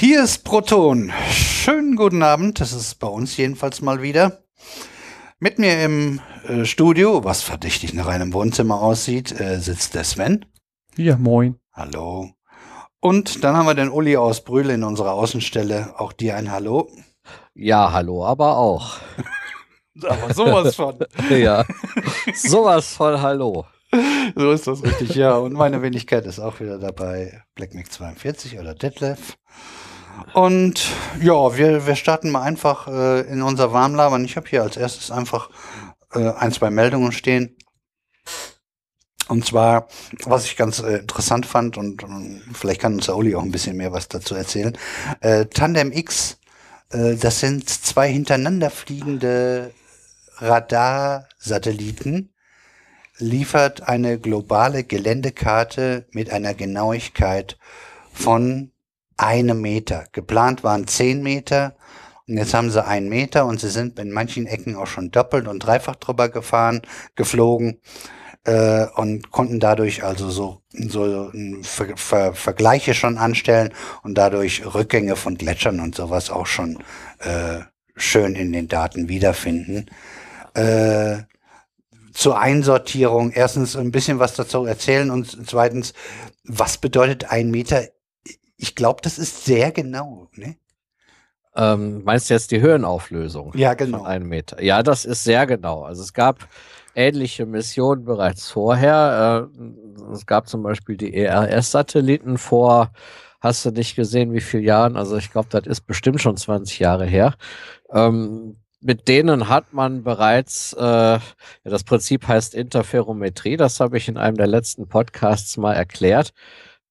Hier ist Proton. Schönen guten Abend. Das ist bei uns jedenfalls mal wieder. Mit mir im äh, Studio, was verdächtig nach einem Wohnzimmer aussieht, äh, sitzt der Sven. Ja, moin. Hallo. Und dann haben wir den Uli aus Brühl in unserer Außenstelle. Auch dir ein Hallo. Ja, hallo, aber auch. aber sowas von. ja, sowas von Hallo. So ist das richtig, ja. Und meine Wenigkeit ist auch wieder dabei. BlackMac 42 oder Detlef. Und ja, wir, wir starten mal einfach äh, in unser Warmlabern. Ich habe hier als erstes einfach äh, ein, zwei Meldungen stehen. Und zwar, was ich ganz äh, interessant fand und, und, vielleicht kann uns der Uli auch ein bisschen mehr was dazu erzählen. Äh, Tandem X, äh, das sind zwei hintereinander fliegende Radarsatelliten, liefert eine globale Geländekarte mit einer Genauigkeit von einem Meter. Geplant waren zehn Meter und jetzt haben sie einen Meter und sie sind in manchen Ecken auch schon doppelt und dreifach drüber gefahren, geflogen äh, und konnten dadurch also so, so Ver Ver Vergleiche schon anstellen und dadurch Rückgänge von Gletschern und sowas auch schon äh, schön in den Daten wiederfinden. Äh, zur Einsortierung erstens ein bisschen was dazu erzählen und zweitens, was bedeutet ein Meter? Ich glaube, das ist sehr genau. Ne? Ähm, meinst du jetzt die Höhenauflösung? Ja, genau. Von einem Meter. Ja, das ist sehr genau. Also es gab ähnliche Missionen bereits vorher. Äh, es gab zum Beispiel die ERS-Satelliten vor, hast du nicht gesehen, wie viele Jahren? Also ich glaube, das ist bestimmt schon 20 Jahre her. Ähm, mit denen hat man bereits, äh, ja, das Prinzip heißt Interferometrie, das habe ich in einem der letzten Podcasts mal erklärt.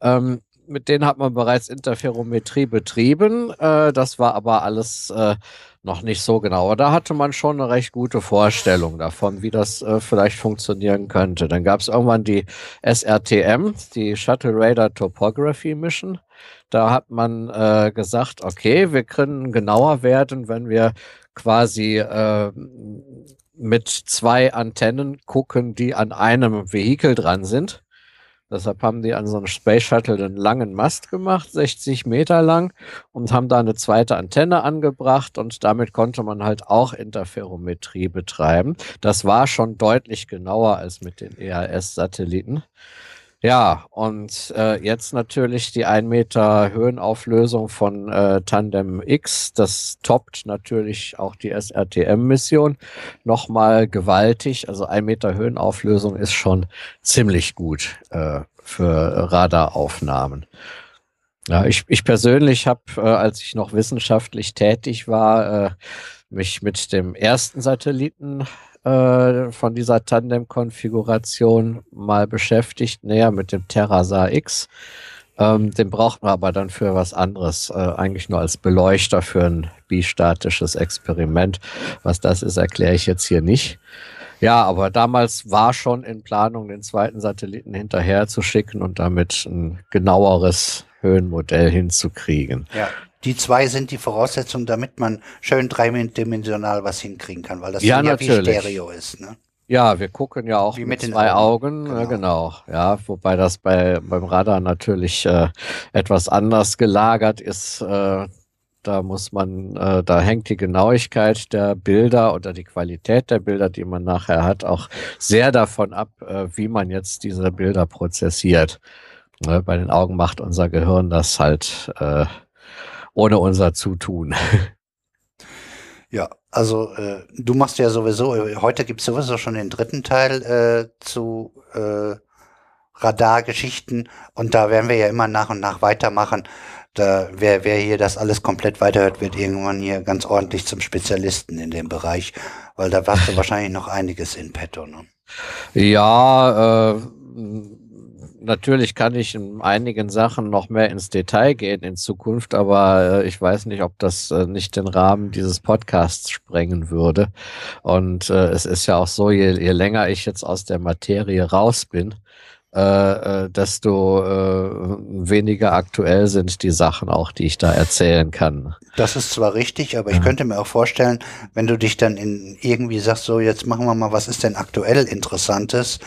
Ähm, mit denen hat man bereits Interferometrie betrieben. Äh, das war aber alles äh, noch nicht so genau. Da hatte man schon eine recht gute Vorstellung davon, wie das äh, vielleicht funktionieren könnte. Dann gab es irgendwann die SRTM, die Shuttle Radar Topography Mission. Da hat man äh, gesagt, okay, wir können genauer werden, wenn wir quasi äh, mit zwei Antennen gucken, die an einem Vehikel dran sind. Deshalb haben die an so einem Space Shuttle einen langen Mast gemacht, 60 Meter lang, und haben da eine zweite Antenne angebracht und damit konnte man halt auch Interferometrie betreiben. Das war schon deutlich genauer als mit den EAS-Satelliten. Ja, und äh, jetzt natürlich die 1 Meter Höhenauflösung von äh, Tandem X. Das toppt natürlich auch die SRTM-Mission nochmal gewaltig. Also 1 Meter Höhenauflösung ist schon ziemlich gut äh, für Radaraufnahmen. Ja, ich, ich persönlich habe, äh, als ich noch wissenschaftlich tätig war, äh, mich mit dem ersten Satelliten äh, von dieser Tandem-Konfiguration mal beschäftigt, näher mit dem TerraSAR X. Ähm, den braucht man aber dann für was anderes, äh, eigentlich nur als Beleuchter für ein bistatisches Experiment. Was das ist, erkläre ich jetzt hier nicht. Ja, aber damals war schon in Planung, den zweiten Satelliten hinterher zu schicken und damit ein genaueres Höhenmodell hinzukriegen. Ja. Die zwei sind die Voraussetzung, damit man schön dreidimensional was hinkriegen kann, weil das ja, ja wie Stereo ist. Ne? Ja, wir gucken ja auch Wie mit, mit den zwei Augen. Augen, Genau. genau. genau. Ja, wobei das bei beim Radar natürlich äh, etwas anders gelagert ist. Äh, da muss man, äh, da hängt die Genauigkeit der Bilder oder die Qualität der Bilder, die man nachher hat, auch sehr davon ab, äh, wie man jetzt diese Bilder prozessiert. Ne, bei den Augen macht unser Gehirn das halt äh, ohne unser Zutun. Ja, also äh, du machst ja sowieso, äh, heute gibt es sowieso schon den dritten Teil äh, zu äh, Radargeschichten und da werden wir ja immer nach und nach weitermachen. Da, wer, wer hier das alles komplett weiterhört, wird irgendwann hier ganz ordentlich zum Spezialisten in dem Bereich, weil da hast du wahrscheinlich noch einiges in petto. Ne? Ja, äh, natürlich kann ich in einigen Sachen noch mehr ins Detail gehen in Zukunft, aber äh, ich weiß nicht, ob das äh, nicht den Rahmen dieses Podcasts sprengen würde. Und äh, es ist ja auch so, je, je länger ich jetzt aus der Materie raus bin, äh, desto äh, weniger aktuell sind die Sachen auch, die ich da erzählen kann. Das ist zwar richtig, aber ich könnte mir auch vorstellen, wenn du dich dann in irgendwie sagst, so jetzt machen wir mal, was ist denn aktuell Interessantes,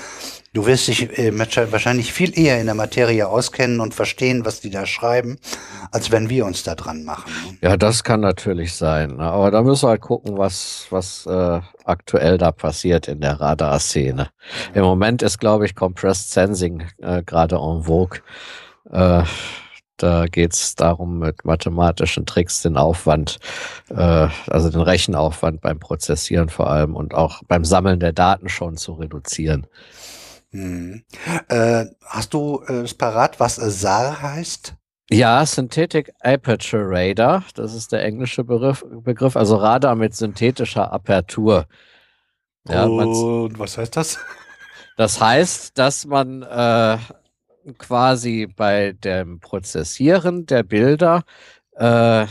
Du wirst dich äh, wahrscheinlich viel eher in der Materie auskennen und verstehen, was die da schreiben, als wenn wir uns da dran machen. Ne? Ja, das kann natürlich sein. Ne? Aber da müssen wir halt gucken, was, was äh, aktuell da passiert in der Radarszene. Im Moment ist, glaube ich, Compressed Sensing äh, gerade en vogue. Äh, da geht es darum, mit mathematischen Tricks den Aufwand, äh, also den Rechenaufwand beim Prozessieren vor allem und auch beim Sammeln der Daten schon zu reduzieren. Hm. Äh, hast du äh, das parat, was SAR heißt? Ja, Synthetic Aperture Radar, das ist der englische Begriff, Begriff also Radar mit synthetischer Apertur. Ja, und was heißt das? Das heißt, dass man äh, quasi bei dem Prozessieren der Bilder äh,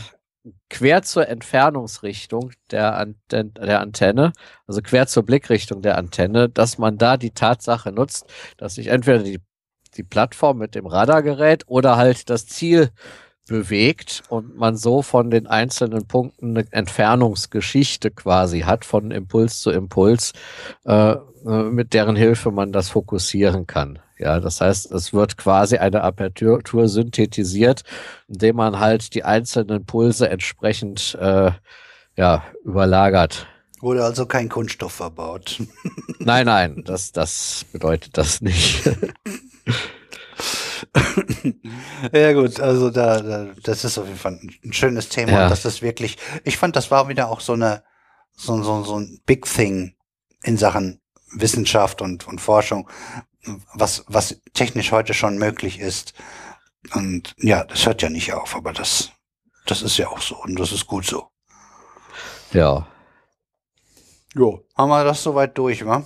quer zur Entfernungsrichtung der, Anten der Antenne, also quer zur Blickrichtung der Antenne, dass man da die Tatsache nutzt, dass sich entweder die, die Plattform mit dem Radargerät oder halt das Ziel bewegt und man so von den einzelnen Punkten eine Entfernungsgeschichte quasi hat, von Impuls zu Impuls, äh, äh mit deren Hilfe man das fokussieren kann. Ja, das heißt, es wird quasi eine Apertur synthetisiert, indem man halt die einzelnen Pulse entsprechend äh, ja, überlagert. Wurde also kein Kunststoff verbaut. nein, nein, das, das bedeutet das nicht. ja gut, also da, da, das ist auf jeden Fall ein schönes Thema. Ja. Das ist wirklich, ich fand, das war wieder auch so eine, so, so, so ein Big Thing in Sachen Wissenschaft und, und Forschung, was, was technisch heute schon möglich ist. Und ja, das hört ja nicht auf, aber das, das ist ja auch so und das ist gut so. Ja. Jo, haben wir das soweit durch, wa?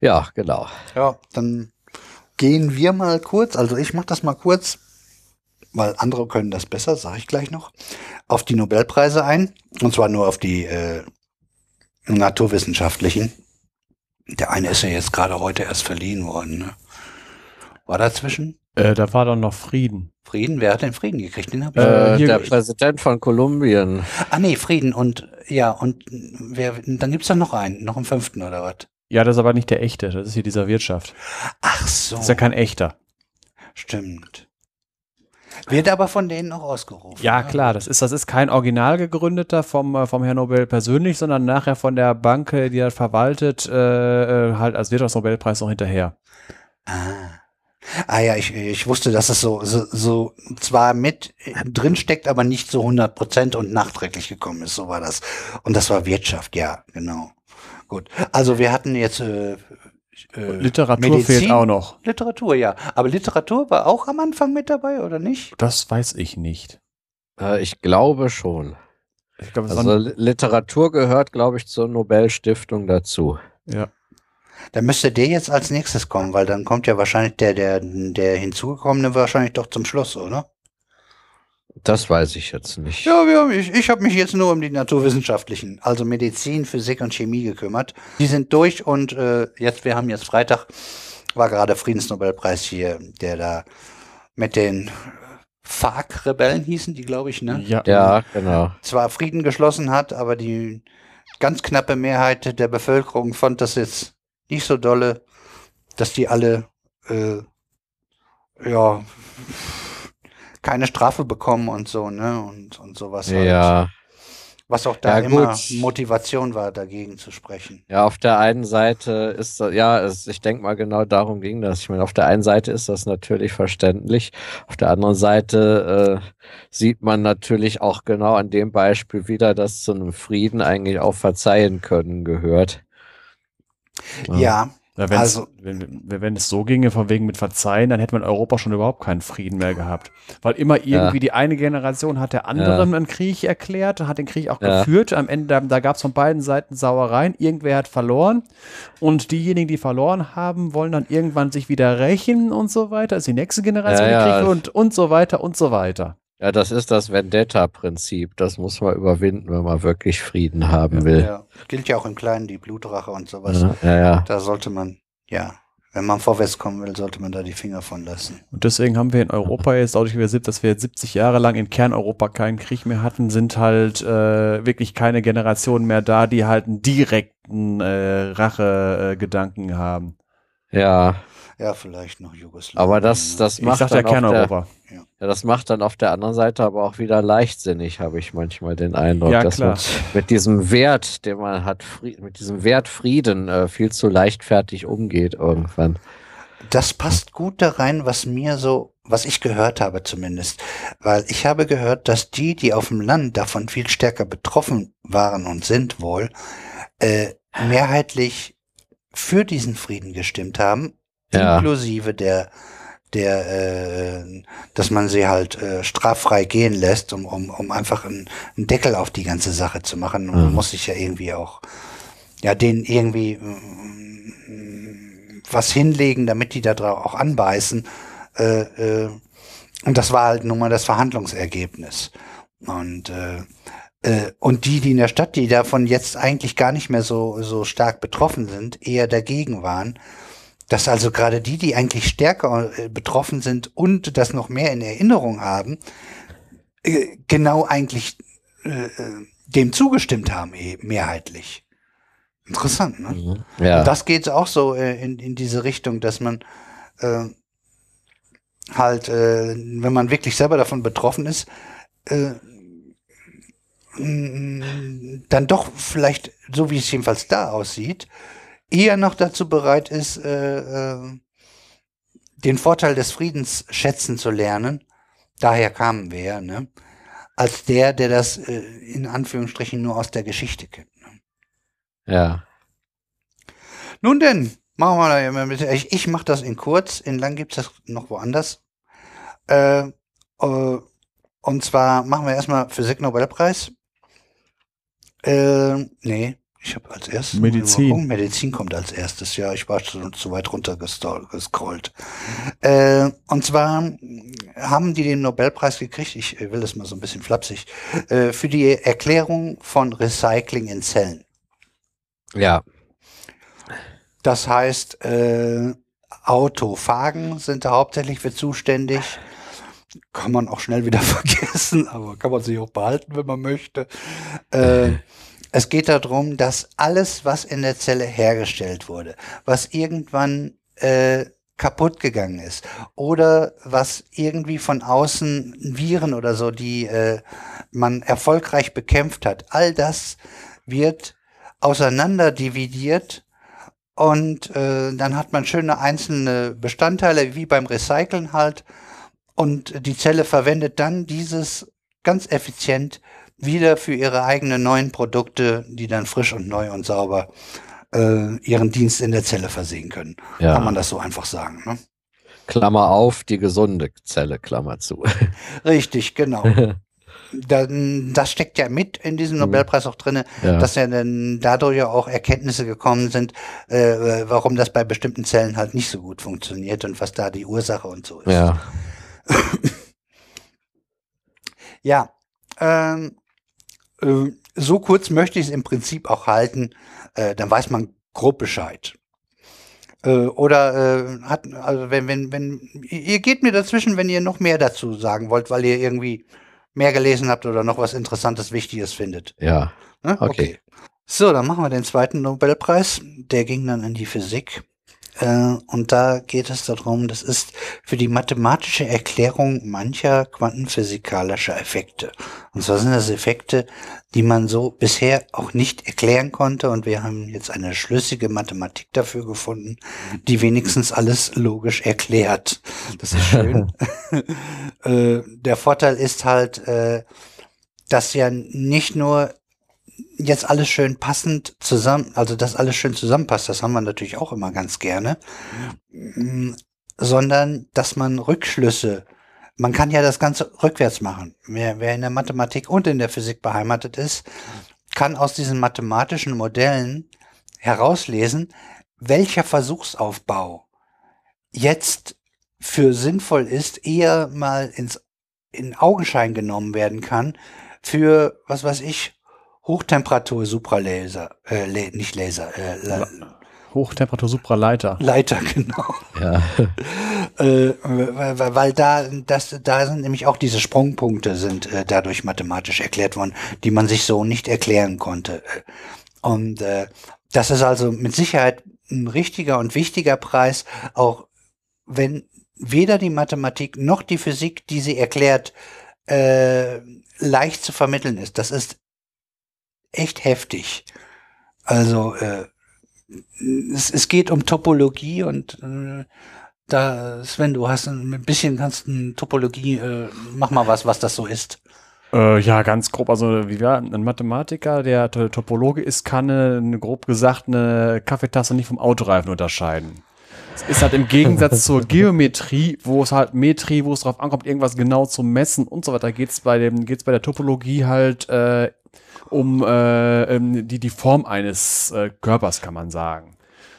Ja, genau. Ja, dann gehen wir mal kurz, also ich mache das mal kurz, weil andere können das besser, sage ich gleich noch, auf die Nobelpreise ein. Und zwar nur auf die äh, naturwissenschaftlichen. Der eine ist ja jetzt gerade heute erst verliehen worden. Ne? War dazwischen? Äh, da war doch noch Frieden. Frieden? Wer hat den Frieden gekriegt? Den hab ich äh, der Präsident von Kolumbien. Ah nee, Frieden und ja, und wer, dann gibt's da noch einen, noch einen fünften oder was? Ja, das ist aber nicht der echte, das ist hier dieser Wirtschaft. Ach so. Das ist ja kein echter. Stimmt. Wird aber von denen auch ausgerufen. Ja, ne? klar, das ist, das ist kein original gegründeter vom, äh, vom Herrn Nobel persönlich, sondern nachher von der Bank, die er verwaltet, äh, äh, halt als Wirtschaftsnobelpreis noch hinterher. Ah. Ah ja, ich, ich wusste, dass es so, so, so zwar mit drin steckt, aber nicht so 100 Prozent und nachträglich gekommen ist. So war das. Und das war Wirtschaft, ja, genau. Gut. Also wir hatten jetzt äh, äh, Literatur Medizin, fehlt auch noch. Literatur, ja. Aber Literatur war auch am Anfang mit dabei, oder nicht? Das weiß ich nicht. Äh, ich glaube schon. Ich glaub, also Literatur gehört, glaube ich, zur Nobelstiftung dazu. Ja. Da müsste der jetzt als nächstes kommen, weil dann kommt ja wahrscheinlich der, der, der hinzugekommene wahrscheinlich doch zum Schluss, oder? Das weiß ich jetzt nicht. Ja, wir haben, ich, ich habe mich jetzt nur um die naturwissenschaftlichen, also Medizin, Physik und Chemie gekümmert. Die sind durch und äh, jetzt, wir haben jetzt Freitag, war gerade Friedensnobelpreis hier, der da mit den FARC-Rebellen hießen die, glaube ich, ne? Ja, ja, genau. Zwar Frieden geschlossen hat, aber die ganz knappe Mehrheit der Bevölkerung fand das jetzt nicht so dolle, dass die alle äh, ja keine Strafe bekommen und so, ne? Und, und sowas. Halt. Ja. Was auch da ja, immer gut. Motivation war, dagegen zu sprechen. Ja, auf der einen Seite ist das, ja, es, ich denke mal genau darum ging das. Ich meine, auf der einen Seite ist das natürlich verständlich. Auf der anderen Seite äh, sieht man natürlich auch genau an dem Beispiel wieder, dass zu einem Frieden eigentlich auch verzeihen können gehört. Ja. ja. Ja, also, wenn, wenn es so ginge, von wegen mit Verzeihen, dann hätte man in Europa schon überhaupt keinen Frieden mehr gehabt. Weil immer irgendwie ja. die eine Generation hat der anderen ja. einen Krieg erklärt, hat den Krieg auch ja. geführt. Am Ende, da, da gab es von beiden Seiten Sauereien. Irgendwer hat verloren. Und diejenigen, die verloren haben, wollen dann irgendwann sich wieder rächen und so weiter. Ist die nächste Generation ja, Krieg und, und so weiter und so weiter. Ja, das ist das Vendetta-Prinzip. Das muss man überwinden, wenn man wirklich Frieden haben will. Ja, gilt ja auch im Kleinen die Blutrache und sowas. Ja, ja, ja. Da sollte man, ja, wenn man vorwärts kommen will, sollte man da die Finger von lassen. Und deswegen haben wir in Europa jetzt, dadurch, dass wir jetzt 70 Jahre lang in Kerneuropa keinen Krieg mehr hatten, sind halt äh, wirklich keine Generationen mehr da, die halt einen direkten äh, Rachegedanken äh, haben. Ja. Ja, vielleicht noch Jugoslawien. Aber das, das macht ich sag dann ja Kerneuropa. Der, ja, das macht dann auf der anderen Seite aber auch wieder leichtsinnig, habe ich manchmal den Eindruck, Ja, dass klar. man mit diesem Wert, den man hat, mit diesem Wert Frieden äh, viel zu leichtfertig umgeht irgendwann. Das passt gut da rein, was mir so, was ich gehört habe zumindest. Weil ich habe gehört, dass die, die auf dem Land davon viel stärker betroffen waren und sind wohl, äh, mehrheitlich für diesen Frieden gestimmt haben, Ja. inklusive der der, äh, dass man sie halt äh, straffrei gehen lässt, um, um, um einfach einen, einen Deckel auf die ganze Sache zu machen. Und man Mhm. muss sich ja irgendwie auch, ja, denen irgendwie mm, was hinlegen, damit die da drauf auch anbeißen. Äh, äh, und das war halt nun mal das Verhandlungsergebnis. Und äh, äh, und die, die in der Stadt, die davon jetzt eigentlich gar nicht mehr so, so stark betroffen sind, eher dagegen waren, dass also gerade die, die eigentlich stärker äh, betroffen sind und das noch mehr in Erinnerung haben, äh, genau eigentlich äh, dem zugestimmt haben, eh, mehrheitlich. Interessant, ne? Mhm. Ja. Und das geht auch so äh, in, in diese Richtung, dass man äh, halt, äh, wenn man wirklich selber davon betroffen ist, äh, mh, dann doch vielleicht, so wie es jedenfalls da aussieht, eher noch dazu bereit ist, äh, äh, den Vorteil des Friedens schätzen zu lernen. Daher kamen wir ja, ne? Als der, der das äh, in Anführungsstrichen nur aus der Geschichte kennt. Ne? ja. Nun denn, machen wir da immer mit. Ich, ich mache das in kurz, in lang gibt's das noch woanders. Äh, äh, und zwar machen wir erstmal Physik-Nobelpreis. Äh, nee, ich habe als erstes. Medizin. überguckt. Medizin kommt als erstes, ja. Ich war schon zu weit runter gescrollt. Äh, und zwar haben die den Nobelpreis gekriegt, ich will das mal so ein bisschen flapsig, äh, für die Erklärung von Recycling in Zellen. Ja. Das heißt, äh, Autophagen sind da hauptsächlich für zuständig. Kann man auch schnell wieder vergessen, aber kann man sich auch behalten, wenn man möchte. Äh, es geht darum, dass alles, was in der Zelle hergestellt wurde, was irgendwann äh, kaputt gegangen ist oder was irgendwie von außen Viren oder so, die äh, man erfolgreich bekämpft hat, all das wird auseinander dividiert und äh, dann hat man schöne einzelne Bestandteile, wie beim Recyceln halt. Und die Zelle verwendet dann dieses ganz effizient wieder für ihre eigenen neuen Produkte, die dann frisch und neu und sauber äh, ihren Dienst in der Zelle versehen können. Ja. Kann man das so einfach sagen. Ne? Klammer auf, die gesunde Zelle, Klammer zu. Richtig, genau. Dann, das steckt ja mit in diesem Nobelpreis auch drinne, Ja. dass ja dann dadurch ja auch Erkenntnisse gekommen sind, äh, warum das bei bestimmten Zellen halt nicht so gut funktioniert und was da die Ursache und so ist. ja. Ja, ähm, äh, so kurz möchte ich es im Prinzip auch halten, äh, dann weiß man grob Bescheid. Äh, oder äh, hat, also wenn, wenn, wenn, ihr geht mir dazwischen, wenn ihr noch mehr dazu sagen wollt, weil ihr irgendwie mehr gelesen habt oder noch was Interessantes, Wichtiges findet. Ja. Ne? Okay. So, dann machen wir den zweiten Nobelpreis. Der ging dann in die Physik. Äh, und da geht es darum, das ist für die mathematische Erklärung mancher quantenphysikalischer Effekte. Und zwar sind das Effekte, die man so bisher auch nicht erklären konnte. Und wir haben jetzt eine schlüssige Mathematik dafür gefunden, die wenigstens alles logisch erklärt. Das ist schön. äh, der Vorteil ist halt, äh, dass ja nicht nur jetzt alles schön passend zusammen, also dass alles schön zusammenpasst, das haben wir natürlich auch immer ganz gerne, mm, sondern dass man Rückschlüsse, man kann ja das Ganze rückwärts machen. Wer, wer in der Mathematik und in der Physik beheimatet ist, kann aus diesen mathematischen Modellen herauslesen, welcher Versuchsaufbau jetzt für sinnvoll ist, eher mal ins, in Augenschein genommen werden kann für, was weiß ich, Hochtemperatur Supralaser, äh, Le- nicht Laser, äh, La Hochtemperatur Supraleiter. Leiter, genau. Ja. äh, weil, da, das, da sind nämlich auch diese Sprungpunkte sind äh, dadurch mathematisch erklärt worden, die man sich so nicht erklären konnte. Und äh, das ist also mit Sicherheit ein richtiger und wichtiger Preis, auch wenn weder die Mathematik noch die Physik, die sie erklärt, äh, leicht zu vermitteln ist. Das ist echt heftig. Also äh, es, es geht um Topologie und äh, da, Sven, du hast ein bisschen kannst Topologie, äh, mach mal was, was das so ist. Äh, ja, ganz grob. Also, wie war ein Mathematiker, der Topologe ist, kann, eine, grob gesagt, eine Kaffeetasse nicht vom Autoreifen unterscheiden. Es ist halt im Gegensatz zur Geometrie, wo es halt Metrie, wo es drauf ankommt, irgendwas genau zu messen und so weiter, geht es bei dem, geht's bei der Topologie halt äh, um äh, die, die Form eines äh, Körpers, kann man sagen.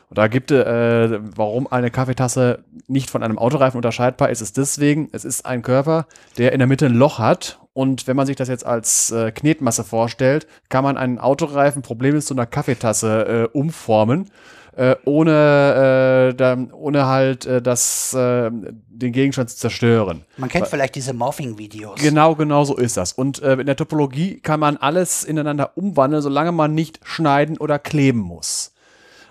Und da gibt es, äh, warum eine Kaffeetasse nicht von einem Autoreifen unterscheidbar ist, ist deswegen, es ist ein Körper, der in der Mitte ein Loch hat. Und wenn man sich das jetzt als äh, Knetmasse vorstellt, kann man einen Autoreifen problemlos zu einer Kaffeetasse äh, umformen. Äh, ohne, äh, da, ohne halt äh, das, äh, den Gegenstand zu zerstören. Man kennt vielleicht diese Morphing-Videos. Genau, genau so ist das. Und äh, in der Topologie kann man alles ineinander umwandeln, solange man nicht schneiden oder kleben muss.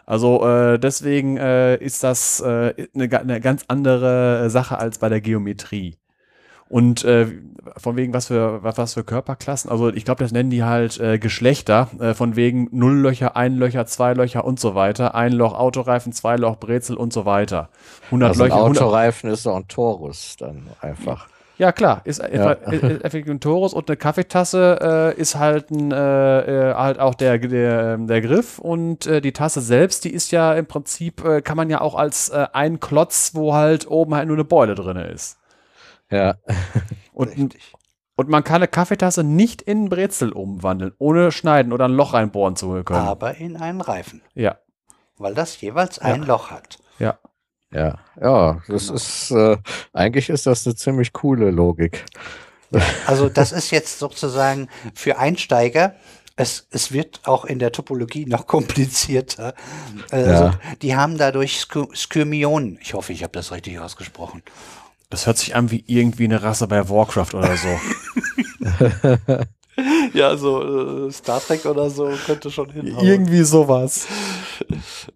Also äh, deswegen äh, ist das äh, eine, eine ganz andere Sache als bei der Geometrie. Und äh, von wegen, was für, was für Körperklassen, also ich glaube, das nennen die halt äh, Geschlechter, äh, von wegen Nulllöcher, Einlöcher, Zweilöcher und so weiter. Ein Loch Autoreifen, zwei Loch Brezel und so weiter. 100 also Löcher. Ein Autoreifen 100 ist doch ein Torus dann einfach. Ja, klar, ist, ja. effektiv ein Torus und eine Kaffeetasse äh, ist halt, ein, äh, äh, halt auch der, der, ähm, der Griff und äh, die Tasse selbst, die ist ja im Prinzip, äh, kann man ja auch als äh, ein Klotz, wo halt oben halt nur eine Beule drin ist. Ja. und, und man kann eine Kaffeetasse nicht in Brezel umwandeln, ohne schneiden oder ein Loch reinbohren zu können. Aber in einen Reifen. Ja. Weil das jeweils ein ja. Loch hat. Ja. Ja, ja, das genau. ist, äh, eigentlich ist das eine ziemlich coole Logik. Also das ist jetzt sozusagen für Einsteiger, es, es wird auch in der Topologie noch komplizierter. Also ja. die haben dadurch Skyrmionen. Ich hoffe, ich habe das richtig ausgesprochen. Das hört sich an wie irgendwie eine Rasse bei Warcraft oder so. ja, so äh, Star Trek oder so könnte schon hinhauen. Irgendwie sowas.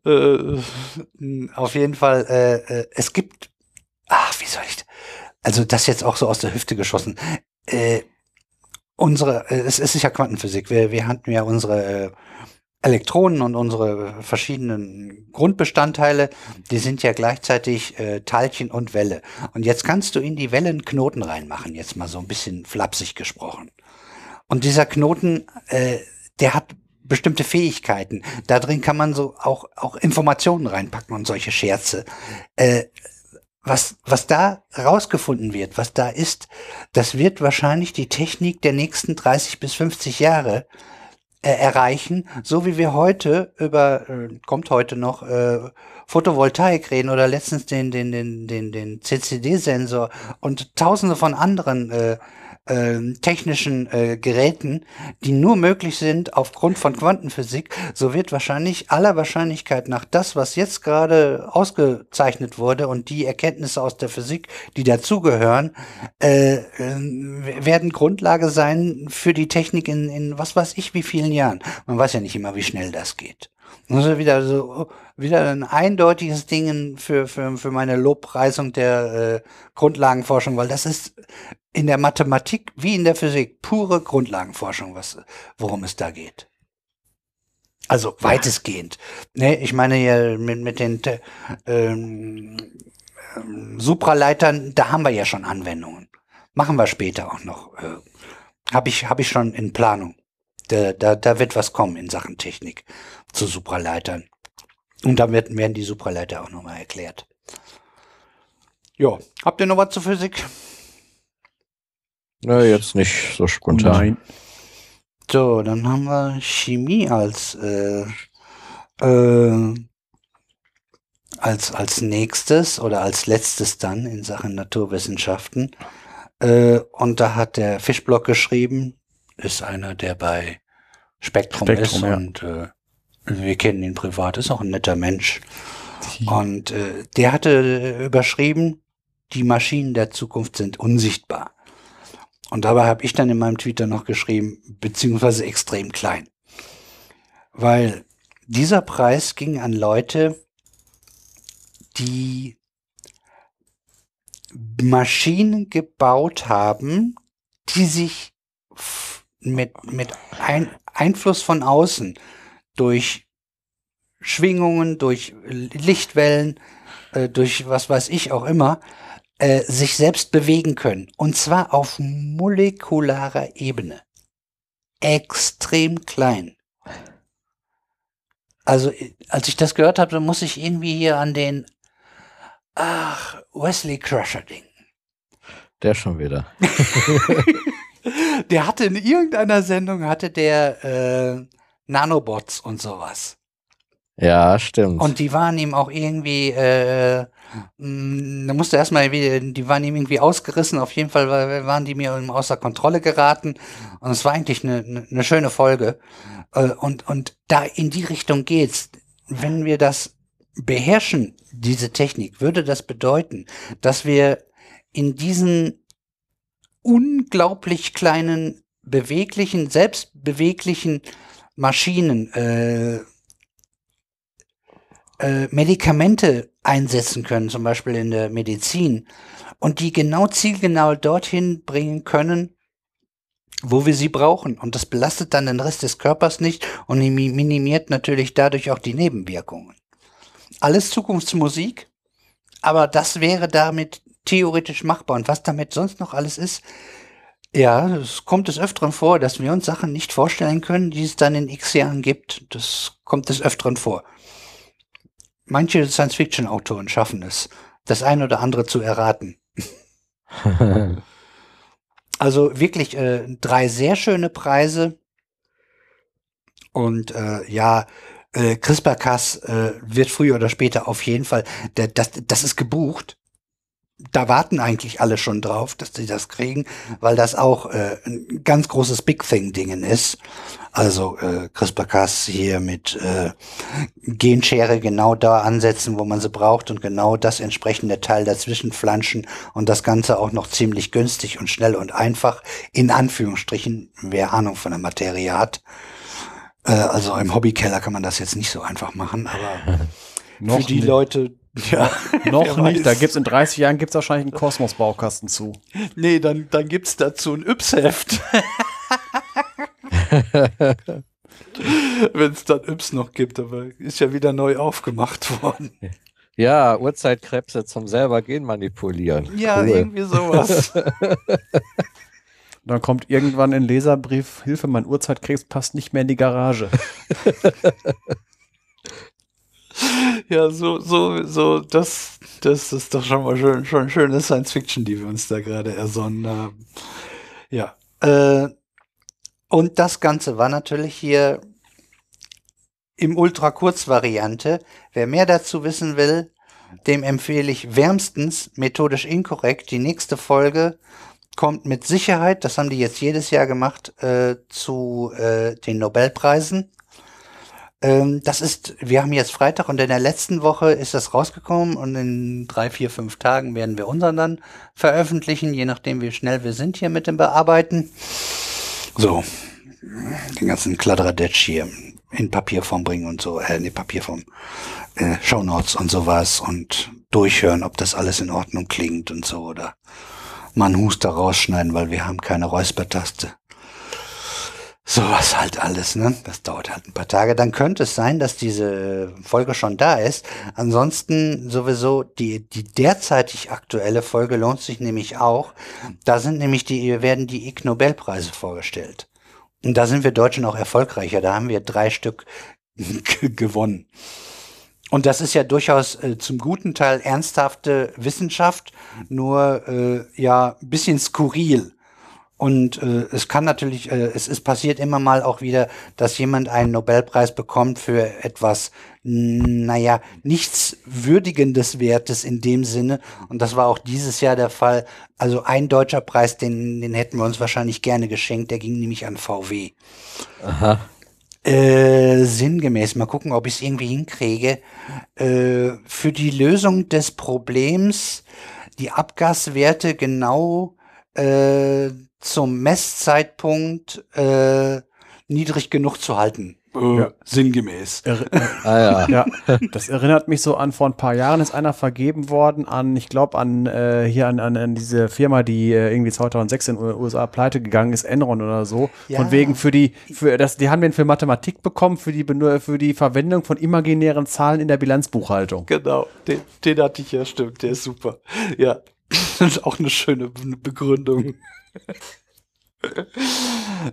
äh, auf jeden Fall, äh, äh, es gibt, ach, wie soll ich, also das jetzt auch so aus der Hüfte geschossen. Äh, unsere, äh, es, ist ja Quantenphysik. Wir, wir hatten ja unsere äh, Elektronen und unsere verschiedenen Grundbestandteile, die sind ja gleichzeitig äh, Teilchen und Welle. Und jetzt kannst du in die Wellen Knoten reinmachen, jetzt mal so ein bisschen flapsig gesprochen. Und dieser Knoten, äh, der hat bestimmte Fähigkeiten. Da drin kann man so auch, auch Informationen reinpacken und solche Scherze. Äh, was, was da rausgefunden wird, was da ist, das wird wahrscheinlich die Technik der nächsten 30 bis 50 Jahre äh, erreichen, so wie wir heute über, äh, kommt heute noch, äh, Photovoltaik reden oder letztens den, den, den, den, den CCD-Sensor und tausende von anderen äh, technischen äh, Geräten, die nur möglich sind aufgrund von Quantenphysik, so wird wahrscheinlich aller Wahrscheinlichkeit nach das, was jetzt gerade ausgezeichnet wurde und die Erkenntnisse aus der Physik, die dazugehören, äh, äh, werden Grundlage sein für die Technik in, in was weiß ich wie vielen Jahren. Man weiß ja nicht immer, wie schnell das geht. Also wieder so wieder ein eindeutiges Ding für, für, für meine Lobpreisung der äh, Grundlagenforschung, weil das ist in der Mathematik wie in der Physik pure Grundlagenforschung, was, worum es da geht. Also weitestgehend. Ne, ich meine ja mit, mit den ähm, ähm, Supraleitern, da haben wir ja schon Anwendungen. Machen wir später auch noch. Äh, Habe ich, hab ich schon in Planung. Da, da, da wird was kommen in Sachen Technik zu Supraleitern. Und dann werden die Supraleiter auch nochmal erklärt. Ja, habt ihr noch was zur Physik? Na, jetzt nicht so spontan. Nein. So, dann haben wir Chemie als äh, äh, als als nächstes oder als letztes dann in Sachen Naturwissenschaften. Äh, und da hat der Fischblock geschrieben, ist einer, der bei Spektrum, Spektrum ist ja. und äh, wir kennen ihn privat, ist auch ein netter Mensch. Und äh, der hatte überschrieben, die Maschinen der Zukunft sind unsichtbar. Und dabei habe ich dann in meinem Twitter noch geschrieben, beziehungsweise extrem klein. Weil dieser Preis ging an Leute, die Maschinen gebaut haben, die sich mit, mit ein Einfluss von außen durch Schwingungen, durch Lichtwellen, äh, durch was weiß ich auch immer, äh, sich selbst bewegen können. Und zwar auf molekularer Ebene. Extrem klein. Also, als ich das gehört habe, muss ich irgendwie hier an den ach, Wesley Crusher denken. Der schon wieder. der hatte in irgendeiner Sendung hatte der äh, Nanobots und sowas. Ja, stimmt. Und die waren ihm auch irgendwie, äh, mh, da musste erstmal, die waren ihm irgendwie ausgerissen. Auf jeden Fall waren die mir außer Kontrolle geraten. Und es war eigentlich eine, eine, eine schöne Folge. Äh, und, und da in die Richtung geht's. Wenn wir das beherrschen, diese Technik, würde das bedeuten, dass wir in diesen unglaublich kleinen, beweglichen, selbstbeweglichen Maschinen äh, äh, Medikamente einsetzen können, zum Beispiel in der Medizin, und die genau zielgenau dorthin bringen können, wo wir sie brauchen. Und das belastet dann den Rest des Körpers nicht und minimiert natürlich dadurch auch die Nebenwirkungen. Alles Zukunftsmusik, aber das wäre damit theoretisch machbar. Und was damit sonst noch alles ist, ja, es kommt des Öfteren vor, dass wir uns Sachen nicht vorstellen können, die es dann in x Jahren gibt. Das kommt des Öfteren vor. Manche Science-Fiction-Autoren schaffen es, das ein oder andere zu erraten. also wirklich äh, drei sehr schöne Preise. Und äh, ja, äh, CRISPR-Cas äh, wird früher oder später auf jeden Fall, das, das ist gebucht da warten eigentlich alle schon drauf, dass sie das kriegen, weil das auch äh, ein ganz großes Big Thing-Dingen ist. Also äh, CRISPR-Cas hier mit äh, Genschere genau da ansetzen, wo man sie braucht und genau das entsprechende Teil dazwischen flanschen und das Ganze auch noch ziemlich günstig und schnell und einfach, in Anführungsstrichen, wer Ahnung von der Materie hat. Äh, also im Hobbykeller kann man das jetzt nicht so einfach machen, aber für die Leute, ja, noch nicht. Da gibt es in 30 Jahren gibt's wahrscheinlich einen Kosmos-Baukasten zu. Nee, dann, dann gibt es dazu ein Yps-Heft. Wenn es dann Yps noch gibt, aber ist ja wieder neu aufgemacht worden. Ja, Uhrzeitkrebse zum selber Gen manipulieren. Ja, cool. irgendwie sowas. Dann kommt irgendwann ein Leserbrief, Hilfe, mein Uhrzeitkrebs passt nicht mehr in die Garage. Ja, so, so, so, das, das ist doch schon mal schön, schon schöne Science Fiction, die wir uns da gerade ersonnen haben. Ja. Äh, und das Ganze war natürlich hier im Ultra-Kurz-Variante. Wer mehr dazu wissen will, dem empfehle ich wärmstens methodisch inkorrekt. Die nächste Folge kommt mit Sicherheit, das haben die jetzt jedes Jahr gemacht, äh, zu äh, den Nobelpreisen. Ähm, das ist, wir haben jetzt Freitag und in der letzten Woche ist das rausgekommen und in drei, vier, fünf Tagen werden wir unseren dann veröffentlichen, je nachdem wie schnell wir sind hier mit dem Bearbeiten. So, den ganzen Kladderadatsch hier in Papierform bringen und so, äh, in Papierform, äh, Shownotes und sowas und durchhören, ob das alles in Ordnung klingt und so oder mal einen Huster rausschneiden, weil wir haben keine Räuspertaste. Sowas halt alles, ne? Das dauert halt ein paar Tage. Dann könnte es sein, dass diese Folge schon da ist. Ansonsten sowieso die, die derzeitig aktuelle Folge lohnt sich nämlich auch. Da sind nämlich die, werden die Ig Nobelpreise vorgestellt. Und da sind wir Deutschen auch erfolgreicher. Da haben wir drei Stück gewonnen. Und das ist ja durchaus äh, zum guten Teil ernsthafte Wissenschaft, nur äh, ja bisschen skurril. Und äh, es kann natürlich, äh, es ist passiert immer mal auch wieder, dass jemand einen Nobelpreis bekommt für etwas, naja, nichts würdigendes Wertes in dem Sinne. Und das war auch dieses Jahr der Fall. Also ein deutscher Preis, den, den hätten wir uns wahrscheinlich gerne geschenkt, der ging nämlich an VW. Aha. Äh, sinngemäß, mal gucken, ob ich es irgendwie hinkriege. Äh, für die Lösung des Problems, die Abgaswerte genau äh, zum Messzeitpunkt äh, niedrig genug zu halten. Äh, ja. Sinngemäß. Er, ah, ja. ja. Das erinnert mich so an, vor ein paar Jahren ist einer vergeben worden an, ich glaube, an äh, hier an, an, an, diese Firma, die äh, irgendwie 2006 in den USA pleite gegangen ist, Enron oder so. Ja. Von wegen für die, für das, die haben den für Mathematik bekommen, für die, für die Verwendung von imaginären Zahlen in der Bilanzbuchhaltung. Genau, den, den hatte ich ja, stimmt, der ist super. Ja, das ist auch eine schöne Begründung.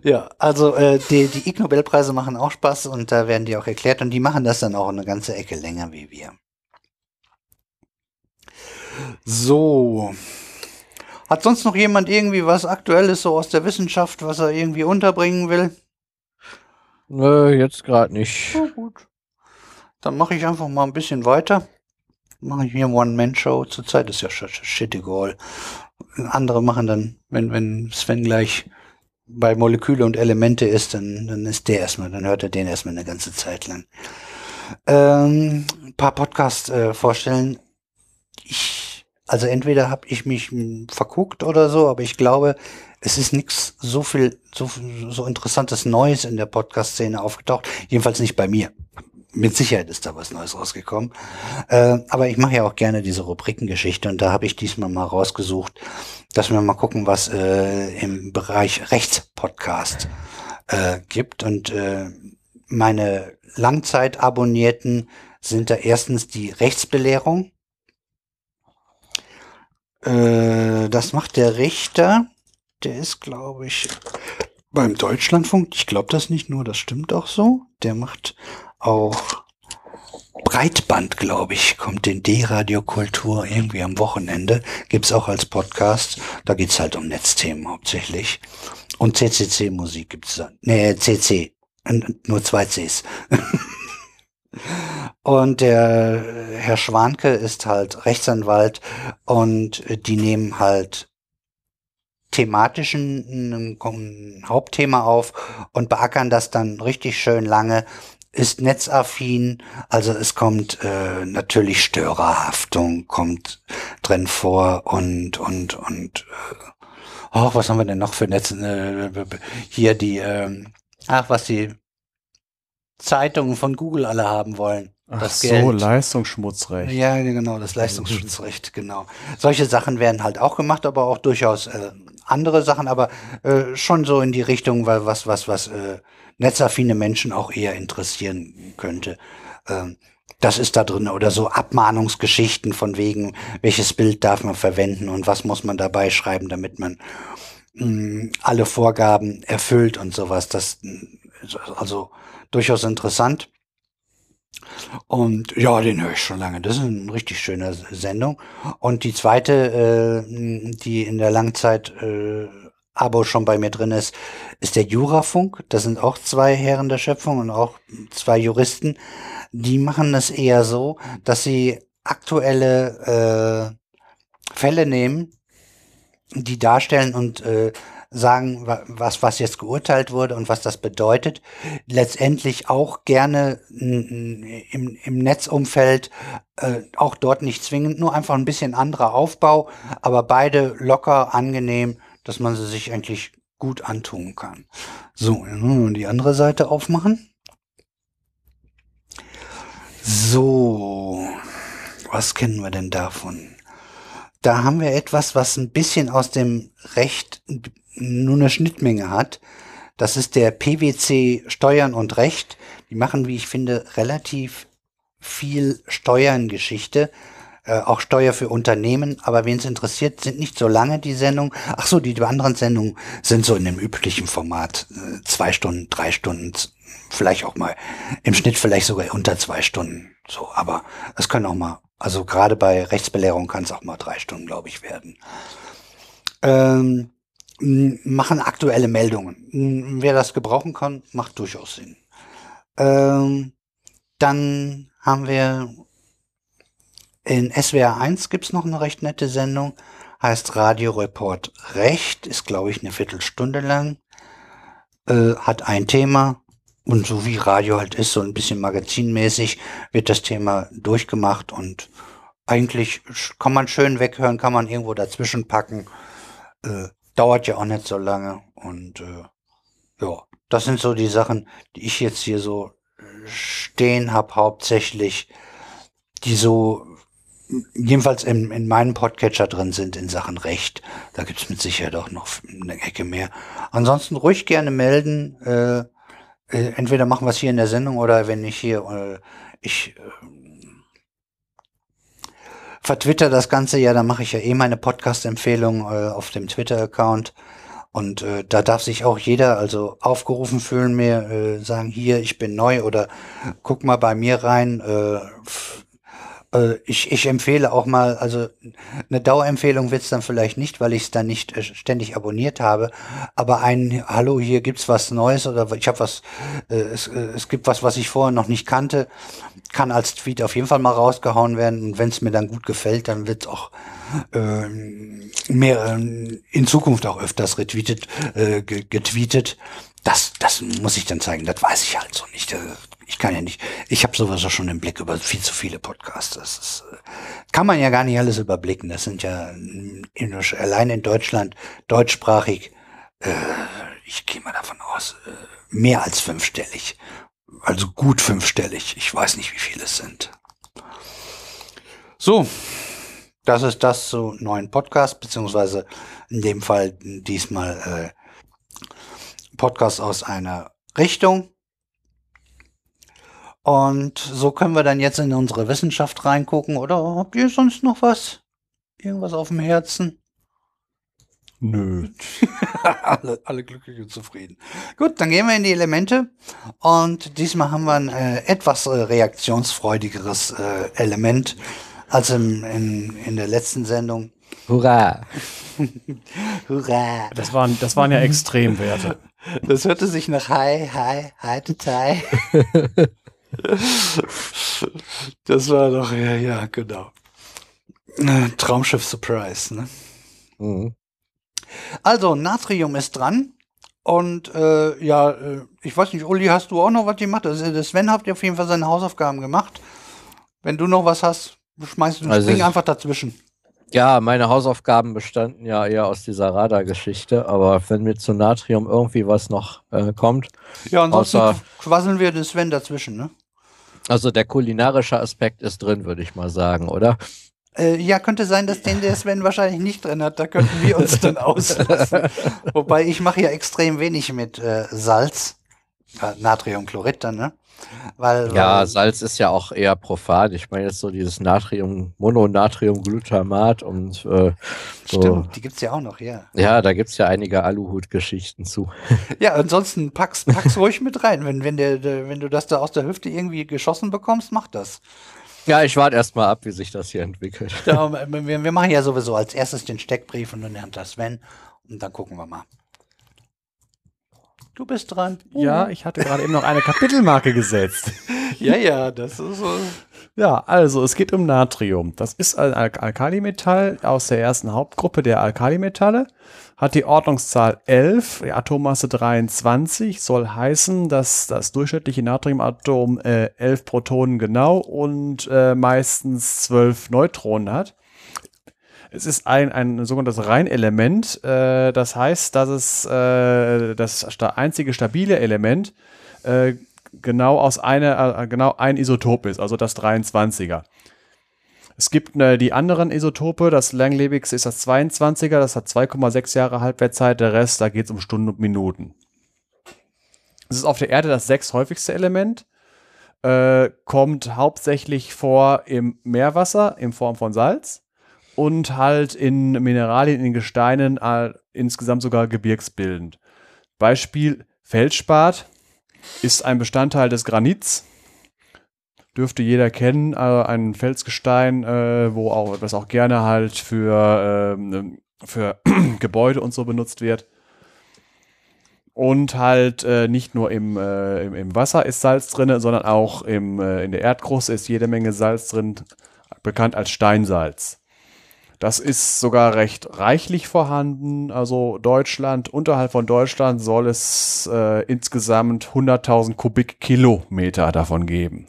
Ja, also äh, die, die Ig Nobelpreise machen auch Spaß und da werden die auch erklärt und die machen das dann auch eine ganze Ecke länger wie wir. So. Hat sonst noch jemand irgendwie was Aktuelles so aus der Wissenschaft, was er irgendwie unterbringen will? Nö, jetzt gerade nicht. Na gut. Dann mache ich einfach mal ein bisschen weiter. Mache ich hier One-Man-Show. Zurzeit ist ja shit egal. Andere machen dann, wenn, wenn Sven gleich bei Moleküle und Elemente ist, dann, dann ist der erstmal, dann hört er den erstmal eine ganze Zeit lang. Ähm, ein paar Podcasts äh, vorstellen. Ich, also entweder habe ich mich verguckt oder so, aber ich glaube, es ist nichts so viel, so, so interessantes Neues in der Podcast-Szene aufgetaucht. Jedenfalls nicht bei mir mit Sicherheit ist da was Neues rausgekommen. Äh, aber ich mache ja auch gerne diese Rubrikengeschichte und da habe ich diesmal mal rausgesucht, dass wir mal gucken, was äh, im Bereich Rechtspodcast äh, gibt. Und äh, meine Langzeitabonnierten sind da erstens die Rechtsbelehrung. Äh, das macht der Richter. Der ist, glaube ich, beim Deutschlandfunk. Ich glaube das nicht nur, das stimmt auch so. Der macht auch Breitband, glaube ich, kommt in D-Radiokultur irgendwie am Wochenende. Gibt's auch als Podcast. Da geht's halt um Netzthemen hauptsächlich. Und CCC-Musik gibt's da. Nee, CC. Nur zwei Cs. und der Herr Schwanke ist halt Rechtsanwalt und die nehmen halt thematischen Hauptthema auf und beackern das dann richtig schön lange ist netzaffin, also es kommt äh, natürlich Störerhaftung kommt drin vor und und und äh, oh, was haben wir denn noch für Netz äh, hier die äh, ach was die Zeitungen von Google alle haben wollen. Ach das so, Geld. Leistungsschmutzrecht. Ja, genau, das Leistungsschutzrecht, genau. Solche Sachen werden halt auch gemacht, aber auch durchaus äh, andere Sachen, aber äh, schon so in die Richtung, weil was, was, was äh, netzaffine Menschen auch eher interessieren könnte. Ähm, das ist da drin oder so Abmahnungsgeschichten von wegen, welches Bild darf man verwenden und was muss man dabei schreiben, damit man mh, mm, alle Vorgaben erfüllt und sowas. Das also durchaus interessant. Und ja, den höre ich schon lange. Das ist eine richtig schöne Sendung. Und die zweite, äh, die in der Langzeit äh, Abo schon bei mir drin ist, ist der Jurafunk. Das sind auch zwei Herren der Schöpfung und auch zwei Juristen. Die machen es eher so, dass sie aktuelle äh, Fälle nehmen, die darstellen und äh, sagen, was, was jetzt geurteilt wurde und was das bedeutet. Letztendlich auch gerne im, im Netzumfeld, äh, auch dort nicht zwingend, nur einfach ein bisschen anderer Aufbau, aber beide locker, angenehm dass man sie sich eigentlich gut antun kann. So, die andere Seite aufmachen. So, was kennen wir denn davon? Da haben wir etwas, was ein bisschen aus dem Recht nur eine Schnittmenge hat. Das ist der PwC Steuern und Recht. Die machen, wie ich finde, relativ viel Steuerngeschichte. Äh, auch Steuer für Unternehmen, aber wen es interessiert, sind nicht so lange die Sendungen. Ach so, die, anderen Sendungen sind so in dem üblichen Format. Äh, zwei Stunden, drei Stunden, vielleicht auch mal im Schnitt vielleicht sogar unter zwei Stunden. So, aber es können auch mal, also gerade bei Rechtsbelehrung kann es auch mal drei Stunden, glaube ich, werden. Ähm, machen aktuelle Meldungen. Wer das gebrauchen kann, macht durchaus Sinn. Ähm, dann haben wir in SWR 1 gibt's noch eine recht nette Sendung, heißt Radio Report Recht, ist glaube ich eine Viertelstunde lang, äh, hat ein Thema und so wie Radio halt ist, so ein bisschen magazinmäßig, wird das Thema durchgemacht und eigentlich kann man schön weghören, kann man irgendwo dazwischen packen, äh, dauert ja auch nicht so lange und äh, ja, das sind so die Sachen, die ich jetzt hier so stehen habe, hauptsächlich, die so jedenfalls in, in meinem Podcatcher drin sind in Sachen Recht. Da gibt's mit Sicherheit auch noch eine Ecke mehr. Ansonsten ruhig gerne melden. Äh, äh, entweder machen wir es hier in der Sendung oder wenn ich hier, äh, ich äh, vertwitter das Ganze ja, dann mache ich ja eh meine Podcast-Empfehlung äh, auf dem Twitter-Account. Und äh, da darf sich auch jeder also aufgerufen fühlen, mir äh, sagen, hier, ich bin neu oder guck mal bei mir rein. Äh, äh, ich, ich empfehle auch mal, also eine Dauerempfehlung wird's dann vielleicht nicht, weil ich es dann nicht äh, ständig abonniert habe, aber ein Hallo, hier gibt's was Neues oder ich habe was, äh, es, äh, es gibt was, was ich vorher noch nicht kannte, kann als Tweet auf jeden Fall mal rausgehauen werden und wenn es mir dann gut gefällt, dann wird's auch äh, mehr äh, in Zukunft auch öfters retweetet, äh, getweetet. Das, das muss ich dann zeigen, das weiß ich halt so nicht. Ich kann ja nicht, ich habe sowieso schon den Blick über viel zu viele Podcasts. Das ist, äh, kann man ja gar nicht alles überblicken. Das sind ja in, allein in Deutschland deutschsprachig, äh, ich gehe mal davon aus, äh, mehr als fünfstellig. Also gut fünfstellig. Ich weiß nicht, wie viele es sind. So, das ist das zu neuen Podcast, beziehungsweise in dem Fall diesmal äh, Podcast aus einer Richtung. Und so können wir dann jetzt in unsere Wissenschaft reingucken. Oder habt ihr sonst noch was? Irgendwas auf dem Herzen? Nö. alle, alle glücklich und zufrieden. Gut, dann gehen wir in die Elemente. Und diesmal haben wir ein äh, etwas äh, reaktionsfreudigeres äh, Element als im, in, in der letzten Sendung. Hurra! Hurra! Das waren, das waren ja Extremwerte. Das hörte sich nach Hi, Hi, Hi, Hi. Das war doch, ja, ja, genau. Traumschiff Surprise, ne? Mhm. Also, Natrium ist dran. Und äh, ja, äh, ich weiß nicht, Uli, hast du auch noch was gemacht? Also, Sven hat auf jeden Fall seine Hausaufgaben gemacht. Wenn du noch was hast, schmeißt du also spring einfach dazwischen. Ja, meine Hausaufgaben bestanden ja eher aus dieser Radar-Geschichte, aber wenn mir zu Natrium irgendwie was noch äh, kommt. Ja, ansonsten außer, quasseln wir den Sven dazwischen, ne? Also der kulinarische Aspekt ist drin, würde ich mal sagen, oder? Äh, ja, könnte sein, dass den der Sven wahrscheinlich nicht drin hat. Da könnten wir uns dann auslassen. Wobei ich mache ja extrem wenig mit äh, Salz. Äh, Natriumchlorid dann, ne? Weil, ja, weil, Salz ist ja auch eher profan. Ich meine jetzt so dieses Natrium, Mononatriumglutamat und äh, so. Stimmt, die gibt's ja auch noch, ja. Ja, da gibt's ja einige Aluhut-Geschichten zu. Ja, ansonsten pack's, pack's ruhig mit rein. Wenn, wenn, der, der, wenn du das da aus der Hüfte irgendwie geschossen bekommst, mach das. Ja, ich warte erstmal ab, wie sich das hier entwickelt. Ja, wir, wir machen ja sowieso als erstes den Steckbrief und dann lernt das Sven und dann gucken wir mal. Du bist dran. Uh. Ja, ich hatte gerade eben noch eine Kapitelmarke gesetzt. ja, ja, das ist so. Ja, also es geht um Natrium. Das ist ein Al Alkalimetall aus der ersten Hauptgruppe der Alkalimetalle. Hat die Ordnungszahl 11, die Atommasse 23, soll heißen, dass das durchschnittliche Natriumatom äh, 11 Protonen genau und äh, meistens 12 Neutronen hat. Es ist ein, ein sogenanntes Reinelement. Äh, das heißt, dass es äh, das einzige stabile Element äh, genau aus einer, äh, genau ein Isotop ist, also das 23er. Es gibt äh, die anderen Isotope, das langlebigste ist das 22er, das hat 2,6 Jahre Halbwertzeit, der Rest, da geht es um Stunden und Minuten. Es ist auf der Erde das sechs häufigste Element, äh, kommt hauptsächlich vor im Meerwasser in Form von Salz und halt in Mineralien, in Gesteinen, insgesamt sogar gebirgsbildend. Beispiel Feldspat ist ein Bestandteil des Granits. Dürfte jeder kennen, äh, ein Felsgestein, äh, wo auch das auch gerne halt für, ähm, für Gebäude und so benutzt wird. Und halt äh, nicht nur im, äh, im, im, Wasser ist Salz drin, sondern auch im, äh, in der Erdkruste ist jede Menge Salz drin, bekannt als Steinsalz. Das ist sogar recht reichlich vorhanden. Also Deutschland, unterhalb von Deutschland soll es äh, insgesamt 100.000 Kubikkilometer davon geben.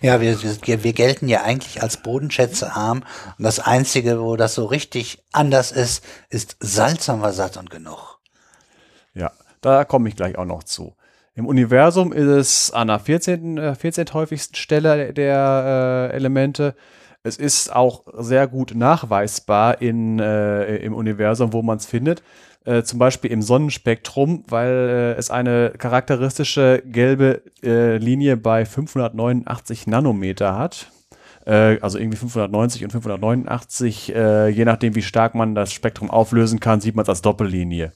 Ja, wir, wir, wir gelten ja eigentlich als bodenschätzearm. Und das Einzige, wo das so richtig anders ist, ist Salz haben wir satt und genug. Ja, Da komme ich gleich auch noch zu. Im Universum ist es an der 14. 14. Äh, häufigsten Stelle der äh, Elemente. Es ist auch sehr gut nachweisbar in, äh, im Universum, wo man es findet. Äh, zum Beispiel im Sonnenspektrum, weil äh, es eine charakteristische gelbe äh, Linie bei 589 Nanometer hat. Äh, also irgendwie 590 und 589, äh, je nachdem, wie stark man das Spektrum auflösen kann, sieht man es als Doppellinie.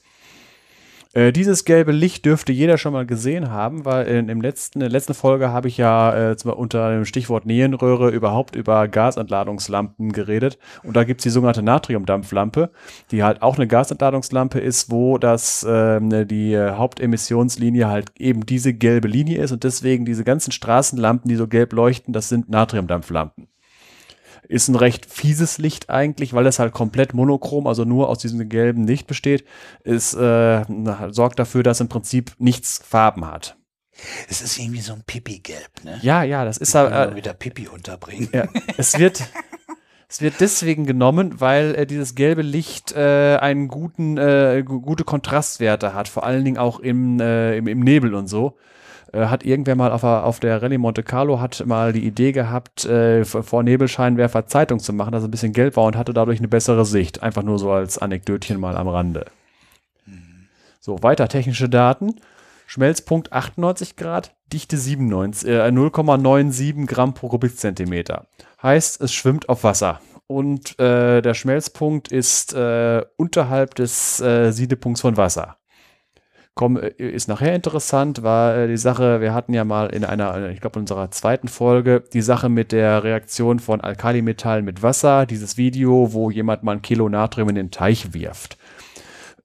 Äh, dieses gelbe Licht dürfte jeder schon mal gesehen haben, weil in, im letzten, in der letzten Folge habe ich ja äh, unter dem Stichwort Neonröhre überhaupt über Gasentladungslampen geredet. Und da gibt es die sogenannte Natriumdampflampe, die halt auch eine Gasentladungslampe ist, wo das äh, die Hauptemissionslinie halt eben diese gelbe Linie ist und deswegen diese ganzen Straßenlampen, die so gelb leuchten, das sind Natriumdampflampen. Ist ein recht fieses Licht eigentlich, weil es halt komplett monochrom, also nur aus diesem gelben Licht besteht. Es äh, sorgt dafür, dass im Prinzip nichts Farben hat. Es ist irgendwie so ein Pipi-Gelb, ne? Ja, ja, das ist halt. Äh, wieder Pipi unterbringen. Ja, es wird. Es wird deswegen genommen, weil äh, dieses gelbe Licht äh, einen guten, äh, gute Kontrastwerte hat, vor allen Dingen auch im, äh, im, im Nebel und so hat irgendwer mal auf, auf der Rallye Monte Carlo hat mal die Idee gehabt, äh, vor Nebelscheinwerfer Zeitung zu machen, dass es ein bisschen gelb war und hatte dadurch eine bessere Sicht. Einfach nur so als Anekdötchen mal am Rande. So, weiter technische Daten. Schmelzpunkt 98 Grad, Dichte 97, äh, 0,97 Gramm pro Kubikzentimeter. Heißt, es schwimmt auf Wasser. Und äh, der Schmelzpunkt ist äh, unterhalb des äh, Siedepunkts von Wasser. Komm, äh, ist nachher interessant, war äh, die Sache, wir hatten ja mal in einer, ich glaube unserer zweiten Folge, die Sache mit der Reaktion von Alkalimetallen mit Wasser, dieses Video, wo jemand mal ein Kilo Natrium in den Teich wirft.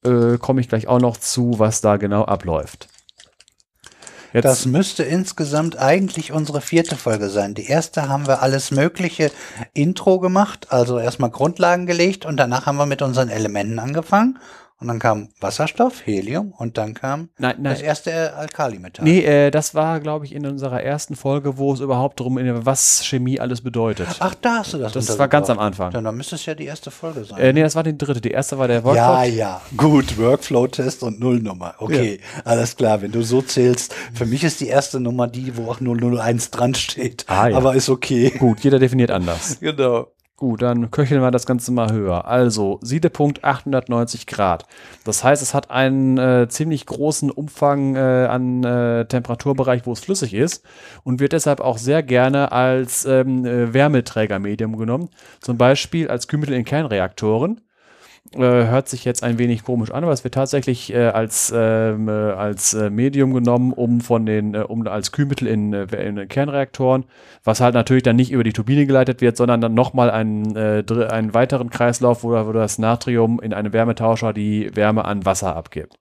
Äh, Komme ich gleich auch noch zu, was da genau abläuft. Jetzt. Das müsste insgesamt eigentlich unsere vierte Folge sein. Die erste haben wir alles mögliche Intro gemacht, also erstmal Grundlagen gelegt und danach haben wir mit unseren Elementen angefangen und dann kam Wasserstoff, Helium und dann kam nein, nein. das erste Alkalimetall. Nee, äh, das war, glaube ich, in unserer ersten Folge, wo es überhaupt darum ging, was Chemie alles bedeutet. Ach, da hast du das Das war ganz am Anfang. Dann, dann müsste es ja die erste Folge sein. Äh, nee, das war die dritte. Die erste war der Workflow. Ja, ja. Gut, Workflow-Test und Nullnummer. Okay, ja. alles klar. Wenn du so zählst, für mich ist die erste Nummer die, wo auch 001 dran steht. Ah, ja. Aber ist okay. Gut, jeder definiert anders. genau. Gut, dann köcheln wir das Ganze mal höher. Also, Siedepunkt 890 Grad. Das heißt, es hat einen äh, ziemlich großen Umfang äh, an äh, Temperaturbereich, wo es flüssig ist und wird deshalb auch sehr gerne als ähm, äh, Wärmeträgermedium genommen. Zum Beispiel als Kühlmittel in Kernreaktoren. Äh, hört sich jetzt ein wenig komisch an, aber es wird tatsächlich äh, als, ähm, äh, als äh, Medium genommen, um von den, äh, um als Kühlmittel in, in, Kernreaktoren, was halt natürlich dann nicht über die Turbine geleitet wird, sondern dann nochmal einen, einen weiteren Kreislauf, wo, wo das Natrium in einem Wärmetauscher die Wärme an Wasser abgibt.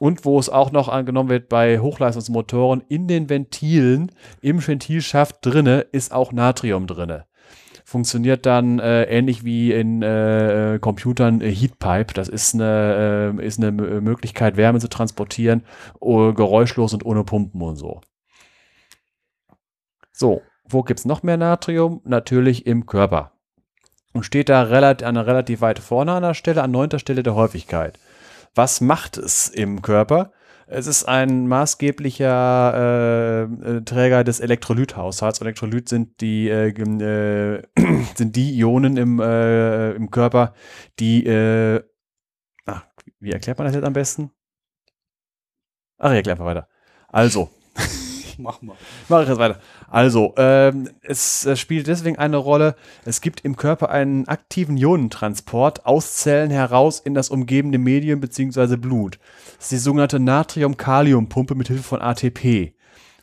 Und wo es auch noch angenommen wird bei Hochleistungsmotoren, in den Ventilen, im Ventilschaft drinne, ist auch Natrium drinne funktioniert dann äh, ähnlich wie in äh, Computern äh, Heatpipe. Das ist eine, äh, ist eine Möglichkeit, Wärme zu transportieren, oh, geräuschlos und ohne Pumpen und so. So, wo gibt es noch mehr Natrium? Natürlich im Körper. Und steht da relativ, an einer relativ weit vorne an der Stelle, an neunter Stelle der Häufigkeit. Was macht es im Körper? Es ist ein maßgeblicher äh, äh, Träger des Elektrolythaushalts. Elektrolyt sind die, äh, äh, sind die Ionen im, äh, im Körper, die, äh, ach, wie erklärt man das jetzt am besten? Ach, ich erkläre einfach weiter. Also. Mach mal. Mach ich jetzt weiter. Also, ähm, es, es, spielt deswegen eine Rolle, es gibt im Körper einen aktiven Ionentransport aus Zellen heraus in das umgebende Medium bzw. Blut. Das ist die sogenannte Natrium-Kalium-Pumpe mit Hilfe von ATP.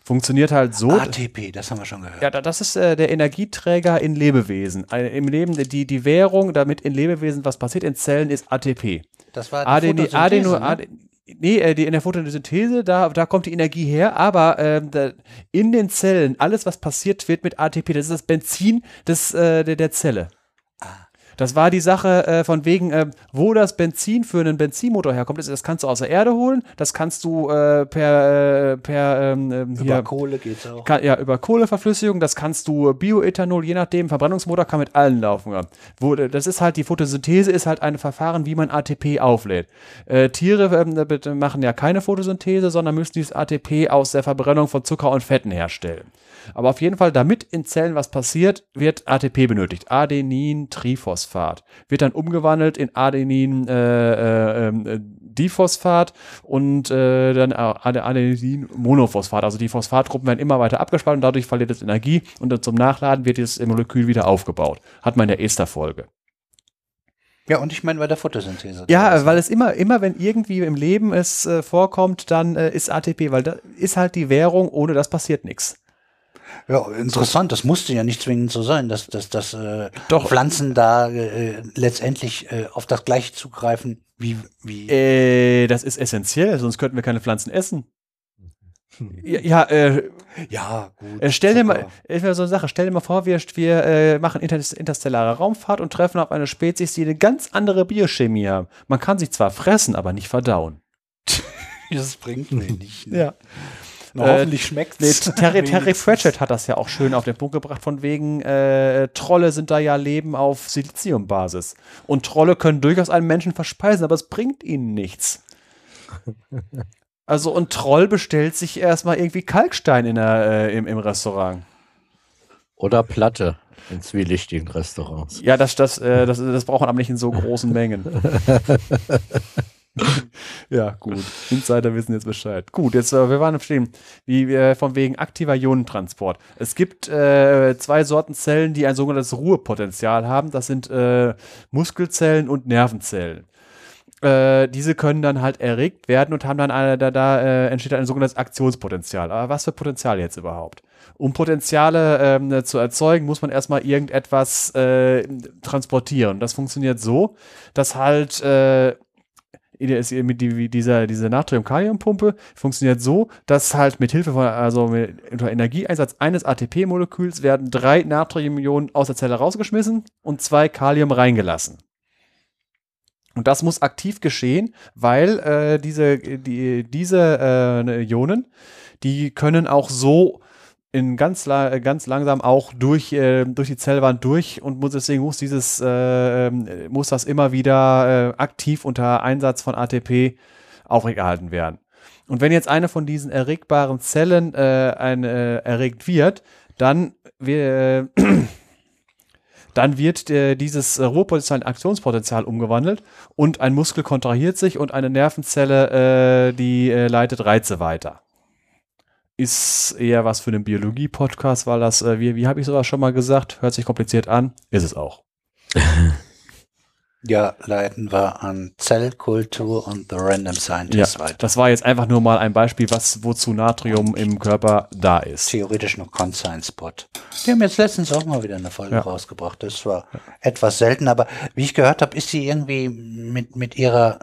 Funktioniert halt so. ATP, das haben wir schon gehört. Ja, das ist äh, der Energieträger in Lebewesen. Äh, Im Leben, die, die Währung, damit in Lebewesen was passiert in Zellen, ist ATP. Das war die ADN, Adeno, ne? Adeno, Nee, äh, die, in der Photosynthese, da, da kommt die Energie her, aber äh, da, in den Zellen, alles, was passiert, wird mit ATP. Das ist das Benzin des, äh, der, der Zelle. Das war die Sache äh, von wegen, äh, wo das Benzin für einen Benzinmotor herkommt. Das, das kannst du aus der Erde holen, das kannst du äh, per, äh, per ähm, ähm hier, über Kohle geht's auch. Kann, ja, über Kohleverflüssigung, das kannst du Bioethanol, je nachdem, Verbrennungsmotor kann mit allen laufen. Ja. Wo, das ist halt, die Photosynthese ist halt ein Verfahren, wie man ATP auflädt. Äh, Tiere ähm, machen ja keine Photosynthese, sondern müssen dieses ATP aus der Verbrennung von Zucker und Fetten herstellen. Aber auf jeden Fall, damit in Zellen was passiert, wird ATP benötigt. Adenin-Triphosphat. Wird dann umgewandelt in Adenin-Diphosphat äh, äh, und äh, dann Adenin-Monophosphat. Also die Phosphatgruppen werden immer weiter abgespalten und dadurch verliert es Energie und dann zum Nachladen wird dieses Molekül wieder aufgebaut. Hat man in der Ester-Folge. Ja, und ich meine bei der Photosynthese. Ja, weil es immer, immer wenn irgendwie im Leben es äh, vorkommt, dann äh, ist ATP, weil da ist halt die Währung, ohne das passiert nichts. Ja, interessant. Das musste ja nicht zwingend so sein, dass, dass, dass äh, Doch. Pflanzen da äh, letztendlich äh, auf das Gleiche zugreifen wie. wie äh, das ist essentiell, sonst könnten wir keine Pflanzen essen. Ja, ja, äh, ja gut. Äh, stell dir mal, ist mir so eine Sache, stell dir mal vor, wir, wir äh, machen inter interstellare Raumfahrt und treffen auf eine Spezies, die eine ganz andere Biochemie haben. Man kann sich zwar fressen, aber nicht verdauen. das bringt mir nicht. Ne? Ja. Na, hoffentlich äh, schmeckt es. Terry, Terry Pratchett hat das ja auch schön auf den Punkt gebracht, von wegen äh, Trolle sind da ja Leben auf Siliziumbasis. Und Trolle können durchaus einen Menschen verspeisen, aber es bringt ihnen nichts. Also, und Troll bestellt sich erstmal irgendwie Kalkstein in der, äh, im, im Restaurant. Oder Platte in zwielichtigen Restaurants. Ja, das, das, äh, das, das braucht man aber nicht in so großen Mengen. ja, gut. Insider wissen jetzt Bescheid. Gut, jetzt, äh, wir waren stehen, wie äh, von wegen aktiver Ionentransport. Es gibt äh, zwei Sorten Zellen, die ein sogenanntes Ruhepotenzial haben. Das sind äh, Muskelzellen und Nervenzellen. Äh, diese können dann halt erregt werden und haben dann eine, da, da äh, entsteht ein sogenanntes Aktionspotenzial. Aber was für Potenzial jetzt überhaupt? Um Potenziale ähm, zu erzeugen, muss man erstmal irgendetwas äh, transportieren. Das funktioniert so, dass halt äh, mit dieser, diese Natrium-Kalium-Pumpe funktioniert so, dass halt mit Hilfe von, also mit, Energieeinsatz eines ATP-Moleküls werden drei Natriumionen aus der Zelle rausgeschmissen und zwei Kalium reingelassen. Und das muss aktiv geschehen, weil äh, diese, die, diese äh, Ionen, die können auch so in ganz, la ganz langsam auch durch, äh, durch die Zellwand durch und muss, deswegen muss dieses, äh, ähm, muss das immer wieder äh, aktiv unter Einsatz von ATP aufrechterhalten werden. Und wenn jetzt eine von diesen erregbaren Zellen äh, ein, äh, erregt wird, dann, wir, dann wird äh, dieses äh, Ruhepotenzial in Aktionspotenzial umgewandelt und ein Muskel kontrahiert sich und eine Nervenzelle, äh, die äh, leitet Reize weiter ist eher was für einen Biologie-Podcast, weil das, äh, wie, wie habe ich sowas schon mal gesagt, hört sich kompliziert an, ist es auch. Ja, leiten wir an Zellkultur und The Random Scientist ja, weiter. Das war jetzt einfach nur mal ein Beispiel, was wozu Natrium im Körper da ist. Theoretisch noch Conscience Spot. Die haben jetzt letztens auch mal wieder eine Folge ja. rausgebracht. Das war ja. etwas selten, aber wie ich gehört habe, ist sie irgendwie mit, mit ihrer,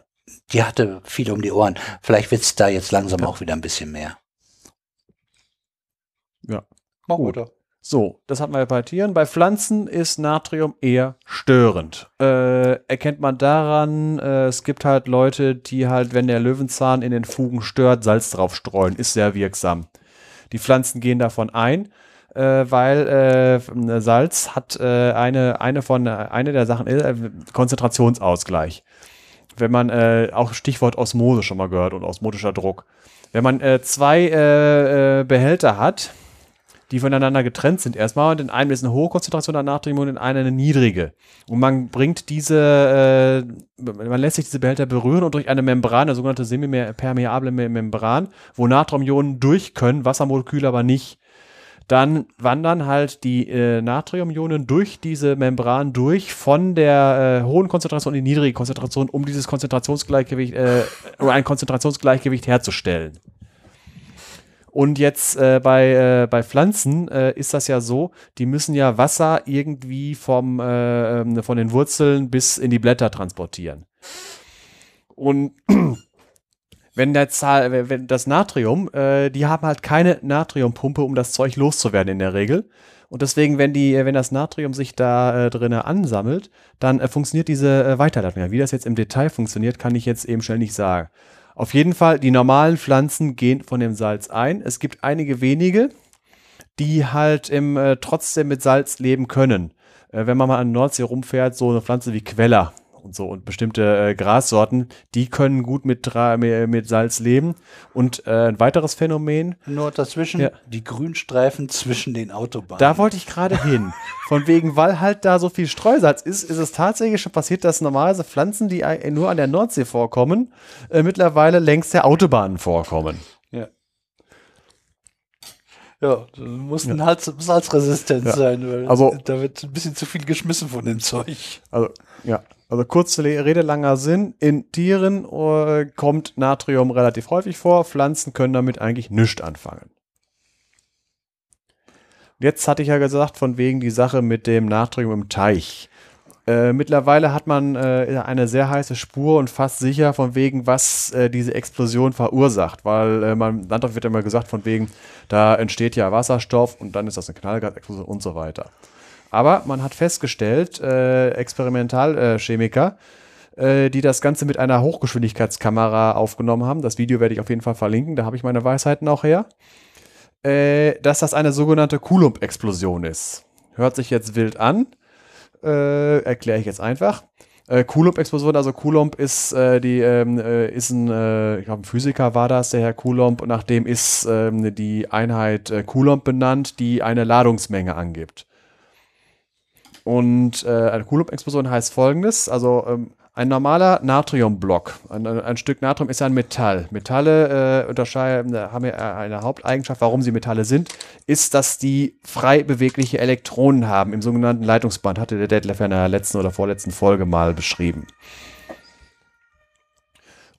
die hatte viel um die Ohren. Vielleicht wird es da jetzt langsam auch wieder ein bisschen mehr. Ja. Mach Gut. So, das hat man ja bei Tieren. Bei Pflanzen ist Natrium eher störend. Äh, erkennt man daran, äh, es gibt halt Leute, die halt, wenn der Löwenzahn in den Fugen stört, Salz drauf streuen. Ist sehr wirksam. Die Pflanzen gehen davon ein, äh, weil äh, Salz hat äh, eine, eine von eine der Sachen, äh, Konzentrationsausgleich. Wenn man auch Stichwort Osmose schon mal gehört und osmotischer Druck. Wenn man zwei Behälter hat, die voneinander getrennt sind erstmal. Und in einem ist eine hohe Konzentration an Natrium und in einem eine niedrige. Und man bringt diese, äh, man lässt sich diese Behälter berühren und durch eine Membran, eine sogenannte semipermeable Membran, wo Natriumionen durch können, Wassermoleküle aber nicht. Dann wandern halt die äh, Natriumionen durch diese Membran durch von der äh, hohen Konzentration in die niedrige Konzentration, um dieses Konzentrationsgleichgewicht, äh, um ein Konzentrationsgleichgewicht herzustellen. Und jetzt äh, bei, äh, bei Pflanzen äh, ist das ja so, die müssen ja Wasser irgendwie vom, äh, ähm, von den Wurzeln bis in die Blätter transportieren. Und wenn, der Zahl, wenn das Natrium, äh, die haben halt keine Natriumpumpe, um das Zeug loszuwerden in der Regel. Und deswegen, wenn die, wenn das Natrium sich da äh, drinnen ansammelt, dann äh, funktioniert diese äh, Weiterleitung. Wie das jetzt im Detail funktioniert, kann ich jetzt eben schnell nicht sagen. Auf jeden Fall, die normalen Pflanzen gehen von dem Salz ein. Es gibt einige wenige, die halt im, äh, trotzdem mit Salz leben können. Äh, wenn man mal an Nordsee rumfährt, so eine Pflanze wie Queller und so und bestimmte äh, Grassorten, die können gut mit, mit Salz leben. Und äh, ein weiteres Phänomen. Nur dazwischen ja. die Grünstreifen zwischen den Autobahnen. Da wollte ich gerade hin. Von wegen, weil halt da so viel Streusalz ist, ist es tatsächlich schon passiert, dass normalerweise Pflanzen, die nur an der Nordsee vorkommen, äh, mittlerweile längs der Autobahnen vorkommen. Ja. Ja, du musst ja. salzresistent ja. sein, weil also, da wird ein bisschen zu viel geschmissen von dem Zeug. Also, ja. Also kurze Rede, langer Sinn. In Tieren äh, kommt Natrium relativ häufig vor. Pflanzen können damit eigentlich nichts anfangen. Jetzt hatte ich ja gesagt, von wegen die Sache mit dem Natrium im Teich. Äh, mittlerweile hat man äh, eine sehr heiße Spur und fast sicher von wegen, was äh, diese Explosion verursacht, weil äh, man Landwirtschaft wird immer gesagt von wegen, da entsteht ja Wasserstoff und dann ist das eine Knallgasexplosion und so weiter. Aber man hat festgestellt, äh, Experimentalchemiker, äh, die das Ganze mit einer Hochgeschwindigkeitskamera aufgenommen haben, das Video werde ich auf jeden Fall verlinken, da habe ich meine Weisheiten auch her, dass das eine sogenannte Coulomb-Explosion ist. Hört sich jetzt wild an, äh, erkläre ich jetzt einfach. Äh, Coulomb-Explosion, also Coulomb ist äh, die ähm, äh, ist ein, äh, ich ein Physiker war das, der Herr Coulomb, und nach dem ist ähm, die Einheit äh, Coulomb benannt, die eine Ladungsmenge angibt. Und äh, eine Coulomb-Explosion heißt folgendes: Also ähm, ein normaler Natriumblock, ein, ein, Stück Natrium ist ein Metall. Metalle äh, unterscheiden, äh, haben ja eine Haupteigenschaft, warum sie Metalle sind, ist, dass die frei bewegliche Elektronen haben im sogenannten Leitungsband. Hatte der Detlef in der letzten oder vorletzten Folge mal beschrieben.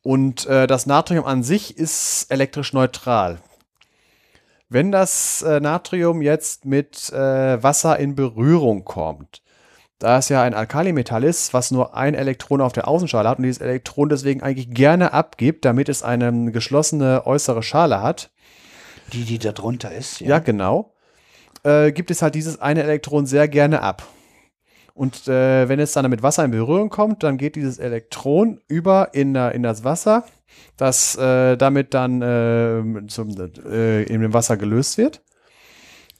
Und äh, das Natrium an sich ist elektrisch neutral. Wenn das äh, Natrium jetzt mit äh, Wasser in Berührung kommt, da es ja ein Alkalimetall ist, was nur ein Elektron auf der Außenschale hat und dieses Elektron deswegen eigentlich gerne abgibt, damit es eine geschlossene äußere Schale hat. Die, die da drunter ist. Ja, ja genau. Äh, gibt es halt dieses eine Elektron sehr gerne ab. Und äh, wenn es dann mit Wasser in Berührung kommt, dann geht dieses Elektron über in, in das Wasser, das äh, damit dann äh, zum, äh, in dem Wasser gelöst wird.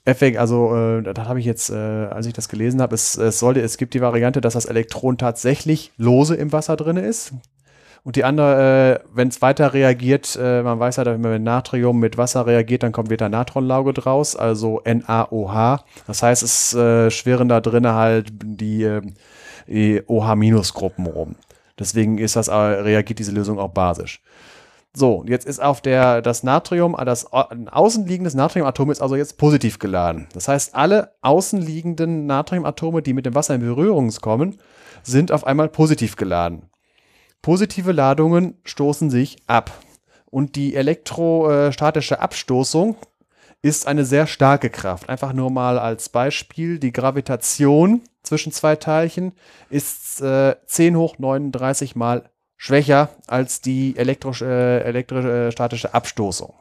Effekt, also äh, das habe ich jetzt, äh, als ich das gelesen habe, es, es, sollte, es gibt die Variante, dass das Elektron tatsächlich lose im Wasser drin ist. Und die andere, äh, wenn es weiter reagiert, äh, man weiß ja, wenn man mit Natrium mit Wasser reagiert, dann kommt wieder Natronlauge draus, also NaOH. Das heißt, es äh, schwirren da drin halt die, äh, die OH-Gruppen rum. Deswegen ist das, reagiert diese Lösung auch basisch. So, jetzt ist auf der, das Natrium, das außenliegendes Natriumatom ist also jetzt positiv geladen. Das heißt, alle außenliegenden Natriumatome, die mit dem Wasser in Berührung kommen, sind auf einmal positiv geladen. Positive Ladungen stoßen sich ab. Und die elektrostatische Abstoßung ist eine sehr starke Kraft. Einfach nur mal als Beispiel, die Gravitation zwischen zwei Teilchen ist äh, 10 hoch 39 mal schwächer als die elektrisch, äh, elektrostatische Abstoßung.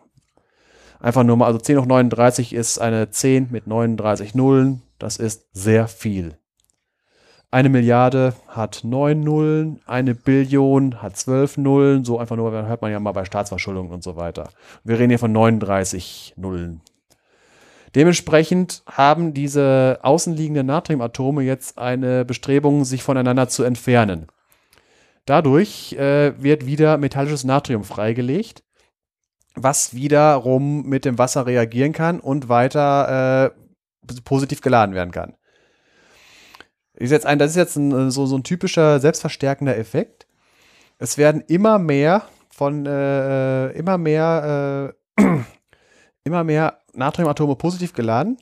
Einfach nur mal, also 10 hoch 39 ist eine 10 mit 39 Nullen. Das ist sehr viel. Eine Milliarde hat 9 Nullen, eine Billion hat 12 Nullen. So einfach nur, hört man ja mal bei Staatsverschuldung und so weiter. Wir reden hier von 39 Nullen. Dementsprechend haben diese außenliegenden Natriumatome jetzt eine Bestrebung, sich voneinander zu entfernen. Dadurch äh, wird wieder metallisches Natrium freigelegt, was wiederum mit dem Wasser reagieren kann und weiter äh, positiv geladen werden kann. Ist jetzt ein, das ist jetzt ein, so, so ein typischer selbstverstärkender Effekt. Es werden immer mehr von äh, immer mehr äh, immer mehr Natriumatome positiv geladen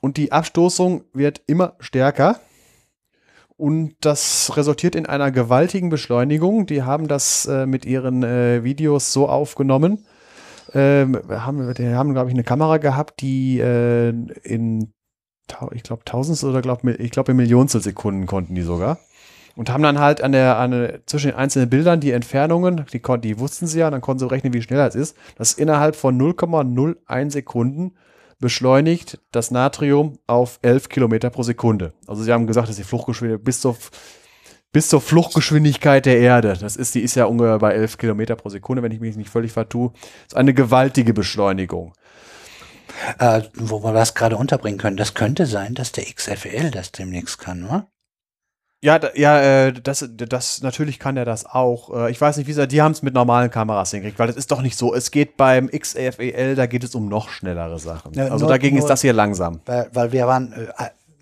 und die Abstoßung wird immer stärker. Und das resultiert in einer gewaltigen Beschleunigung. Die haben das äh, mit ihren äh, Videos so aufgenommen. Ähm, haben, die haben, glaube ich, eine Kamera gehabt, die äh, in, ich glaube, Tausendstel oder glaub, ich glaube, in Millionstel Sekunden konnten die sogar. Und haben dann halt an der, an der, zwischen den einzelnen Bildern die Entfernungen, die, die wussten sie ja, dann konnten sie rechnen, wie schnell das ist, dass innerhalb von 0,01 Sekunden beschleunigt das Natrium auf 11 Kilometer pro Sekunde. Also sie haben gesagt, dass die Fluchtgeschwindigkeit bis zur, bis zur Fluchtgeschwindigkeit der Erde, das ist, die ist ja ungefähr bei 11 Kilometer pro Sekunde, wenn ich mich nicht völlig vertue, ist eine gewaltige Beschleunigung. Äh, wo wir das gerade unterbringen können, das könnte sein, dass der XFL das demnächst kann, oder? Ja, ja, äh, das, das natürlich kann er das auch. Äh, ich weiß nicht, wie sie, die haben es mit normalen Kameras hingekriegt, weil das ist doch nicht so. Es geht beim XFEL, da geht es um noch schnellere Sachen. Ja, also nur, dagegen nur, ist das hier langsam. Weil, weil wir waren, äh,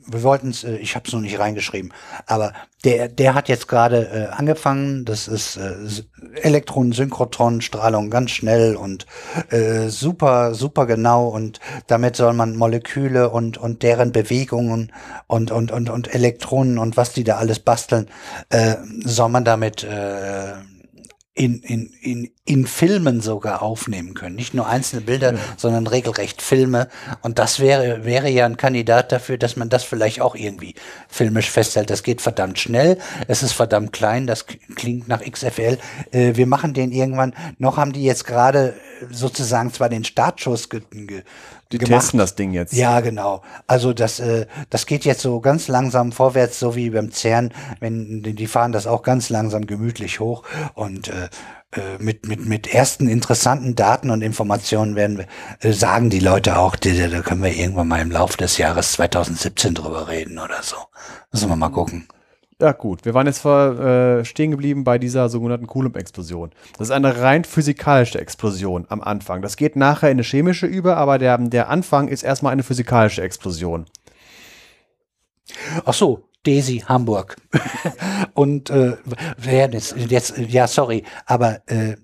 wir wollten es, äh, ich habe es noch nicht reingeschrieben, aber der, der hat jetzt gerade äh, angefangen. Das ist äh, Elektronensynchrotronenstrahlung ganz schnell und äh, super, super genau und damit soll man Moleküle und, und deren Bewegungen und, und, und, und Elektronen und was die da alles basteln, äh, soll man damit äh, in, in, in, in Filmen sogar aufnehmen können. Nicht nur einzelne Bilder, ja. sondern regelrecht Filme. Und das wäre, wäre ja ein Kandidat dafür, dass man das vielleicht auch irgendwie filmisch festhält. Das geht verdammt schnell, es ist verdammt klein, das klingt nach XFL. Äh, wir machen den irgendwann, noch haben die jetzt gerade sozusagen zwar den Startschuss ge, ge, die gemacht. testen das Ding jetzt. Ja, genau. Also das, äh, das geht jetzt so ganz langsam vorwärts, so wie beim CERN. Wenn die fahren das auch ganz langsam gemütlich hoch und äh, äh mit, mit, mit ersten interessanten Daten und Informationen werden wir, äh, sagen die Leute auch, da können wir irgendwann mal im Laufe des Jahres 2017 drüber reden oder so. Müssen wir mal gucken. Ja, gut. Wir waren jetzt vor, äh, stehen geblieben bei dieser sogenannten Coulomb-Explosion. Das ist eine rein physikalische Explosion am Anfang. Das geht nachher in eine chemische über, aber der, der Anfang ist erstmal eine physikalische Explosion. Ach so, Daisy Hamburg. Und äh, jetzt, jetzt, ja, sorry, aber äh,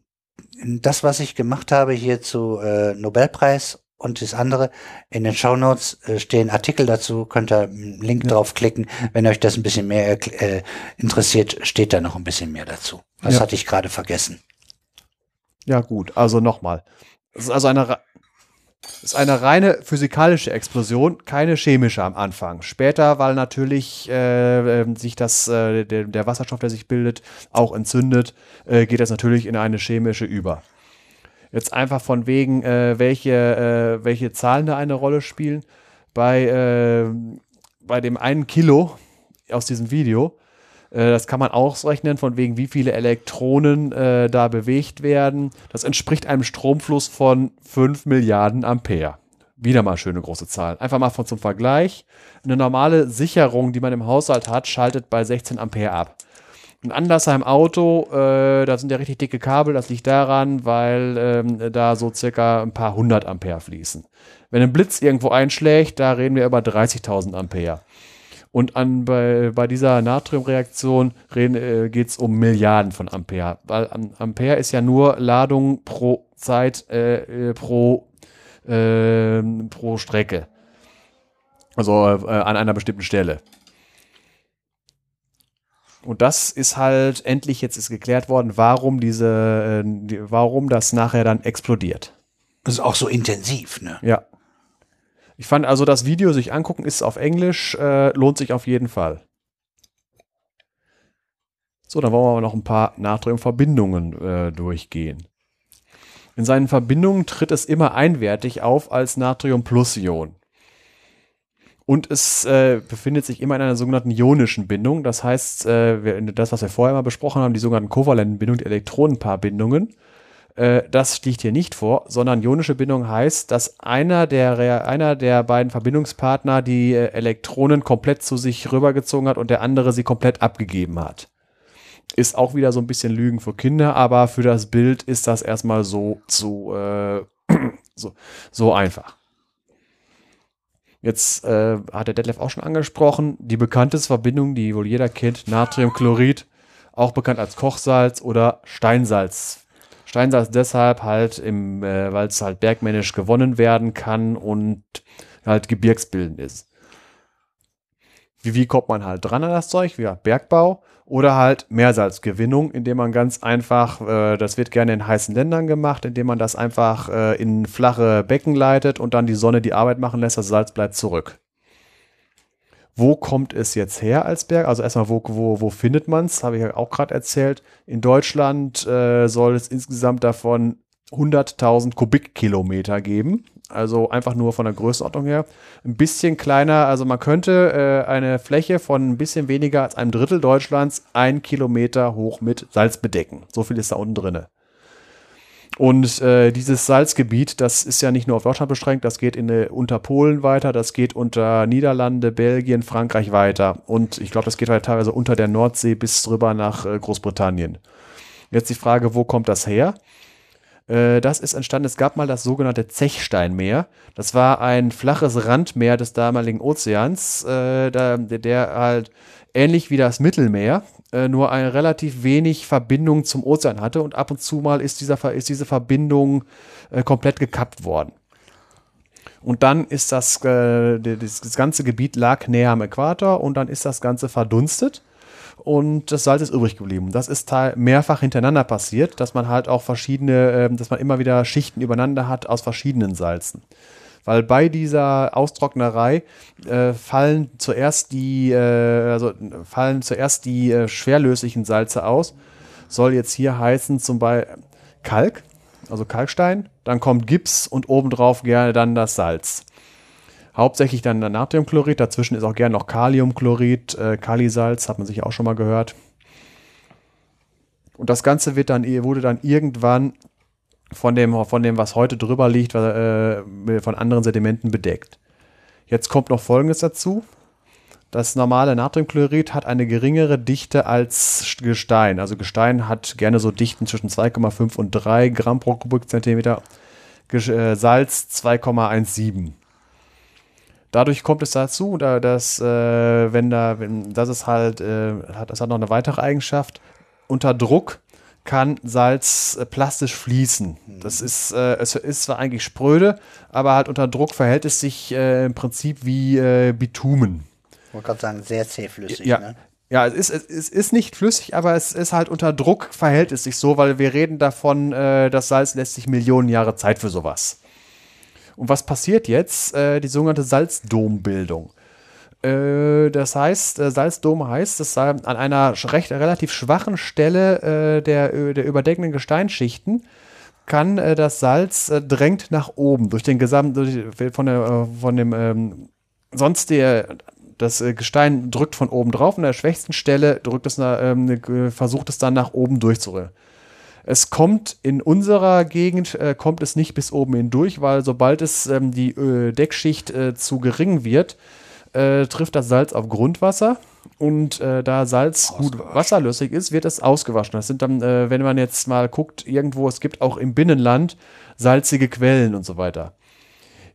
das, was ich gemacht habe hier zu äh, Nobelpreis und das andere. In den Show Notes äh, stehen Artikel dazu, könnt ihr einen Link ja. draufklicken. Wenn euch das ein bisschen mehr äh, interessiert, steht da noch ein bisschen mehr dazu. Das ja. hatte ich gerade vergessen. Ja, gut, also nochmal. Es ist also eine, ist eine reine physikalische Explosion, keine chemische am Anfang. Später, weil natürlich äh, ähm, sich das, äh, der, der, Wasserstoff, der sich bildet, auch entzündet, äh, geht das natürlich in eine chemische über. Jetzt einfach von wegen, äh, welche, äh, welche Zahlen da eine Rolle spielen. Bei, äh, bei dem einen Kilo aus diesem Video, das kann man ausrechnen, von wegen, wie viele Elektronen äh, da bewegt werden. Das entspricht einem Stromfluss von 5 Milliarden Ampere. Wieder mal schöne große Zahl. Einfach mal von zum Vergleich. Eine normale Sicherung, die man im Haushalt hat, schaltet bei 16 Ampere ab. Ein Anlasser im Auto, äh, da sind ja richtig dicke Kabel, das liegt daran, weil ähm, da so circa ein paar hundert Ampere fließen. Wenn ein Blitz irgendwo einschlägt, da reden wir über 30.000 Ampere. Und an, bei, bei dieser Natriumreaktion äh, geht es um Milliarden von Ampere. Weil Ampere ist ja nur Ladung pro Zeit, äh, äh pro, äh, pro Strecke. Also äh, an einer bestimmten Stelle. Und das ist halt endlich jetzt ist geklärt worden, warum diese, äh, warum das nachher dann explodiert. Das ist auch so intensiv, ne? Ja. Ich fand also das Video sich angucken, ist auf Englisch, äh, lohnt sich auf jeden Fall. So, dann wollen wir aber noch ein paar Natriumverbindungen äh, durchgehen. In seinen Verbindungen tritt es immer einwertig auf als Natrium-Plus-Ion. Und es äh, befindet sich immer in einer sogenannten ionischen Bindung. Das heißt, äh, das, was wir vorher mal besprochen haben, die sogenannten kovalenten Bindungen, die Elektronenpaarbindungen, äh, das liegt hier nicht vor, sondern ionische Bindung heißt, dass einer der, einer der beiden Verbindungspartner die äh, Elektronen komplett zu sich rübergezogen hat und der andere sie komplett abgegeben hat. Ist auch wieder so ein bisschen Lügen für Kinder, aber für das Bild ist das erstmal so, so, äh, so, so einfach. Jetzt äh, hat der Detlef auch schon angesprochen, die bekannteste Verbindung, die wohl jeder kennt, Natriumchlorid, auch bekannt als Kochsalz oder Steinsalz. Steinsalz deshalb halt, im, äh, weil es halt bergmännisch gewonnen werden kann und halt gebirgsbildend ist. Wie, wie kommt man halt dran an das Zeug? Ja, Bergbau oder halt Meersalzgewinnung, indem man ganz einfach, äh, das wird gerne in heißen Ländern gemacht, indem man das einfach äh, in flache Becken leitet und dann die Sonne die Arbeit machen lässt, das Salz bleibt zurück. Wo kommt es jetzt her als Berg? Also erstmal, wo, wo, wo findet man es? Habe ich ja auch gerade erzählt. In Deutschland äh, soll es insgesamt davon 100.000 Kubikkilometer geben Also einfach nur von der Größenordnung her. Ein bisschen kleiner, also man könnte äh, eine Fläche von ein bisschen weniger als einem Drittel Deutschlands ein Kilometer hoch mit Salz bedecken. So viel ist da unten drin. Und äh, dieses Salzgebiet, das ist ja nicht nur auf Deutschland beschränkt, das geht in, unter Polen weiter, das geht unter Niederlande, Belgien, Frankreich weiter. Und ich glaube, das geht halt teilweise unter der Nordsee bis rüber nach äh, Großbritannien. Jetzt die Frage, wo kommt das her? Äh, das ist entstanden, es gab mal das sogenannte Zechsteinmeer. Das war ein flaches Randmeer des damaligen Ozeans, äh, der, der halt ähnlich wie das Mittelmeer äh, nur eine relativ wenig Verbindung zum Ozean hatte und ab und zu mal ist, dieser, ist diese Verbindung äh, komplett gekappt worden. Und dann ist das, äh, das, das ganze Gebiet lag näher am Äquator und dann ist das Ganze verdunstet und das Salz ist übrig geblieben. Das ist mehrfach hintereinander passiert, dass man halt auch verschiedene, äh, dass man immer wieder Schichten übereinander hat aus verschiedenen Salzen. Weil bei dieser Austrocknerei äh, fallen zuerst die, äh, also fallen zuerst die äh, schwerlöslichen Salze aus. Soll jetzt hier heißen zum Beispiel Kalk, also Kalkstein, dann kommt Gips und obendrauf gerne dann das Salz. Hauptsächlich dann Natriumchlorid, dazwischen ist auch gerne noch Kaliumchlorid, äh, Kalisalz, hat man sich auch schon mal gehört. Und das Ganze wird dann, wurde dann irgendwann von dem, von dem, was heute drüber liegt, äh, von anderen Sedimenten bedeckt. Jetzt kommt noch Folgendes dazu. Das normale Natriumchlorid hat eine geringere Dichte als Gestein. Also Gestein hat gerne so Dichten zwischen 2,5 und 3 Gramm pro Kubikzentimeter. Äh, Salz 2,17. Dadurch kommt es dazu, dass äh, wenn da, wenn, das ist halt, äh, hat, das hat noch eine weitere Eigenschaft. Unter Druck kann Salz äh, plastisch fließen. Das ist, äh, es ist zwar eigentlich spröde, aber halt unter Druck verhält es sich äh, im Prinzip wie äh, Bitumen. Ich wollte gerade sagen, sehr zähflüssig. Ja, ne? ja es, ist, es ist nicht flüssig, aber es ist halt unter Druck verhält es sich so, weil wir reden davon, äh, das Salz lässt sich Millionen Jahre Zeit für sowas. Und was passiert jetzt? Die sogenannte Salzdombildung. Äh, das heißt, äh, Salzdom heißt, dass an einer recht, relativ schwachen Stelle äh, der, der überdeckenden Gesteinsschichten kann das Salz drängt nach oben durch den gesamten, von, der, von dem, ähm, sonst der, das Gestein drückt von oben drauf an der schwächsten Stelle drückt es, ähm, versucht es dann nach oben durchzurühren. Es kommt in unserer Gegend, äh, kommt es nicht bis oben hindurch, weil sobald es ähm, die äh, Deckschicht äh, zu gering wird, äh, trifft das Salz auf Grundwasser. Und äh, da Salz gut wasserlösig ist, wird es ausgewaschen. Das sind dann, äh, wenn man jetzt mal guckt, irgendwo, es gibt auch im Binnenland salzige Quellen und so weiter.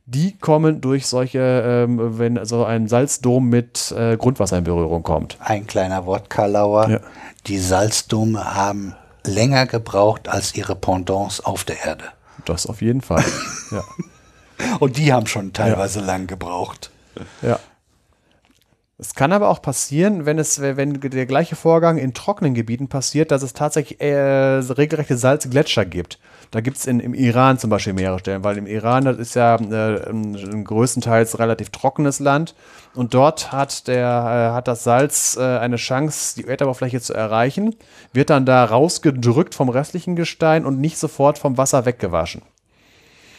Die kommen durch solche, ähm, wenn so ein Salzdom mit äh, Grundwasser in Berührung kommt. Ein kleiner Wort, Karlauer. Ja. Die Salzdome haben länger gebraucht als ihre Pendants auf der Erde. Das auf jeden Fall. ja. Und die haben schon teilweise ja. lang gebraucht. Ja. Es kann aber auch passieren, wenn es, wenn der gleiche Vorgang in trockenen Gebieten passiert, dass es tatsächlich äh, regelrechte Salzgletscher gibt. Da gibt es im Iran zum Beispiel mehrere Stellen, weil im Iran, das ist ja äh, ein größtenteils relativ trockenes Land und dort hat, der, äh, hat das Salz äh, eine Chance, die Erdoberfläche zu erreichen, wird dann da rausgedrückt vom restlichen Gestein und nicht sofort vom Wasser weggewaschen.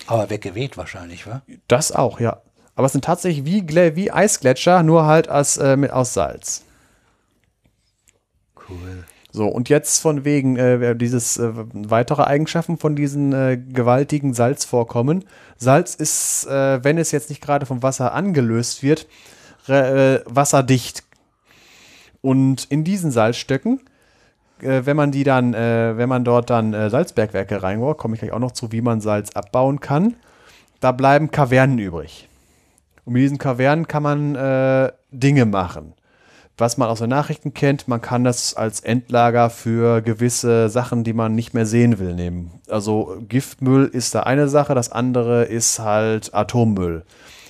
Aber weggeweht wahrscheinlich, wa? Das auch, ja. Aber es sind tatsächlich wie, wie Eisgletscher, nur halt als, äh, mit, aus Salz. Cool. So, und jetzt von wegen äh, dieses äh, weitere Eigenschaften von diesen äh, gewaltigen Salzvorkommen. Salz ist, äh, wenn es jetzt nicht gerade vom Wasser angelöst wird, äh, wasserdicht. Und in diesen Salzstöcken, äh, wenn man die dann, wenn man dort dann Salzbergwerke reinbaut, komme ich gleich auch noch zu, wie man Salz abbauen kann, da bleiben Kavernen übrig. Und mit diesen Kavernen kann man Dinge machen was man aus den Nachrichten kennt, man kann das als Endlager für gewisse Sachen, die man nicht mehr sehen will, nehmen. Also Giftmüll ist da eine Sache, das andere ist halt Atommüll.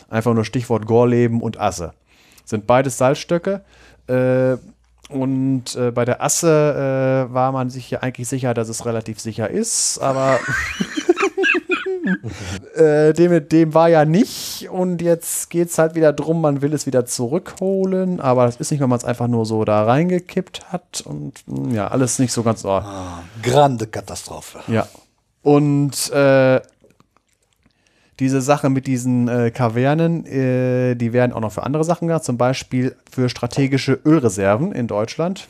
Einfach nur Stichwort Gorleben und Asse. Sind beides Salzstöcke. Äh, und äh, bei der Asse äh, war man sich ja eigentlich sicher, dass es relativ sicher ist, aber äh, dem, dem war ja nicht. Und jetzt geht es halt wieder drum, man will es wieder zurückholen. Aber das ist nicht, wenn man es einfach nur so da reingekippt hat. Und hm, ja, alles nicht so ganz. Oh. Grande Katastrophe. Ja. Und äh, diese Sache mit diesen äh, Kavernen, äh, die werden auch noch für andere Sachen gemacht, zum Beispiel für strategische Ölreserven in Deutschland.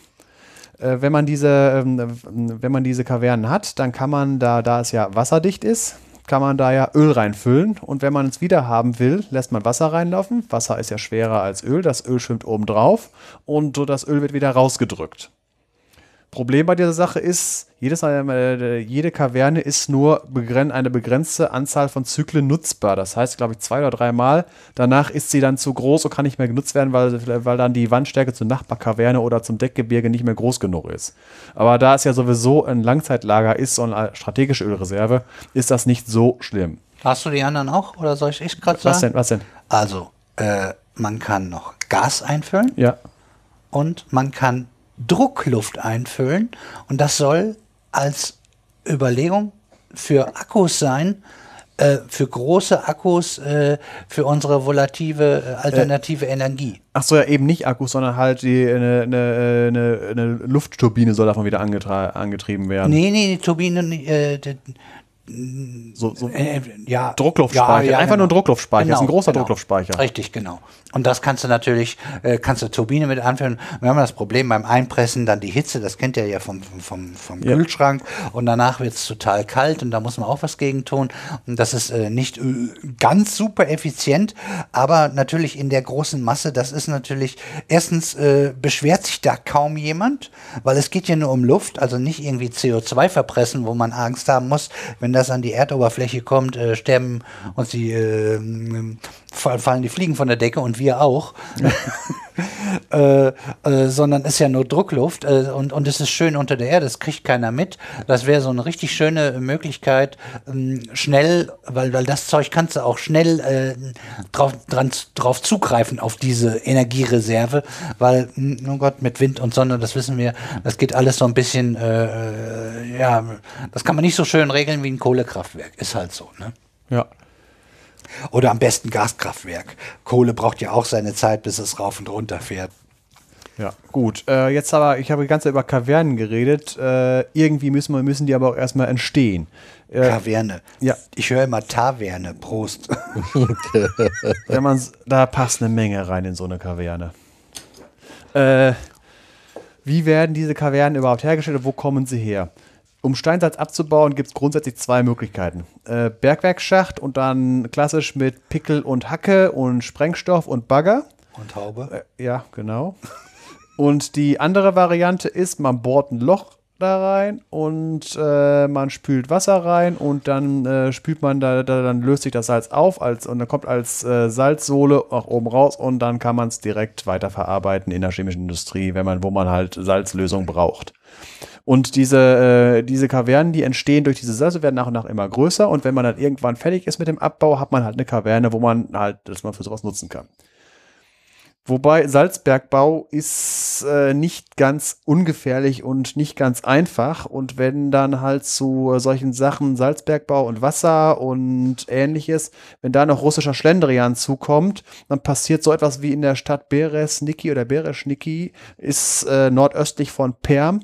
Äh, wenn man diese, ähm, wenn man diese Kavernen hat, dann kann man da, da es ja wasserdicht ist, kann man da ja Öl reinfüllen. Und wenn man es wieder haben will, lässt man Wasser reinlaufen. Wasser ist ja schwerer als Öl. Das Öl schwimmt oben drauf und so das Öl wird wieder rausgedrückt. Problem bei dieser Sache ist, jedes, äh, jede Kaverne ist nur begren eine begrenzte Anzahl von Zyklen nutzbar. Das heißt, glaube ich, zwei oder dreimal. Danach ist sie dann zu groß und kann nicht mehr genutzt werden, weil, weil dann die Wandstärke zur Nachbarkaverne oder zum Deckgebirge nicht mehr groß genug ist. Aber da es ja sowieso ein Langzeitlager ist und eine strategische Ölreserve, ist das nicht so schlimm. Hast du die anderen auch oder soll ich gerade sagen? Was denn? Was denn? Also, äh, man kann noch Gas einfüllen. Ja. Und man kann Druckluft einfüllen. Und das soll als Überlegung für Akkus sein, äh, für große Akkus, äh, für unsere volative äh, alternative Energie. Ach so, ja, eben nicht Akkus, sondern halt die, eine, eine, eine, eine Luftturbine soll davon wieder angetrieben werden. Nee, nee, die Turbine, äh, so, so äh, ja, Druckluftspeicher. Ja, ja, Einfach genau. nur Druckluftspeicher. Genau, das ist ein genau, großer genau. Druckluftspeicher. Richtig, genau. Und das kannst du natürlich, äh, kannst du Turbine mit anführen. Wir haben das Problem beim Einpressen, dann die Hitze, das kennt ihr ja vom, vom, vom ja. Kühlschrank. Und danach wird es total kalt und da muss man auch was gegen tun. Und das ist äh, nicht äh, ganz super effizient, aber natürlich in der großen Masse, das ist natürlich, erstens äh, beschwert sich da kaum jemand, weil es geht ja nur um Luft, also nicht irgendwie CO2 verpressen, wo man Angst haben muss, wenn das an die Erdoberfläche kommt, äh, sterben uns die, äh, fallen die Fliegen von der Decke und wir auch. äh, äh, sondern ist ja nur Druckluft äh, und, und es ist schön unter der Erde, das kriegt keiner mit. Das wäre so eine richtig schöne Möglichkeit, ähm, schnell, weil, weil das Zeug kannst du auch schnell äh, drauf, dran, drauf zugreifen auf diese Energiereserve, weil, oh Gott, mit Wind und Sonne, das wissen wir, das geht alles so ein bisschen, äh, äh, ja, das kann man nicht so schön regeln wie ein Kohlekraftwerk, ist halt so, ne? Ja. Oder am besten Gaskraftwerk. Kohle braucht ja auch seine Zeit, bis es rauf und runter fährt. Ja, gut. Äh, jetzt aber, ich habe die ganze Zeit über Kavernen geredet. Äh, irgendwie müssen, wir, müssen die aber auch erstmal entstehen. Äh, Kaverne. Ja. Ich höre immer Taverne. Prost. Wenn man, da passt eine Menge rein in so eine Kaverne. Äh, wie werden diese Kavernen überhaupt hergestellt und wo kommen sie her? Um Steinsalz abzubauen, gibt es grundsätzlich zwei Möglichkeiten. Äh, Bergwerksschacht und dann klassisch mit Pickel und Hacke und Sprengstoff und Bagger. Und Haube. Äh, ja, genau. und die andere Variante ist, man bohrt ein Loch da rein und äh, man spült Wasser rein und dann äh, spült man da, da, dann löst sich das Salz auf als, und dann kommt als äh, Salzsohle auch oben raus und dann kann man es direkt weiterverarbeiten in der chemischen Industrie, wenn man, wo man halt Salzlösung braucht. Und diese, äh, diese Kavernen, die entstehen durch diese Salze, werden nach und nach immer größer. Und wenn man dann irgendwann fertig ist mit dem Abbau, hat man halt eine Kaverne, wo man halt, das man für sowas nutzen kann. Wobei Salzbergbau ist äh, nicht ganz ungefährlich und nicht ganz einfach. Und wenn dann halt zu solchen Sachen Salzbergbau und Wasser und ähnliches, wenn da noch russischer Schlendrian zukommt, dann passiert so etwas wie in der Stadt Beresniki oder Bereschniki, ist äh, nordöstlich von Perm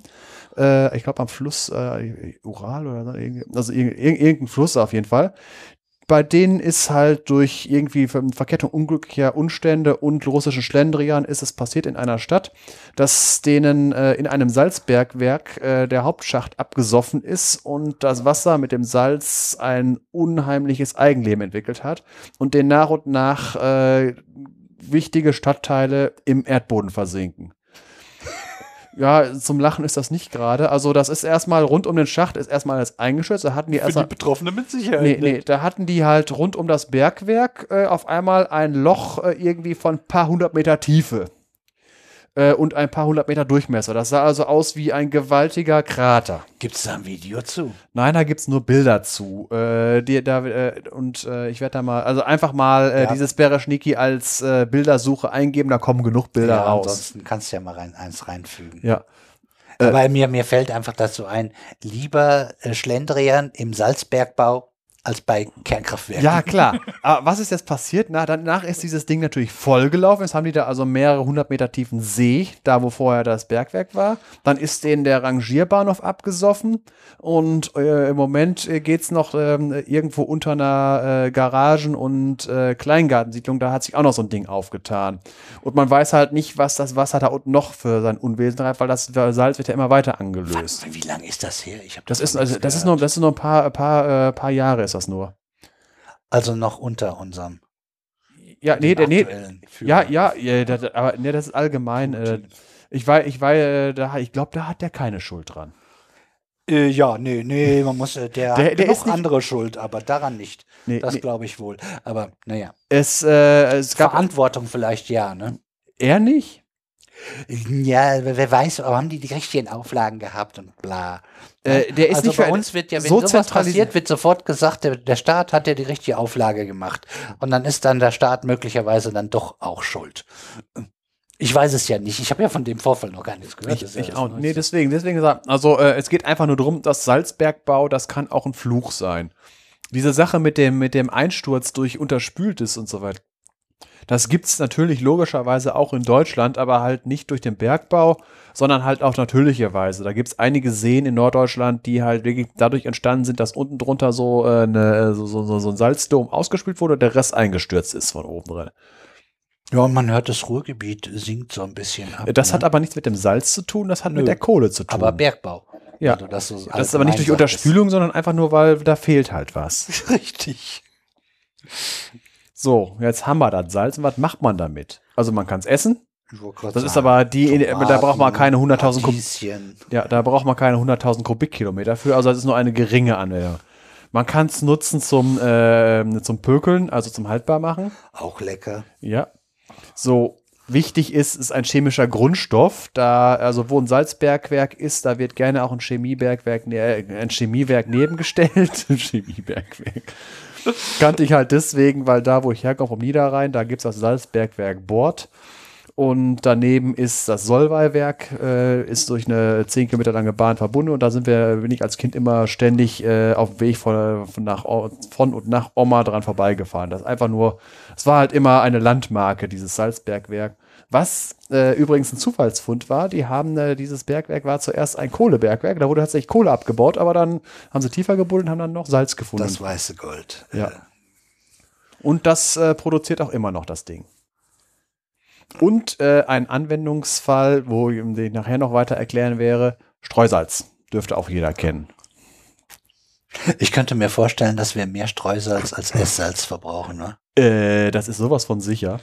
äh, ich glaube am Fluss äh, Ural oder so, also irgendein Fluss auf jeden Fall. Bei denen ist halt durch irgendwie Verkettung unglücklicher Umstände und russischen Schlendrian ist es passiert in einer Stadt, dass denen äh, in einem Salzbergwerk äh, der Hauptschacht abgesoffen ist und das Wasser mit dem Salz ein unheimliches Eigenleben entwickelt hat und den nach und nach äh, wichtige Stadtteile im Erdboden versinken. Ja, zum Lachen ist das nicht gerade. Also, das ist erstmal rund um den Schacht, ist erstmal alles eingeschützt. Da hatten die erstmal. die Betroffenen mit Sicherheit. Nee, nee, da hatten die halt rund um das Bergwerk äh, auf einmal ein Loch äh, irgendwie von ein paar hundert Meter Tiefe äh, und ein paar hundert Meter Durchmesser. Das sah also aus wie ein gewaltiger Krater. Gibt es da ein Video zu? Nein, da gibt es nur Bilder zu. Äh, die, da, äh, und äh, ich werde da mal, also einfach mal äh, ja. dieses Bereschniki als äh, Bildersuche eingeben, da kommen genug Bilder ja, raus. Ansonsten kannst du ja mal rein, eins reinfügen. Ja. Weil mir, mir fällt einfach dazu ein, lieber Schlendrian im Salzbergbau als bei Kernkraftwerken. Ja, klar. Aber was ist jetzt passiert? Na, danach ist dieses Ding natürlich vollgelaufen. Jetzt haben die da also mehrere hundert Meter tiefen See, da wo vorher das Bergwerk war. Dann ist denen der Rangierbahnhof abgesoffen und äh, im Moment äh, geht es noch äh, irgendwo unter einer äh, Garagen- und äh, Kleingartensiedlung. Da hat sich auch noch so ein Ding aufgetan. Und man weiß halt nicht, was das Wasser da unten noch für sein Unwesen treibt, weil das Salz wird ja immer weiter angelöst. Wie lange ist das her? Ich das, das ist also, das ist nur das ist nur ein paar paar äh, paar Jahre ist das nur. Also noch unter unserem. Ja, nee, der, nee, ja, ja, ja, das, aber nee, das ist allgemein. Äh, ich war, ich war, äh, da, ich glaube, da hat der keine Schuld dran. Äh, ja, nee, nee, man muss, äh, der, der, hat der noch andere Schuld, aber daran nicht. Nee, das nee. glaube ich wohl. Aber naja. Es, äh, es gab Verantwortung vielleicht ja, ne? Er nicht? Ja, wer weiß, haben die die richtigen Auflagen gehabt und bla. Äh, der ist also nicht bei uns wird ja, wenn so sowas passiert, wird sofort gesagt, der, der Staat hat ja die richtige Auflage gemacht. Und dann ist dann der Staat möglicherweise dann doch auch schuld. Ich weiß es ja nicht. Ich habe ja von dem Vorfall noch gar nichts gehört. Ich, ich auch. Nee, deswegen, deswegen gesagt, also äh, es geht einfach nur darum, dass Salzbergbau, das kann auch ein Fluch sein. Diese Sache mit dem, mit dem Einsturz durch Unterspültes und so weiter, das gibt es natürlich logischerweise auch in Deutschland, aber halt nicht durch den Bergbau, sondern halt auch natürlicherweise. Da gibt es einige Seen in Norddeutschland, die halt wirklich dadurch entstanden sind, dass unten drunter so, äh, eine, so, so, so ein Salzdom ausgespült wurde und der Rest eingestürzt ist von oben drin. Ja, und man hört, das Ruhrgebiet sinkt so ein bisschen ab. Das ne? hat aber nichts mit dem Salz zu tun, das hat Nö. mit der Kohle zu tun. Aber Bergbau. Ja, also das, so das ist aber nicht durch Unterspülung, ist. sondern einfach nur, weil da fehlt halt was. Richtig. So, jetzt haben wir das Salz und was macht man damit? Also man kann es essen. Das sagen, ist aber die, Tomaten, da braucht man keine 100.000 Kubik. Ja, da braucht man keine 100.000 Kubikkilometer für. Also das ist nur eine geringe Anwendung. Man kann es nutzen zum, äh, zum Pökeln, also zum Haltbarmachen. Auch lecker. Ja. So, wichtig ist, ist ein chemischer Grundstoff. Da, also wo ein Salzbergwerk ist, da wird gerne auch ein Chemiebergwerk, äh, ein Chemiewerk nebengestellt. ein Chemiebergwerk. Kannte ich halt deswegen, weil da, wo ich herkomme, vom Niederrhein, da gibt es das Salzbergwerk Bord. Und daneben ist das Solvay-Werk, äh, ist durch eine 10 Kilometer lange Bahn verbunden. Und da sind wir, bin ich als Kind immer ständig äh, auf dem Weg von, von, nach, von und nach Oma dran vorbeigefahren. Das ist einfach nur, es war halt immer eine Landmarke, dieses Salzbergwerk. Was äh, übrigens ein Zufallsfund war, die haben, äh, dieses Bergwerk war zuerst ein Kohlebergwerk, da wurde tatsächlich Kohle abgebaut, aber dann haben sie tiefer gebuddelt und haben dann noch Salz gefunden. Das weiße Gold. Ja. Und das äh, produziert auch immer noch das Ding. Und äh, ein Anwendungsfall, wo ich nachher noch weiter erklären wäre, Streusalz. Dürfte auch jeder kennen. Ich könnte mir vorstellen, dass wir mehr Streusalz als Esssalz verbrauchen, ne? Äh, das ist sowas von sicher.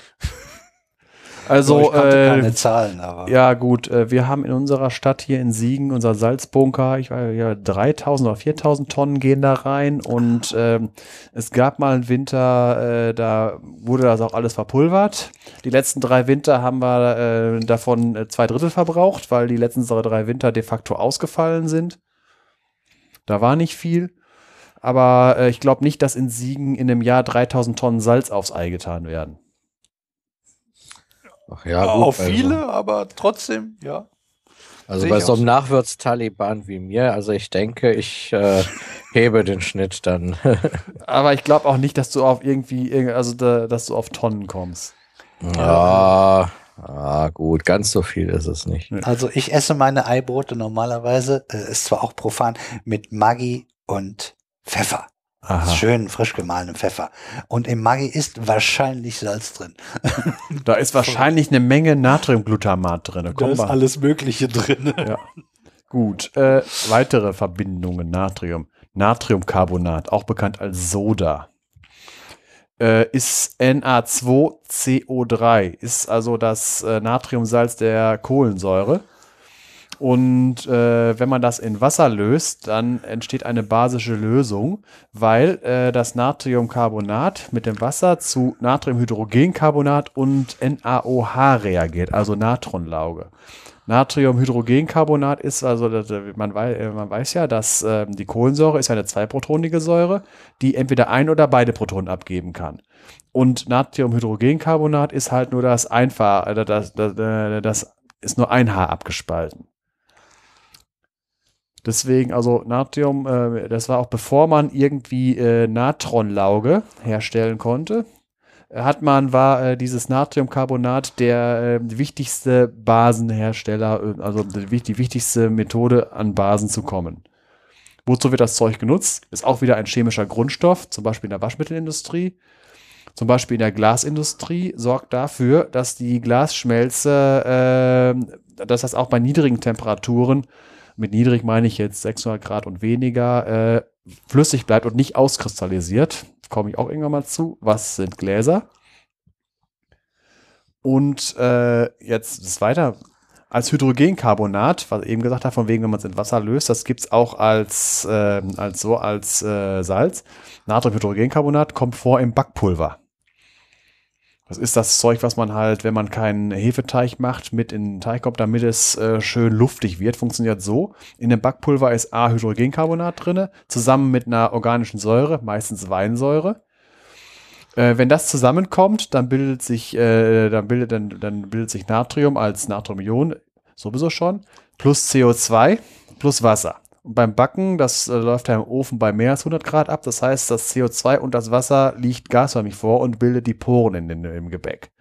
Also, ich äh, keine Zahlen, aber. Ja, gut, äh, wir haben in unserer Stadt hier in Siegen unser Salzbunker, ich weiß ja, 3000 oder 4000 Tonnen gehen da rein und ähm, es gab mal einen Winter, äh, da wurde das auch alles verpulvert. Die letzten drei Winter haben wir äh, davon äh, zwei Drittel verbraucht, weil die letzten drei Winter de facto ausgefallen sind. Da war nicht viel. Aber äh, ich glaube nicht, dass in Siegen in einem Jahr 3000 Tonnen Salz aufs Ei getan werden. Ach ja, gut, Auf also. viele, aber trotzdem, ja. Also bei so einem Nachwärts-Taliban wie mir, also ich denke, ich äh, hebe den Schnitt dann. aber ich glaube auch nicht, dass du auf irgendwie, also da, dass du auf Tonnen kommst. Ja, ah, gut, ganz so viel ist es nicht. Also ich esse meine Eibrote normalerweise, äh, ist zwar auch profan, mit Maggi und Pfeffer. Aha. Schön frisch gemahlenem Pfeffer. Und im Maggi ist wahrscheinlich Salz drin. Da ist wahrscheinlich eine Menge Natriumglutamat drin. Da ist alles Mögliche drin. Ja. Gut. Äh, weitere Verbindungen Natrium. Natriumcarbonat, auch bekannt als Soda, äh, ist Na2CO3, ist also das äh, Natriumsalz der Kohlensäure. Und äh, wenn man das in Wasser löst, dann entsteht eine basische Lösung, weil äh, das Natriumcarbonat mit dem Wasser zu Natriumhydrogencarbonat und NaOH reagiert, also Natronlauge. Natriumhydrogencarbonat ist also, man weiß, äh, man weiß ja, dass äh, die Kohlensäure ist eine zweiprotonige Säure, die entweder ein oder beide Protonen abgeben kann. Und Natriumhydrogencarbonat ist halt nur das einfach, äh, das, das, das ist nur ein Haar abgespalten. Deswegen, also Natrium, äh, das war auch bevor man irgendwie äh, Natronlauge herstellen konnte, hat man, war äh, dieses Natriumcarbonat der äh, wichtigste Basenhersteller, äh, also die, die wichtigste Methode an Basen zu kommen. Wozu wird das Zeug genutzt? Ist auch wieder ein chemischer Grundstoff, zum Beispiel in der Waschmittelindustrie. Zum Beispiel in der Glasindustrie sorgt dafür, dass die Glasschmelze, äh, dass das auch bei niedrigen Temperaturen, mit niedrig meine ich jetzt 600 Grad und weniger, äh, flüssig bleibt und nicht auskristallisiert. Komme ich auch irgendwann mal zu. Was sind Gläser? Und äh, jetzt das weiter als Hydrogencarbonat, was ich eben gesagt habe, von wegen, wenn man es in Wasser löst, das gibt es auch als, äh, als so als äh, Salz. Natriumhydrogencarbonat kommt vor im Backpulver. Das ist das Zeug, was man halt, wenn man keinen Hefeteig macht, mit in den Teig kommt, damit es äh, schön luftig wird. Funktioniert so. In dem Backpulver ist A Hydrogencarbonat drin, zusammen mit einer organischen Säure, meistens Weinsäure. Äh, wenn das zusammenkommt, dann bildet sich, äh, dann bildet, dann, dann bildet sich Natrium als Natriumion, sowieso schon, plus CO2 plus Wasser. Und beim Backen, das äh, läuft ja im Ofen bei mehr als 100 Grad ab. Das heißt, das CO2 und das Wasser liegt gasförmig vor und bildet die Poren in den, im Gebäck.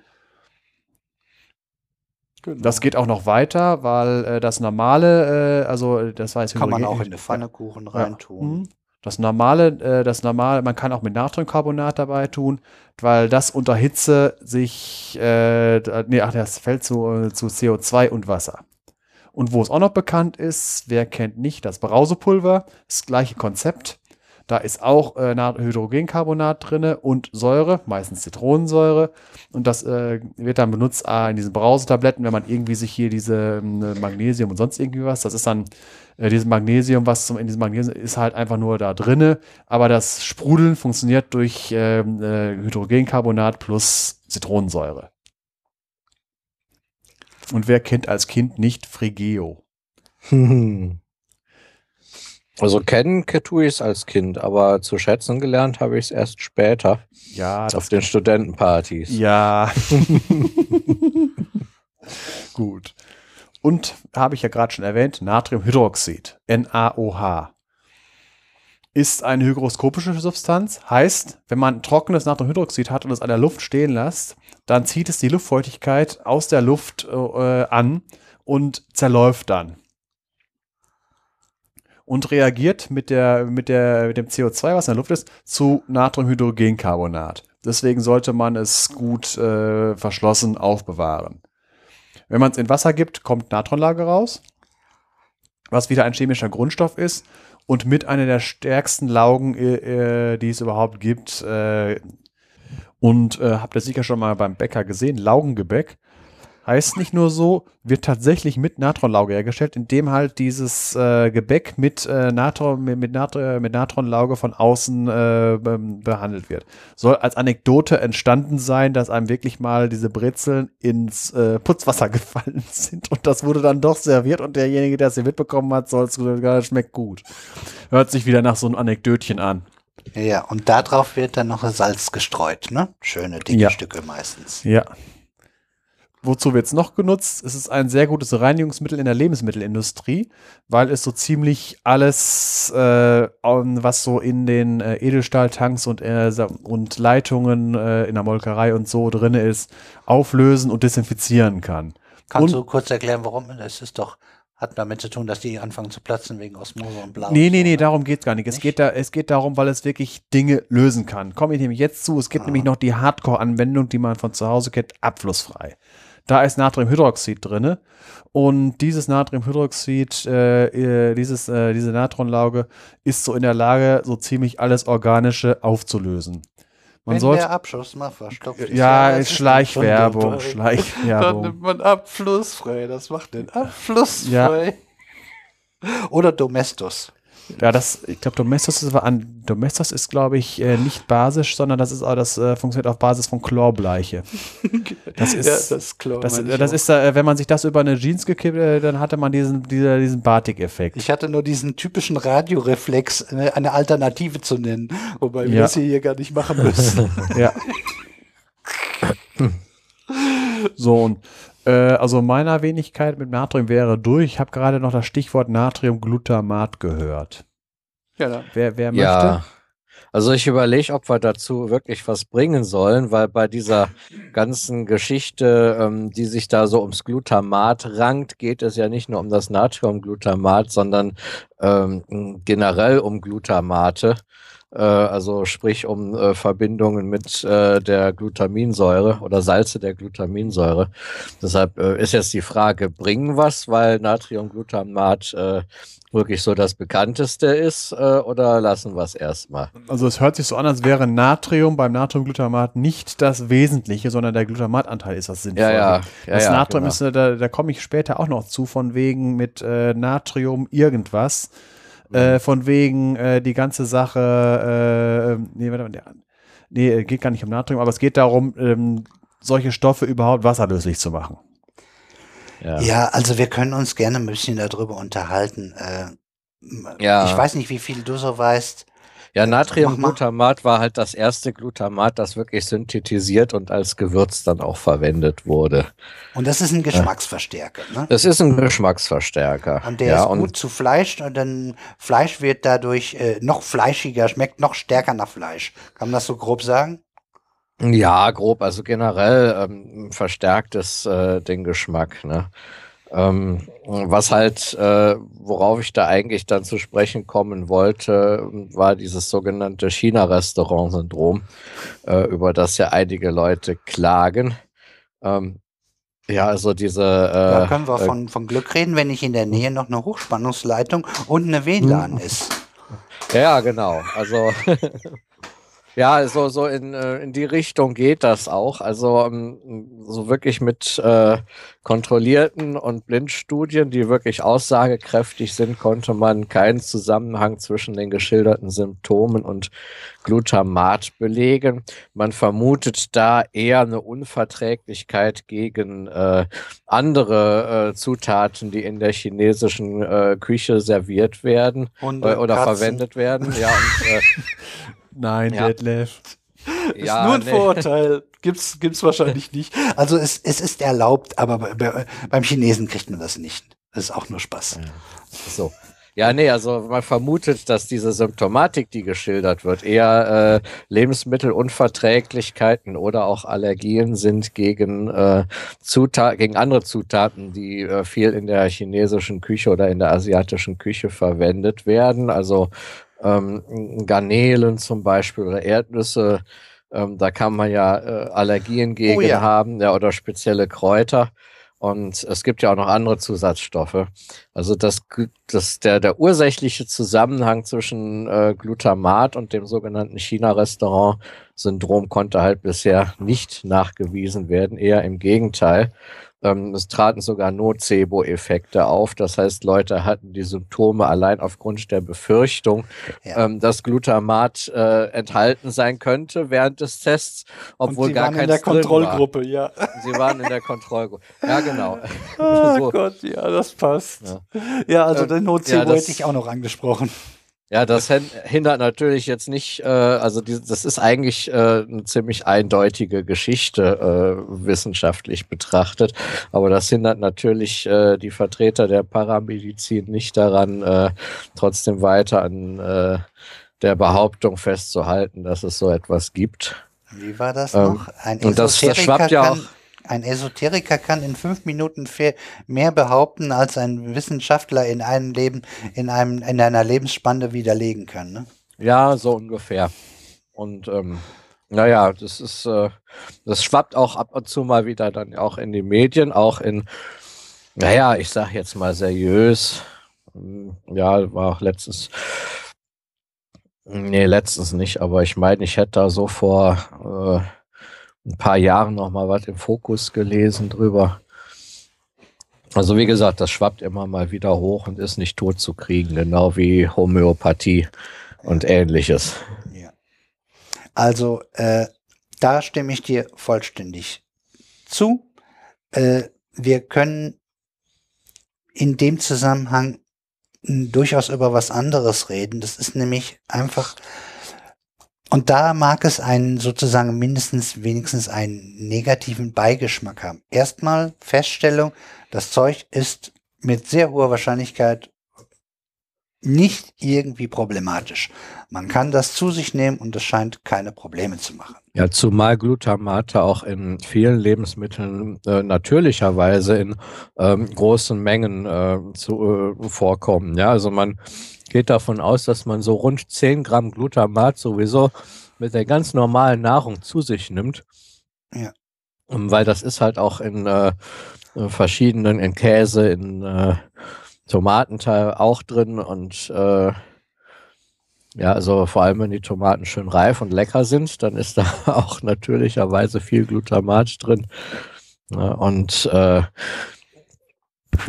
Genau. Das geht auch noch weiter, weil äh, das normale, äh, also das heißt, kann man auch in eine Pfannekuchen reintun. Ja. Mhm. Das normale, äh, das normale, man kann auch mit Natriumcarbonat dabei tun, weil das unter Hitze sich, äh, nee, ach, das fällt zu, zu CO2 und Wasser. Und wo es auch noch bekannt ist, wer kennt nicht, das Brausepulver, das gleiche Konzept. Da ist auch äh, Hydrogencarbonat drin und Säure, meistens Zitronensäure. Und das äh, wird dann benutzt äh, in diesen Brausetabletten, wenn man irgendwie sich hier diese äh, Magnesium und sonst irgendwie was. Das ist dann äh, dieses Magnesium, was zum, in diesem Magnesium ist halt einfach nur da drinne. Aber das Sprudeln funktioniert durch ähm, äh, Hydrogencarbonat plus Zitronensäure. Und wer kennt als Kind nicht Frigeo? Also kennen tue ich es als Kind, aber zu schätzen gelernt habe ich es erst später. Ja. Auf den Studentenpartys. Ja. Gut. Und habe ich ja gerade schon erwähnt, Natriumhydroxid, NaOH, ist eine hygroskopische Substanz. Heißt, wenn man trockenes Natriumhydroxid hat und es an der Luft stehen lässt, dann zieht es die Luftfeuchtigkeit aus der Luft äh, an und zerläuft dann und reagiert mit, der, mit, der, mit dem CO2, was in der Luft ist, zu Natriumhydrogencarbonat. Deswegen sollte man es gut äh, verschlossen aufbewahren. Wenn man es in Wasser gibt, kommt Natronlage raus, was wieder ein chemischer Grundstoff ist und mit einer der stärksten Laugen, äh, äh die es überhaupt gibt. Äh, und äh, habt ihr sicher schon mal beim Bäcker gesehen, Laugengebäck heißt nicht nur so, wird tatsächlich mit Natronlauge hergestellt, indem halt dieses äh, Gebäck mit, äh, Natron, mit, mit, Natron, mit Natronlauge von außen äh, behandelt wird. Soll als Anekdote entstanden sein, dass einem wirklich mal diese Brezeln ins äh, Putzwasser gefallen sind und das wurde dann doch serviert und derjenige, der es hier mitbekommen hat, soll es schmeckt gut. Hört sich wieder nach so einem Anekdötchen an. Ja, und darauf wird dann noch Salz gestreut, ne? Schöne dicke ja. Stücke meistens. Ja. Wozu wird es noch genutzt? Es ist ein sehr gutes Reinigungsmittel in der Lebensmittelindustrie, weil es so ziemlich alles, äh, was so in den äh, Edelstahltanks und, äh, und Leitungen äh, in der Molkerei und so drin ist, auflösen und desinfizieren kann. Kannst und, du kurz erklären, warum? Es ist doch hat damit zu tun, dass die anfangen zu platzen wegen Osmose und Blau. Nee, nee, nee, darum geht es gar nicht. nicht. Es, geht da, es geht darum, weil es wirklich Dinge lösen kann. Komme ich nämlich jetzt zu. Es gibt ah. nämlich noch die Hardcore-Anwendung, die man von zu Hause kennt, abflussfrei. Da ist Natriumhydroxid drin. Und dieses Natriumhydroxid, äh, äh, dieses, äh, diese Natronlauge ist so in der Lage, so ziemlich alles Organische aufzulösen. Man Wenn sollte, der Abschuss mal verstopft ist. Ja, ist Schleichwerbung, Schleichwerbung. Dann nimmt man abflussfrei. Das macht den abflussfrei. Ja. Oder Domestos. Ja, das, ich glaube, Domestos ist, an, Domestos ist, glaube ich, äh, nicht basisch, sondern das ist auch, das äh, funktioniert auf Basis von Chlorbleiche. Das ist, ja, das, Chlor, das, das ist, äh, wenn man sich das über eine Jeans gekippt, äh, dann hatte man diesen, dieser, diesen Batik-Effekt. Ich hatte nur diesen typischen Radioreflex, eine, eine Alternative zu nennen, wobei wir das hier gar nicht machen müssen. ja. so, und Äh, also meiner Wenigkeit mit Natrium wäre durch. Ich habe gerade noch das Stichwort Natriumglutamat gehört. Ja, dann. Wer, wer ja. möchte? Also ich überlege, ob wir dazu wirklich was bringen sollen, weil bei dieser ganzen Geschichte, ähm, die sich da so ums Glutamat rankt, geht es ja nicht nur um das Natriumglutamat, sondern ähm, generell um Glutamate äh, also sprich um äh, Verbindungen mit äh, der Glutaminsäure oder Salze der Glutaminsäure. Deshalb äh, ist jetzt die Frage, bringen was, weil Natriumglutamat äh, wirklich so das bekannteste ist äh, oder lassen wir es erstmal? Also es hört sich so an, als wäre Natrium beim Natriumglutamat nicht das Wesentliche, sondern der Glutamatanteil ist das Sinnvolle. Ja, ja, ja, das Natrium genau. ist, da, da komme ich später auch noch zu, von wegen mit Natrium irgendwas. Äh, von wegen äh, die ganze Sache, äh, nee, warte, nee, geht gar nicht um Natrium, aber es geht darum, ähm, solche Stoffe überhaupt wasserlöslich zu machen. Ja. ja. also wir können uns gerne ein bisschen darüber unterhalten. Äh, ja. Ich weiß nicht, wie viel du so weißt. Ja, Natriumglutamat war halt das erste Glutamat, das wirklich synthetisiert und als Gewürz dann auch verwendet wurde. Und das ist ein Geschmacksverstärker, ne? Das ist ein Geschmacksverstärker. Und der ja, ist gut zu Fleisch und dann Fleisch wird dadurch äh, noch fleischiger, schmeckt noch stärker nach Fleisch. Kann man das so grob sagen? Ja, grob. Also generell ähm, verstärkt es äh, den Geschmack. Ne? Ähm, was halt, äh, worauf ich da eigentlich dann zu sprechen kommen wollte, war dieses sogenannte China-Restaurant-Syndrom, äh, über das ja einige Leute klagen. Ähm, ja, also diese. Äh, da können wir äh, von, von Glück reden, wenn nicht in der Nähe noch eine Hochspannungsleitung und eine WLAN hm. ist. Ja, genau. Also Ja, so, so in, äh, in die Richtung geht das auch. Also um, so wirklich mit äh, kontrollierten und Blindstudien, die wirklich aussagekräftig sind, konnte man keinen Zusammenhang zwischen den geschilderten Symptomen und Glutamat belegen. Man vermutet da eher eine Unverträglichkeit gegen äh, andere äh, Zutaten, die in der chinesischen äh, Küche serviert werden äh, oder verwendet werden. Ja, und, Nein, ja. Detlef. Ist ja, nur ein nee. Vorurteil. Gibt's, gibt's wahrscheinlich nicht. Also es, es ist erlaubt, aber bei, bei, beim Chinesen kriegt man das nicht. Das ist auch nur Spaß. Ja. So. Ja, nee, also man vermutet, dass diese Symptomatik, die geschildert wird, eher äh, Lebensmittelunverträglichkeiten oder auch Allergien sind gegen, äh, Zutat gegen andere Zutaten, die äh, viel in der chinesischen Küche oder in der asiatischen Küche verwendet werden. Also ähm, Garnelen zum Beispiel oder Erdnüsse. Ähm, da kann man ja äh, Allergien gegen oh ja. haben ja, oder spezielle Kräuter. Und es gibt ja auch noch andere Zusatzstoffe. Also das, das, der, der ursächliche Zusammenhang zwischen äh, Glutamat und dem sogenannten China-Restaurant-Syndrom konnte halt bisher nicht nachgewiesen werden, eher im Gegenteil. Ähm, es traten sogar Nocebo-Effekte auf. Das heißt, Leute hatten die Symptome allein aufgrund der Befürchtung, ja. ähm, dass Glutamat äh, enthalten sein könnte während des Tests, obwohl gar kein in der Kontrollgruppe, war. ja. Sie waren in der Kontrollgruppe. Ja, genau. Oh so. Gott, ja, das passt. Ja, ja also ähm, den Nocebo ja, hätte ich auch noch angesprochen. Ja, das hindert natürlich jetzt nicht, äh, also die, das ist eigentlich äh, eine ziemlich eindeutige Geschichte äh, wissenschaftlich betrachtet, aber das hindert natürlich äh, die Vertreter der Paramedizin nicht daran, äh, trotzdem weiter an äh, der Behauptung festzuhalten, dass es so etwas gibt. Wie war das ähm, noch? Ein und das, das schwappt ja auch ein Esoteriker kann in fünf Minuten mehr behaupten, als ein Wissenschaftler in einem Leben, in einem, in einer Lebensspanne widerlegen kann. Ne? Ja, so ungefähr. Und ähm, naja, das ist, äh, das schwappt auch ab und zu mal wieder dann auch in die Medien, auch in, naja, ich sag jetzt mal seriös. Hm, ja, war auch letztens, nee, letztens nicht, aber ich meine, ich hätte da so vor, äh, ein paar Jahren noch mal was im Fokus gelesen drüber. Also wie gesagt, das schwappt immer mal wieder hoch und ist nicht tot zu kriegen, genau wie Homöopathie und ähnliches. Ja. Also äh, da stimme ich dir vollständig zu. Äh, wir können in dem Zusammenhang durchaus über was anderes reden. Das ist nämlich einfach und da mag es einen sozusagen mindestens wenigstens einen negativen Beigeschmack haben. Erstmal Feststellung, das Zeug ist mit sehr hoher Wahrscheinlichkeit nicht irgendwie problematisch. Man kann das zu sich nehmen und es scheint keine Probleme zu machen. Ja, zumal Glutamate auch in vielen Lebensmitteln äh, natürlicherweise in ähm, großen Mengen äh, zu, äh, vorkommen. Ja, also man geht davon aus, dass man so rund 10 Gramm Glutamat sowieso mit der ganz normalen Nahrung zu sich nimmt. Ja. Weil das ist halt auch in äh, verschiedenen, in Käse, in äh, Tomatenteil auch drin und äh, ja, also vor allem wenn die Tomaten schön reif und lecker sind, dann ist da auch natürlicherweise viel Glutamat drin. Und äh,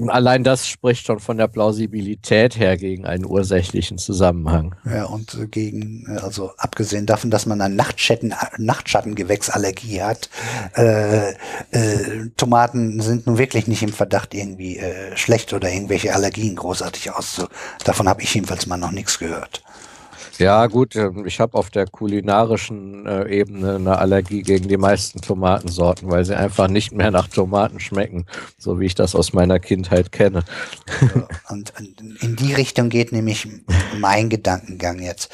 Allein das spricht schon von der Plausibilität her gegen einen ursächlichen Zusammenhang. Ja, und äh, gegen, äh, also abgesehen davon, dass man eine Nachtschatten, Nachtschattengewächsallergie hat, äh, äh, Tomaten sind nun wirklich nicht im Verdacht, irgendwie äh, schlecht oder irgendwelche Allergien großartig auszu. Davon habe ich jedenfalls mal noch nichts gehört. Ja, gut, ähm, ich habe auf der kulinarischen äh, Ebene eine Allergie gegen die meisten Tomatensorten, weil sie einfach nicht mehr nach Tomaten schmecken, so wie ich das aus meiner Kindheit kenne. Und in die Richtung geht nämlich mein Gedankengang jetzt.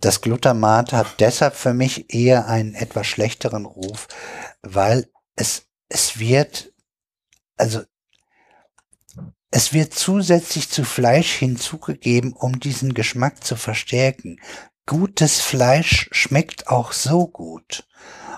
Das Glutamat hat deshalb für mich eher einen etwas schlechteren Ruf, weil es, es wird, also es wird zusätzlich zu Fleisch hinzugegeben, um diesen Geschmack zu verstärken. Gutes Fleisch schmeckt auch so gut.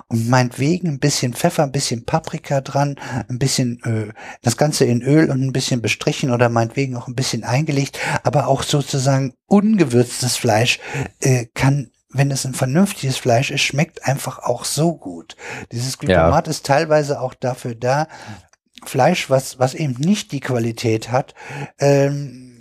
Und meinetwegen ein bisschen Pfeffer, ein bisschen Paprika dran, ein bisschen äh, das Ganze in Öl und ein bisschen bestrichen oder meinetwegen auch ein bisschen eingelegt, aber auch sozusagen ungewürztes Fleisch äh, kann wenn es ein vernünftiges Fleisch ist, schmeckt einfach auch so gut. Dieses Glutamat ja. ist teilweise auch dafür da, Fleisch, was, was eben nicht die Qualität hat, ähm,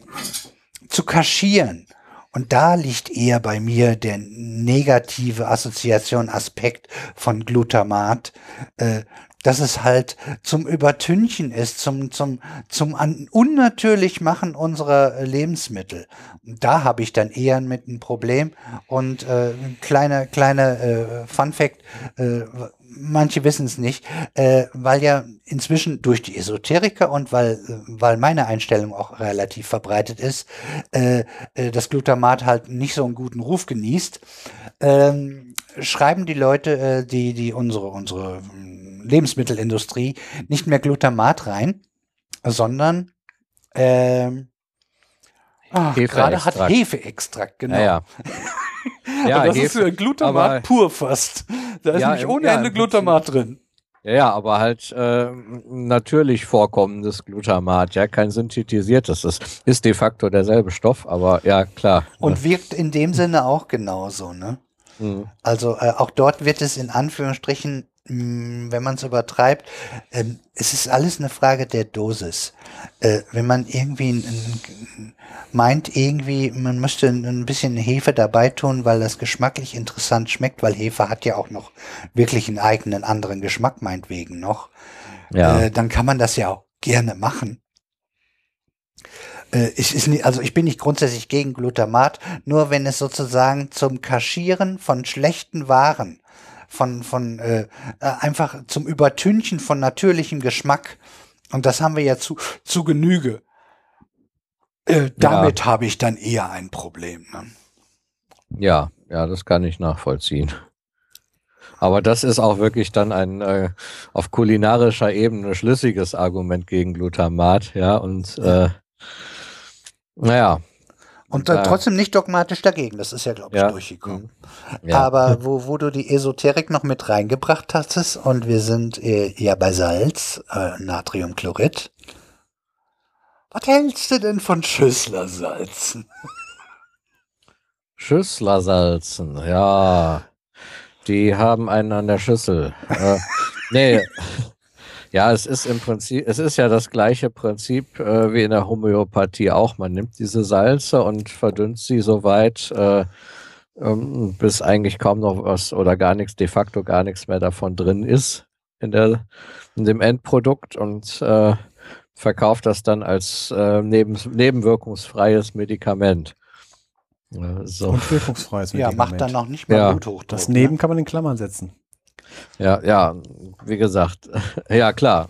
zu kaschieren. Und da liegt eher bei mir der negative Assoziation-Aspekt von Glutamat, äh, dass es halt zum Übertünchen ist, zum, zum, zum unnatürlich machen unserer Lebensmittel. Da habe ich dann eher mit ein Problem. Und äh, kleine, kleine äh, Fun Fact, äh, manche wissen es nicht, äh, weil ja inzwischen durch die Esoteriker und weil, weil meine Einstellung auch relativ verbreitet ist, äh, äh, das Glutamat halt nicht so einen guten Ruf genießt, ähm, schreiben die Leute, äh, die, die unsere, unsere Lebensmittelindustrie nicht mehr Glutamat rein, sondern ähm, ach, gerade hat Hefeextrakt, genau. Ja, ja. ja das Hefe, ist Glutamat aber, pur fast. Da ist ja, nämlich ohne Ende Glutamat drin. Ja, aber halt äh, natürlich vorkommendes Glutamat, ja, kein synthetisiertes. Das ist de facto derselbe Stoff, aber ja, klar. Und wirkt in dem Sinne auch genauso, ne? Mhm. Also äh, auch dort wird es in Anführungsstrichen wenn man es übertreibt, ähm, es ist alles eine Frage der Dosis. Äh, wenn man irgendwie ein, ein, meint, irgendwie, man müsste ein bisschen Hefe dabei tun, weil das geschmacklich interessant schmeckt, weil Hefe hat ja auch noch wirklich einen eigenen anderen Geschmack, meinetwegen noch, ja. äh, dann kann man das ja auch gerne machen. Äh, ich, ist nicht, also ich bin nicht grundsätzlich gegen Glutamat, nur wenn es sozusagen zum Kaschieren von schlechten Waren von, von äh, äh, einfach zum Übertünchen von natürlichem Geschmack. Und das haben wir ja zu, zu Genüge. Äh, damit ja. habe ich dann eher ein Problem. Ne? Ja, ja, das kann ich nachvollziehen. Aber das ist auch wirklich dann ein äh, auf kulinarischer Ebene schlüssiges Argument gegen Glutamat, ja, und äh, naja, und äh, trotzdem nicht dogmatisch dagegen, das ist ja, glaube ich, ja. durchgekommen. Ja. Aber wo, wo du die Esoterik noch mit reingebracht hattest und wir sind äh, ja bei Salz, äh, Natriumchlorid. Was hältst du denn von Schüsslersalzen? Schüsslersalzen, ja. Die haben einen an der Schüssel. äh, nee. Ja, es ist im Prinzip, es ist ja das gleiche Prinzip äh, wie in der Homöopathie auch. Man nimmt diese Salze und verdünnt sie so weit, äh, ähm, bis eigentlich kaum noch was oder gar nichts, de facto gar nichts mehr davon drin ist in, der, in dem Endprodukt und äh, verkauft das dann als äh, neben, nebenwirkungsfreies Medikament. So. Und wirkungsfreies Ja, macht dann noch nicht mal ja. Bluthochdruck. Das Neben ne? kann man in Klammern setzen. Ja, ja, wie gesagt, ja klar.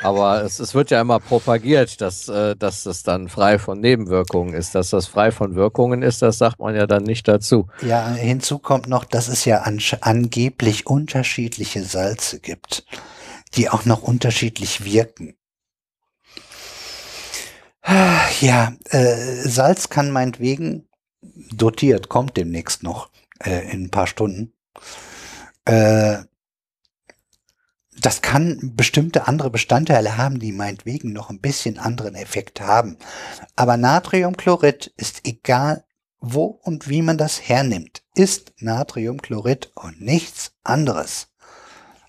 Aber es, es wird ja immer propagiert, dass, äh, dass es dann frei von Nebenwirkungen ist. Dass das frei von Wirkungen ist, das sagt man ja dann nicht dazu. Ja, hinzu kommt noch, dass es ja an, angeblich unterschiedliche Salze gibt, die auch noch unterschiedlich wirken. Ja, äh, Salz kann meinetwegen dotiert, kommt demnächst noch äh, in ein paar Stunden. Äh, das kann bestimmte andere Bestandteile haben, die meinetwegen noch ein bisschen anderen Effekt haben. Aber Natriumchlorid ist egal, wo und wie man das hernimmt, ist Natriumchlorid und nichts anderes.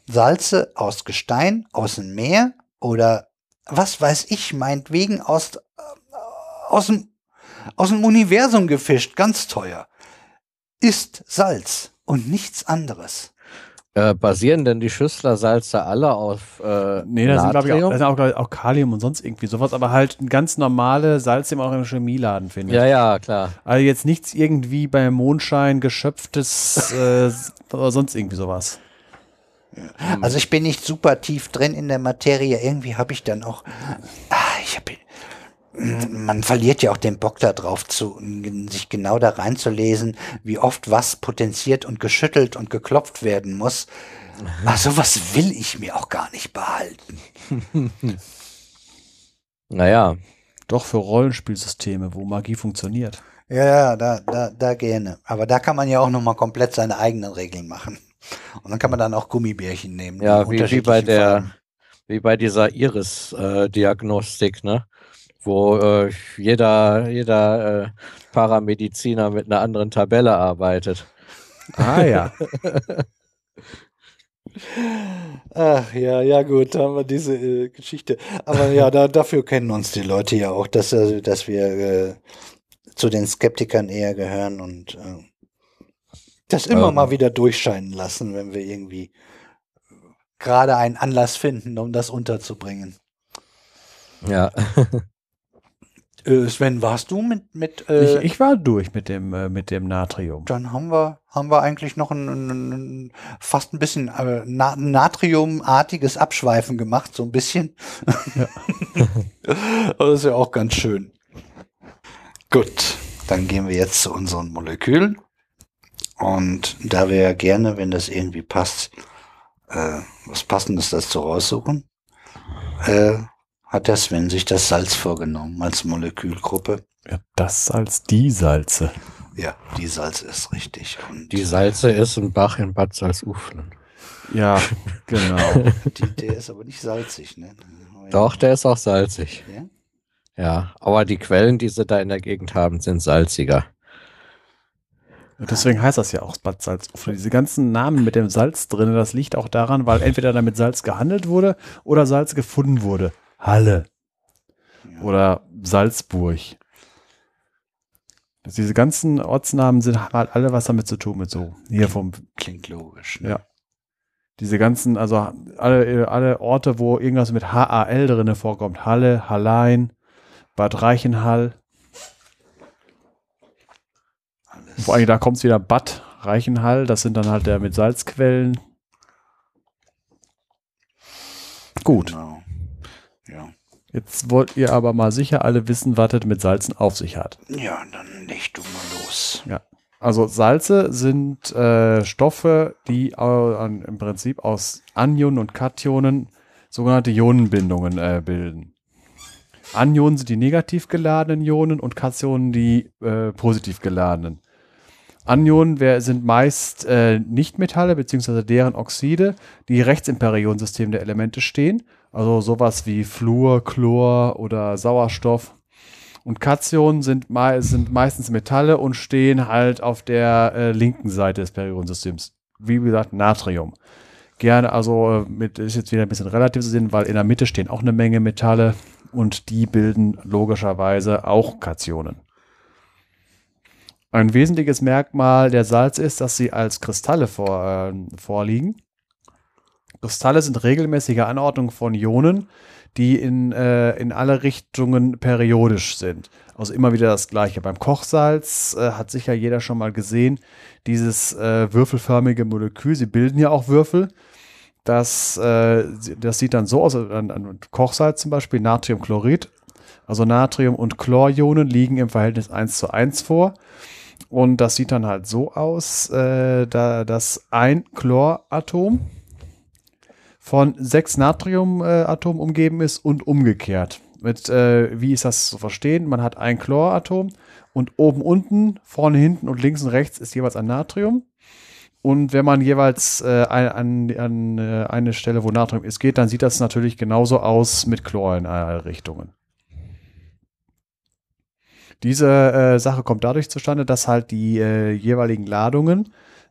Salze aus Gestein, aus dem Meer oder was weiß ich, meinetwegen aus, äh, aus, dem, aus dem Universum gefischt, ganz teuer, ist Salz und nichts anderes. Äh, basieren denn die Schüssler-Salze alle auf äh, Nee, da sind, glaube ich, auch, sind auch, ich, auch, Kalium und sonst irgendwie sowas, aber halt ein ganz normale Salz, die man auch im Chemieladen findet. Ja, ja, klar. Also jetzt nichts irgendwie beim Mondschein geschöpftes äh, oder sonst irgendwie sowas. Also ich bin nicht super tief drin in der Materie. Irgendwie habe ich dann auch, ah, ich habe man verliert ja auch den Bock darauf, zu, sich genau da reinzulesen, wie oft was potenziert und geschüttelt und geklopft werden muss. Ach, sowas will ich mir auch gar nicht behalten. naja. Doch für Rollenspielsysteme, wo Magie funktioniert. Ja, ja, da, da, da gerne. Aber da kann man ja auch nochmal komplett seine eigenen Regeln machen. Und dann kann man dann auch Gummibärchen nehmen. Ja, wie, wie bei der, wie bei dieser Iris-Diagnostik, ne? Wo äh, jeder, jeder äh, Paramediziner mit einer anderen Tabelle arbeitet. Ah ja. Ach ja, ja gut, da haben wir diese äh, Geschichte. Aber ja, da, dafür kennen uns die Leute ja auch, dass, äh, dass wir äh, zu den Skeptikern eher gehören und äh, das immer ähm. mal wieder durchscheinen lassen, wenn wir irgendwie gerade einen Anlass finden, um das unterzubringen. Ja. Äh, Sven, warst du mit mit? Äh, ich, ich, war durch mit dem äh, mit dem Natrium. Dann haben wir haben wir eigentlich noch ein, ein, ein fast ein bisschen äh, Na Natriumartiges Abschweifen gemacht, so ein bisschen. Ja. das ist ja auch ganz schön. Gut, dann gehen wir jetzt zu unseren Molekülen und da wir ja gerne, wenn das irgendwie passt, äh, was passendes dazu raussuchen. Äh, hat der Sven sich das Salz vorgenommen als Molekülgruppe. Ja, das Salz, die Salze. Ja, die Salze ist richtig. Und die Salze ist ein Bach in Bad Salzuflen. Ja, genau. die, der ist aber nicht salzig, ne? Doch, der ist auch salzig. Ja? Ja, aber die Quellen, die sie da in der Gegend haben, sind salziger. Deswegen heißt das ja auch Bad Salzuflen. Diese ganzen Namen mit dem Salz drin, das liegt auch daran, weil entweder damit Salz gehandelt wurde oder Salz gefunden wurde. Halle ja. oder Salzburg. Also diese ganzen Ortsnamen sind halt alle was damit zu tun mit so hier vom klingt logisch. Ne? Ja. Diese ganzen, also alle, alle Orte, wo irgendwas mit HAL drinne vorkommt. Halle, Hallein, Bad Reichenhall. Alles. Vor allem, da kommt es wieder Bad Reichenhall, das sind dann halt der mit Salzquellen. Gut. Genau. Jetzt wollt ihr aber mal sicher alle wissen, was das mit Salzen auf sich hat. Ja, dann leg du mal los. Ja. Also Salze sind äh, Stoffe, die äh, im Prinzip aus Anionen und Kationen sogenannte Ionenbindungen äh, bilden. Anionen sind die negativ geladenen Ionen und Kationen die äh, positiv geladenen. Anionen sind meist äh, Nichtmetalle bzw. deren Oxide, die rechts im Periodensystem der Elemente stehen also sowas wie Fluor, Chlor oder Sauerstoff. Und Kationen sind, me sind meistens Metalle und stehen halt auf der äh, linken Seite des Periodensystems. Wie gesagt, Natrium. Gerne, also äh, mit, ist jetzt wieder ein bisschen relativ zu sehen, weil in der Mitte stehen auch eine Menge Metalle und die bilden logischerweise auch Kationen. Ein wesentliches Merkmal der Salz ist, dass sie als Kristalle vor, äh, vorliegen. Kristalle sind regelmäßige Anordnungen von Ionen, die in, äh, in alle Richtungen periodisch sind. Also immer wieder das Gleiche. Beim Kochsalz äh, hat sicher jeder schon mal gesehen, dieses äh, würfelförmige Molekül. Sie bilden ja auch Würfel. Das, äh, das sieht dann so aus, an, an Kochsalz zum Beispiel, Natriumchlorid. Also Natrium- und Chlorionen liegen im Verhältnis 1 zu 1 vor. Und das sieht dann halt so aus, äh, da, dass ein Chloratom von sechs Natriumatomen umgeben ist und umgekehrt. Mit, äh, wie ist das zu verstehen? Man hat ein Chloratom und oben, unten, vorne, hinten und links und rechts ist jeweils ein Natrium. Und wenn man jeweils äh, an, an äh, eine Stelle, wo Natrium ist, geht, dann sieht das natürlich genauso aus mit Chlor in alle Richtungen. Diese äh, Sache kommt dadurch zustande, dass halt die äh, jeweiligen Ladungen,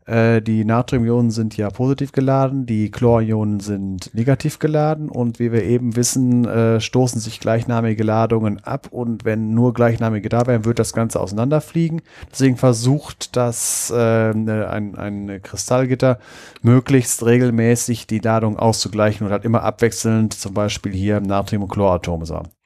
äh, die Natriumionen sind ja positiv geladen, die Chlorionen sind negativ geladen und wie wir eben wissen, äh, stoßen sich gleichnamige Ladungen ab und wenn nur gleichnamige da wären, wird das Ganze auseinanderfliegen. Deswegen versucht das äh, ein, ein Kristallgitter möglichst regelmäßig die Ladung auszugleichen und halt immer abwechselnd zum Beispiel hier Natrium- und Chloratome zu.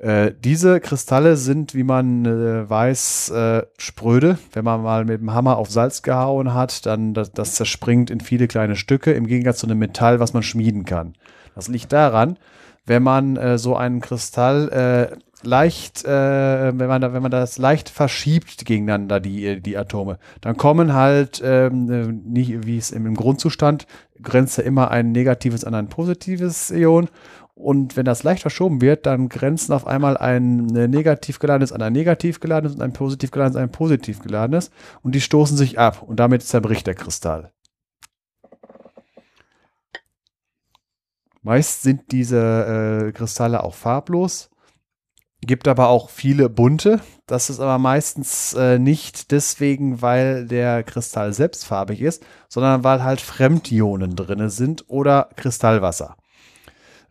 Äh, diese Kristalle sind, wie man äh, weiß, äh, spröde. Wenn man mal mit dem Hammer auf Salz gehauen hat, dann das, das zerspringt in viele kleine Stücke, im Gegensatz zu einem Metall, was man schmieden kann. Das liegt daran, wenn man äh, so einen Kristall äh, leicht, wenn man da, wenn man das leicht verschiebt gegeneinander, die, die Atome, dann kommen halt ähm, nicht, wie es im, Grundzustand, grenzt ja immer ein negatives an ein positives Ion und wenn das leicht verschoben wird, dann grenzen auf einmal ein negativ geladenes an ein negativ geladenes und ein positiv geladenes an ein positiv geladenes. Und die stoßen sich ab und damit zerbricht der Kristall. Meist sind diese äh, Kristalle auch farblos. Gibt aber auch viele bunte. Das ist aber meistens äh, nicht deswegen, weil der Kristall selbst farbig ist, sondern weil halt Fremdionen drin sind oder Kristallwasser.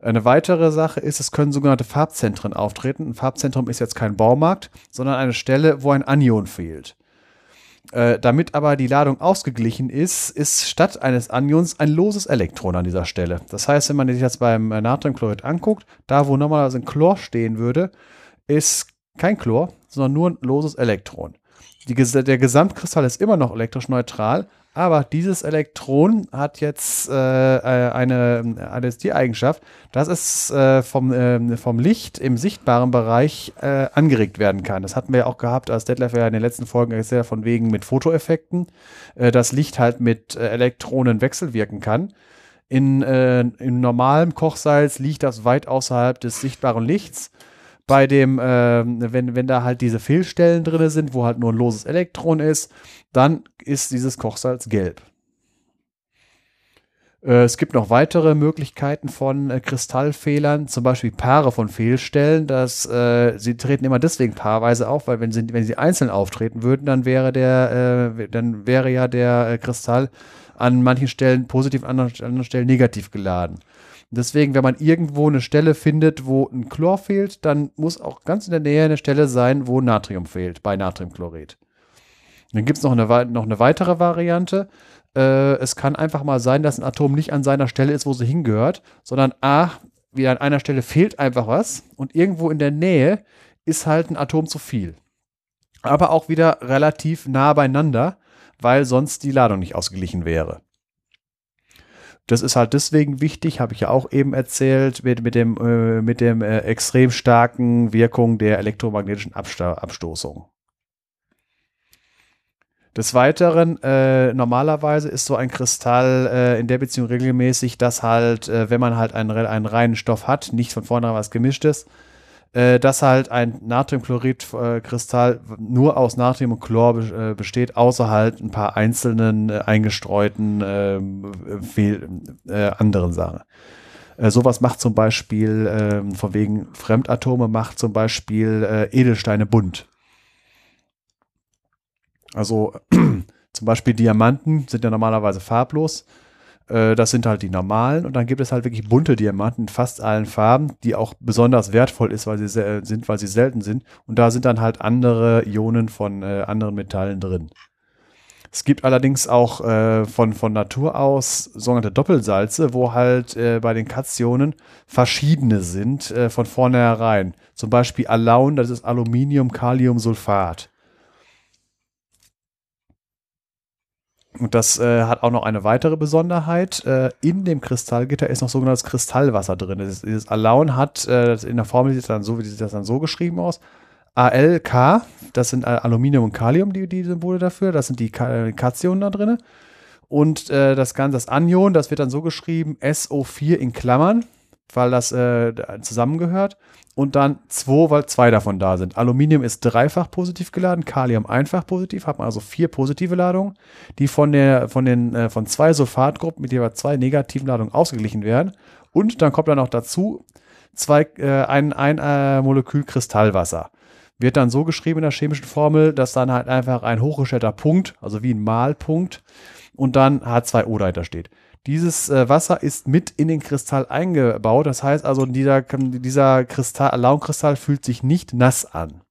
Eine weitere Sache ist, es können sogenannte Farbzentren auftreten. Ein Farbzentrum ist jetzt kein Baumarkt, sondern eine Stelle, wo ein Anion fehlt. Äh, damit aber die Ladung ausgeglichen ist, ist statt eines Anions ein loses Elektron an dieser Stelle. Das heißt, wenn man sich das beim Natriumchlorid anguckt, da wo normalerweise ein Chlor stehen würde, ist kein Chlor, sondern nur ein loses Elektron. Die, der Gesamtkristall ist immer noch elektrisch neutral, aber dieses Elektron hat jetzt äh, äh eine, eine die Eigenschaft, dass es äh, vom, äh, vom Licht im sichtbaren Bereich äh, angeregt werden kann. Das hatten wir ja auch gehabt, als Detlef ja in den letzten Folgen erzählt von wegen mit Fotoeffekten, äh, dass Licht halt mit Elektronen wechselwirken kann. In, in normalem Kochsalz liegt das weit außerhalb des sichtbaren Lichts bei dem, äh, wenn, wenn da halt diese Fehlstellen drin sind, wo halt nur ein loses Elektron ist, dann ist dieses Kochsalz gelb. Äh, es gibt noch weitere Möglichkeiten von äh, Kristallfehlern, zum Beispiel Paare von Fehlstellen. Das, äh, sie treten immer deswegen paarweise auf, weil wenn sie, wenn sie einzeln auftreten würden, dann wäre der, äh, dann wäre ja der äh, Kristall an manchen Stellen positiv, an anderen Stellen negativ geladen. Deswegen, wenn man irgendwo eine Stelle findet, wo ein Chlor fehlt, dann muss auch ganz in der Nähe eine Stelle sein, wo Natrium fehlt, bei Natriumchlorid. Dann gibt es noch eine, noch eine weitere Variante. Äh, es kann einfach mal sein, dass ein Atom nicht an seiner Stelle ist, wo sie hingehört, sondern A, wie an einer Stelle fehlt einfach was und irgendwo in der Nähe ist halt ein Atom zu viel. Aber auch wieder relativ nah beieinander, weil sonst die Ladung nicht ausgeglichen wäre. Das ist halt deswegen wichtig, habe ich ja auch eben erzählt, mit, mit dem, äh, mit dem äh, extrem starken Wirkung der elektromagnetischen Absto Abstoßung. Des Weiteren, äh, normalerweise ist so ein Kristall äh, in der Beziehung regelmäßig, dass halt, äh, wenn man halt einen, einen reinen Stoff hat, nicht von vornherein was gemischtes, äh, dass halt ein Natriumchlorid-Kristall nur aus Natrium und Chlor be äh, besteht, außer halt ein paar einzelnen äh, eingestreuten ähm, äh, anderen Sachen. Äh, sowas macht zum Beispiel, äh, von wegen Fremdatome, macht zum Beispiel äh, Edelsteine bunt. Also zum Beispiel Diamanten sind ja normalerweise farblos. Äh, das sind halt die normalen und dann gibt es halt wirklich bunte Diamanten in fast allen Farben, die auch besonders wertvoll ist, weil sie sind, weil sie selten sind. Und da sind dann halt andere Ionen von äh, anderen Metallen drin. Es gibt allerdings auch äh, von, von Natur aus sogenannte Doppelsalze, wo halt äh, bei den Kationen verschiedene sind äh, von vornherein. Zum Beispiel Alaun, das ist Aluminium, Und das äh, hat auch noch eine weitere Besonderheit. Äh, in dem Kristallgitter ist noch sogenanntes Kristallwasser drin. Dieses, dieses Alaun hat, äh, in der Formel sieht das dann so, wie sieht das dann so geschrieben aus. ALK, das sind Aluminium und Kalium, die, die Symbole dafür. Das sind die Kationen da drin. Und äh, das Ganze, das Anion, das wird dann so geschrieben, SO4 in Klammern, weil das äh, zusammengehört und dann 2, weil zwei davon da sind. Aluminium ist dreifach positiv geladen, Kalium einfach positiv, hat man also vier positive Ladungen, die von, der, von, den, äh, von zwei Sulfatgruppen mit jeweils zwei negativen Ladungen ausgeglichen werden. Und dann kommt dann noch dazu zwei, äh, ein, ein äh, Molekül Kristallwasser. Wird dann so geschrieben in der chemischen Formel, dass dann halt einfach ein hochgestellter Punkt, also wie ein Malpunkt, und dann H2O dahinter steht. Dieses äh, Wasser ist mit in den Kristall eingebaut. Das heißt also, dieser, dieser Kristall, Laugenkristall fühlt sich nicht nass an.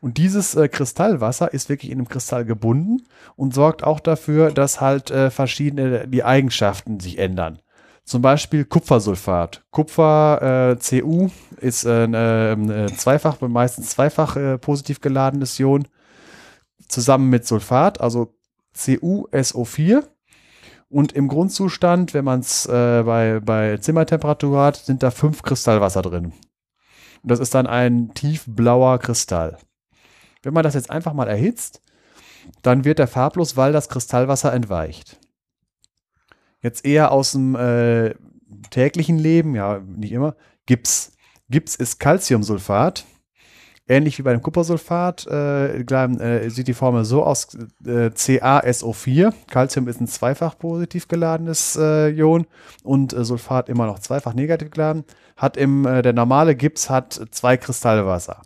Und dieses äh, Kristallwasser ist wirklich in dem Kristall gebunden und sorgt auch dafür, dass halt äh, verschiedene die Eigenschaften sich ändern. Zum Beispiel Kupfersulfat. Kupfer äh, Cu ist äh, äh, zweifach, meistens zweifach äh, positiv geladenes Ion zusammen mit Sulfat, also CuSO4 und im Grundzustand, wenn man es äh, bei, bei Zimmertemperatur hat, sind da fünf Kristallwasser drin. Und das ist dann ein tiefblauer Kristall. Wenn man das jetzt einfach mal erhitzt, dann wird der farblos, weil das Kristallwasser entweicht. Jetzt eher aus dem äh, täglichen Leben, ja, nicht immer, Gips. Gips ist Calciumsulfat Ähnlich wie bei dem Kupfersulfat äh, äh, sieht die Formel so aus: äh, CaSO4. Calcium ist ein zweifach positiv geladenes äh, Ion und äh, Sulfat immer noch zweifach negativ geladen. Hat im, äh, der normale Gips hat zwei Kristallwasser.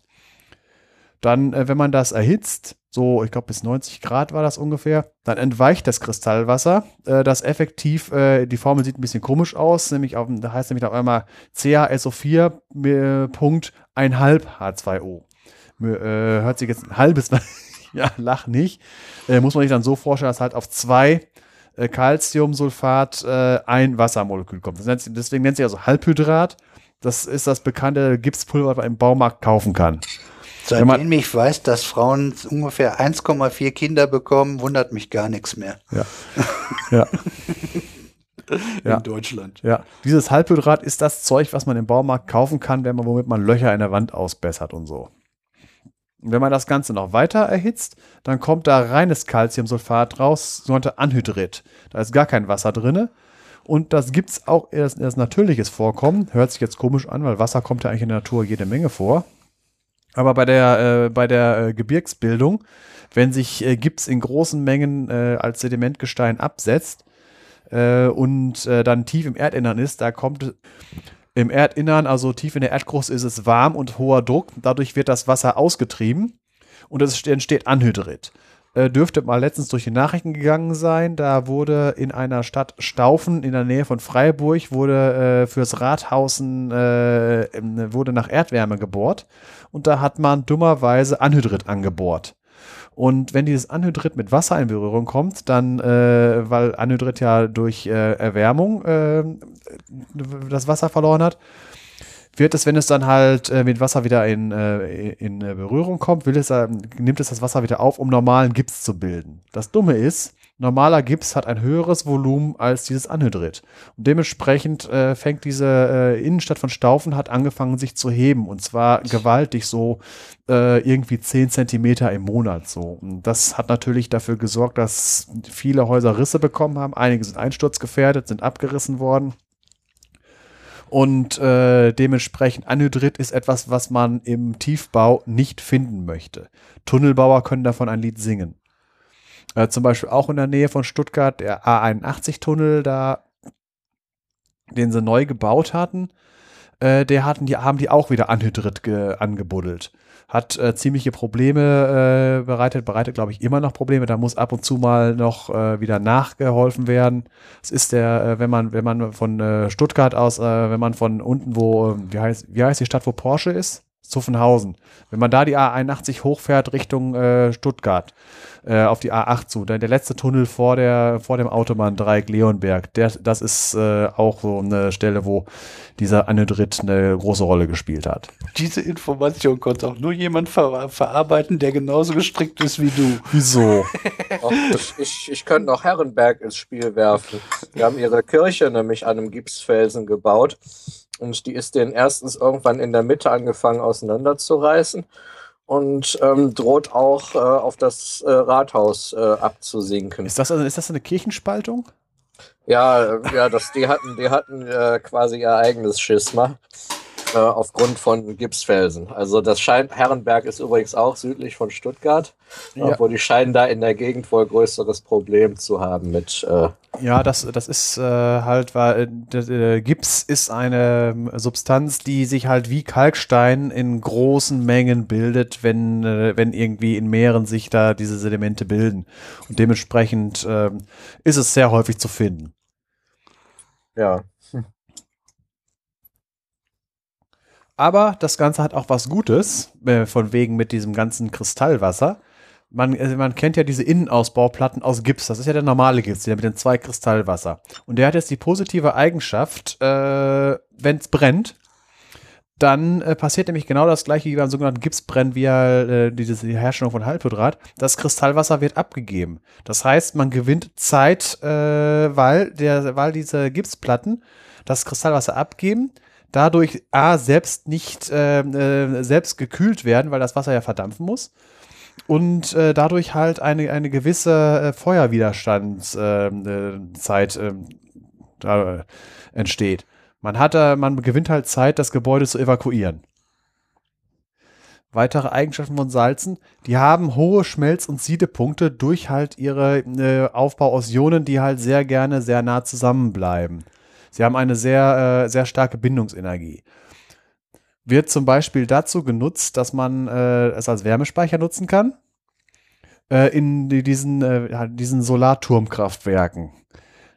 Dann, wenn man das erhitzt, so, ich glaube, bis 90 Grad war das ungefähr, dann entweicht das Kristallwasser, das effektiv, die Formel sieht ein bisschen komisch aus, nämlich auf, da heißt nämlich auf einmal CaSO4 Punkt 1,5 H2O äh, hört sich jetzt ein halbes, ja, lach nicht, äh, muss man sich dann so vorstellen, dass halt auf zwei äh, Calciumsulfat äh, ein Wassermolekül kommt. Nennt, deswegen nennt sich also Halbhydrat. Das ist das bekannte Gipspulver, was man im Baumarkt kaufen kann. Seitdem ich weiß, dass Frauen ungefähr 1,4 Kinder bekommen, wundert mich gar nichts mehr. Ja. ja. in ja. Deutschland. Ja, dieses Halbhydrat ist das Zeug, was man im Baumarkt kaufen kann, wenn man, womit man Löcher in der Wand ausbessert und so. Wenn man das Ganze noch weiter erhitzt, dann kommt da reines Calciumsulfat raus, sogenannte Anhydrit. Da ist gar kein Wasser drin. Und das gibt es auch erst, erst natürliches Vorkommen. Hört sich jetzt komisch an, weil Wasser kommt ja eigentlich in der Natur jede Menge vor. Aber bei der, äh, bei der äh, Gebirgsbildung, wenn sich äh, Gips in großen Mengen äh, als Sedimentgestein absetzt äh, und äh, dann tief im Erdinnern ist, da kommt im Erdinnern, also tief in der Erdkruste, ist es warm und hoher Druck. Dadurch wird das Wasser ausgetrieben und es entsteht Anhydrit. Äh, dürfte mal letztens durch die Nachrichten gegangen sein. Da wurde in einer Stadt Staufen in der Nähe von Freiburg wurde äh, fürs Rathausen äh, wurde nach Erdwärme gebohrt und da hat man dummerweise Anhydrit angebohrt. Und wenn dieses Anhydrit mit Wasser in Berührung kommt, dann, äh, weil Anhydrit ja durch äh, Erwärmung äh, das Wasser verloren hat, wird es, wenn es dann halt äh, mit Wasser wieder in, äh, in Berührung kommt, es, nimmt es das Wasser wieder auf, um normalen Gips zu bilden. Das Dumme ist, Normaler Gips hat ein höheres Volumen als dieses Anhydrit. Und dementsprechend äh, fängt diese äh, Innenstadt von Staufen hat angefangen sich zu heben. Und zwar gewaltig so äh, irgendwie 10 Zentimeter im Monat so. Und das hat natürlich dafür gesorgt, dass viele Häuser Risse bekommen haben. Einige sind einsturzgefährdet, sind abgerissen worden. Und äh, dementsprechend Anhydrit ist etwas, was man im Tiefbau nicht finden möchte. Tunnelbauer können davon ein Lied singen. Äh, zum Beispiel auch in der Nähe von Stuttgart, der A81-Tunnel, da, den sie neu gebaut hatten, äh, der hatten die, haben die auch wieder Anhydrit angebuddelt. Hat äh, ziemliche Probleme äh, bereitet, bereitet, glaube ich, immer noch Probleme. Da muss ab und zu mal noch äh, wieder nachgeholfen werden. Es ist der, äh, wenn man, wenn man von Stuttgart aus, wenn man von unten, wo, wie heißt, wie heißt die Stadt, wo Porsche ist? Zuffenhausen. Wenn man da die A81 hochfährt Richtung äh, Stuttgart, äh, auf die A8 zu, der, der letzte Tunnel vor, der, vor dem Autobahndreieck Leonberg, der, das ist äh, auch so eine Stelle, wo dieser Anhydrit eine große Rolle gespielt hat. Diese Information konnte auch nur jemand ver verarbeiten, der genauso gestrickt ist wie du. Wieso? Ach, ich, ich, ich könnte noch Herrenberg ins Spiel werfen. Die haben ihre Kirche nämlich an einem Gipsfelsen gebaut. Und die ist denen erstens irgendwann in der Mitte angefangen auseinanderzureißen und ähm, droht auch äh, auf das äh, Rathaus äh, abzusinken. Ist das, also, ist das eine Kirchenspaltung? Ja, äh, ja, das, die hatten, die hatten äh, quasi ihr eigenes Schisma äh, aufgrund von Gipsfelsen. Also das scheint, Herrenberg ist übrigens auch südlich von Stuttgart, ja. obwohl die scheinen da in der Gegend wohl größeres Problem zu haben mit. Äh ja, das, das ist äh, halt, weil äh, Gips ist eine ähm, Substanz, die sich halt wie Kalkstein in großen Mengen bildet, wenn, äh, wenn irgendwie in Meeren sich da diese Sedimente bilden. Und dementsprechend ähm, ist es sehr häufig zu finden. Ja. Aber das Ganze hat auch was Gutes, äh, von wegen mit diesem ganzen Kristallwasser. Man, also man kennt ja diese Innenausbauplatten aus Gips. Das ist ja der normale Gips, der mit den zwei Kristallwasser. Und der hat jetzt die positive Eigenschaft, äh, wenn es brennt, dann äh, passiert nämlich genau das gleiche wie beim sogenannten Gipsbrennen, wie äh, diese die Herstellung von Halbhydrat. Das Kristallwasser wird abgegeben. Das heißt, man gewinnt Zeit, äh, weil, der, weil diese Gipsplatten das Kristallwasser abgeben dadurch A, selbst nicht äh, äh, selbst gekühlt werden, weil das Wasser ja verdampfen muss. Und äh, dadurch halt eine, eine gewisse äh, Feuerwiderstandszeit ähm, äh, entsteht. Man hat, man gewinnt halt Zeit, das Gebäude zu evakuieren. Weitere Eigenschaften von Salzen, die haben hohe Schmelz- und Siedepunkte durch halt ihre äh, Aufbau aus Ionen, die halt sehr gerne sehr nah zusammenbleiben. Sie haben eine sehr, äh, sehr starke Bindungsenergie. Wird zum Beispiel dazu genutzt, dass man äh, es als Wärmespeicher nutzen kann. Äh, in diesen, äh, diesen Solarturmkraftwerken.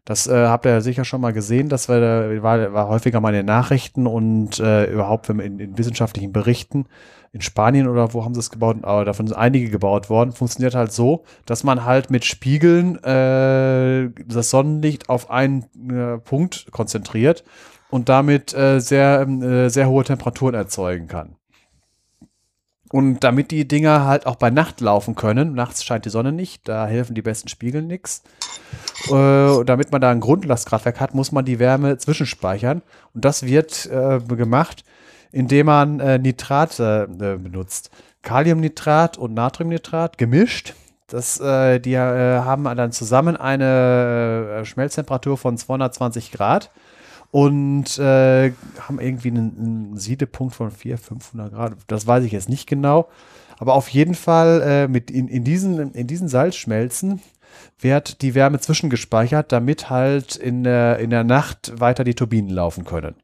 Das äh, habt ihr sicher schon mal gesehen. Das war, war, war häufiger mal in den Nachrichten und äh, überhaupt in, in, wissenschaftlichen Berichten. In Spanien oder wo haben sie es gebaut? Aber davon sind einige gebaut worden. Funktioniert halt so, dass man halt mit Spiegeln äh, das Sonnenlicht auf einen äh, Punkt konzentriert und damit äh, sehr, äh, sehr hohe Temperaturen erzeugen kann. Und damit die Dinger halt auch bei Nacht laufen können, nachts scheint die Sonne nicht, da helfen die besten Spiegel nichts. Äh, damit man da ein Grundlastkraftwerk hat, muss man die Wärme zwischenspeichern. Und das wird äh, gemacht, indem man äh, Nitrate äh, benutzt. Kaliumnitrat und Natriumnitrat gemischt. Das, äh, die äh, haben dann zusammen eine Schmelztemperatur von 220 Grad und äh, haben irgendwie einen, einen, Siedepunkt von 400, 500 Grad. Das weiß ich jetzt nicht genau. Aber auf jeden Fall äh, mit in, in, diesen, in diesen Salzschmelzen wird die Wärme zwischengespeichert, damit halt in der, in der Nacht weiter die Turbinen laufen können.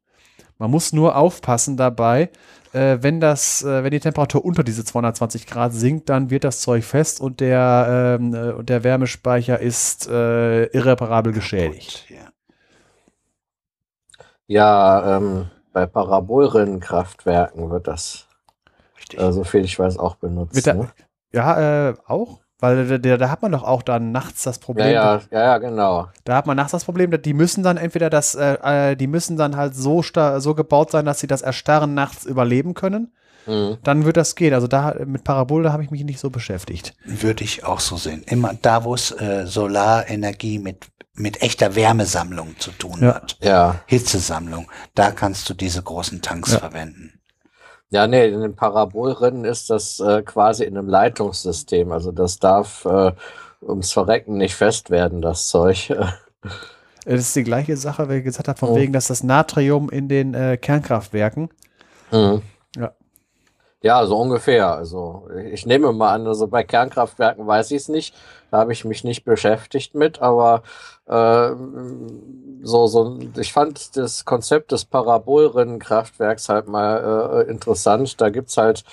Man muss nur aufpassen dabei, äh, wenn, das, äh, wenn die Temperatur unter diese 220 Grad sinkt, dann wird das Zeug fest und der, ähm, äh, der Wärmespeicher ist äh, irreparabel geschädigt. Ja. Ähm, bei Parabolrennkraftwerken wird das, äh, so viel ich weiß, auch benutzt. Der, ne? Ja, äh, auch? Weil da, da, hat man doch auch dann nachts das Problem. Ja, ja, ja, genau. Da hat man nachts das Problem, die müssen dann entweder das, äh, äh die müssen dann halt so, so gebaut sein, dass sie das Erstarren nachts überleben können. Mhm. Dann wird das gehen. Also da mit Parabol, da habe ich mich nicht so beschäftigt. Würde ich auch so sehen. Immer da, wo es äh, Solarenergie mit mit echter Wärmesammlung zu tun ja. hat. Ja. Hitzesammlung. Da kannst du diese großen Tanks ja. verwenden. Ja, nee, in den Parabolrinnen ist das äh, quasi in einem Leitungssystem. Also das darf äh, ums Verrecken nicht fest werden, das Zeug. Das ist die gleiche Sache, wie ich gesagt habe, von oh. wegen, dass das Natrium in den äh, Kernkraftwerken. Mhm. Ja. Ja, so ungefähr. Also ich nehme mal an, also bei Kernkraftwerken weiß ich es nicht. Da habe ich mich nicht beschäftigt mit, aber äh, so, so, ich fand das Konzept des Parabolrinnenkraftwerks halt mal äh, interessant. Da gibt's halt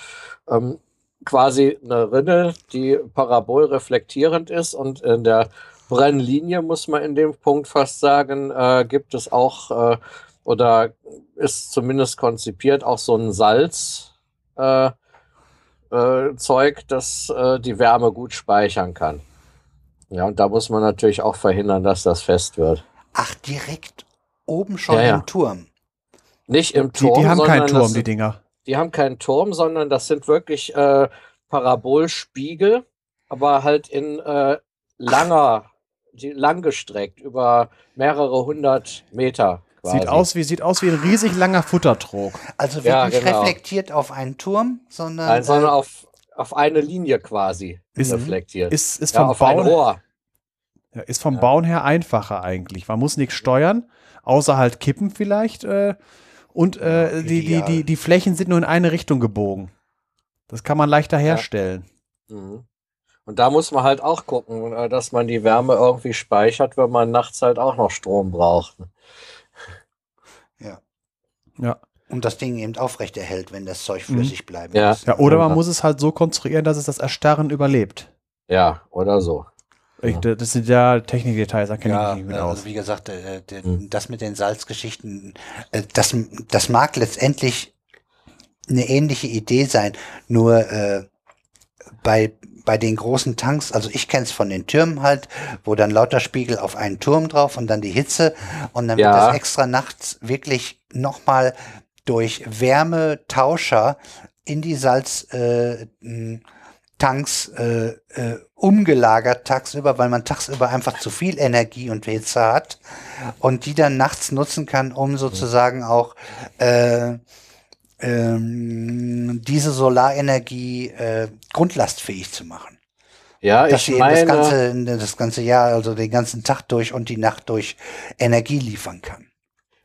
ähm, quasi eine Rinne, die parabolreflektierend ist und in der Brennlinie, muss man in dem Punkt fast sagen, äh, gibt es auch äh, oder ist zumindest konzipiert auch so ein Salz, äh, äh, das äh, die Wärme gut speichern kann. Ja, und da muss man natürlich auch verhindern, dass das fest wird. Ach, direkt oben schon Ja, ja. im Turm. Nicht im Die, Turm. die haben keinen sondern Turm, das, die Dinger. die haben keinen Turm, sondern das sind wirklich äh, Parabolspiegel, aber halt in äh, langer, die, langgestreckt über mehrere hundert Meter. Quasi. Sieht aus, wie, sieht aus wie ein riesig langer Futtertrog. Also wird Ja, nicht genau. reflektiert auf einen Turm, sondern, Nein, sondern äh, auf, auf eine Linie quasi Ist- reflektiert. Ist, ist ja, vom auf ein Bauen Rohr. Ja, ist vom Ja. Bauen her einfacher eigentlich. Man muss nichts steuern, außer halt kippen vielleicht. Äh, und äh, Ja, die, die, die, die Flächen sind nur in eine Richtung gebogen. Das kann man leichter herstellen. Mhm. Und da muss man halt auch gucken, äh, dass man die Wärme irgendwie speichert, wenn man nachts halt auch noch Strom braucht. ja. Ja. Und das Ding eben aufrechterhält, wenn das Zeug flüssig bleiben Ja. muss. ja oder man muss es halt so konstruieren, dass es das Erstarren überlebt. Ja, oder so. Ich, das sind ja Technikdetails, da kenne ich Ja, mich nicht mit also aus. wie gesagt, äh, der, Hm. das mit den Salzgeschichten, äh, das, das mag letztendlich eine ähnliche Idee sein, nur äh, bei, bei den großen Tanks, also ich kenne es von den Türmen halt, wo dann lauter Spiegel auf einen Turm drauf und dann die Hitze und dann Ja. wird das extra nachts wirklich nochmal durch Wärmetauscher in die Salz äh, äh, äh, umgelagert tagsüber, weil man tagsüber einfach zu viel Energie und Hitze hat und die dann nachts nutzen kann, um sozusagen auch äh, ähm, diese Solarenergie äh, grundlastfähig zu machen. Ja, Dass ich sie eben das meine, ganze, das ganze Jahr, also den ganzen Tag durch und die Nacht durch Energie liefern kann.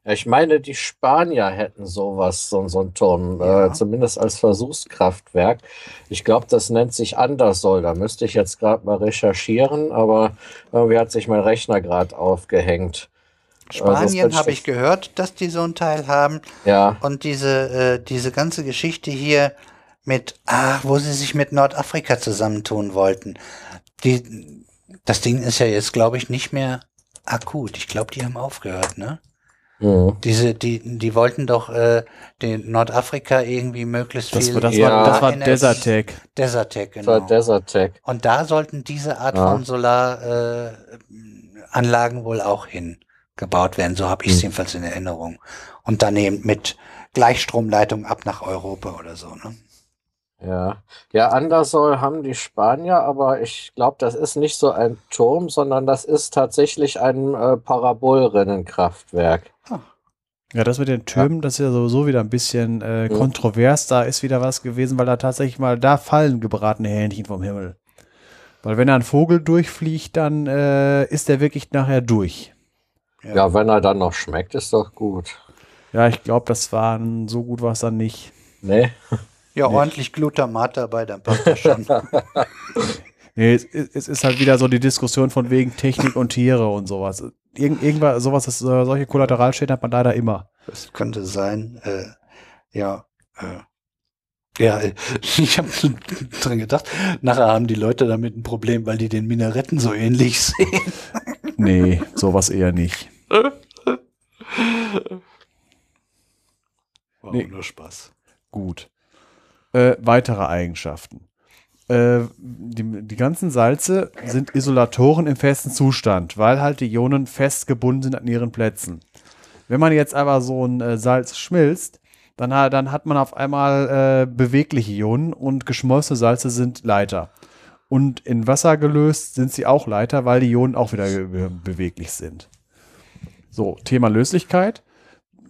Ich meine, die Spanier hätten sowas, so, so einen Turm, Ja. äh, zumindest als Versuchskraftwerk. Ich glaube, das nennt sich Andersol. Da müsste ich jetzt gerade mal recherchieren, aber irgendwie hat sich mein Rechner gerade aufgehängt. Spanien das habe ich gehört, dass die so einen Teil haben. Ja, Und diese, äh, diese ganze Geschichte hier mit, ach, wo sie sich mit Nordafrika zusammentun wollten. Die, das Ding ist ja jetzt, glaube ich, nicht mehr akut. Ich glaube, die haben aufgehört, ne? Mhm. Diese, die, die wollten doch äh, den Nordafrika irgendwie möglichst Das, viel. war- das, Ja. war, das war Desertec. Desertec, das war genau. Desertec. Und da sollten diese Art Ja. von Solaranlagen äh, Anlagen wohl auch hingebaut werden. So habe ich es Hm. jedenfalls in Erinnerung. Und daneben mit Gleichstromleitung ab nach Europa oder so. Ne? Ja, ja, Andersol haben die Spanier, aber ich glaube, das ist nicht so ein Turm, sondern das ist tatsächlich ein äh, Parabolrinnenkraftwerk. Ja, das mit den Türmen, das ist ja sowieso wieder ein bisschen äh, Mhm. kontrovers. Da ist wieder was gewesen, weil da tatsächlich mal, da fallen gebratene Hähnchen vom Himmel. Weil wenn da ein Vogel durchfliegt, dann äh, ist der wirklich nachher durch. Ja. wenn er dann noch schmeckt, ist doch gut. Ja, ich glaube, das war so gut war es dann nicht. Nee? Ja, Nee. ordentlich Glutamat dabei, dann passt das schon. Nee, es, es ist halt wieder so die Diskussion von wegen Technik und Tiere und sowas. Irgend, irgendwas, sowas, das, äh, solche Kollateralschäden hat man leider immer. Das könnte sein. Äh, ja. Äh, ja, ich habe dran gedacht, nachher haben die Leute damit ein Problem, weil die den Minaretten so ähnlich sehen. Nee, sowas eher nicht. War Nee. nur Spaß. Gut. Äh, weitere Eigenschaften. Äh, die, die ganzen Salze sind Isolatoren im festen Zustand, weil halt die Ionen fest gebunden sind an ihren Plätzen. Wenn man jetzt aber so ein äh, Salz schmilzt, dann, dann hat man auf einmal äh, bewegliche Ionen und geschmolzene Salze sind Leiter. Und in Wasser gelöst sind sie auch Leiter, weil die Ionen auch wieder be beweglich sind. So, Thema Löslichkeit.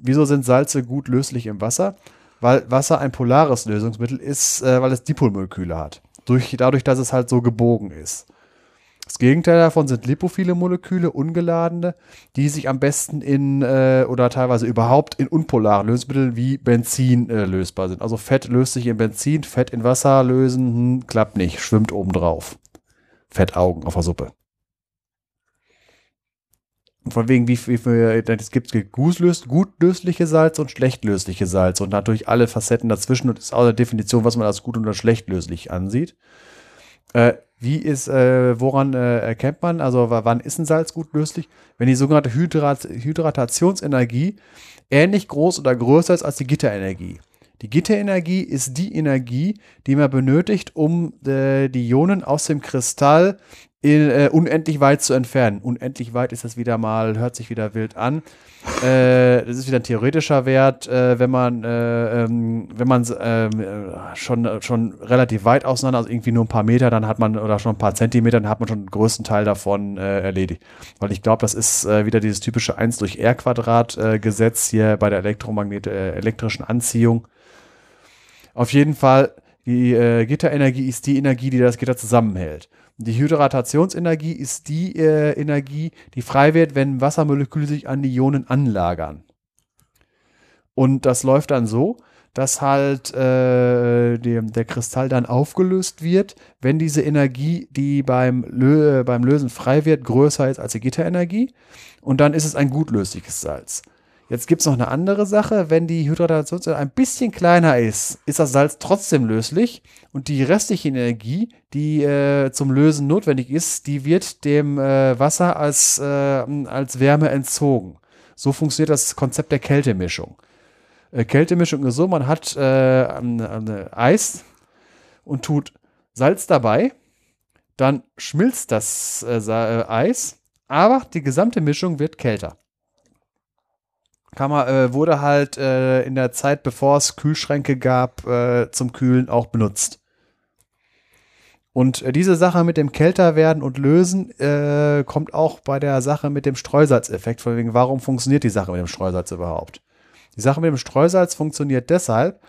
Wieso sind Salze gut löslich im Wasser? Weil Wasser ein polares Lösungsmittel ist, äh, weil es Dipolmoleküle hat. Durch, dadurch, dass es halt so gebogen ist. Das Gegenteil davon sind lipophile Moleküle, ungeladene, die sich am besten in äh, oder teilweise überhaupt in unpolaren Lösungsmitteln wie Benzin äh, lösbar sind. Also Fett löst sich in Benzin, Fett in Wasser lösen, hm, klappt nicht, schwimmt obendrauf. Fettaugen auf der Suppe. Von wegen, wie viel, es gibt gut, lös, lösliche Salze und schlecht lösliche Salze und natürlich alle Facetten dazwischen und ist auch eine Definition, was man als gut oder schlecht löslich ansieht. Äh, wie ist, äh, woran äh, erkennt man, also wann ist ein Salz gut löslich? Wenn die sogenannte Hydrat Hydratationsenergie ähnlich groß oder größer ist als die Gitterenergie. Die Gitterenergie ist die Energie, die man benötigt, um äh, die Ionen aus dem Kristall in, äh, unendlich weit zu entfernen. Unendlich weit ist das wieder mal, hört sich wieder wild an. Äh, das ist wieder ein theoretischer Wert, äh, wenn man, äh, ähm, wenn man ähm, äh, schon, schon relativ weit auseinander, also irgendwie nur ein paar Meter, dann hat man, oder schon ein paar Zentimeter, dann hat man schon den größten Teil davon äh, erledigt. Weil ich glaube, das ist äh, wieder dieses typische 1 durch R Quadrat Gesetz hier bei der Elektromagnet elektrischen Anziehung. Auf jeden Fall, die Gitterenergie ist die Energie, die das Gitter zusammenhält. Die Hydratationsenergie ist die äh, Energie, die frei wird, wenn Wassermoleküle sich an die Ionen anlagern. Und das läuft dann so, dass halt äh, der, der Kristall dann aufgelöst wird, wenn diese Energie, die beim, Lö beim Lösen frei wird, größer ist als die Gitterenergie. Und dann ist es ein gutlösliches Salz. Jetzt gibt es noch eine andere Sache. Wenn die Hydratationszeit ein bisschen kleiner ist, ist das Salz trotzdem löslich und die restliche Energie, die äh, zum Lösen notwendig ist, die wird dem äh, Wasser als, äh, als Wärme entzogen. So funktioniert das Konzept der Kältemischung. Äh, Kältemischung ist so, man hat äh, Eis und tut Salz dabei, dann schmilzt das äh, Eis, aber die gesamte Mischung wird kälter. Kammer äh, wurde halt äh, in der Zeit, bevor es Kühlschränke gab, äh, zum Kühlen auch benutzt. Und äh, diese Sache mit dem Kälterwerden und Lösen äh, kommt auch bei der Sache mit dem Streusalzeffekt. Von wegen, warum funktioniert die Sache mit dem Streusalz überhaupt? Die Sache mit dem Streusalz funktioniert deshalb,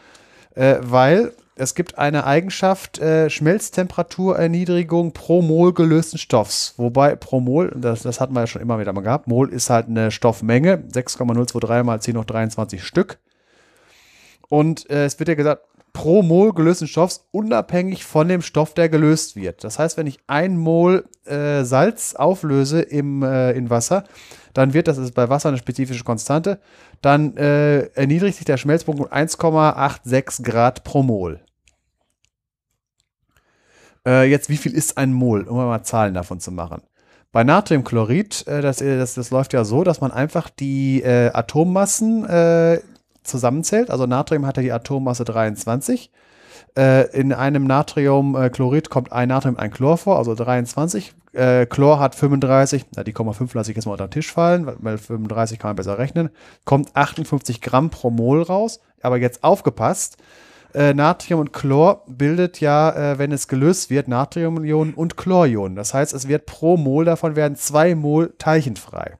äh, weil es gibt eine Eigenschaft äh, Schmelztemperaturerniedrigung pro Mol gelösten Stoffs. Wobei pro Mol, das, das hatten wir ja schon immer wieder mal gehabt, Mol ist halt eine Stoffmenge, 6,023 mal 10 hoch 23 Stück. Und äh, es wird ja gesagt, pro Mol gelösten Stoffs unabhängig von dem Stoff, der gelöst wird. Das heißt, wenn ich ein Mol äh, Salz auflöse im, äh, in Wasser, dann wird, das ist bei Wasser eine spezifische Konstante, dann äh, erniedrigt sich der Schmelzpunkt um 1,86 Grad pro Mol. Äh, jetzt, wie viel ist ein Mol? Um mal Zahlen davon zu machen. Bei Natriumchlorid, äh, das, das, das, läuft ja so, dass man einfach die äh, Atommassen äh, zusammenzählt. Also Natrium hat ja die Atommasse 23. Äh, in einem Natriumchlorid kommt ein Natrium, ein Chlor vor, also 23. Äh, Chlor hat 35, na, die 0,5 lasse ich jetzt mal unter den Tisch fallen, weil, weil 35 kann man besser rechnen. Kommt 58 Gramm pro Mol raus. Aber jetzt aufgepasst, äh, Natrium und Chlor bildet ja, äh, wenn es gelöst wird, Natriumionen und Chlorionen. Das heißt, es wird pro Mol davon werden zwei Mol teilchenfrei.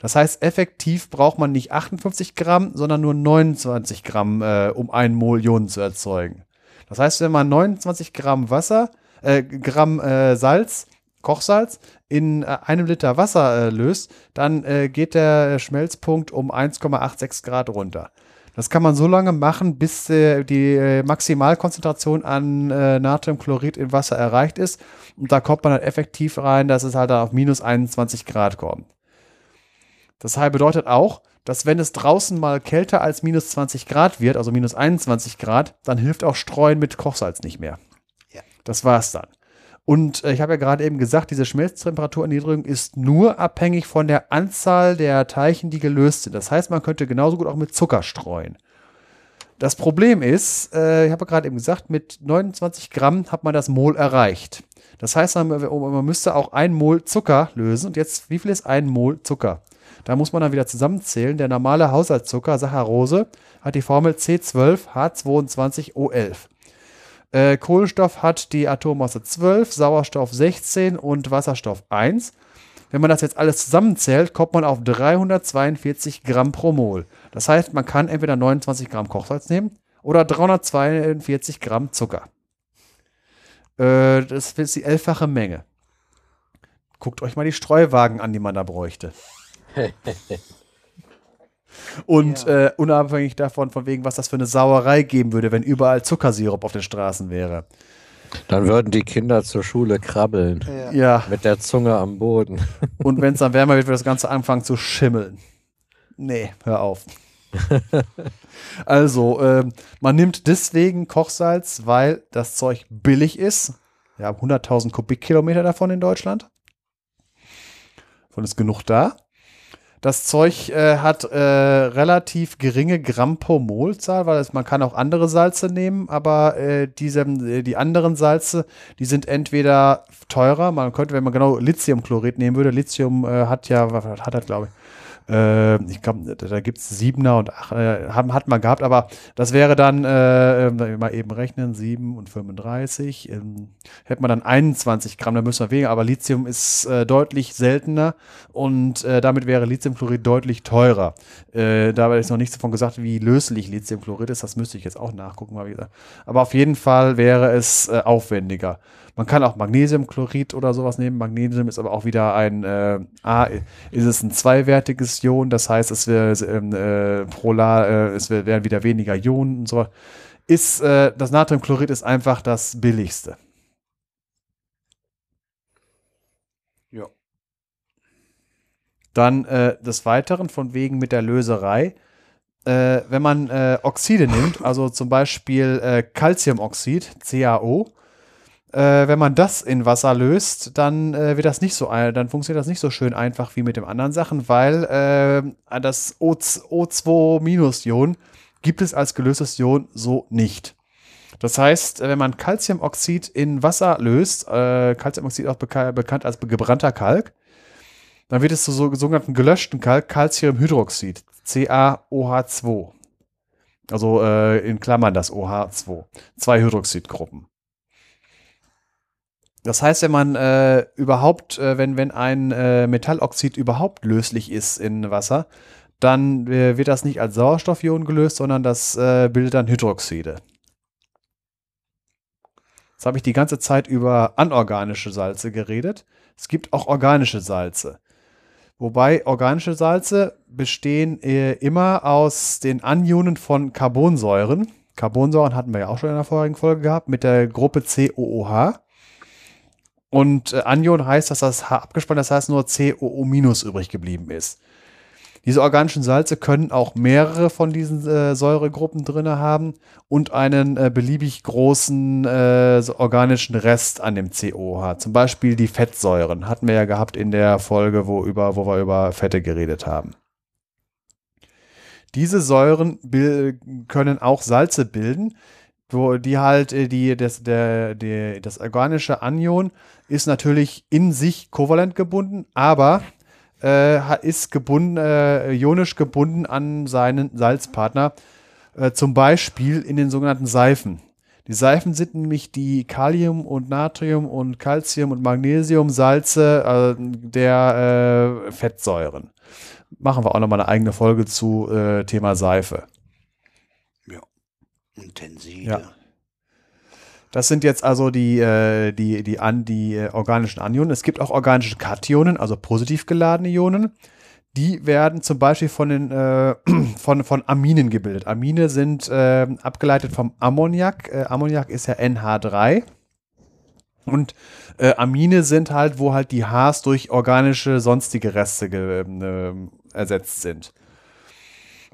Das heißt, effektiv braucht man nicht 58 Gramm, sondern nur 29 Gramm, äh, um einen Mol Ionen zu erzeugen. Das heißt, wenn man 29 Gramm Wasser, äh, Gramm äh, Salz, Kochsalz in äh, einem Liter Wasser äh, löst, dann äh, geht der Schmelzpunkt um 1,86 Grad runter. Das kann man so lange machen, bis äh, die äh, Maximalkonzentration an äh, Natriumchlorid im Wasser erreicht ist. Und da kommt man halt effektiv rein, dass es halt auf minus 21 Grad kommt. Das bedeutet auch, dass wenn es draußen mal kälter als minus 20 Grad wird, also minus 21 Grad, dann hilft auch Streuen mit Kochsalz nicht mehr. Ja. Das war's dann. Und äh, ich habe ja gerade eben gesagt, diese Schmelztemperaturerniedrigung ist nur abhängig von der Anzahl der Teilchen, die gelöst sind. Das heißt, man könnte genauso gut auch mit Zucker streuen. Das Problem ist, äh, ich habe ja gerade eben gesagt, mit 29 Gramm hat man das Mol erreicht. Das heißt, man, man müsste auch ein Mol Zucker lösen. Und jetzt, wie viel ist ein Mol Zucker? Da muss man dann wieder zusammenzählen. Der normale Haushaltszucker, Saccharose, hat die Formel C12H22O11. Äh, Kohlenstoff hat die Atommasse 12, Sauerstoff 16 und Wasserstoff 1. Wenn man das jetzt alles zusammenzählt, kommt man auf 342 Gramm pro Mol. Das heißt, man kann entweder 29 Gramm Kochsalz nehmen oder 342 Gramm Zucker. Äh, das ist die elffache Menge. Guckt euch mal die Streuwagen an, die man da bräuchte. Und ja. äh, unabhängig davon, von wegen, was das für eine Sauerei geben würde, wenn überall Zuckersirup auf den Straßen wäre. Dann würden die Kinder zur Schule krabbeln. Ja. ja. Mit der Zunge am Boden. Und wenn es dann wärmer wird, wird das Ganze anfangen zu schimmeln. Nee, hör auf. also, äh, man nimmt deswegen Kochsalz, weil das Zeug billig ist. Wir haben 100.000 Kubikkilometer davon in Deutschland. Von ist genug da. Das Zeug äh, hat äh, relativ geringe Gramm pro Molzahl, weil es, man kann auch andere Salze nehmen, aber äh, diese, äh, die anderen Salze, die sind entweder teurer, man könnte, wenn man genau Lithiumchlorid nehmen würde, Lithium äh, hat ja, hat er, glaube ich, äh, ich glaube, da gibt es Siebener und ach, äh, haben, hat man gehabt, aber das wäre dann, äh, mal eben rechnen, 7 und 35, ähm, hätte man dann 21 Gramm, da müssen wir weniger, aber Lithium ist äh, deutlich seltener und äh, damit wäre Lithiumchlorid deutlich teurer. Äh, dabei ist noch nichts davon gesagt, wie löslich Lithiumchlorid ist, das müsste ich jetzt auch nachgucken, mal wieder. Aber auf jeden Fall wäre es aufwendiger. Man kann auch Magnesiumchlorid oder sowas nehmen. Magnesium ist aber auch wieder ein, äh, A, ist es ein zweiwertiges Ion, das heißt, es wäre ähm, äh, Prolar, äh, es wären wieder weniger Ionen und so. Ist, äh, das Natriumchlorid ist einfach das billigste. Ja. Dann äh, des Weiteren von wegen mit der Löserei. Äh, wenn man äh, Oxide nimmt, also zum Beispiel äh, Calciumoxid, CaO, äh, wenn man das in Wasser löst, dann äh, wird das nicht so, dann funktioniert das nicht so schön einfach wie mit den anderen Sachen, weil äh, das O2-Ion gibt es als gelöstes Ion so nicht. Das heißt, wenn man Calciumoxid in Wasser löst, äh, Calciumoxid auch beka bekannt als gebrannter Kalk, dann wird es zu so, sogenannten gelöschten Kalk, Calciumhydroxid, CaOH2. Also äh, in Klammern das OH2. Zwei Hydroxidgruppen. Das heißt, wenn man äh, überhaupt, äh, wenn, wenn ein äh, Metalloxid überhaupt löslich ist in Wasser, dann äh, wird das nicht als Sauerstoffion gelöst, sondern das äh, bildet dann Hydroxide. Jetzt habe ich die ganze Zeit über anorganische Salze geredet. Es gibt auch organische Salze. Wobei organische Salze bestehen äh, immer aus den Anionen von Carbonsäuren. Carbonsäuren hatten wir ja auch schon in der vorigen Folge gehabt mit der Gruppe COOH. Und äh, Anion heißt, dass das H abgespannt, das heißt nur COO- übrig geblieben ist. Diese organischen Salze können auch mehrere von diesen äh, Säuregruppen drin haben und einen äh, beliebig großen äh, organischen Rest an dem COH. Zum Beispiel die Fettsäuren. Hatten wir ja gehabt in der Folge, wo, über, wo wir über Fette geredet haben. Diese Säuren können auch Salze bilden, wo die halt, äh, die, das, der, der, das organische Anion ist natürlich in sich kovalent gebunden, aber äh, ist gebunden, äh, ionisch gebunden an seinen Salzpartner, äh, zum Beispiel in den sogenannten Seifen. Die Seifen sind nämlich die Kalium- und Natrium- und Calcium- und Magnesiumsalze äh, der äh, Fettsäuren. Machen wir auch nochmal eine eigene Folge zu Thema Seife. Und Tenside. Ja. Das sind jetzt also die, äh, die, die, an, die äh, organischen Anionen. Es gibt auch organische Kationen, also positiv geladene Ionen. Die werden zum Beispiel von, den, äh, von, von Aminen gebildet. Amine sind äh, abgeleitet vom Ammoniak. Äh, Ammoniak ist ja NH3. Und äh, Amine sind halt, wo halt die Hs durch organische sonstige Reste ersetzt sind.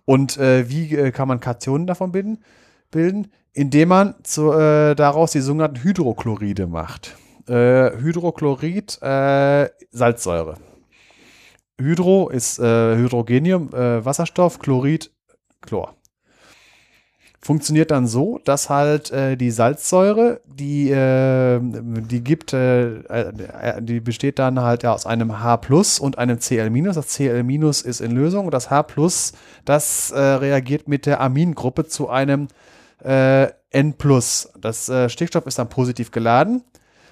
Und wie kann man Kationen davon bilden? bilden, indem man zu, äh, daraus die sogenannten Hydrochloride macht. Äh, Hydrochlorid, äh, Salzsäure. Hydro ist äh, Hydrogenium, äh, Wasserstoff, Chlorid, Chlor. Funktioniert dann so, dass halt äh, die Salzsäure, die, die gibt, die besteht dann halt ja aus einem H und einem Cl-. Das Cl- ist in Lösung. Das H, das reagiert mit der Amingruppe zu einem N+. Das äh, Stickstoff ist dann positiv geladen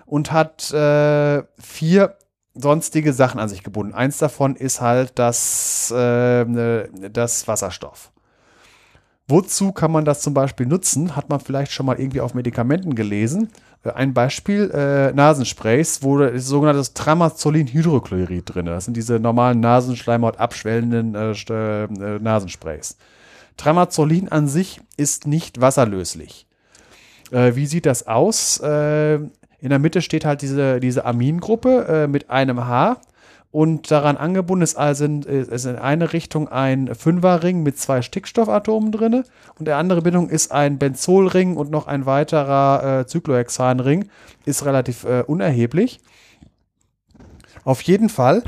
und hat äh, vier sonstige Sachen an sich gebunden. Eins davon ist halt das, äh, ne, das Wasserstoff. Wozu kann man das zum Beispiel nutzen? Hat man vielleicht schon mal irgendwie auf Medikamenten gelesen. Äh, ein Beispiel, äh, Nasensprays, wo das sogenanntes Tramazolinhydrochlorid drin ist. Das sind diese normalen Nasenschleimhaut abschwellenden äh, äh, Nasensprays. Tramazolin an sich ist nicht wasserlöslich. Äh, wie sieht das aus? Äh, in der Mitte steht halt diese, diese Amingruppe äh, mit einem H und daran angebunden ist also in, ist in eine Richtung ein Fünferring mit zwei Stickstoffatomen drin und der andere Bindung ist ein Benzolring und noch ein weiterer äh, Cyclohexanring, ist relativ äh, unerheblich. Auf jeden Fall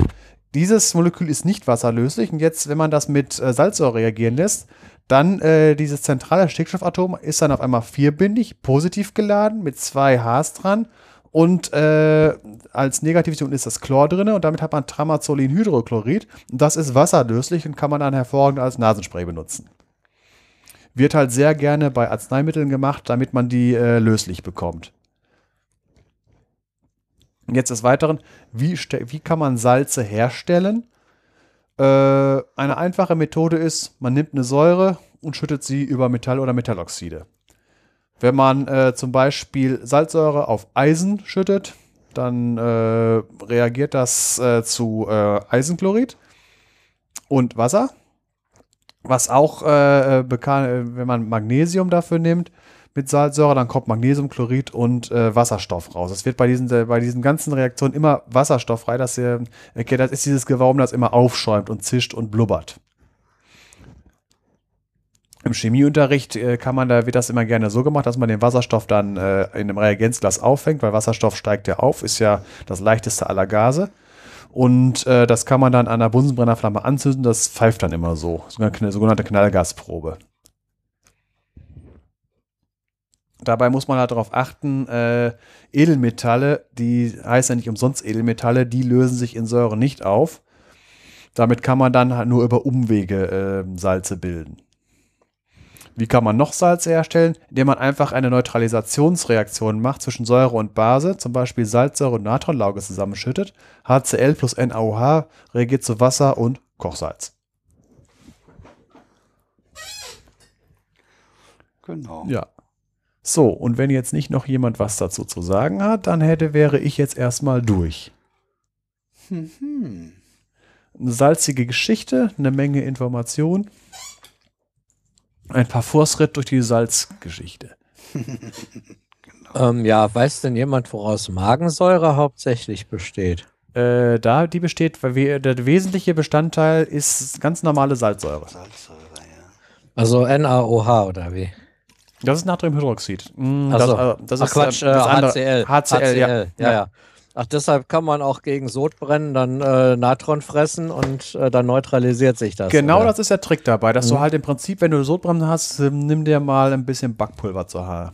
Dieses Molekül ist nicht wasserlöslich und jetzt, wenn man das mit äh, Salzsäure reagieren lässt, dann äh, dieses zentrale Stickstoffatom ist dann auf einmal vierbindig, positiv geladen mit zwei Hs dran und äh, als Negativition ist das Chlor drin und damit hat man Tramazolinhydrochlorid das ist wasserlöslich und kann man dann hervorragend als Nasenspray benutzen. Wird halt sehr gerne bei Arzneimitteln gemacht, damit man die äh, löslich bekommt. Jetzt des Weiteren, wie, wie kann man Salze herstellen? Äh, eine einfache Methode ist, man nimmt eine Säure und schüttet sie über Metall oder Metalloxide. Wenn man äh, zum Beispiel Salzsäure auf Eisen schüttet, dann äh, reagiert das äh, zu äh, Eisenchlorid und Wasser. Was auch äh, wenn man Magnesium dafür nimmt, mit Salzsäure, dann kommt Magnesiumchlorid und äh, Wasserstoff raus. Es wird bei diesen, äh, bei diesen ganzen Reaktionen immer Wasserstoff frei. Das, äh, okay, das ist dieses Gewauben, das immer aufschäumt und zischt und blubbert. Im Chemieunterricht äh, kann man, da wird das immer gerne so gemacht, dass man den Wasserstoff dann äh, in einem Reagenzglas auffängt, weil Wasserstoff steigt ja auf, ist ja das leichteste aller Gase. Und äh, das kann man dann an der Bunsenbrennerflamme anzünden, das pfeift dann immer so. So eine sogenannte Knallgasprobe. Dabei muss man halt darauf achten, äh, Edelmetalle, die heißen ja nicht umsonst Edelmetalle, die lösen sich in Säure nicht auf. Damit kann man dann halt nur über Umwege äh, Salze bilden. Wie kann man noch Salze herstellen? Indem man einfach eine Neutralisationsreaktion macht zwischen Säure und Base, zum Beispiel Salzsäure und Natronlauge zusammenschüttet. HCl plus NaOH reagiert zu Wasser und Kochsalz. Genau. Ja. So, und wenn jetzt nicht noch jemand was dazu zu sagen hat, dann hätte, wäre ich jetzt erstmal durch. Mhm. Eine salzige Geschichte, eine Menge Information. Ein paar Fußritt durch die Salzgeschichte. genau. ähm, ja, weiß denn jemand, woraus Magensäure hauptsächlich besteht? Äh, da die besteht, weil wir, der wesentliche Bestandteil ist ganz normale Salzsäure. Salzsäure, ja. Also NaOH oder wie? Das ist Natriumhydroxid. Mm, das, äh, das, Ach ist Quatsch, äh, das HCl. HCl. HCl, ja. ja. ja. ja. Ach, deshalb kann man auch gegen Sodbrennen dann äh, Natron fressen und äh, dann neutralisiert sich das. Genau, oder? das ist der Trick dabei, dass mhm. du halt im Prinzip, wenn du Sodbrennen hast, äh, nimm dir mal ein bisschen Backpulver zur Haar.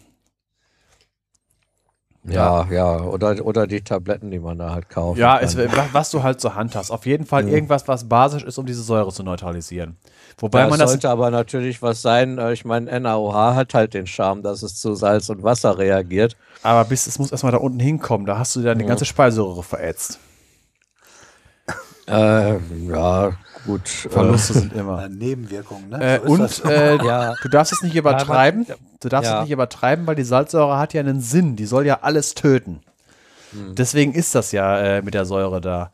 Ja, ja, oder, oder die Tabletten, die man da halt kauft. Ja, es, was du halt zur Hand hast. Auf jeden Fall irgendwas, was basisch ist, um diese Säure zu neutralisieren. Wobei ja, man das sollte aber natürlich was sein. Äh, ich meine, NaOH hat halt den Charme, dass es zu Salz und Wasser reagiert. Aber bis es muss erstmal da unten hinkommen. Da hast du dann die ganze Speiseröhre verätzt. Äh, ja, gut. Verluste sind immer. Nebenwirkungen, ne? Äh, so und äh, ja. du darfst es nicht übertreiben. Du darfst ja. es nicht übertreiben, weil die Salzsäure hat ja einen Sinn. Die soll ja alles töten. Hm. Deswegen ist das ja äh, mit der Säure da.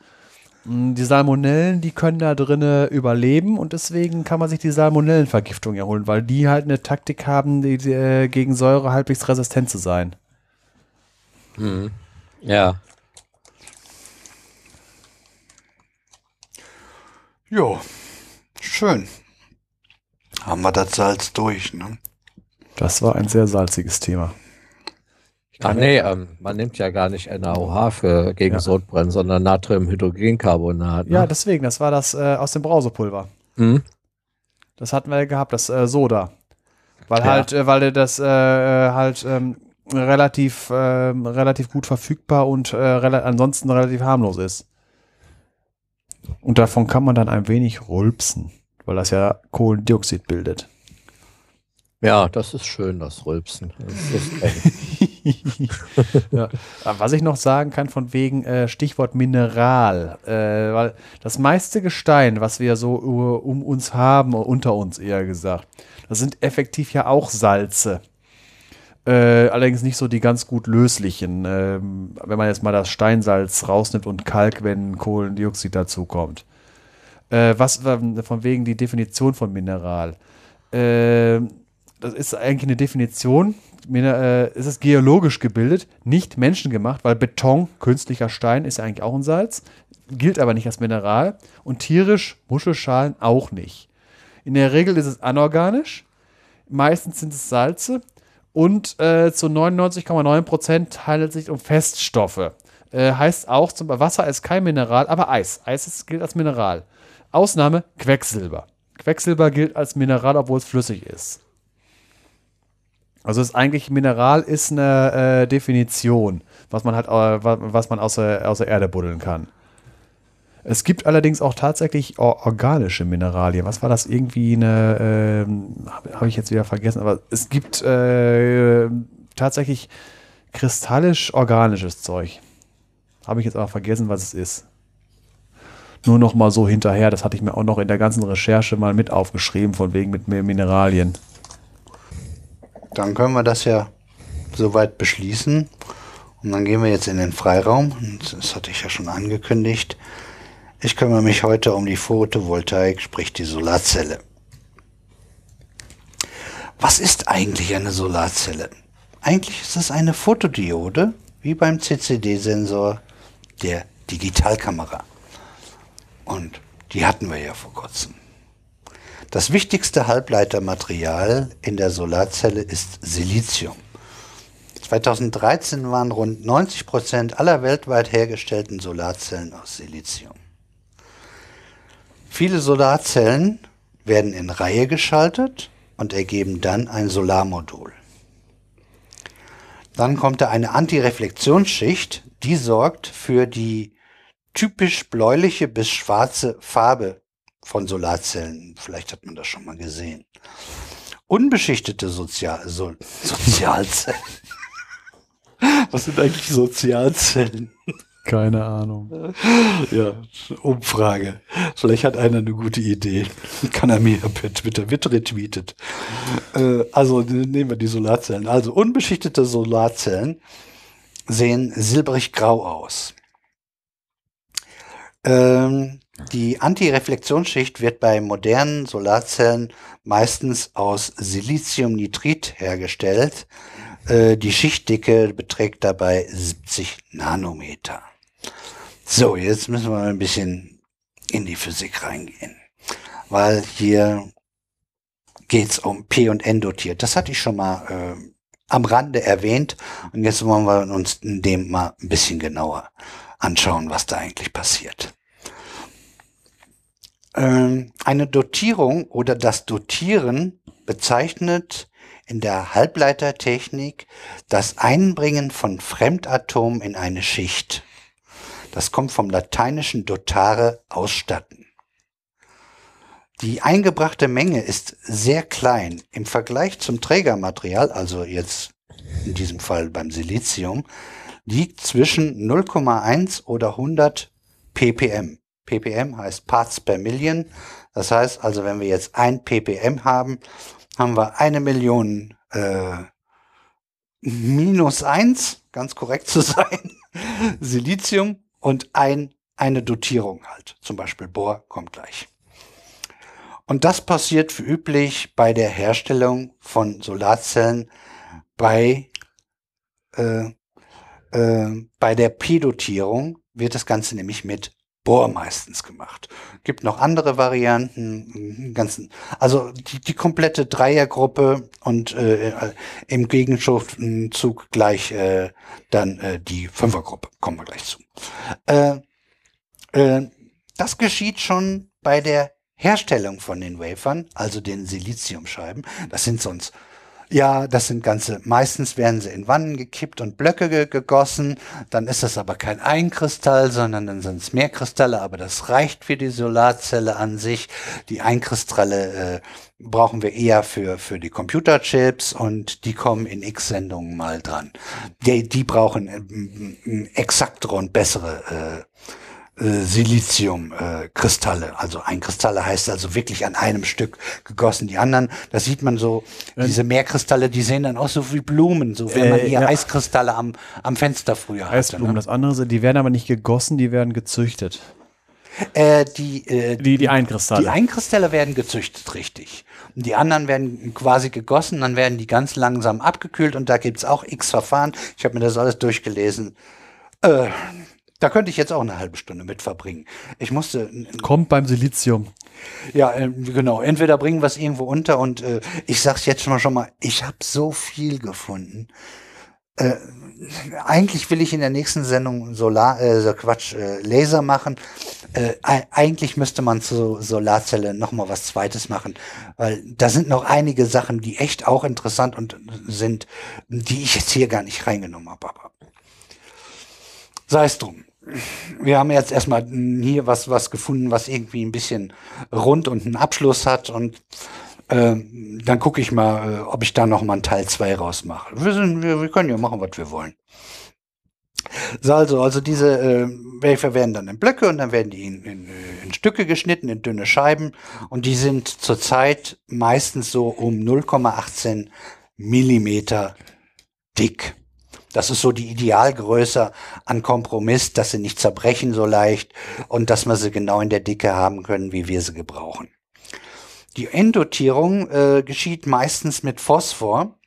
Hm, die Salmonellen, die können da drinnen überleben und deswegen kann man sich die Salmonellenvergiftung erholen, weil die halt eine Taktik haben, die, die, äh, gegen Säure halbwegs resistent zu sein. Hm. Ja. Jo, schön. Haben wir das Salz durch, ne? Das war ein sehr salziges Thema. Ach nee, ähm, man nimmt ja gar nicht NaOH für gegen ja. Sodbrennen, sondern Natriumhydrogencarbonat. Ne? Ja, deswegen, das war das äh, aus dem Brausepulver. Mhm. Das hatten wir gehabt, das äh, Soda. Weil ja. halt, äh, weil das äh, halt ähm, relativ, ähm, relativ gut verfügbar und äh, rel ansonsten relativ harmlos ist. Und davon kann man dann ein wenig rülpsen, weil das ja Kohlendioxid bildet. Ja, das ist schön, das Rülpsen. Das ja. Was ich noch sagen kann, von wegen äh, Stichwort Mineral, äh, weil das meiste Gestein, was wir so um uns haben, unter uns eher gesagt, das sind effektiv ja auch Salze. Äh, allerdings nicht so die ganz gut löslichen, ähm, wenn man jetzt mal das Steinsalz rausnimmt und Kalk, wenn Kohlendioxid dazukommt. Äh, was von wegen die Definition von Mineral? Äh, das ist eigentlich eine Definition. Äh, es ist geologisch gebildet, nicht menschengemacht, weil Beton, künstlicher Stein, ist ja eigentlich auch ein Salz, gilt aber nicht als Mineral. Und tierisch, Muschelschalen auch nicht. In der Regel ist es anorganisch. Meistens sind es Salze. Und äh, zu 99,9% handelt es sich um Feststoffe. Äh, heißt auch, zum Wasser ist kein Mineral, aber Eis. Eis ist, gilt als Mineral. Ausnahme Quecksilber. Quecksilber gilt als Mineral, obwohl es flüssig ist. Also ist eigentlich Mineral ist eine äh, Definition, was man halt, was man aus der, aus der Erde buddeln kann. Es gibt allerdings auch tatsächlich organische Mineralien. Was war das? Irgendwie eine, äh, habe hab ich jetzt wieder vergessen, aber es gibt äh, tatsächlich kristallisch-organisches Zeug. Habe ich jetzt aber vergessen, was es ist. Nur noch mal so hinterher, das hatte ich mir auch noch in der ganzen Recherche mal mit aufgeschrieben, von wegen mit Mineralien. Dann können wir das ja soweit beschließen. Und dann gehen wir jetzt in den Freiraum. Das hatte ich ja schon angekündigt. Ich kümmere mich heute um die Photovoltaik, sprich die Solarzelle. Was ist eigentlich eine Solarzelle? Eigentlich ist es eine Fotodiode, wie beim CCD-Sensor der Digitalkamera. Und die hatten wir ja vor kurzem. Das wichtigste Halbleitermaterial in der Solarzelle ist Silizium. 2013 waren rund 90 Prozent aller weltweit hergestellten Solarzellen aus Silizium. Viele Solarzellen werden in Reihe geschaltet und ergeben dann ein Solarmodul. Dann kommt da eine Antireflexionsschicht, die sorgt für die typisch bläuliche bis schwarze Farbe von Solarzellen. Vielleicht hat man das schon mal gesehen. Unbeschichtete Sozial so Sozialzellen. Was sind eigentlich Sozialzellen? Keine Ahnung. Ja, Umfrage. Vielleicht hat einer eine gute Idee. Kann er mir per Twitter retweetet. Äh, also nehmen wir die Solarzellen. Also unbeschichtete Solarzellen sehen silbrig-grau aus. Ähm, die Antireflexionsschicht wird bei modernen Solarzellen meistens aus Siliziumnitrit hergestellt. Äh, die Schichtdicke beträgt dabei 70 Nanometer. So, jetzt müssen wir ein bisschen in die Physik reingehen, weil hier geht's um P und N dotiert. Das hatte ich schon mal äh, am Rande erwähnt und jetzt wollen wir uns in dem mal ein bisschen genauer anschauen, was da eigentlich passiert. Ähm, eine Dotierung oder das Dotieren bezeichnet in der Halbleitertechnik das Einbringen von Fremdatomen in eine Schicht. Das kommt vom lateinischen dotare ausstatten. Die eingebrachte Menge ist sehr klein. Im Vergleich zum Trägermaterial, also jetzt in diesem Fall beim Silizium, liegt zwischen 0,1 oder 100 ppm. ppm heißt Parts per Million. Das heißt also, wenn wir jetzt ein ppm haben, haben wir eine Million äh, minus eins, ganz korrekt zu sein, Silizium und ein, eine Dotierung halt. Zum Beispiel Bohr kommt gleich. Und das passiert für üblich bei der Herstellung von Solarzellen bei, äh, äh, bei der P-Dotierung wird das Ganze nämlich mit Bohr meistens gemacht. Gibt noch andere Varianten, ganzen, also die, die komplette Dreiergruppe und äh, im Gegenzug gleich äh, dann äh, die Fünfergruppe. Kommen wir gleich zu. Äh, äh, das geschieht schon bei der Herstellung von den Wafern, also den Siliziumscheiben. Das sind sonst ja, das sind ganze, meistens werden sie in Wannen gekippt und Blöcke ge gegossen. Dann ist das aber kein Einkristall, sondern dann sind es mehr Kristalle, aber das reicht für die Solarzelle an sich. Die Einkristalle äh, brauchen wir eher für, für die Computerchips und die kommen in X-Sendungen mal dran. Die, die brauchen äh, exaktere und bessere äh, äh, Siliziumkristalle. Äh, also ein Kristalle heißt also wirklich an einem Stück gegossen. Die anderen, da sieht man so, diese Meerkristalle, die sehen dann aus so wie Blumen, so wenn man hier ja. Eiskristalle am, am Fenster früher hatte. Eisblumen, ne? das andere sind, die werden aber nicht gegossen, die werden gezüchtet. Äh, die, äh, die, die Einkristalle. Die Einkristalle werden gezüchtet, richtig. Und die anderen werden quasi gegossen, dann werden die ganz langsam abgekühlt und da gibt's auch x Verfahren. Ich habe mir das alles durchgelesen. Äh, da könnte ich jetzt auch eine halbe Stunde mit verbringen. Ich musste. Kommt beim Silizium. Ja, äh, genau. Entweder bringen wir es irgendwo unter und äh, ich sag's jetzt schon mal schon mal, ich habe so viel gefunden. äh, eigentlich will ich in der nächsten Sendung Solar, äh, Quatsch, äh, Laser machen. Äh, eigentlich müsste man zur Solarzelle noch mal was Zweites machen, weil da sind noch einige Sachen, die echt auch interessant und sind, die ich jetzt hier gar nicht reingenommen habe. Aber sei es drum. Wir haben jetzt erstmal hier was, was gefunden, was irgendwie ein bisschen rund und einen Abschluss hat und äh, dann gucke ich mal, äh, ob ich da noch mal einen Teil 2 rausmache. Wir, sind, wir, wir können ja machen, was wir wollen. So, also, also diese äh, Wafer werden dann in Blöcke und dann werden die in, in, in Stücke geschnitten, in dünne Scheiben. Und die sind zurzeit meistens so um 0,18 Millimeter dick. Das ist so die Idealgröße an Kompromiss, dass sie nicht zerbrechen so leicht und dass wir sie genau in der Dicke haben können, wie wir sie gebrauchen. Die Enddotierung äh, geschieht meistens mit Phosphor.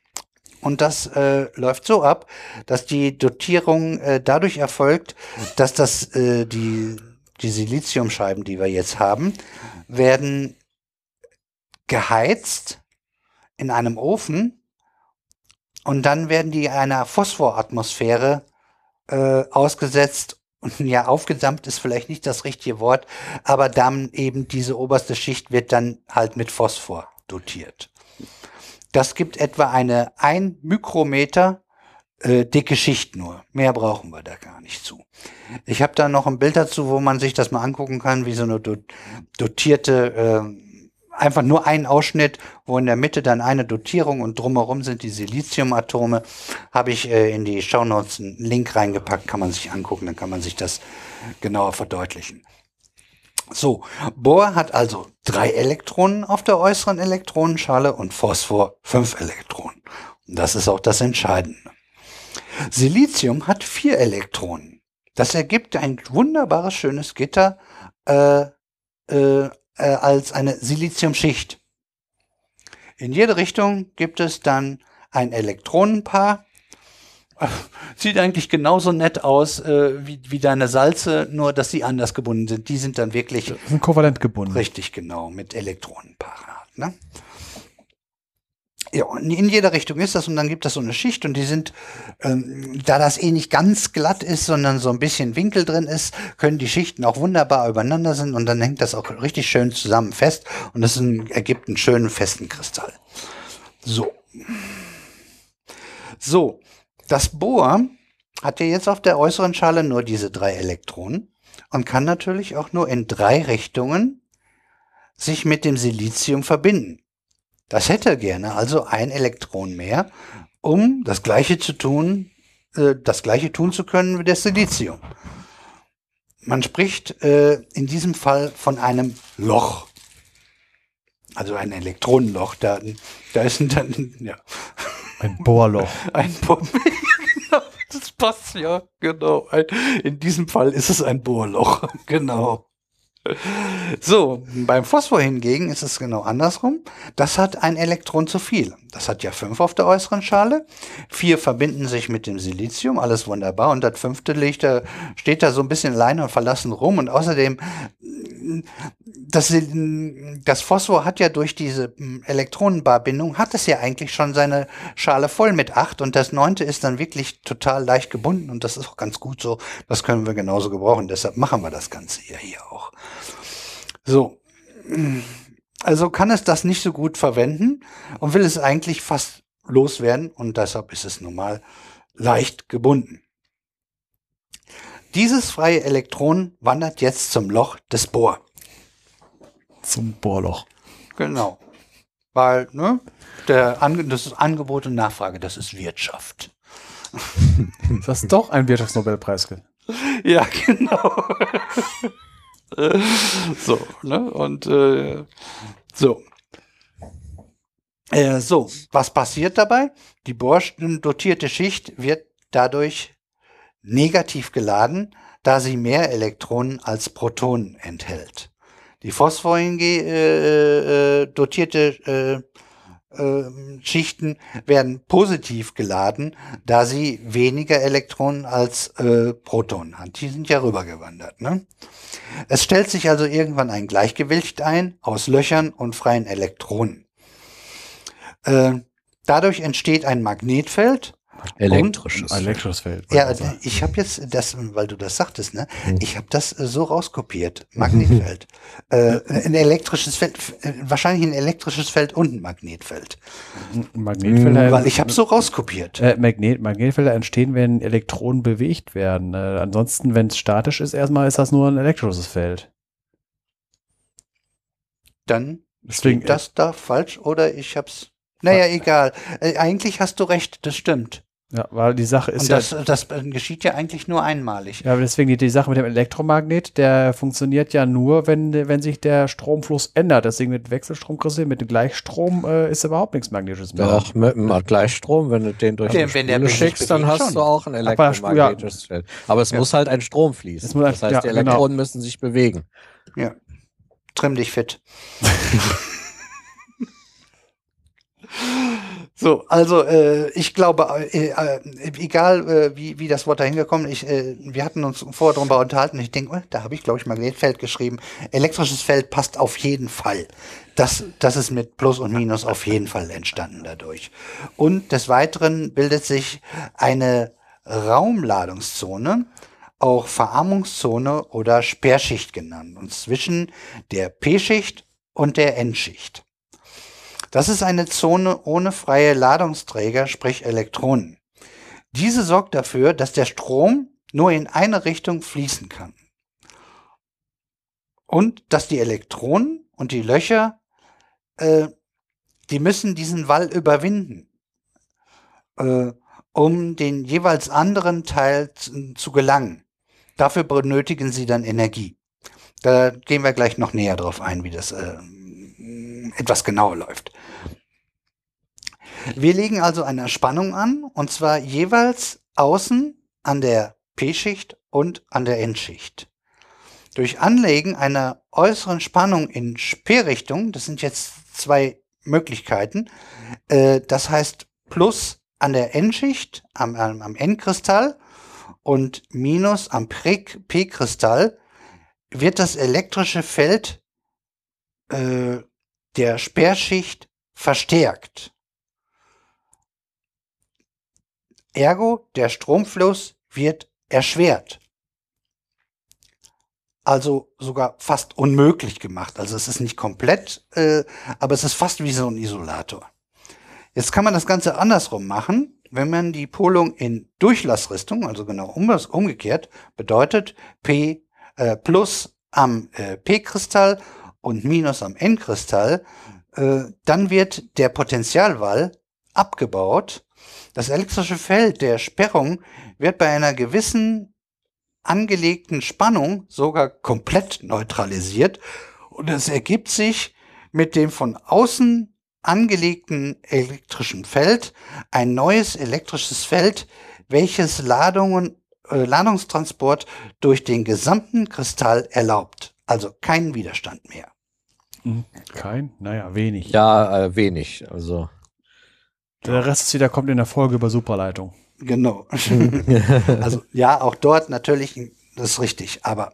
Und das äh, läuft so ab, dass die Dotierung äh, dadurch erfolgt, dass das äh, die, die Siliziumscheiben, die wir jetzt haben, werden geheizt in einem Ofen und dann werden die einer Phosphoratmosphäre äh, ausgesetzt und ja, aufgesamt ist vielleicht nicht das richtige Wort, aber dann eben diese oberste Schicht wird dann halt mit Phosphor dotiert. Das gibt etwa eine ein Mikrometer äh, dicke Schicht nur. Mehr brauchen wir da gar nicht zu. Ich habe da noch ein Bild dazu, wo man sich das mal angucken kann, wie so eine dotierte äh, einfach nur ein Ausschnitt, wo in der Mitte dann eine Dotierung und drumherum sind die Siliziumatome. Habe ich äh, in die Shownotes einen Link reingepackt, kann man sich angucken, dann kann man sich das genauer verdeutlichen. So, Bohr hat also drei Elektronen auf der äußeren Elektronenschale und Phosphor fünf Elektronen. Und das ist auch das Entscheidende. Silizium hat vier Elektronen. Das ergibt ein wunderbares, schönes Gitter äh, äh, äh, als eine Siliziumschicht. In jede Richtung gibt es dann ein Elektronenpaar. Sieht eigentlich genauso nett aus äh, wie, wie deine Salze, nur dass sie anders gebunden sind. Die sind dann wirklich sind kovalent gebunden. Richtig, genau, mit Elektronenpaaren. Ne? Ja, in jeder Richtung ist das und dann gibt es so eine Schicht und die sind, ähm, da das eh nicht ganz glatt ist, sondern so ein bisschen Winkel drin ist, können die Schichten auch wunderbar übereinander sind und dann hängt das auch richtig schön zusammen fest und das ein, ergibt einen schönen festen Kristall. So. So. Das Bohr hat ja jetzt auf der äußeren Schale nur diese drei Elektronen und kann natürlich auch nur in drei Richtungen sich mit dem Silizium verbinden. Das hätte gerne also ein Elektron mehr, um das gleiche zu tun, äh, das gleiche tun zu können wie das Silizium. Man spricht äh, in diesem Fall von einem Loch. Also ein Elektronenloch. Da, da ist ein, dann, ja. Ein Bohrloch. Ein Bohr. das passt ja, genau. in diesem Fall ist es ein Bohrloch. Genau. So, beim Phosphor hingegen ist es genau andersrum. Das hat ein Elektron zu viel. Das hat ja fünf auf der äußeren Schale. Vier verbinden sich mit dem Silizium, alles wunderbar. Und das fünfte liegt da, steht da so ein bisschen allein und verlassen rum. Und außerdem, das, das Phosphor hat ja durch diese Elektronenbarbindung, hat es ja eigentlich schon seine Schale voll mit acht. Und das neunte ist dann wirklich total leicht gebunden. Und das ist auch ganz gut so. Das können wir genauso gebrauchen. Deshalb machen wir das Ganze hier, hier auch. So. Also kann es das nicht so gut verwenden und will es eigentlich fast loswerden und deshalb ist es nun mal leicht gebunden. Dieses freie Elektron wandert jetzt zum Loch des Bohr. Zum Bohrloch. Genau. Weil, ne, der An das ist Angebot und Nachfrage, das ist Wirtschaft. Das ist doch ein Wirtschaftsnobelpreis. Ja, genau. so, ne? Und äh, so. Äh, so, was passiert dabei? Die Bohr-dotierte Schicht wird dadurch negativ geladen, da sie mehr Elektronen als Protonen enthält. Die Phosphor äh, äh, dotierte äh, äh, Schichten werden positiv geladen, da sie weniger Elektronen als äh, Protonen haben. Die sind ja rübergewandert. Ne? Es stellt sich also irgendwann ein Gleichgewicht ein aus Löchern und freien Elektronen. Äh, dadurch entsteht ein Magnetfeld Elektrisches. Und, elektrisches Feld. Ja, ich habe jetzt das, weil du das sagtest, ne? Hm. Ich habe das äh, so rauskopiert. Magnetfeld. äh, ein elektrisches Feld, äh, wahrscheinlich ein elektrisches Feld und ein Magnetfeld. Magnetfelder. Weil ich habe so rauskopiert. Äh, Magnet, Magnetfelder entstehen, wenn Elektronen bewegt werden. Äh, ansonsten, wenn es statisch ist, erstmal ist das nur ein elektrisches Feld. Dann Deswegen, das da falsch oder ich hab's. Naja, egal. Äh, eigentlich hast du recht, das stimmt. Ja, weil die Sache ist Und das, ja. Das geschieht ja eigentlich nur einmalig. Ja, deswegen die, die Sache mit dem Elektromagnet, der funktioniert ja nur, wenn, wenn sich der Stromfluss ändert. Deswegen mit Wechselstrom, mit dem Gleichstrom äh, ist überhaupt nichts Magnetisches mehr. Doch, mit dem Gleichstrom, wenn du den durch den Spule schickst, dann hast schon. du auch ein elektromagnetisches Feld. Aber es ja. muss halt ein Strom fließen. das heißt, die genau. Elektronen genau. müssen sich bewegen. Ja. Trimm dich fit. So, also äh, ich glaube, äh, äh, egal äh, wie, wie das Wort da hingekommen ist, äh, wir hatten uns vorher darüber unterhalten. Ich denke, oh, da habe ich, glaube ich, Magnetfeld geschrieben. Elektrisches Feld passt auf jeden Fall. Das, das ist mit Plus und Minus auf jeden Fall entstanden dadurch. Und des Weiteren bildet sich eine Raumladungszone, auch Verarmungszone oder Sperrschicht genannt, und zwischen der P-Schicht und der N-Schicht. Das ist eine Zone ohne freie Ladungsträger, sprich Elektronen. Diese sorgt dafür, dass der Strom nur in eine Richtung fließen kann. Und dass die Elektronen und die Löcher, äh, die müssen diesen Wall überwinden, äh, um den jeweils anderen Teil zu, zu gelangen. Dafür benötigen sie dann Energie. Da gehen wir gleich noch näher drauf ein, wie das äh, etwas genauer läuft. Wir legen also eine Spannung an, und zwar jeweils außen an der P-Schicht und an der N-Schicht. Durch Anlegen einer äußeren Spannung in Speerrichtung, das sind jetzt zwei Möglichkeiten, äh, das heißt Plus an der N-Schicht, am, am N-Kristall und Minus am P-Kristall, wird das elektrische Feld äh, der Sperrschicht verstärkt. Ergo, der Stromfluss wird erschwert. Also sogar fast unmöglich gemacht. Also es ist nicht komplett, äh, aber es ist fast wie so ein Isolator. Jetzt kann man das Ganze andersrum machen. Wenn man die Polung in Durchlassrichtung, also genau um, umgekehrt, bedeutet P äh, plus am äh, P-Kristall und Minus am N-Kristall, äh, dann wird der Potentialwall abgebaut. Das elektrische Feld der Sperrung wird bei einer gewissen angelegten Spannung sogar komplett neutralisiert und es ergibt sich mit dem von außen angelegten elektrischen Feld ein neues elektrisches Feld, welches Ladungen, äh, Ladungstransport durch den gesamten Kristall erlaubt. Also keinen Widerstand mehr. Hm, kein? Naja, wenig. Ja, äh, wenig. Also. Der Rest ist wieder kommt in der Folge über Superleitung. Genau. also ja, auch dort natürlich, das ist richtig, aber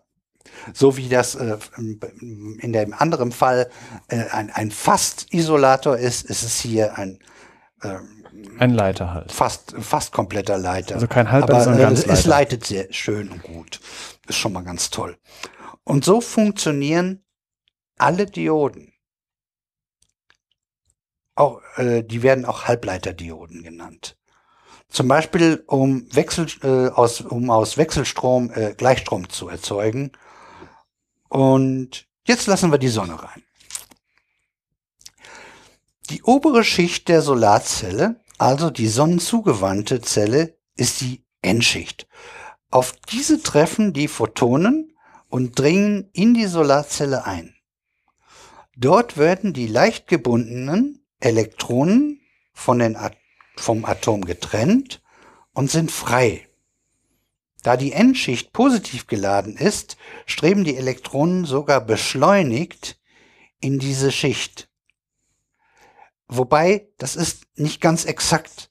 so wie das äh, in dem anderen Fall äh, ein, ein Fast-Isolator ist, ist es hier ein äh, ein Leiter halt. Fast, fast kompletter Leiter. Also kein halber, sondern äh, ganz Leiter. Es leitet sehr schön und gut. Ist schon mal ganz toll. Und so funktionieren alle Dioden, auch, äh, die werden auch Halbleiterdioden genannt. Zum Beispiel, um, Wechsel, äh, aus, um aus Wechselstrom äh, Gleichstrom zu erzeugen. Und jetzt lassen wir die Sonne rein. Die obere Schicht der Solarzelle, also die sonnenzugewandte Zelle, ist die N-Schicht. Auf diese treffen die Photonen und dringen in die Solarzelle ein. Dort werden die leicht gebundenen Elektronen von den At vom Atom getrennt und sind frei. Da die N-Schicht positiv geladen ist, streben die Elektronen sogar beschleunigt in diese Schicht. Wobei, das ist nicht ganz exakt.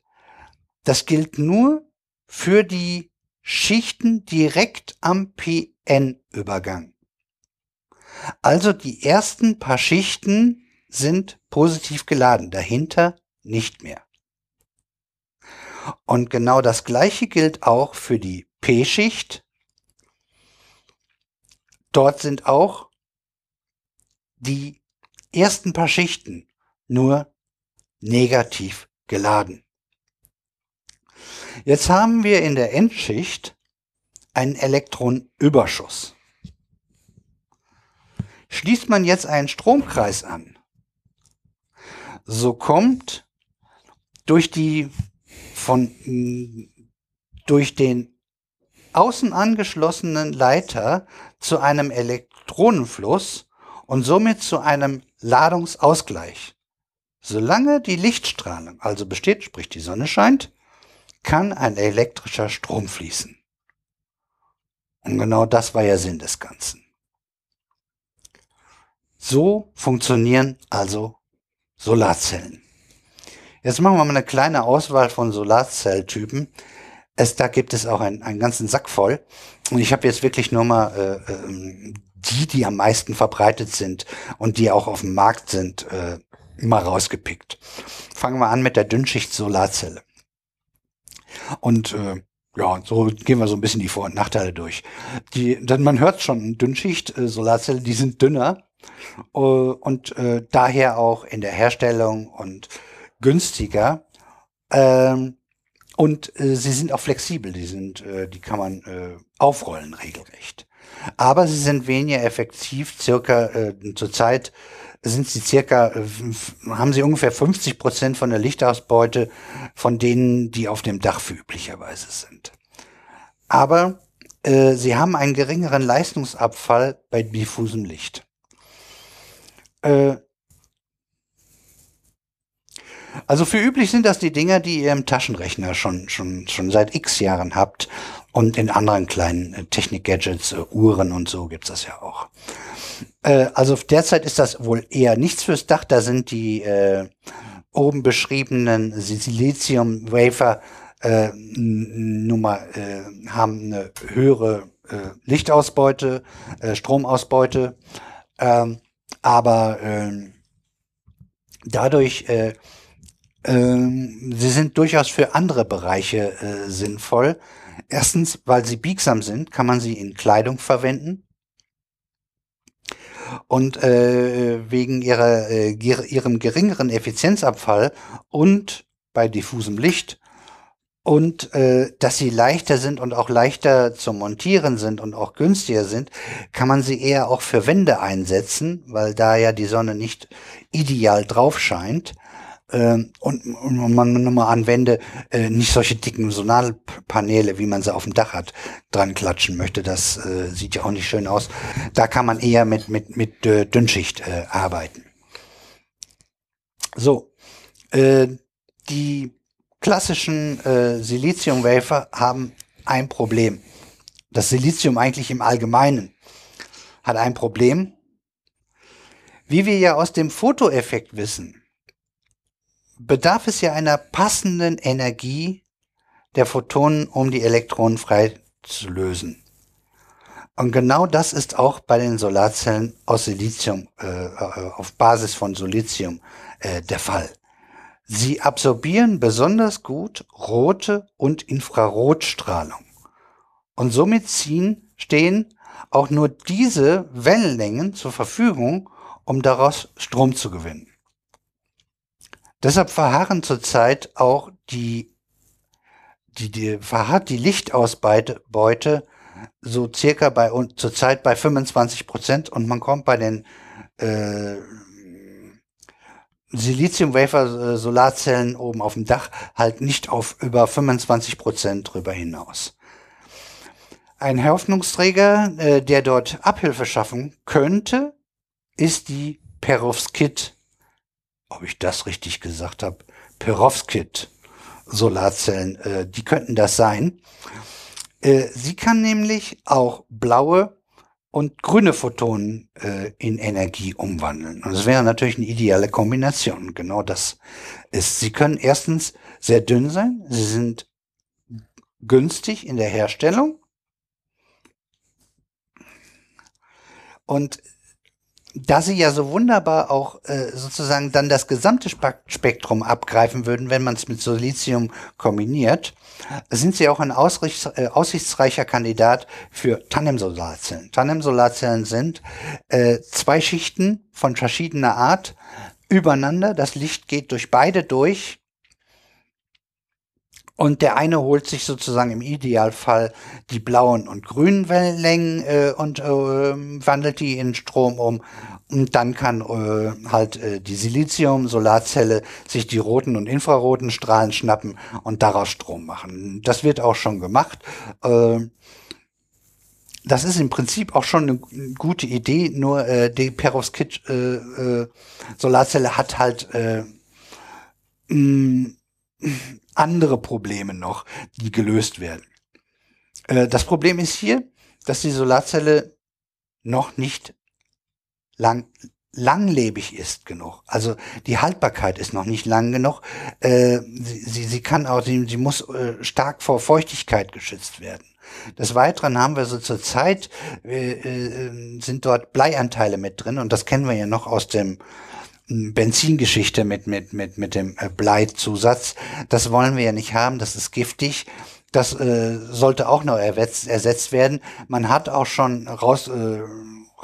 Das gilt nur für die Schichten direkt am PN-Übergang. Also die ersten paar Schichten sind positiv geladen, dahinter nicht mehr. Und genau das gleiche gilt auch für die P-Schicht. Dort sind auch die ersten paar Schichten nur negativ geladen. Jetzt haben wir in der Endschicht einen Elektronenüberschuss. Schließt man jetzt einen Stromkreis an, so kommt durch die von durch den außen angeschlossenen Leiter zu einem Elektronenfluss und somit zu einem Ladungsausgleich. Solange die Lichtstrahlung also besteht, sprich die Sonne scheint, kann ein elektrischer Strom fließen. Und genau das war ja Sinn des Ganzen. So funktionieren also Solarzellen. Jetzt machen wir mal eine kleine Auswahl von Solarzelltypen. Es, da gibt es auch einen, einen ganzen Sack voll. Und ich habe jetzt wirklich nur mal äh, äh, die, die am meisten verbreitet sind und die auch auf dem Markt sind, äh, mal rausgepickt. Fangen wir an mit der Dünnschicht-Solarzelle. Und äh, ja, so gehen wir so ein bisschen die Vor- und Nachteile durch. Die, denn man hört schon, Dünnschicht-Solarzelle, die sind dünner äh, und äh, daher auch in der Herstellung und günstiger. Ähm, und äh, sie sind auch flexibel, die sind, äh, die kann man äh, aufrollen regelrecht. Aber sie sind weniger effektiv, circa äh, zurzeit sind sie circa, haben sie ungefähr 50 Prozent von der Lichtausbeute von denen, die auf dem Dach üblicherweise sind. Aber äh, sie haben einen geringeren Leistungsabfall bei diffusem Licht. Äh, also für üblich sind das die Dinger, die ihr im Taschenrechner schon, schon, schon seit x Jahren habt. Und in anderen kleinen äh, Technik-Gadgets, äh, Uhren und so gibt's das ja auch. Äh, also derzeit ist das wohl eher nichts fürs Dach. Da sind die äh, oben beschriebenen Silizium-Wafer äh, Nummer äh, haben eine höhere äh, Lichtausbeute, äh, Stromausbeute, ähm, aber äh, dadurch äh, ähm, sie sind durchaus für andere Bereiche äh, sinnvoll. Erstens, weil sie biegsam sind, kann man sie in Kleidung verwenden. Und äh, wegen ihrer, äh, ihrem geringeren Effizienzabfall und bei diffusem Licht und äh, dass sie leichter sind und auch leichter zu montieren sind und auch günstiger sind, kann man sie eher auch für Wände einsetzen, weil da ja die Sonne nicht ideal drauf scheint ähm, und, und man nochmal anwende, äh, nicht solche dicken Solarpaneele, wie man sie auf dem Dach hat, dran klatschen möchte. Das äh, sieht ja auch nicht schön aus. Da kann man eher mit, mit, mit äh, Dünnschicht äh, arbeiten. So, äh, die klassischen äh, Silizium-Wafer haben ein Problem. Das Silizium eigentlich im Allgemeinen hat ein Problem. Wie wir ja aus dem Fotoeffekt wissen, bedarf es ja einer passenden Energie der Photonen, um die Elektronen frei zu lösen. Und genau das ist auch bei den Solarzellen aus Silizium, äh, äh, auf Basis von Silizium äh, der Fall. Sie absorbieren besonders gut rote und Infrarotstrahlung. Und somit ziehen, stehen auch nur diese Wellenlängen zur Verfügung, um daraus Strom zu gewinnen. Deshalb verharren zurzeit auch die, die, die verharrt die Lichtausbeute so circa bei zurzeit bei 25 Prozent und man kommt bei den äh, Silizium-Wafer-Solarzellen oben auf dem Dach halt nicht auf über 25 Prozent drüber hinaus. Ein Hoffnungsträger, äh, der dort Abhilfe schaffen könnte, ist die Perovskit ob ich das richtig gesagt habe, Perovskit Solarzellen, äh, die könnten das sein. Äh, sie kann nämlich auch blaue und grüne Photonen äh, in Energie umwandeln. Und das wäre natürlich eine ideale Kombination. Genau das ist. Sie können erstens sehr dünn sein. Sie sind günstig in der Herstellung. Und da sie ja so wunderbar auch äh, sozusagen dann das gesamte Spektrum abgreifen würden, wenn man es mit Silizium kombiniert, sind sie auch ein äh, aussichtsreicher Kandidat für Tandem-Solarzellen. Tandem-Solarzellen sind äh, zwei Schichten von verschiedener Art übereinander. Das Licht geht durch beide durch und der eine holt sich sozusagen im Idealfall die blauen und grünen Wellenlängen äh, und äh, wandelt die in Strom um. Und dann kann äh, halt äh, die Silizium-Solarzelle sich die roten und infraroten Strahlen schnappen und daraus Strom machen. Das wird auch schon gemacht. Äh, das ist im Prinzip auch schon eine gute Idee, nur äh, die Perovskit äh, äh, hat halt äh, mh, andere Probleme noch, die gelöst werden. Äh, das Problem ist hier, dass die Solarzelle noch nicht lang, langlebig ist genug. Also die Haltbarkeit ist noch nicht lang genug. Äh, sie, sie, sie kann auch, sie, sie muss äh, stark vor Feuchtigkeit geschützt werden. Des Weiteren haben wir so zur Zeit, äh, sind dort Bleianteile mit drin und das kennen wir ja noch aus dem Benzingeschichte mit, mit, mit, mit dem äh, Bleizusatz. Das wollen wir ja nicht haben, das ist giftig. Das äh, sollte auch noch ersetzt, werden. Man hat auch schon raus, äh,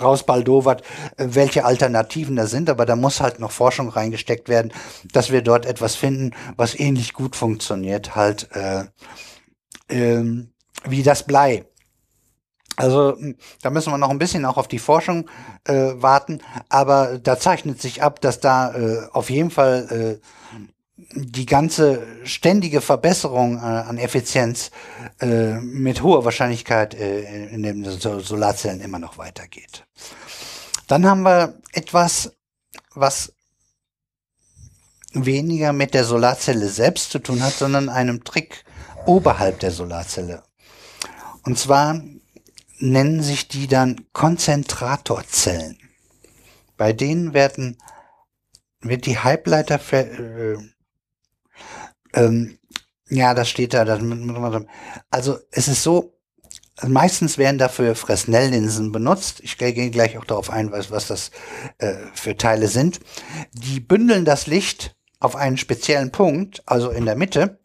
rausbaldowert, äh, welche Alternativen da sind, aber da muss halt noch Forschung reingesteckt werden, dass wir dort etwas finden, was ähnlich gut funktioniert, halt äh, äh, wie das Blei. Also hm, da müssen wir noch ein bisschen auch auf die Forschung äh, warten, aber da zeichnet sich ab, dass da äh, auf jeden Fall äh, die ganze ständige Verbesserung äh, an Effizienz äh, mit hoher Wahrscheinlichkeit äh, in den Solarzellen immer noch weitergeht. Dann haben wir etwas, was weniger mit der Solarzelle selbst zu tun hat, sondern einem Trick oberhalb der Solarzelle. Und zwar nennen sich die dann Konzentratorzellen. Bei denen werden, wird die Halbleiter, äh, ähm, ja, das steht da, das, also es ist so, meistens werden dafür Fresnel-Linsen benutzt. Ich gehe gleich auch darauf ein, was, was das äh, für Teile sind. Die bündeln das Licht auf einen speziellen Punkt, also in der Mitte.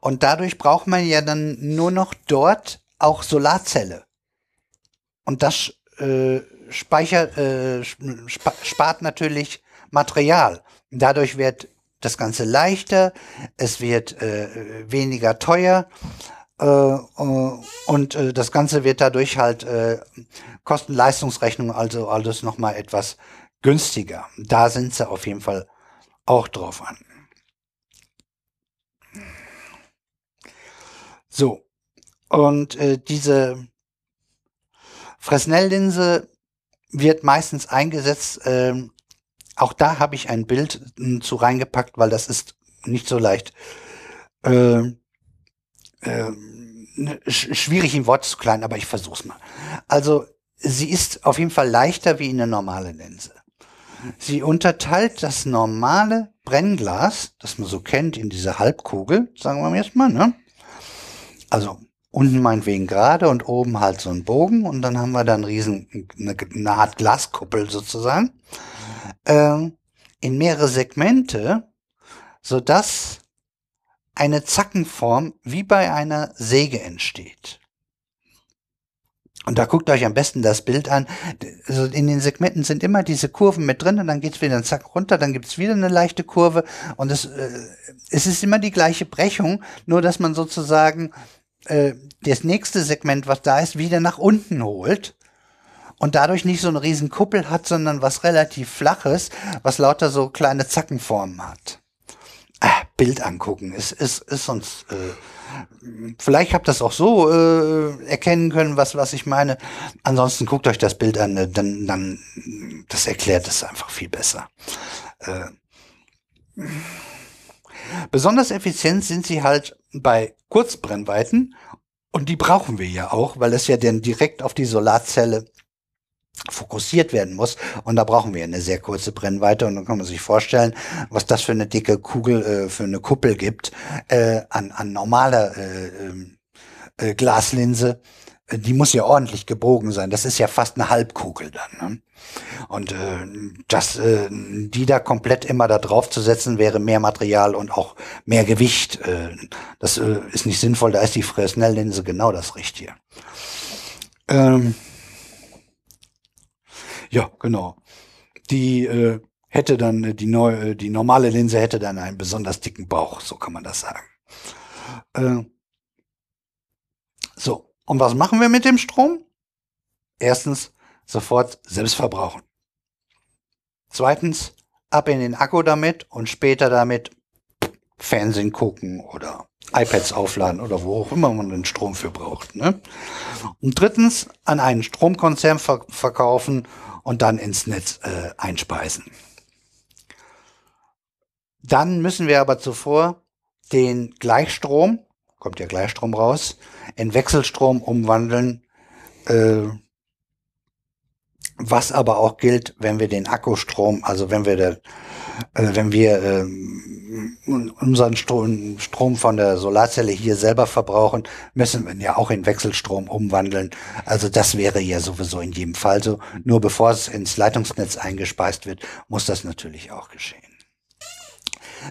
Und dadurch braucht man ja dann nur noch dort auch Solarzelle. Und das äh, speichert, äh, sp spart natürlich Material. Dadurch wird das Ganze leichter, es wird äh, weniger teuer äh, äh und äh, das Ganze wird dadurch halt Kosten-Leistungsrechnung, also alles nochmal etwas günstiger. Da sind sie auf jeden Fall auch drauf an. So, und äh, diese Fresnel-Linse wird meistens eingesetzt. Äh, auch da habe ich ein Bild äh, zu reingepackt, weil das ist nicht so leicht. Äh, sch schwierig im Wort zu klein, aber ich versuch's mal. Also sie ist auf jeden Fall leichter wie eine normale Linse. Sie unterteilt das normale Brennglas, das man so kennt, in diese Halbkugel, sagen wir jetzt mal, ne? Also unten meinetwegen gerade und oben halt so ein Bogen und dann haben wir dann riesen, eine, eine Art Glaskuppel sozusagen, ähm, in mehrere Segmente, so dass eine Zackenform wie bei einer Säge entsteht. Und da guckt euch am besten das Bild an. Also in den Segmenten sind immer diese Kurven mit drin und dann geht's wieder einen Zack runter, dann gibt's wieder eine leichte Kurve und es, äh, es ist immer die gleiche Brechung, nur dass man sozusagen äh, das nächste Segment, was da ist, wieder nach unten holt und dadurch nicht so eine riesen Kuppel hat, sondern was relativ flaches, was lauter so kleine Zackenformen hat. Ah, Bild angucken ist ist ist sonst äh, vielleicht habt ihr das auch so äh, erkennen können, was was ich meine. Ansonsten guckt euch das Bild an, äh, dann dann das erklärt es einfach viel besser. Äh, besonders effizient sind sie halt bei Kurzbrennweiten und die brauchen wir ja auch, weil es ja dann direkt auf die Solarzelle fokussiert werden muss. Und da brauchen wir eine sehr kurze Brennweite. Und dann kann man sich vorstellen, was das für eine dicke Kugel, äh, für eine Kuppel gibt, äh, an, an normaler äh, ähm, äh, Glaslinse. Die muss ja ordentlich gebogen sein. Das ist ja fast eine Halbkugel dann. Ne? Und äh, das, äh, die da komplett immer da drauf zu setzen, wäre mehr Material und auch mehr Gewicht. Äh, das äh, ist nicht sinnvoll. Da ist die Fresnel-Linse genau das Richtige. Ähm, ja, genau. Die äh, hätte dann äh, die neue, äh, die normale Linse hätte dann einen besonders dicken Bauch, so kann man das sagen. Äh, so, und was machen wir mit dem Strom? Erstens, sofort selbst verbrauchen. Zweitens, ab in den Akku damit und später damit Fernsehen gucken oder iPads aufladen oder wo auch immer man den Strom für braucht. Ne? Und drittens, an einen Stromkonzern ver verkaufen und dann ins Netz äh, einspeisen. Dann müssen wir aber zuvor den Gleichstrom, kommt ja Gleichstrom raus, in Wechselstrom umwandeln, äh, was aber auch gilt, wenn wir den Akkustrom, also wenn wir, der, äh, wenn wir äh, unseren Strom, Strom von der Solarzelle hier selber verbrauchen, müssen wir ja auch in Wechselstrom umwandeln. Also das wäre ja sowieso in jedem Fall so. Nur bevor es ins Leitungsnetz eingespeist wird, muss das natürlich auch geschehen.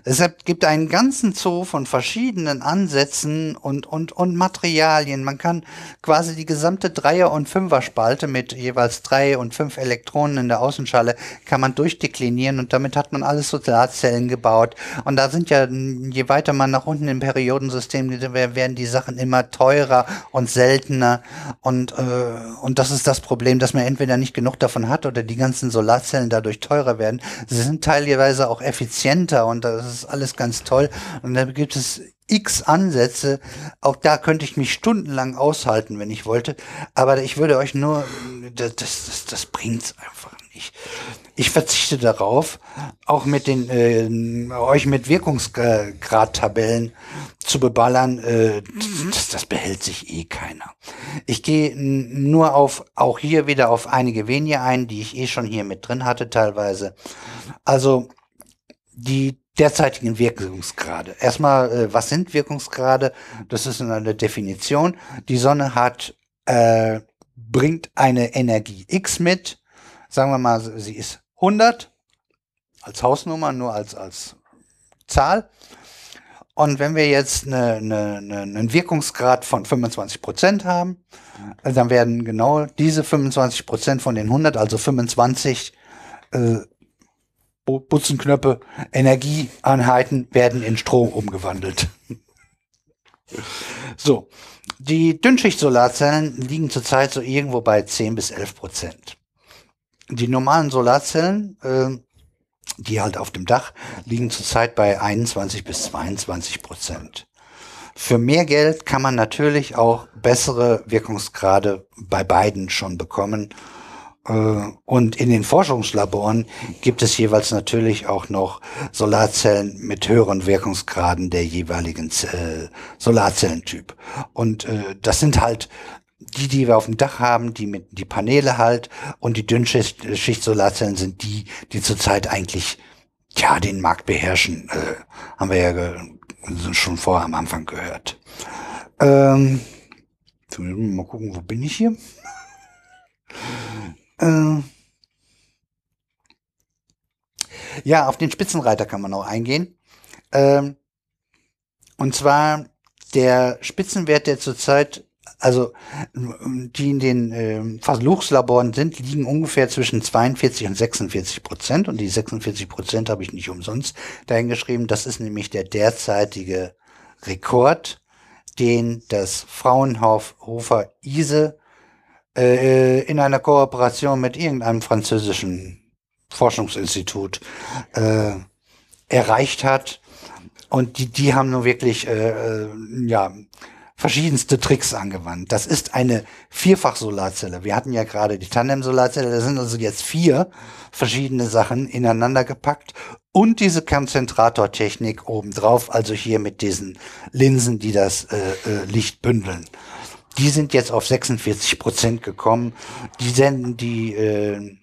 Es gibt einen ganzen Zoo von verschiedenen Ansätzen und, und, und Materialien. Man kann quasi die gesamte Dreier- und Fünfer-Spalte mit jeweils drei und fünf Elektronen in der Außenschale kann man durchdeklinieren und damit hat man alles Solarzellen gebaut. Und da sind ja, je weiter man nach unten im Periodensystem geht, werden die Sachen immer teurer und seltener. Und, äh, und das ist das Problem, dass man entweder nicht genug davon hat oder die ganzen Solarzellen dadurch teurer werden. Sie sind teilweise auch effizienter und das ist alles ganz toll. Und da gibt es x Ansätze. Auch da könnte ich mich stundenlang aushalten, wenn ich wollte. Aber ich würde euch nur, das, das, das bringt's einfach nicht. Ich verzichte darauf, auch mit den äh, euch mit Wirkungsgradtabellen zu beballern. Äh, das, das behält sich eh keiner. Ich gehe nur auf auch hier wieder auf einige wenige ein, die ich eh schon hier mit drin hatte teilweise. Also die derzeitigen Wirkungsgrade. Erstmal, äh, was sind Wirkungsgrade? Das ist eine Definition. Die Sonne hat, äh, bringt eine Energie X mit. Sagen wir mal, sie ist 100 als Hausnummer, nur als, als Zahl. Und wenn wir jetzt eine, eine, eine, einen Wirkungsgrad von 25 Prozent haben, dann werden genau diese 25 Prozent von den 100, also 25, äh, Butzenknöpfe, Energieeinheiten werden in Strom umgewandelt. so, die Dünnschicht-Solarzellen liegen zurzeit so irgendwo bei 10 bis 11 Prozent. Die normalen Solarzellen, äh, die halt auf dem Dach, liegen zurzeit bei 21 bis 22 Prozent. Für mehr Geld kann man natürlich auch bessere Wirkungsgrade bei beiden schon bekommen und in den Forschungslaboren gibt es jeweils natürlich auch noch Solarzellen mit höheren Wirkungsgraden der jeweiligen äh, Solarzellentyp. Und äh, das sind halt die, die wir auf dem Dach haben, die mit die Paneele halt und die Dünnschicht-Solarzellen sind die, die zurzeit eigentlich ja den Markt beherrschen. Äh, haben wir ja schon vorher am Anfang gehört. Ähm, mal gucken, wo bin ich hier? Äh, ja, auf den Spitzenreiter kann man auch eingehen. Ähm, und zwar der Spitzenwert, der zurzeit, also die in den Versuchslaboren sind, liegen ungefähr zwischen 42 und 46 Prozent. Und die 46 Prozent habe ich nicht umsonst dahingeschrieben. Das ist nämlich der derzeitige Rekord, den das Fraunhofer ISE äh, in einer Kooperation mit irgendeinem französischen Forschungsinstitut äh, erreicht hat. Und die, die haben nun wirklich äh, äh, ja, verschiedenste Tricks angewandt. Das ist eine Vierfach-Solarzelle. Wir hatten ja gerade die Tandem-Solarzelle, da sind also jetzt vier verschiedene Sachen ineinander gepackt und diese Konzentratortechnik obendrauf, also hier mit diesen Linsen, die das äh, äh, Licht bündeln. Die sind jetzt auf 46 Prozent gekommen. Die senden die, äh,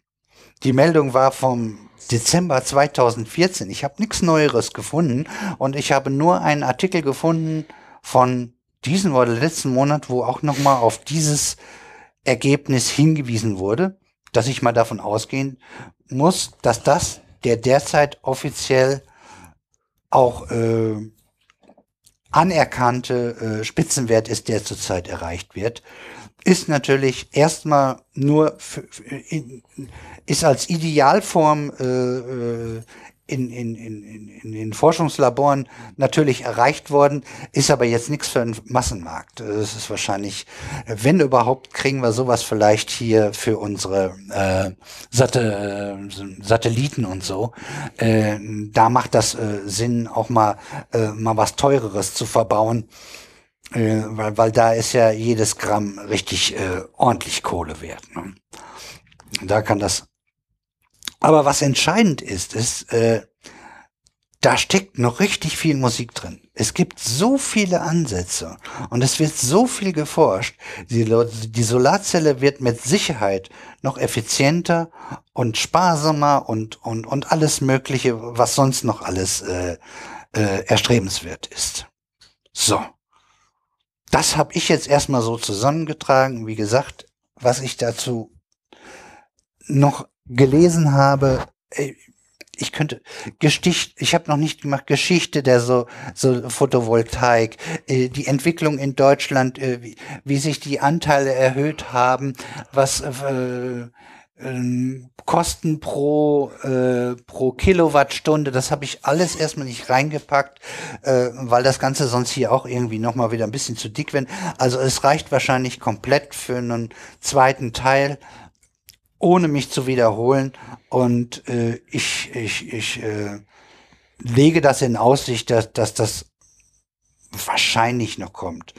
die Meldung war vom Dezember 2014. Ich habe nichts Neueres gefunden und ich habe nur einen Artikel gefunden von diesen oder letzten Monat, wo auch nochmal auf dieses Ergebnis hingewiesen wurde, dass ich mal davon ausgehen muss, dass das der derzeit offiziell auch äh, anerkannte äh, Spitzenwert ist, der zurzeit erreicht wird, ist natürlich erstmal nur für, in, ist als Idealform äh, in, in, in, in den Forschungslaboren natürlich erreicht worden, ist aber jetzt nichts für einen Massenmarkt. Das ist wahrscheinlich, wenn überhaupt, kriegen wir sowas vielleicht hier für unsere äh, Sat äh, Satelliten und so. Äh, da macht das äh, Sinn, auch mal, äh, mal was Teureres zu verbauen. Äh, weil, weil da ist ja jedes Gramm richtig äh, ordentlich Kohle wert. Ne? Da kann das aber was entscheidend ist, ist, äh, da steckt noch richtig viel Musik drin. Es gibt so viele Ansätze und es wird so viel geforscht. Die, die Solarzelle wird mit Sicherheit noch effizienter und sparsamer und, und, und alles Mögliche, was sonst noch alles äh, äh, erstrebenswert ist. So. Das habe ich jetzt erstmal so zusammengetragen. Wie gesagt, was ich dazu noch gelesen habe, ich könnte Gesticht, ich habe noch nicht gemacht Geschichte der so so Photovoltaik, äh, die Entwicklung in Deutschland, äh, wie, sich die Anteile erhöht haben, was äh, ähm, Kosten pro äh, pro Kilowattstunde, das habe ich alles erstmal nicht reingepackt, äh, weil das Ganze sonst hier auch irgendwie noch mal wieder ein bisschen zu dick wird. Also es reicht wahrscheinlich komplett für einen zweiten Teil ohne mich zu wiederholen. Und äh, ich, ich, ich äh, lege das in Aussicht, dass, dass das wahrscheinlich noch kommt.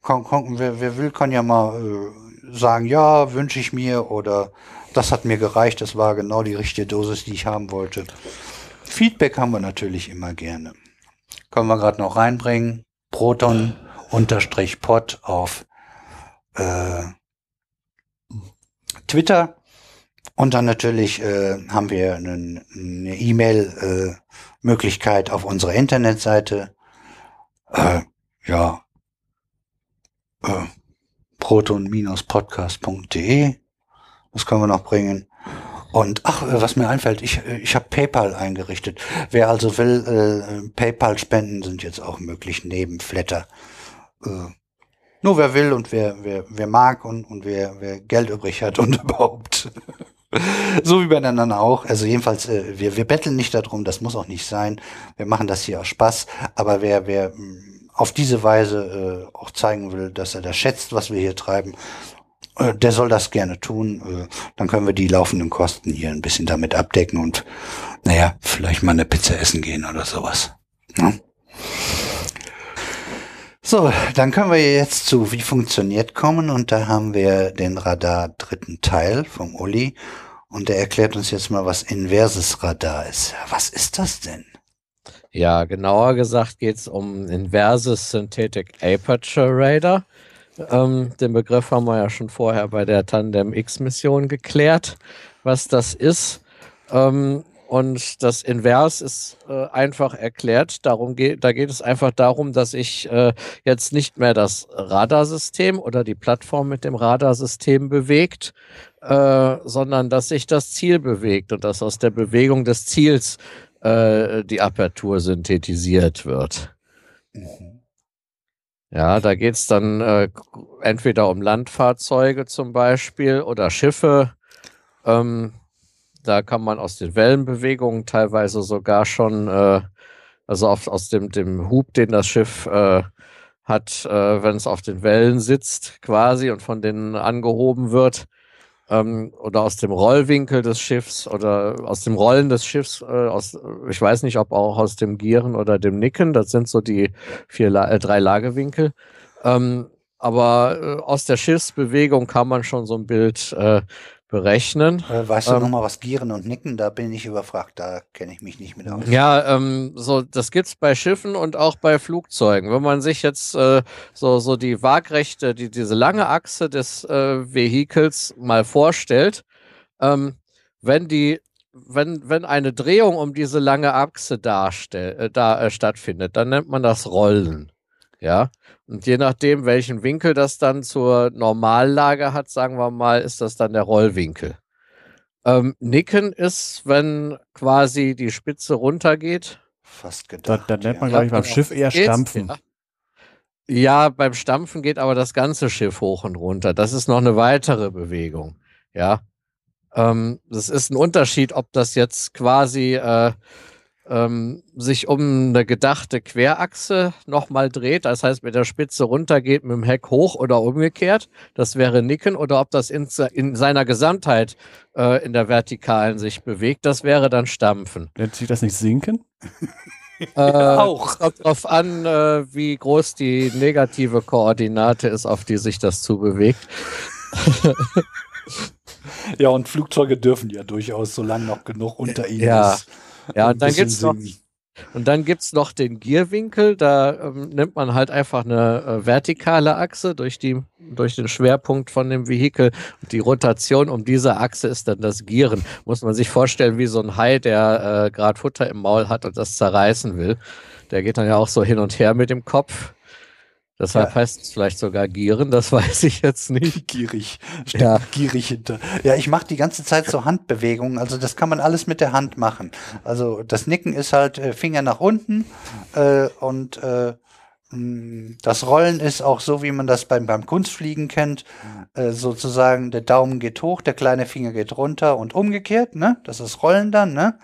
Komm, komm, wer, wer will, kann ja mal äh, sagen, ja, wünsche ich mir oder das hat mir gereicht, das war genau die richtige Dosis, die ich haben wollte. Feedback haben wir natürlich immer gerne. Können wir gerade noch reinbringen. Proton unterstrich Pod auf äh, Twitter. Und dann natürlich äh, haben wir eine E-Mail-Möglichkeit äh, auf unserer Internetseite. Äh, ja, äh, proton-podcast.de. Das können wir noch bringen. Und ach, äh, was mir einfällt, ich, äh, ich habe PayPal eingerichtet. Wer also will, äh, PayPal-Spenden sind jetzt auch möglich neben Flatter. Äh, nur wer will und wer, wer, wer mag und, und wer, wer Geld übrig hat und überhaupt. so wie bei den anderen auch. Also jedenfalls, äh, wir, wir betteln nicht darum, das muss auch nicht sein. Wir machen das hier aus Spaß. Aber wer, wer mh, mm, auf diese Weise äh, auch zeigen will, dass er das schätzt, was wir hier treiben, äh, der soll das gerne tun. Äh, dann können wir die laufenden Kosten hier ein bisschen damit abdecken und naja, vielleicht mal eine Pizza essen gehen oder sowas. Ne? So, dann können wir jetzt zu Wie funktioniert kommen und da haben wir den Radar dritten Teil vom Uli und der erklärt uns jetzt mal, was inverses Radar ist. Was ist das denn? Ja, genauer gesagt geht es um inverses Synthetic Aperture Radar. Ähm, den Begriff haben wir ja schon vorher bei der Tandem X-Mission geklärt, was das ist. Ähm, und das Invers ist äh, einfach erklärt. Darum geht, da geht es einfach darum, dass ich äh, jetzt nicht mehr das Radarsystem oder die Plattform mit dem Radarsystem bewegt, äh, sondern dass sich das Ziel bewegt und dass aus der Bewegung des Ziels äh, die Apertur synthetisiert wird. Mhm. Ja, da geht es dann äh, entweder um Landfahrzeuge zum Beispiel oder Schiffe. Ähm, da kann man aus den Wellenbewegungen teilweise sogar schon, äh, also auf, aus dem, dem Hub, den das Schiff äh, hat, äh, wenn es auf den Wellen sitzt quasi und von denen angehoben wird, ähm, oder aus dem Rollwinkel des Schiffs oder aus dem Rollen des Schiffs, äh, aus, ich weiß nicht, ob auch aus dem Gieren oder dem Nicken, das sind so die vier, äh, drei Lagewinkel. Ähm, aber äh, aus der Schiffsbewegung kann man schon so ein Bild äh, berechnen. Äh, weißt du ähm, nochmal was Gieren und Nicken? Da bin ich überfragt, da kenne ich mich nicht mit aus. Ja, ähm, so das gibt's bei Schiffen und auch bei Flugzeugen. Wenn man sich jetzt äh, so so die Waagrechte, die diese lange Achse des äh, Vehikels mal vorstellt, ähm, wenn die wenn, wenn eine Drehung um diese lange Achse darstell, äh, da äh, stattfindet, dann nennt man das Rollen. Ja. Und je nachdem, welchen Winkel das dann zur Normallage hat, sagen wir mal, ist das dann der Rollwinkel. Ähm, Nicken ist, wenn quasi die Spitze runtergeht. Fast gedacht. Da, da nennt man, ja. glaube ich, beim Schiff eher Stampfen. Ja. ja, beim Stampfen geht aber das ganze Schiff hoch und runter. Das ist noch eine weitere Bewegung. Ja. Ähm, das ist ein Unterschied, ob das jetzt quasi äh, ähm, sich um eine gedachte Querachse nochmal dreht, das heißt mit der Spitze runtergeht, mit dem Heck hoch oder umgekehrt, das wäre Nicken, oder ob das in, in seiner Gesamtheit äh, in der Vertikalen sich bewegt, das wäre dann Stampfen. Nennt sich das nicht Sinken? Äh, auch. Kommt darauf an, äh, wie groß die negative Koordinate ist, auf die sich das zubewegt. ja, und Flugzeuge dürfen ja durchaus, solange noch genug unter ihnen ja. ist, ja, und dann gibt es noch, und dann gibt's noch den Gierwinkel. Da ähm, nimmt man halt einfach eine äh, vertikale Achse durch, die, durch den Schwerpunkt von dem Vehikel. Und die Rotation um diese Achse ist dann das Gieren. Muss man sich vorstellen, wie so ein Hai, der äh, gerade Futter im Maul hat und das zerreißen will. Der geht dann ja auch so hin und her mit dem Kopf. Deshalb ja. heißt es vielleicht sogar Gieren, das weiß ich jetzt nicht. Gierig, steckt ja. gierig hinter. Ja, ich mache die ganze Zeit so Handbewegungen, also das kann man alles mit der Hand machen. Also das Nicken ist halt äh, Finger nach unten äh, und äh, mm, das Rollen ist auch so, wie man das beim, beim Kunstfliegen kennt. Äh, sozusagen der Daumen geht hoch, der kleine Finger geht runter und umgekehrt, ne? Das ist Rollen dann, ne?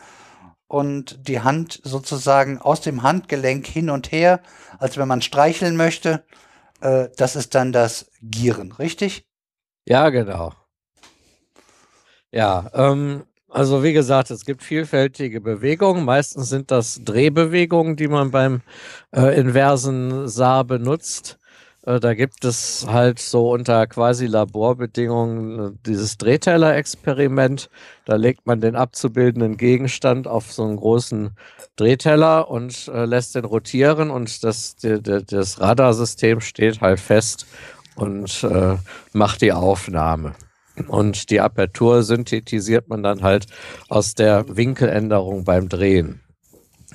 Und die Hand sozusagen aus dem Handgelenk hin und her, als wenn man streicheln möchte. Äh, das ist dann das Gieren, richtig? Ja, genau. Ja, ähm, also wie gesagt, es gibt vielfältige Bewegungen. Meistens sind das Drehbewegungen, die man beim äh, inversen Saar benutzt. Äh, da gibt es halt so unter quasi Laborbedingungen äh, dieses Drehteller-Experiment. Da legt man den abzubildenden Gegenstand auf so einen großen Drehteller und äh, lässt den rotieren und das, die, die, das Radarsystem steht halt fest und äh, macht die Aufnahme. Und die Apertur synthetisiert man dann halt aus der Winkeländerung beim Drehen.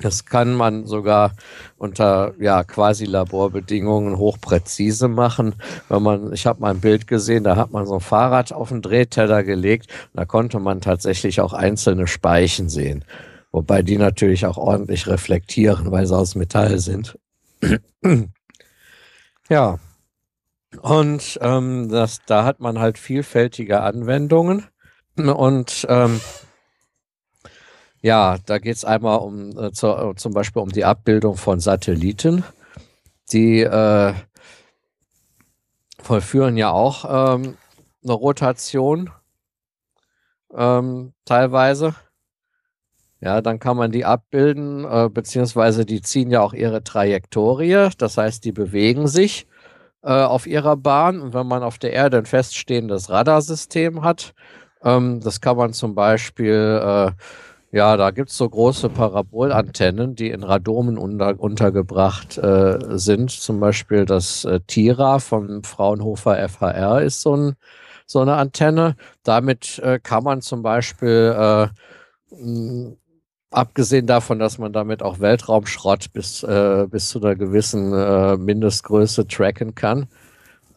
Das kann man sogar unter ja quasi Laborbedingungen hochpräzise machen. Wenn man, ich habe mal ein Bild gesehen, da hat man so ein Fahrrad auf den Drehteller gelegt, da konnte man tatsächlich auch einzelne Speichen sehen, wobei die natürlich auch ordentlich reflektieren, weil sie aus Metall sind. ja, und ähm, das, da hat man halt vielfältige Anwendungen und ähm, ja, da geht es einmal um äh, zu, äh, zum Beispiel um die Abbildung von Satelliten. Die äh, vollführen ja auch ähm, eine Rotation ähm, teilweise. Ja, dann kann man die abbilden, äh, beziehungsweise die ziehen ja auch ihre Trajektorie. Das heißt, die bewegen sich äh, auf ihrer Bahn. Und wenn man auf der Erde ein feststehendes Radarsystem hat, ähm, das kann man zum Beispiel äh, ja, da gibt es so große Parabolantennen, die in Radomen unter, untergebracht äh, sind. Zum Beispiel das äh, Tira vom Fraunhofer FHR ist so, ein, so eine Antenne. Damit äh, kann man zum Beispiel, äh, mh, abgesehen davon, dass man damit auch Weltraumschrott bis, äh, bis zu einer gewissen äh, Mindestgröße tracken kann,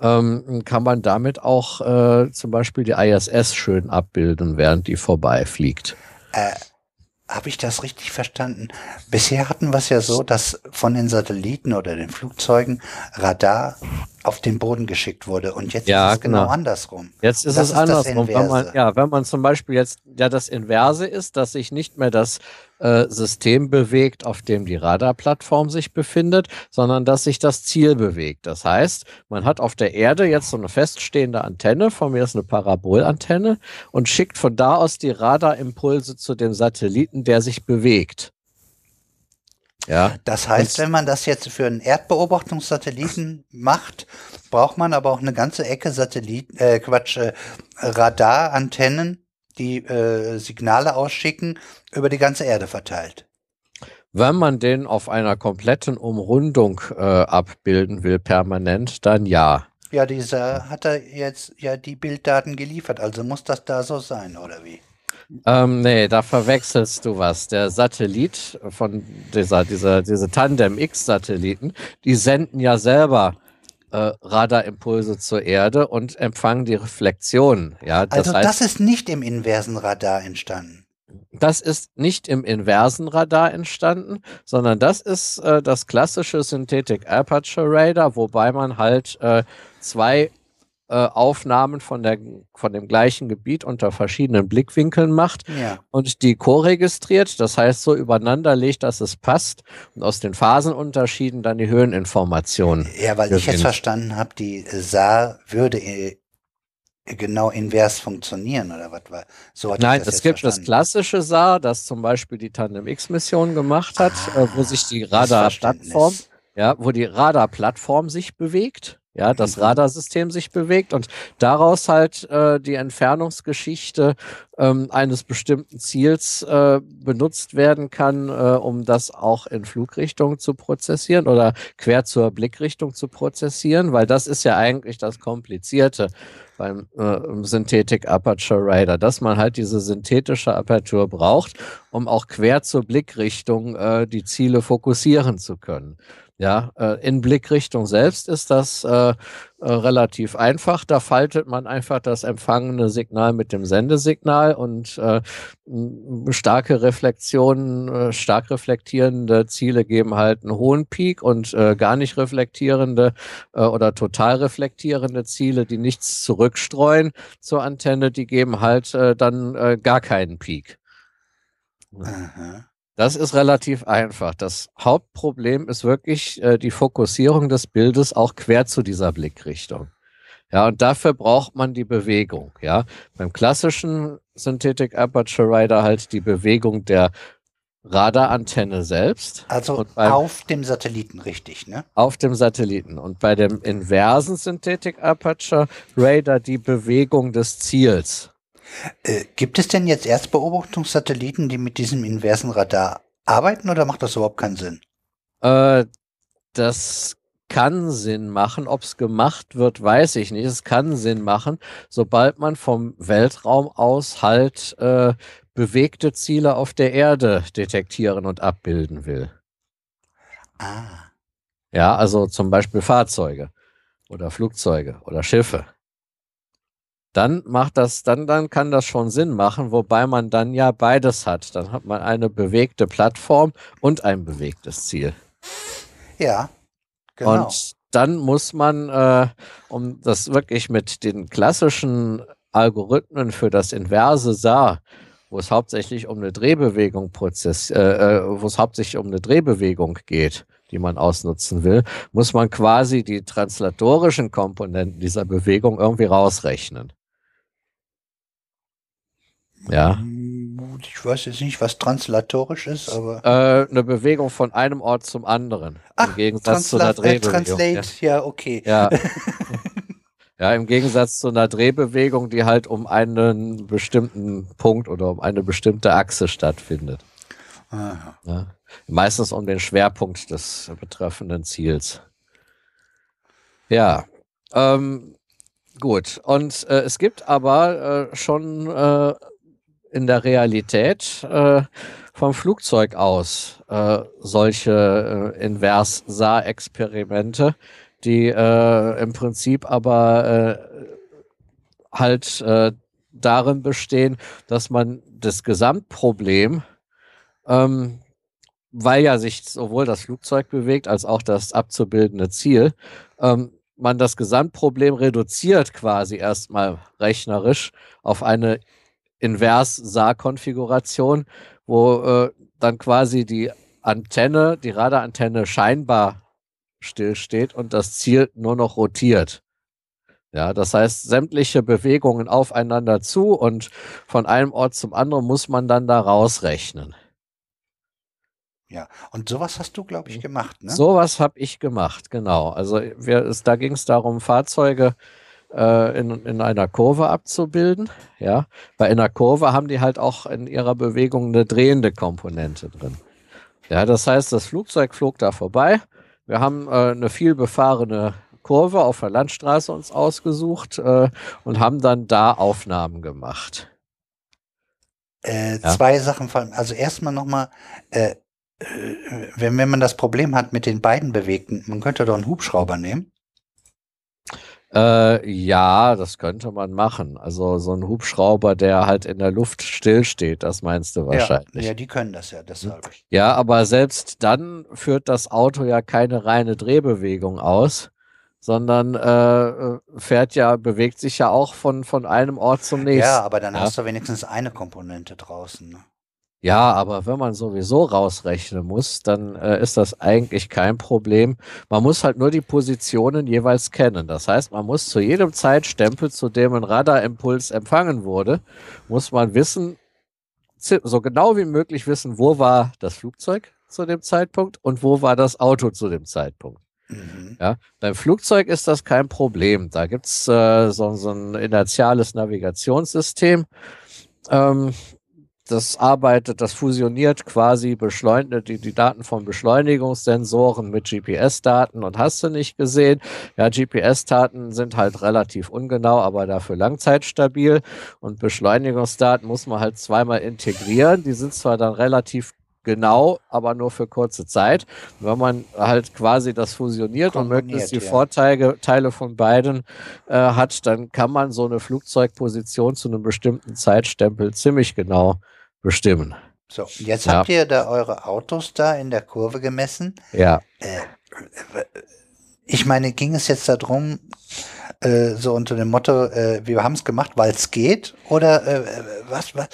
ähm, kann man damit auch zum Beispiel die ISS schön abbilden, während die vorbeifliegt. Äh, habe ich das richtig verstanden? Bisher hatten wir es ja so, dass von den Satelliten oder den Flugzeugen Radar auf den Boden geschickt wurde. Und jetzt ja, ist es genau, genau andersrum. Jetzt ist das es ist andersrum. Wenn man, ja, wenn man zum Beispiel jetzt, ja, das Inverse ist, dass sich nicht mehr das äh, System bewegt, auf dem die Radarplattform sich befindet, sondern dass sich das Ziel bewegt. Das heißt, man hat auf der Erde jetzt so eine feststehende Antenne, von mir ist eine Parabolantenne, und schickt von da aus die Radarimpulse zu dem Satelliten, der sich bewegt. Ja. Das heißt, wenn man das jetzt für einen Erdbeobachtungssatelliten macht, braucht man aber auch eine ganze Ecke Satelliten, äh, Quatsch, äh, Radarantennen, die äh, Signale ausschicken, über die ganze Erde verteilt. Wenn man den auf einer kompletten Umrundung äh, abbilden will, permanent, dann ja. Ja, dieser hat er jetzt ja die Bilddaten geliefert, also muss das da so sein, oder wie? Ähm, nee, da verwechselst du was. Der Satellit von dieser, dieser, diese Tandem-X-Satelliten, die senden ja selber äh, Radarimpulse zur Erde und empfangen die Reflexionen. Ja, das also heißt, das ist nicht im inversen Radar entstanden. Das ist nicht im inversen Radar entstanden, sondern das ist äh, das klassische Synthetic Aperture Radar, wobei man halt äh, zwei Aufnahmen von, der, von dem gleichen Gebiet unter verschiedenen Blickwinkeln macht ja. und die co-registriert, das heißt so übereinander legt, dass es passt und aus den Phasenunterschieden dann die Höheninformationen. Ja, weil gewinnt. ich jetzt verstanden habe, die SAR würde äh, genau invers funktionieren oder was war? So Nein, es gibt verstanden. das klassische SAR, das zum Beispiel die Tandem X-Mission gemacht hat, ah, äh, wo sich die Radar-Plattform, ja, wo die Radar-Plattform sich bewegt ja, das mhm. Radarsystem sich bewegt und daraus halt äh, die Entfernungsgeschichte ähm, eines bestimmten Ziels äh, benutzt werden kann, äh, um das auch in Flugrichtung zu prozessieren oder quer zur Blickrichtung zu prozessieren, weil das ist ja eigentlich das Komplizierte beim äh, Synthetic Aperture Radar, dass man halt diese synthetische Apertur braucht, um auch quer zur Blickrichtung äh, die Ziele fokussieren zu können. Ja, äh, in Blickrichtung selbst ist das äh, äh, relativ einfach. Da faltet man einfach das empfangene Signal mit dem Sendesignal und äh, starke Reflexionen, äh, stark reflektierende Ziele geben halt einen hohen Peak und äh, gar nicht reflektierende äh, oder total reflektierende Ziele, die nichts zurückstreuen zur Antenne, die geben halt äh, dann äh, gar keinen Peak. Aha. Das ist relativ einfach. Das Hauptproblem ist wirklich äh, die Fokussierung des Bildes auch quer zu dieser Blickrichtung. Ja, und dafür braucht man die Bewegung. Ja, beim klassischen Synthetic Aperture Rider halt die Bewegung der Radarantenne selbst. Also beim, auf dem Satelliten, richtig, ne? Auf dem Satelliten. Und bei dem inversen Synthetic Aperture Radar die Bewegung des Ziels. Äh, gibt es denn jetzt Erstbeobachtungssatelliten, die mit diesem inversen Radar arbeiten oder macht das überhaupt keinen Sinn? Äh, das kann Sinn machen. Ob es gemacht wird, weiß ich nicht. Es kann Sinn machen, sobald man vom Weltraum aus halt äh, bewegte Ziele auf der Erde detektieren und abbilden will. Ah. Ja, also zum Beispiel Fahrzeuge oder Flugzeuge oder Schiffe dann macht das, dann, dann kann das schon Sinn machen, wobei man dann ja beides hat. Dann hat man eine bewegte Plattform und ein bewegtes Ziel. Ja, genau. Und dann muss man, äh, um das wirklich mit den klassischen Algorithmen für das inverse SAR, wo es hauptsächlich um eine Drehbewegung Prozess, äh, äh, wo es hauptsächlich um eine Drehbewegung geht, die man ausnutzen will, muss man quasi die translatorischen Komponenten dieser Bewegung irgendwie rausrechnen. Ja. Ich weiß jetzt nicht, was translatorisch ist, aber. Äh, eine Bewegung von einem Ort zum anderen. Ach, Im Gegensatz zu einer äh, Drehbewegung. Translate, ja, ja okay. Ja. ja, im Gegensatz zu einer Drehbewegung, die halt um einen bestimmten Punkt oder um eine bestimmte Achse stattfindet. Ja. Meistens um den Schwerpunkt des betreffenden Ziels. Ja. Ähm, gut. Und äh, es gibt aber äh, schon äh, in der Realität äh, vom Flugzeug aus äh, solche äh, Invers-Saar-Experimente, die äh, im Prinzip aber äh, halt äh, darin bestehen, dass man das Gesamtproblem, ähm, weil ja sich sowohl das Flugzeug bewegt als auch das abzubildende Ziel, ähm, man das Gesamtproblem reduziert quasi erstmal rechnerisch auf eine Invers-SAR-Konfiguration, wo äh, dann quasi die Antenne, die Radarantenne scheinbar stillsteht und das Ziel nur noch rotiert. Ja, das heißt, sämtliche Bewegungen aufeinander zu und von einem Ort zum anderen muss man dann da rausrechnen. Ja, und sowas hast du, glaube ich, gemacht, ne? Sowas habe ich gemacht, genau. Also wir, es, da ging es darum, Fahrzeuge äh, in, in einer Kurve abzubilden. Ja, bei einer Kurve haben die halt auch in ihrer Bewegung eine drehende Komponente drin. Ja, das heißt, das Flugzeug flog da vorbei. Wir haben äh, eine viel befahrene Kurve auf der Landstraße uns ausgesucht äh, und haben dann da Aufnahmen gemacht. Äh, ja. Zwei Sachen, also erstmal nochmal, äh, äh, wenn, wenn man das Problem hat mit den beiden Bewegten, man könnte doch einen Hubschrauber nehmen. Äh, ja, das könnte man machen. Also so ein Hubschrauber, der halt in der Luft stillsteht, das meinst du wahrscheinlich. Ja, ja die können das ja, deshalb. Ja, aber selbst dann führt das Auto ja keine reine Drehbewegung aus, sondern äh, fährt ja, bewegt sich ja auch von, von einem Ort zum nächsten. Ja, aber dann ja? hast du wenigstens eine Komponente draußen. Ne? Ja, aber wenn man sowieso rausrechnen muss, dann äh, ist das eigentlich kein Problem. Man muss halt nur die Positionen jeweils kennen. Das heißt, man muss zu jedem Zeitstempel, zu dem ein Radarimpuls empfangen wurde, muss man wissen, so genau wie möglich wissen, wo war das Flugzeug zu dem Zeitpunkt und wo war das Auto zu dem Zeitpunkt. Mhm. Ja, beim Flugzeug ist das kein Problem. Da gibt's äh, so, so ein inertiales Navigationssystem. Ähm, das arbeitet, das fusioniert quasi beschleunigt die, die Daten von Beschleunigungssensoren mit GPS-Daten und hast du nicht gesehen. Ja, GPS-Daten sind halt relativ ungenau, aber dafür langzeitstabil und Beschleunigungsdaten muss man halt zweimal integrieren. Die sind zwar dann relativ genau, aber nur für kurze Zeit. Wenn man halt quasi das fusioniert und möglichst die ja. Vorteile Teile von beiden äh, hat, dann kann man so eine Flugzeugposition zu einem bestimmten Zeitstempel ziemlich genau bestimmen. So, jetzt ja. habt ihr da eure Autos da in der Kurve gemessen. Ja. Äh, ich meine, ging es jetzt darum, äh, so unter dem Motto, äh, wir haben es gemacht, weil es geht? Oder äh, was, was,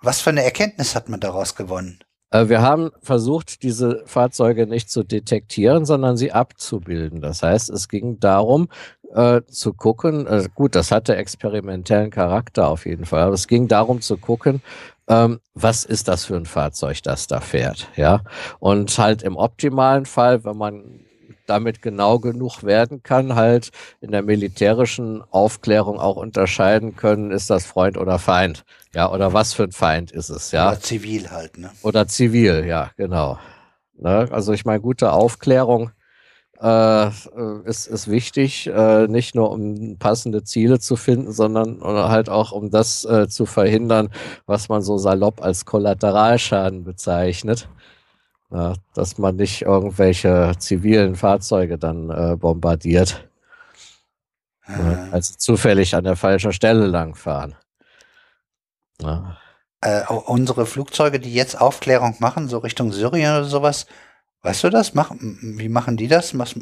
was für eine Erkenntnis hat man daraus gewonnen? Äh, wir haben versucht, diese Fahrzeuge nicht zu detektieren, sondern sie abzubilden. Das heißt, es ging darum, äh, zu gucken, äh, gut, das hatte experimentellen Charakter auf jeden Fall, aber es ging darum zu gucken, ähm, was ist das für ein Fahrzeug, das da fährt, ja. Und halt im optimalen Fall, wenn man damit genau genug werden kann, halt in der militärischen Aufklärung auch unterscheiden können, ist das Freund oder Feind, ja, oder was für ein Feind ist es, ja. Oder zivil halt, ne? Oder zivil, ja, genau. Ne? Also ich meine, gute Aufklärung äh, ist, ist wichtig, äh, nicht nur um passende Ziele zu finden, sondern halt auch um das äh, zu verhindern, was man so salopp als Kollateralschaden bezeichnet. Ja, dass man nicht irgendwelche zivilen Fahrzeuge dann äh, bombardiert. Ja, also zufällig an der falschen Stelle langfahren. Ja. Äh, unsere Flugzeuge, die jetzt Aufklärung machen, so Richtung Syrien oder sowas, Weißt du das? Mach, wie machen die das? Was,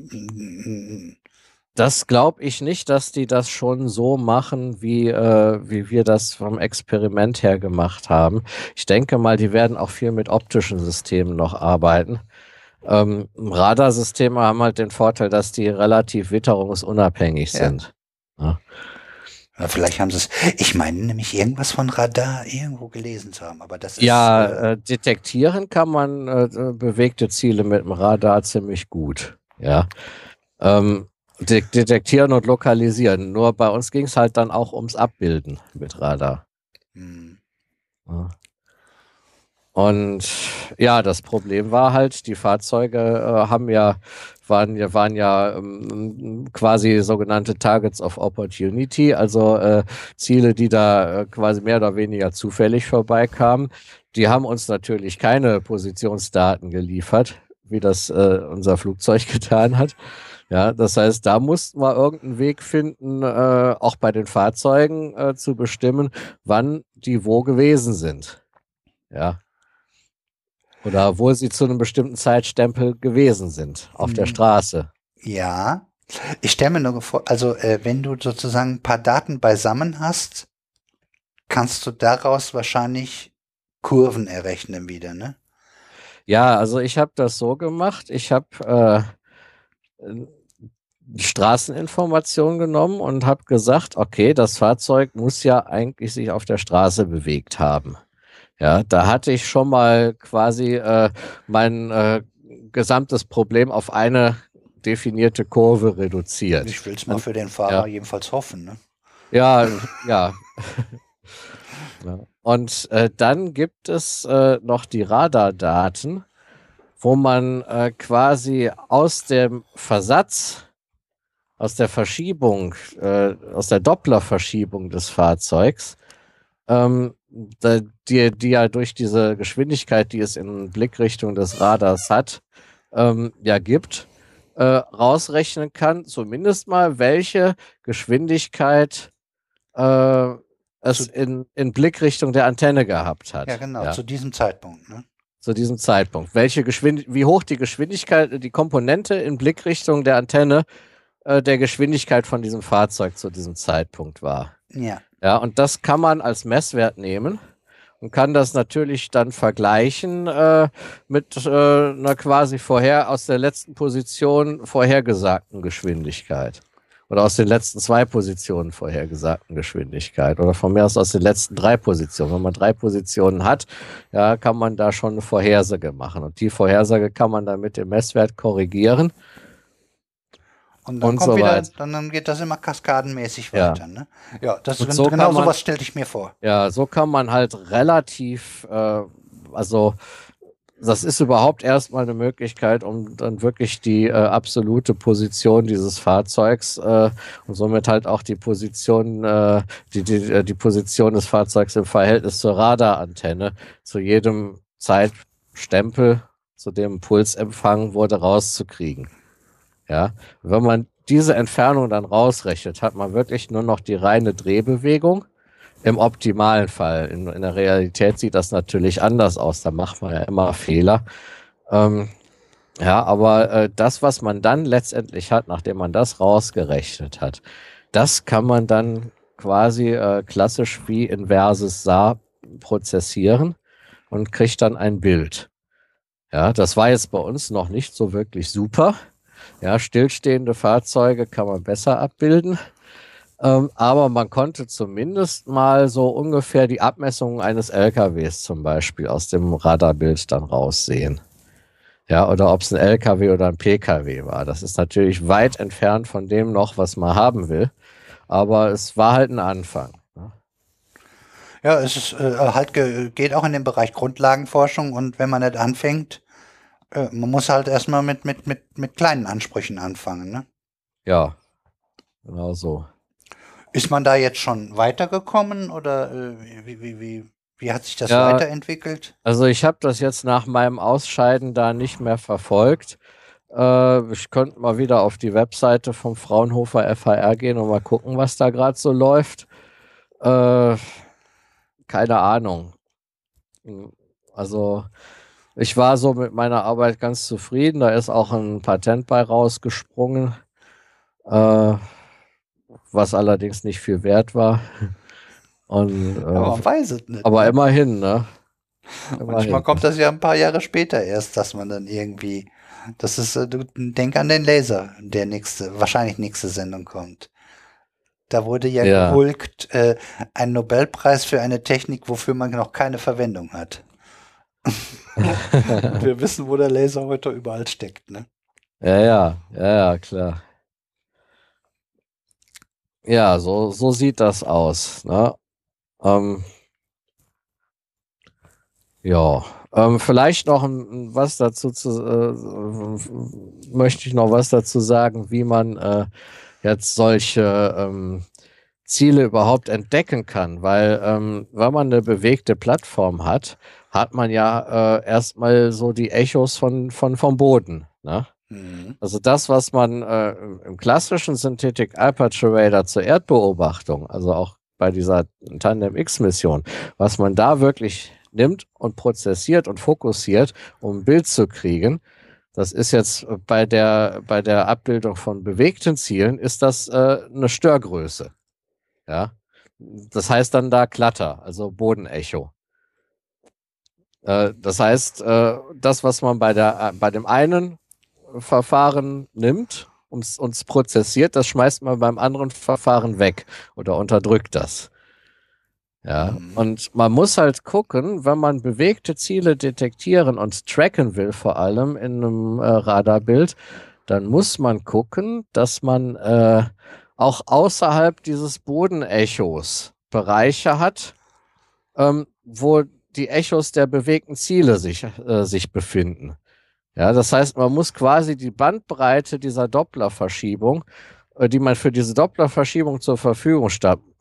das glaube ich nicht, dass die das schon so machen, wie, äh, wie wir das vom Experiment her gemacht haben. Ich denke mal, die werden auch viel mit optischen Systemen noch arbeiten. Ähm, Radarsysteme haben halt den Vorteil, dass die relativ witterungsunabhängig ja. sind. Ja. Oder vielleicht haben sie es, ich meine nämlich irgendwas von Radar irgendwo gelesen zu haben, aber das ist. Ja, äh, äh, detektieren kann man äh, bewegte Ziele mit dem Radar ziemlich gut. Ja. Ähm, de detektieren und lokalisieren. Nur bei uns ging es halt dann auch ums Abbilden mit Radar. Hm. Ja. Und ja, das Problem war halt, die Fahrzeuge äh, haben ja waren ja, waren ja ähm, quasi sogenannte Targets of Opportunity, also äh, Ziele, die da äh, quasi mehr oder weniger zufällig vorbeikamen. Die haben uns natürlich keine Positionsdaten geliefert, wie das äh, unser Flugzeug getan hat. Ja, das heißt, da mussten wir irgendeinen Weg finden, äh, auch bei den Fahrzeugen äh, zu bestimmen, wann die wo gewesen sind. Ja, oder wo sie zu einem bestimmten Zeitstempel gewesen sind, auf der hm. Straße. Ja. Ich stelle mir nur vor, also äh, wenn du sozusagen ein paar Daten beisammen hast, kannst du daraus wahrscheinlich Kurven errechnen wieder, ne? Ja, also ich habe das so gemacht. Ich habe äh, Straßeninformation genommen und habe gesagt, okay, das Fahrzeug muss ja eigentlich sich auf der Straße bewegt haben. Ja, da hatte ich schon mal quasi äh, mein äh, gesamtes Problem auf eine definierte Kurve reduziert. Ich will es mal für den Fahrer ja. jedenfalls hoffen. Ne? Ja, ja. Und äh, dann gibt es äh, noch die Radardaten, wo man äh, quasi aus dem Versatz, aus der Verschiebung, äh, aus der Dopplerverschiebung des Fahrzeugs ähm, die, die ja durch diese Geschwindigkeit, die es in Blickrichtung des Radars hat, ähm, ja gibt, äh, rausrechnen kann, zumindest mal, welche Geschwindigkeit äh, es in, in Blickrichtung der Antenne gehabt hat. Ja, genau, ja. zu diesem Zeitpunkt. Ne? Zu diesem Zeitpunkt. Welche Geschwind wie hoch die Geschwindigkeit, die Komponente in Blickrichtung der Antenne äh, der Geschwindigkeit von diesem Fahrzeug zu diesem Zeitpunkt war. Ja. Ja, und das kann man als Messwert nehmen und kann das natürlich dann vergleichen äh, mit äh, einer quasi vorher aus der letzten Position vorhergesagten Geschwindigkeit. Oder aus den letzten zwei Positionen vorhergesagten Geschwindigkeit. Oder von mir aus aus den letzten drei Positionen. Wenn man drei Positionen hat, ja, kann man da schon eine Vorhersage machen. Und die Vorhersage kann man dann mit dem Messwert korrigieren und dann, und kommt so wieder, dann, dann, geht das immer kaskadenmäßig ja. weiter. Ne? Ja, das so genau man, sowas stellte ich mir vor. Ja, so kann man halt relativ, äh, also das ist überhaupt erstmal eine Möglichkeit, um dann wirklich die äh, absolute Position dieses Fahrzeugs äh, und somit halt auch die Position, äh, die, die, äh, die Position des Fahrzeugs im Verhältnis zur Radarantenne zu jedem Zeitstempel, zu dem Pulsempfang wurde rauszukriegen. Ja, wenn man diese Entfernung dann rausrechnet, hat man wirklich nur noch die reine Drehbewegung. Im optimalen Fall. In, in der Realität sieht das natürlich anders aus. Da macht man ja immer Fehler. Ähm, ja, aber äh, das, was man dann letztendlich hat, nachdem man das rausgerechnet hat, das kann man dann quasi äh, klassisch wie inverses Saar prozessieren und kriegt dann ein Bild. Ja, das war jetzt bei uns noch nicht so wirklich super. Ja, stillstehende Fahrzeuge kann man besser abbilden. Ähm, aber man konnte zumindest mal so ungefähr die Abmessungen eines LKWs zum Beispiel aus dem Radarbild dann raussehen. Ja, oder ob es ein LKW oder ein PKW war. Das ist natürlich weit entfernt von dem noch, was man haben will. Aber es war halt ein Anfang. Ne? Ja, es ist äh, halt geht auch in den Bereich Grundlagenforschung und wenn man nicht anfängt, äh, man muss halt erstmal mit, mit, mit, mit kleinen Ansprüchen anfangen, ne? Ja, genau so. Ist man da jetzt schon weitergekommen oder äh, wie, wie, wie, wie hat sich das ja, weiterentwickelt? Also ich habe das jetzt nach meinem Ausscheiden da nicht mehr verfolgt. Äh, ich könnte mal wieder auf die Webseite vom Fraunhofer FHR gehen und mal gucken, was da gerade so läuft. Äh, keine Ahnung. Also ich war so mit meiner Arbeit ganz zufrieden. Da ist auch ein Patent bei rausgesprungen, äh, was allerdings nicht viel wert war. Und, äh, aber man weiß es nicht. Aber ne? immerhin, ne? Immerhin. Manchmal kommt das ja ein paar Jahre später erst, dass man dann irgendwie. Das ist, äh, du denk an den Laser, der nächste, wahrscheinlich nächste Sendung kommt. Da wurde ja, ja. gehulkt äh, ein Nobelpreis für eine Technik, wofür man noch keine Verwendung hat. wir wissen, wo der Laser heute überall steckt, ne? Ja, ja, ja, klar. Ja, so, so sieht das aus. Ne? Ähm, ja, ähm, vielleicht noch was dazu zu, äh, möchte ich noch was dazu sagen, wie man äh, jetzt solche ähm, Ziele überhaupt entdecken kann, weil ähm, wenn man eine bewegte Plattform hat, hat man ja äh, erstmal so die Echos von, von vom Boden. Ne? Mhm. Also das, was man äh, im klassischen Synthetic Aperture Radar zur Erdbeobachtung, also auch bei dieser Tandem X-Mission, was man da wirklich nimmt und prozessiert und fokussiert, um ein Bild zu kriegen, das ist jetzt bei der, bei der Abbildung von bewegten Zielen, ist das äh, eine Störgröße. Ja. Das heißt dann da Klatter, also Bodenecho. Äh, das heißt, äh, das, was man bei, der, äh, bei dem einen Verfahren nimmt und uns prozessiert, das schmeißt man beim anderen Verfahren weg oder unterdrückt das. Ja, mhm. und man muss halt gucken, wenn man bewegte Ziele detektieren und tracken will, vor allem in einem äh, Radarbild, dann muss man gucken, dass man äh, auch außerhalb dieses Bodenechos Bereiche hat, ähm, wo die Echos der bewegten Ziele sich, äh, sich befinden. Ja, das heißt, man muss quasi die Bandbreite dieser Dopplerverschiebung, äh, die man für diese Dopplerverschiebung zur Verfügung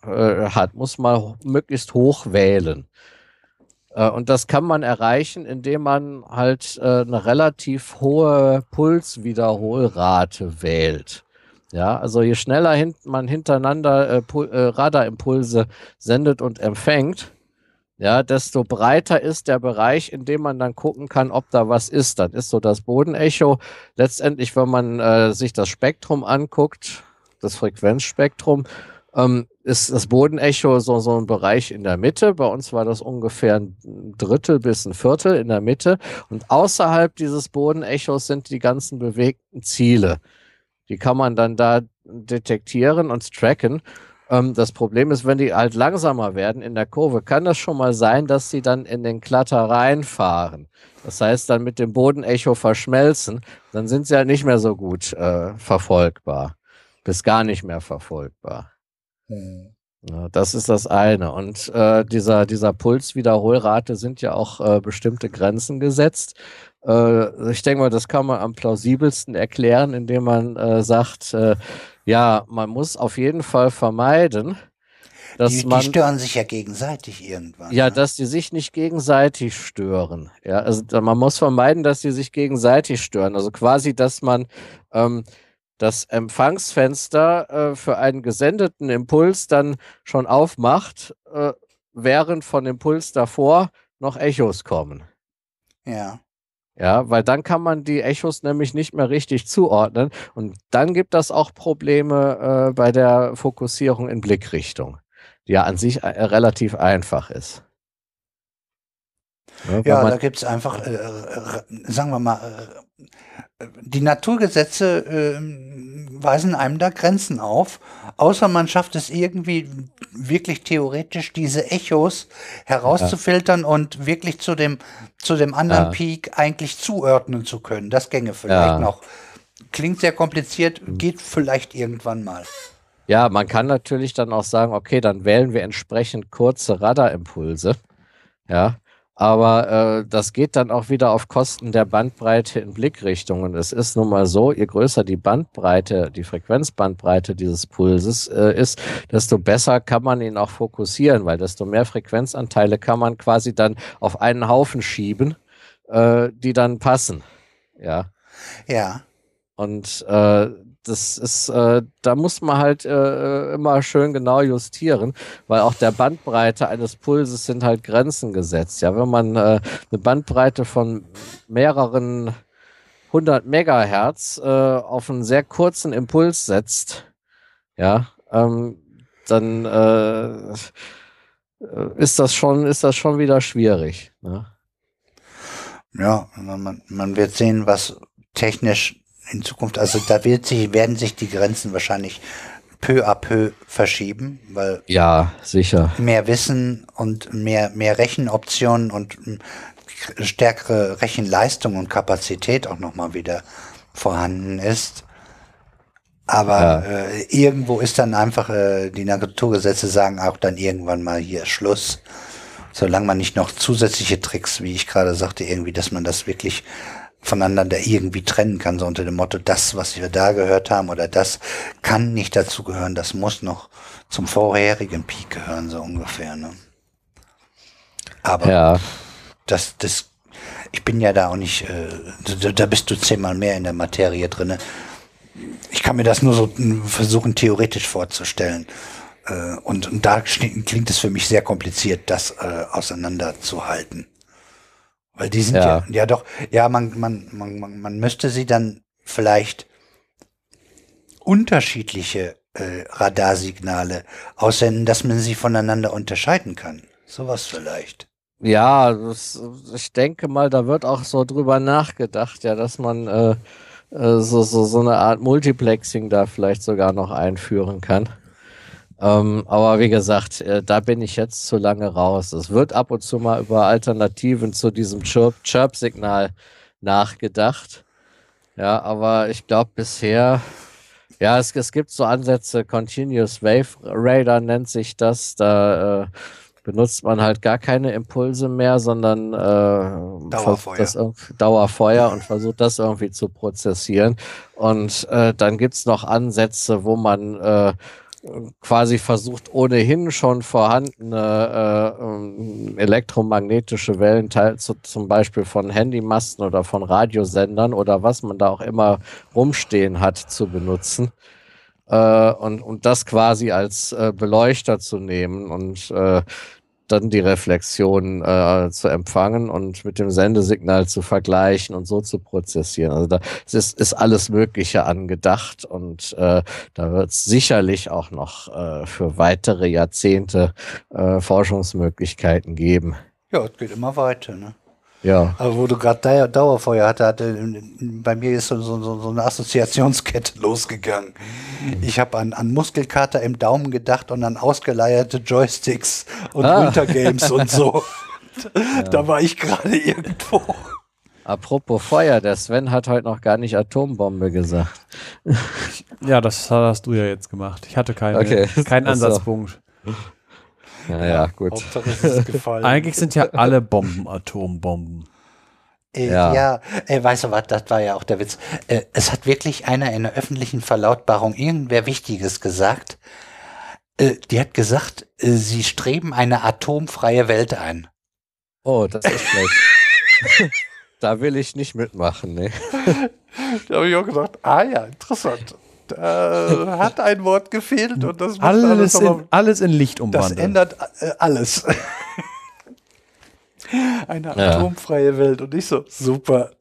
äh, hat, muss man möglichst hoch wählen. Äh, und das kann man erreichen, indem man halt äh, eine relativ hohe Pulswiederholrate wählt. Ja, also je schneller man hintereinander äh, Radarimpulse sendet und empfängt, ja, desto breiter ist der Bereich, in dem man dann gucken kann, ob da was ist. Dann ist so das Bodenecho. Letztendlich, wenn man äh, sich das Spektrum anguckt, das Frequenzspektrum, ähm, ist das Bodenecho so, so ein Bereich in der Mitte. Bei uns war das ungefähr ein Drittel bis ein Viertel in der Mitte. Und außerhalb dieses Bodenechos sind die ganzen bewegten Ziele. Die kann man dann da detektieren und tracken. Ähm, das Problem ist, wenn die halt langsamer werden in der Kurve, kann das schon mal sein, dass sie dann in den Klatter reinfahren. Das heißt, dann mit dem Bodenecho verschmelzen. Dann sind sie halt nicht mehr so gut äh, verfolgbar. Bis gar nicht mehr verfolgbar. Mhm. Ja, das ist das eine. Und äh, dieser, dieser Pulswiederholrate sind ja auch äh, bestimmte Grenzen gesetzt. Äh, ich denke mal, das kann man am plausibelsten erklären, indem man äh, sagt, äh, ja, man muss auf jeden Fall vermeiden, dass die, man. Die stören sich ja gegenseitig irgendwann. Ja, ne? dass die sich nicht gegenseitig stören. Ja, also man muss vermeiden, dass sie sich gegenseitig stören. Also quasi, dass man ähm, das Empfangsfenster äh, für einen gesendeten Impuls dann schon aufmacht, äh, während von Impuls davor noch Echos kommen. Ja. Ja, weil dann kann man die Echos nämlich nicht mehr richtig zuordnen und dann gibt das auch Probleme äh, bei der Fokussierung in Blickrichtung, die ja an sich äh, relativ einfach ist. Ja, ja da gibt es einfach, äh, äh, sagen wir mal, äh, die Naturgesetze äh, weisen einem da Grenzen auf, außer man schafft es irgendwie wirklich theoretisch, diese Echos herauszufiltern ja. und wirklich zu dem, zu dem anderen ja. Peak eigentlich zuordnen zu können. Das gänge vielleicht noch. Klingt sehr kompliziert, geht vielleicht irgendwann mal. Ja, man kann natürlich dann auch sagen, okay, dann wählen wir entsprechend kurze Radarimpulse. Ja, aber äh, das geht dann auch wieder auf Kosten der Bandbreite in Blickrichtungen. Es ist nun mal so, je größer die Bandbreite, die Frequenzbandbreite dieses Pulses äh, ist, desto besser kann man ihn auch fokussieren, weil desto mehr Frequenzanteile kann man quasi dann auf einen Haufen schieben, äh, die dann passen. Ja. Ja. Und äh, das ist, äh, da muss man halt äh, immer schön genau justieren, weil auch der Bandbreite eines Pulses sind halt Grenzen gesetzt. Ja, wenn man äh, eine Bandbreite von mehreren 100 Megahertz äh, auf einen sehr kurzen Impuls setzt, ja, ähm, dann äh, ist das schon, ist das schon wieder schwierig. Ne? Ja, man, man wird sehen, was technisch in Zukunft, also da wird sich, werden sich die Grenzen wahrscheinlich peu à peu verschieben, weil ja sicher mehr Wissen und mehr mehr Rechenoptionen und stärkere Rechenleistung und Kapazität auch noch mal wieder vorhanden ist. Aber ja. äh, irgendwo ist dann einfach äh, die Naturgesetze sagen auch dann irgendwann mal hier Schluss, solange man nicht noch zusätzliche Tricks, wie ich gerade sagte, irgendwie, dass man das wirklich voneinander irgendwie trennen kann, so unter dem Motto, das, was wir da gehört haben oder das kann nicht dazu gehören, das muss noch zum vorherigen Peak gehören, so ungefähr. Ne? Aber ja. das, das, ich bin ja da auch nicht, äh, da bist du zehnmal mehr in der Materie drinne. Ich kann mir das nur so versuchen, theoretisch vorzustellen. Äh, und, und da klingt es für mich sehr kompliziert, das äh, auseinanderzuhalten. Weil die sind ja, ja, ja doch, ja, man, man, man, man müsste sie dann vielleicht unterschiedliche äh, Radarsignale aussenden, dass man sie voneinander unterscheiden kann. Sowas vielleicht. Ja, das, ich denke mal, da wird auch so drüber nachgedacht, ja, dass man äh, äh, so, so, so eine Art Multiplexing da vielleicht sogar noch einführen kann. Ähm, aber wie gesagt, äh, da bin ich jetzt zu lange raus. Es wird ab und zu mal über Alternativen zu diesem Chirp-Signal nachgedacht. Ja, aber ich glaube bisher, ja, es, es, gibt so Ansätze, Continuous Wave Radar nennt sich das. Da äh, benutzt man halt gar keine Impulse mehr, sondern äh, Dauerfeuer. Das, Dauerfeuer und versucht das irgendwie zu prozessieren. Und äh, dann gibt's noch Ansätze, wo man äh, quasi versucht, ohnehin schon vorhandene äh, ähm, elektromagnetische Wellen, zu, zum Beispiel von Handymasten oder von Radiosendern oder was man da auch immer rumstehen hat, zu benutzen. Äh, und, und das quasi als äh, Beleuchter zu nehmen und äh, dann die Reflexion äh, zu empfangen und mit dem Sendesignal zu vergleichen und so zu prozessieren. Also da ist, ist alles Mögliche angedacht und äh, da wird es sicherlich auch noch äh, für weitere Jahrzehnte äh, Forschungsmöglichkeiten geben. Ja, es geht immer weiter. Ne? Ja. Aber wo du gerade Dauerfeuer hatte, hatte, bei mir ist so, so, so eine Assoziationskette losgegangen. Mhm. Ich habe an, an Muskelkater im Daumen gedacht und an ausgeleierte Joysticks und ah. Wintergames und so. Ja. Da war ich gerade irgendwo. Apropos Feuer, der Sven hat heute noch gar nicht Atombombe gesagt. Ja, das hast du ja jetzt gemacht. Ich hatte keine, okay. keinen Ansatzpunkt. Naja, gut. Hauptsache es ist gefallen. Eigentlich sind ja alle Bomben Atombomben. Äh, ja, ja äh, weißt du was, das war ja auch der Witz. Äh, es hat wirklich einer in der öffentlichen Verlautbarung irgendwer Wichtiges gesagt. Äh, die hat gesagt, äh, sie streben eine atomfreie Welt ein. Oh, das ist schlecht. da will ich nicht mitmachen, ne? da habe ich auch gedacht, ah ja, interessant. Da hat ein Wort gefehlt und das alles, alles, in, alles in Licht umwandeln. Das ändert äh, alles. Eine ja. atomfreie Welt und ich so, super.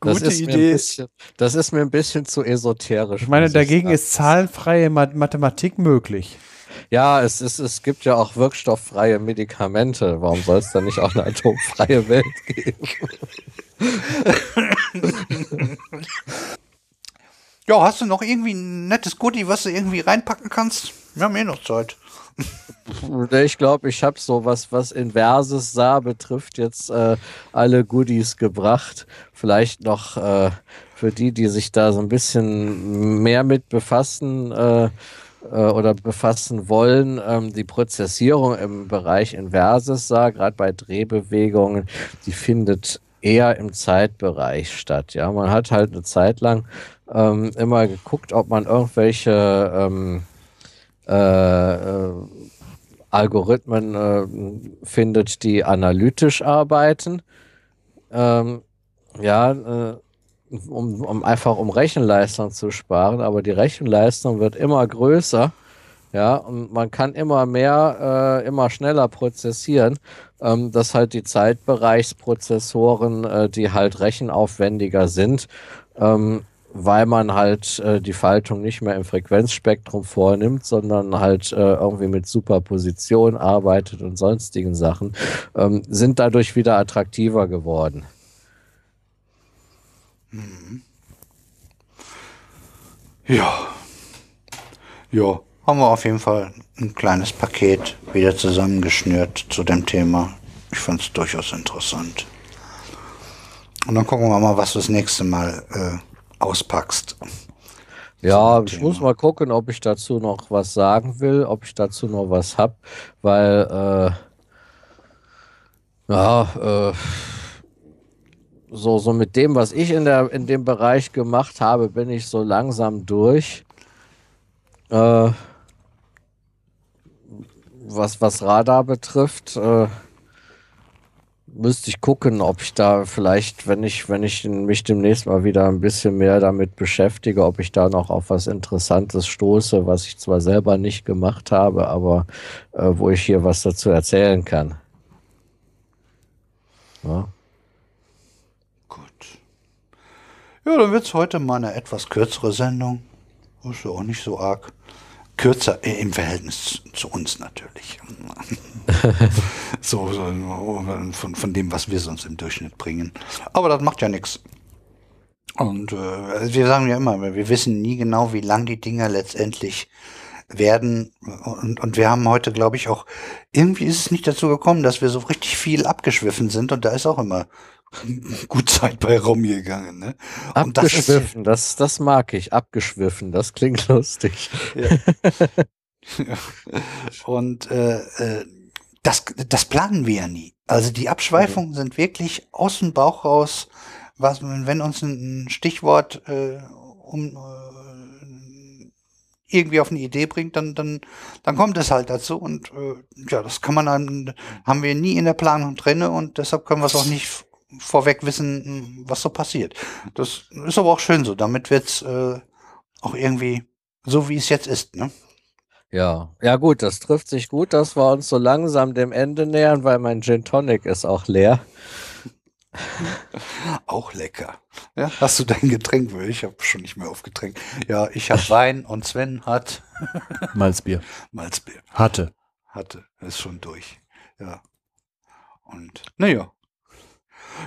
Gute Idee. Bisschen, das ist mir ein bisschen zu esoterisch. Ich meine, dagegen ist zahlenfreie Mathematik möglich. Ja, es, ist, es gibt ja auch wirkstofffreie Medikamente. Warum soll es dann nicht auch eine atomfreie Welt geben? Ja, hast du noch irgendwie ein nettes Goodie, was du irgendwie reinpacken kannst? Wir haben eh noch Zeit. Ich glaube, ich habe so was, was Inverses sah, betrifft jetzt äh, alle Goodies gebracht. Vielleicht noch äh, für die, die sich da so ein bisschen mehr mit befassen äh, äh oder befassen wollen, ähm, die Prozessierung im Bereich Inverses sah, gerade bei Drehbewegungen, die findet eher im Zeitbereich statt. Ja, man hat halt eine Zeit lang ähm, immer geguckt, ob man irgendwelche ähm, äh, äh, Algorithmen äh, findet, die analytisch arbeiten. Ähm, ja, äh, um, um, einfach um Rechenleistung zu sparen, aber die Rechenleistung wird immer größer. Ja, und man kann immer mehr, äh, immer schneller prozessieren, ähm, dass halt die Zeitbereichsprozessoren, äh, die halt rechenaufwendiger sind, ähm, weil man halt äh, die Faltung nicht mehr im Frequenzspektrum vornimmt, sondern halt äh, irgendwie mit Superposition arbeitet und sonstigen Sachen, ähm, sind dadurch wieder attraktiver geworden. Mhm. Ja. Ja, haben wir auf jeden Fall ein kleines Paket wieder zusammengeschnürt zu dem Thema. Ich fand es durchaus interessant. Und dann gucken wir mal, was wir das nächste Mal äh, auspackst. Ja, ich muss mal gucken, ob ich dazu noch was sagen will, ob ich dazu noch was habe, weil äh, ja, äh, so, so mit dem, was ich in, der, in dem Bereich gemacht habe, bin ich so langsam durch. Äh, was, was Radar betrifft, äh, müsste ich gucken, ob ich da vielleicht, wenn ich, wenn ich mich demnächst mal wieder ein bisschen mehr damit beschäftige, ob ich da noch auf was Interessantes stoße, was ich zwar selber nicht gemacht habe, aber äh, wo ich hier was dazu erzählen kann. Ja. Gut. Ja, dann wird es heute mal eine etwas kürzere Sendung. Ist ja auch nicht so arg. Kürzer äh, im Verhältnis zu uns natürlich. so, so von, von dem, was wir sonst im Durchschnitt bringen. Aber das macht ja nichts. Und äh, also wir sagen ja immer, wir wissen nie genau, wie lang die Dinger letztendlich werden. Und, und wir haben heute, glaube ich, auch, irgendwie ist es nicht dazu gekommen, dass wir so richtig viel abgeschwiffen sind. Und da ist auch immer gut Zeit bei rumgegangen. Ne? Und abgeschwiffen, das, ist, das, das mag ich. Abgeschwiffen, das klingt lustig. Ja. Und äh, äh, das, das planen wir ja nie. Also die Abschweifungen mhm. sind wirklich aus dem Bauch raus, was, wenn uns ein Stichwort äh, um, äh, irgendwie auf eine Idee bringt, dann, dann, dann kommt es halt dazu. Und äh, ja, das kann man dann, haben wir nie in der Planung drin und deshalb können wir es auch nicht vorweg wissen, was so passiert. Das ist aber auch schön so. Damit wird's äh, auch irgendwie so, wie es jetzt ist, ne? Ja, ja gut, das trifft sich gut, dass wir uns so langsam dem Ende nähern, weil mein Gin Tonic ist auch leer. Auch lecker. Ja, hast du dein Getränk? Ich habe schon nicht mehr aufgetränkt. Ja, ich habe Wein und Sven hat Malzbier. Malzbier. Hatte. Hatte. Ist schon durch. Ja. Und naja.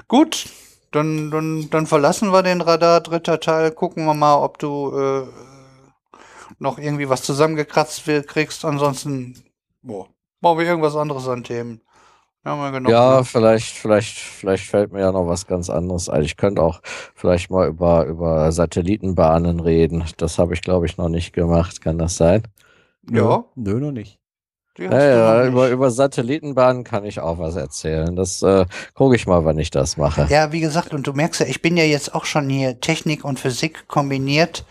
Gut, dann, dann, dann verlassen wir den Radar, dritter Teil. Gucken wir mal, ob du äh, noch irgendwie was zusammengekratzt kriegst. Ansonsten, boah, machen wir irgendwas anderes an Themen. Ja, ja vielleicht, vielleicht, vielleicht fällt mir ja noch was ganz anderes ein. Ich könnte auch vielleicht mal über, über Satellitenbahnen reden. Das habe ich, glaube ich, noch nicht gemacht. Kann das sein? Ja. Nö, noch nicht. Ja, ja, über, über Satellitenbahnen kann ich auch was erzählen. Das äh, gucke ich mal, wann ich das mache. Ja, wie gesagt, und du merkst ja, ich bin ja jetzt auch schon hier Technik und Physik kombiniert.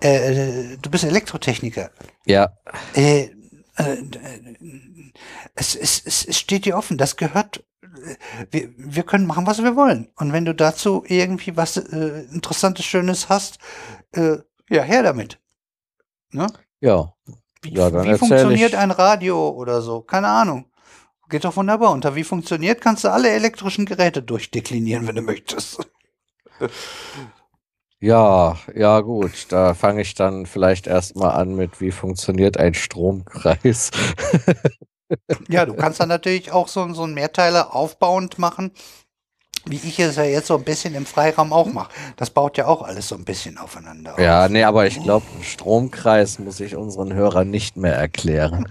Äh, du bist Elektrotechniker. Ja. Äh, äh, es, es, es steht dir offen, das gehört, wir, wir können machen, was wir wollen. Und wenn du dazu irgendwie was äh, Interessantes, Schönes hast, äh, ja, her damit. Ne? Ja. Wie, ja, wie funktioniert ein Radio oder so? Keine Ahnung. Geht doch wunderbar. Unter wie funktioniert, kannst du alle elektrischen Geräte durchdeklinieren, wenn du möchtest. Ja, ja gut, da fange ich dann vielleicht erstmal an mit, wie funktioniert ein Stromkreis. ja, du kannst dann natürlich auch so, so einen Mehrteiler aufbauend machen, wie ich es ja jetzt so ein bisschen im Freiraum auch mache. Das baut ja auch alles so ein bisschen aufeinander auf. Ja, nee, aber ich glaube, Stromkreis muss ich unseren Hörern nicht mehr erklären.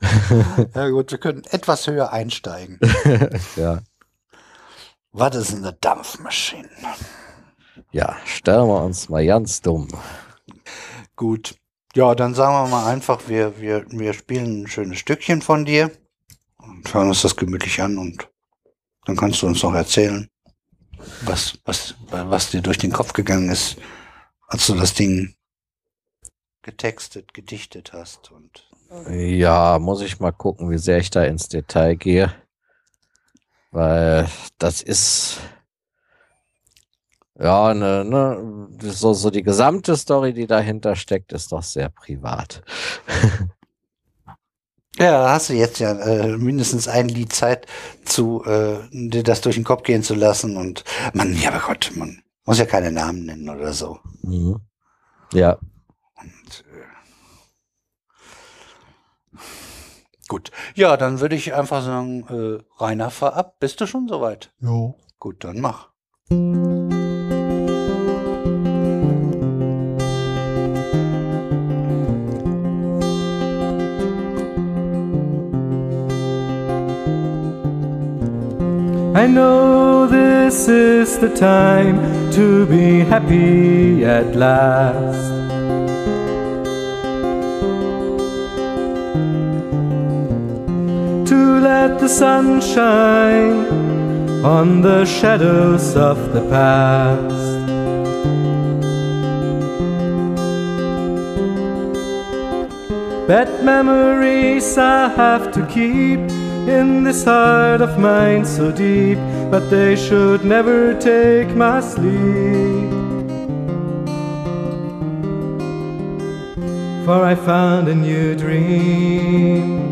ja gut, wir können etwas höher einsteigen. ja. Was ist eine Dampfmaschine? Ja, stellen wir uns mal ganz dumm. Gut. Ja, dann sagen wir mal einfach, wir, wir, wir spielen ein schönes Stückchen von dir und hören uns das gemütlich an und dann kannst du uns noch erzählen, was, was, was dir durch den Kopf gegangen ist, als du das Ding getextet, gedichtet hast und ja, muss ich mal gucken, wie sehr ich da ins Detail gehe. Weil das ist ja, ne, ne, so, so die gesamte Story, die dahinter steckt, ist doch sehr privat. Ja, da hast du jetzt ja äh, mindestens ein Lied Zeit zu, äh, dir das durch den Kopf gehen zu lassen und man, ja, aber Gott, man muss ja keine Namen nennen oder so. Mhm. Ja. Und, äh, gut. Ja, dann würde ich einfach sagen, äh, Rainer, fahr ab. Bist du schon soweit? Jo. Gut, dann mach. I know this is the time to be happy at last. To let the sun shine on the shadows of the past. Bad memories I have to keep in this heart of mine so deep, but they should never take my sleep. For I found a new dream.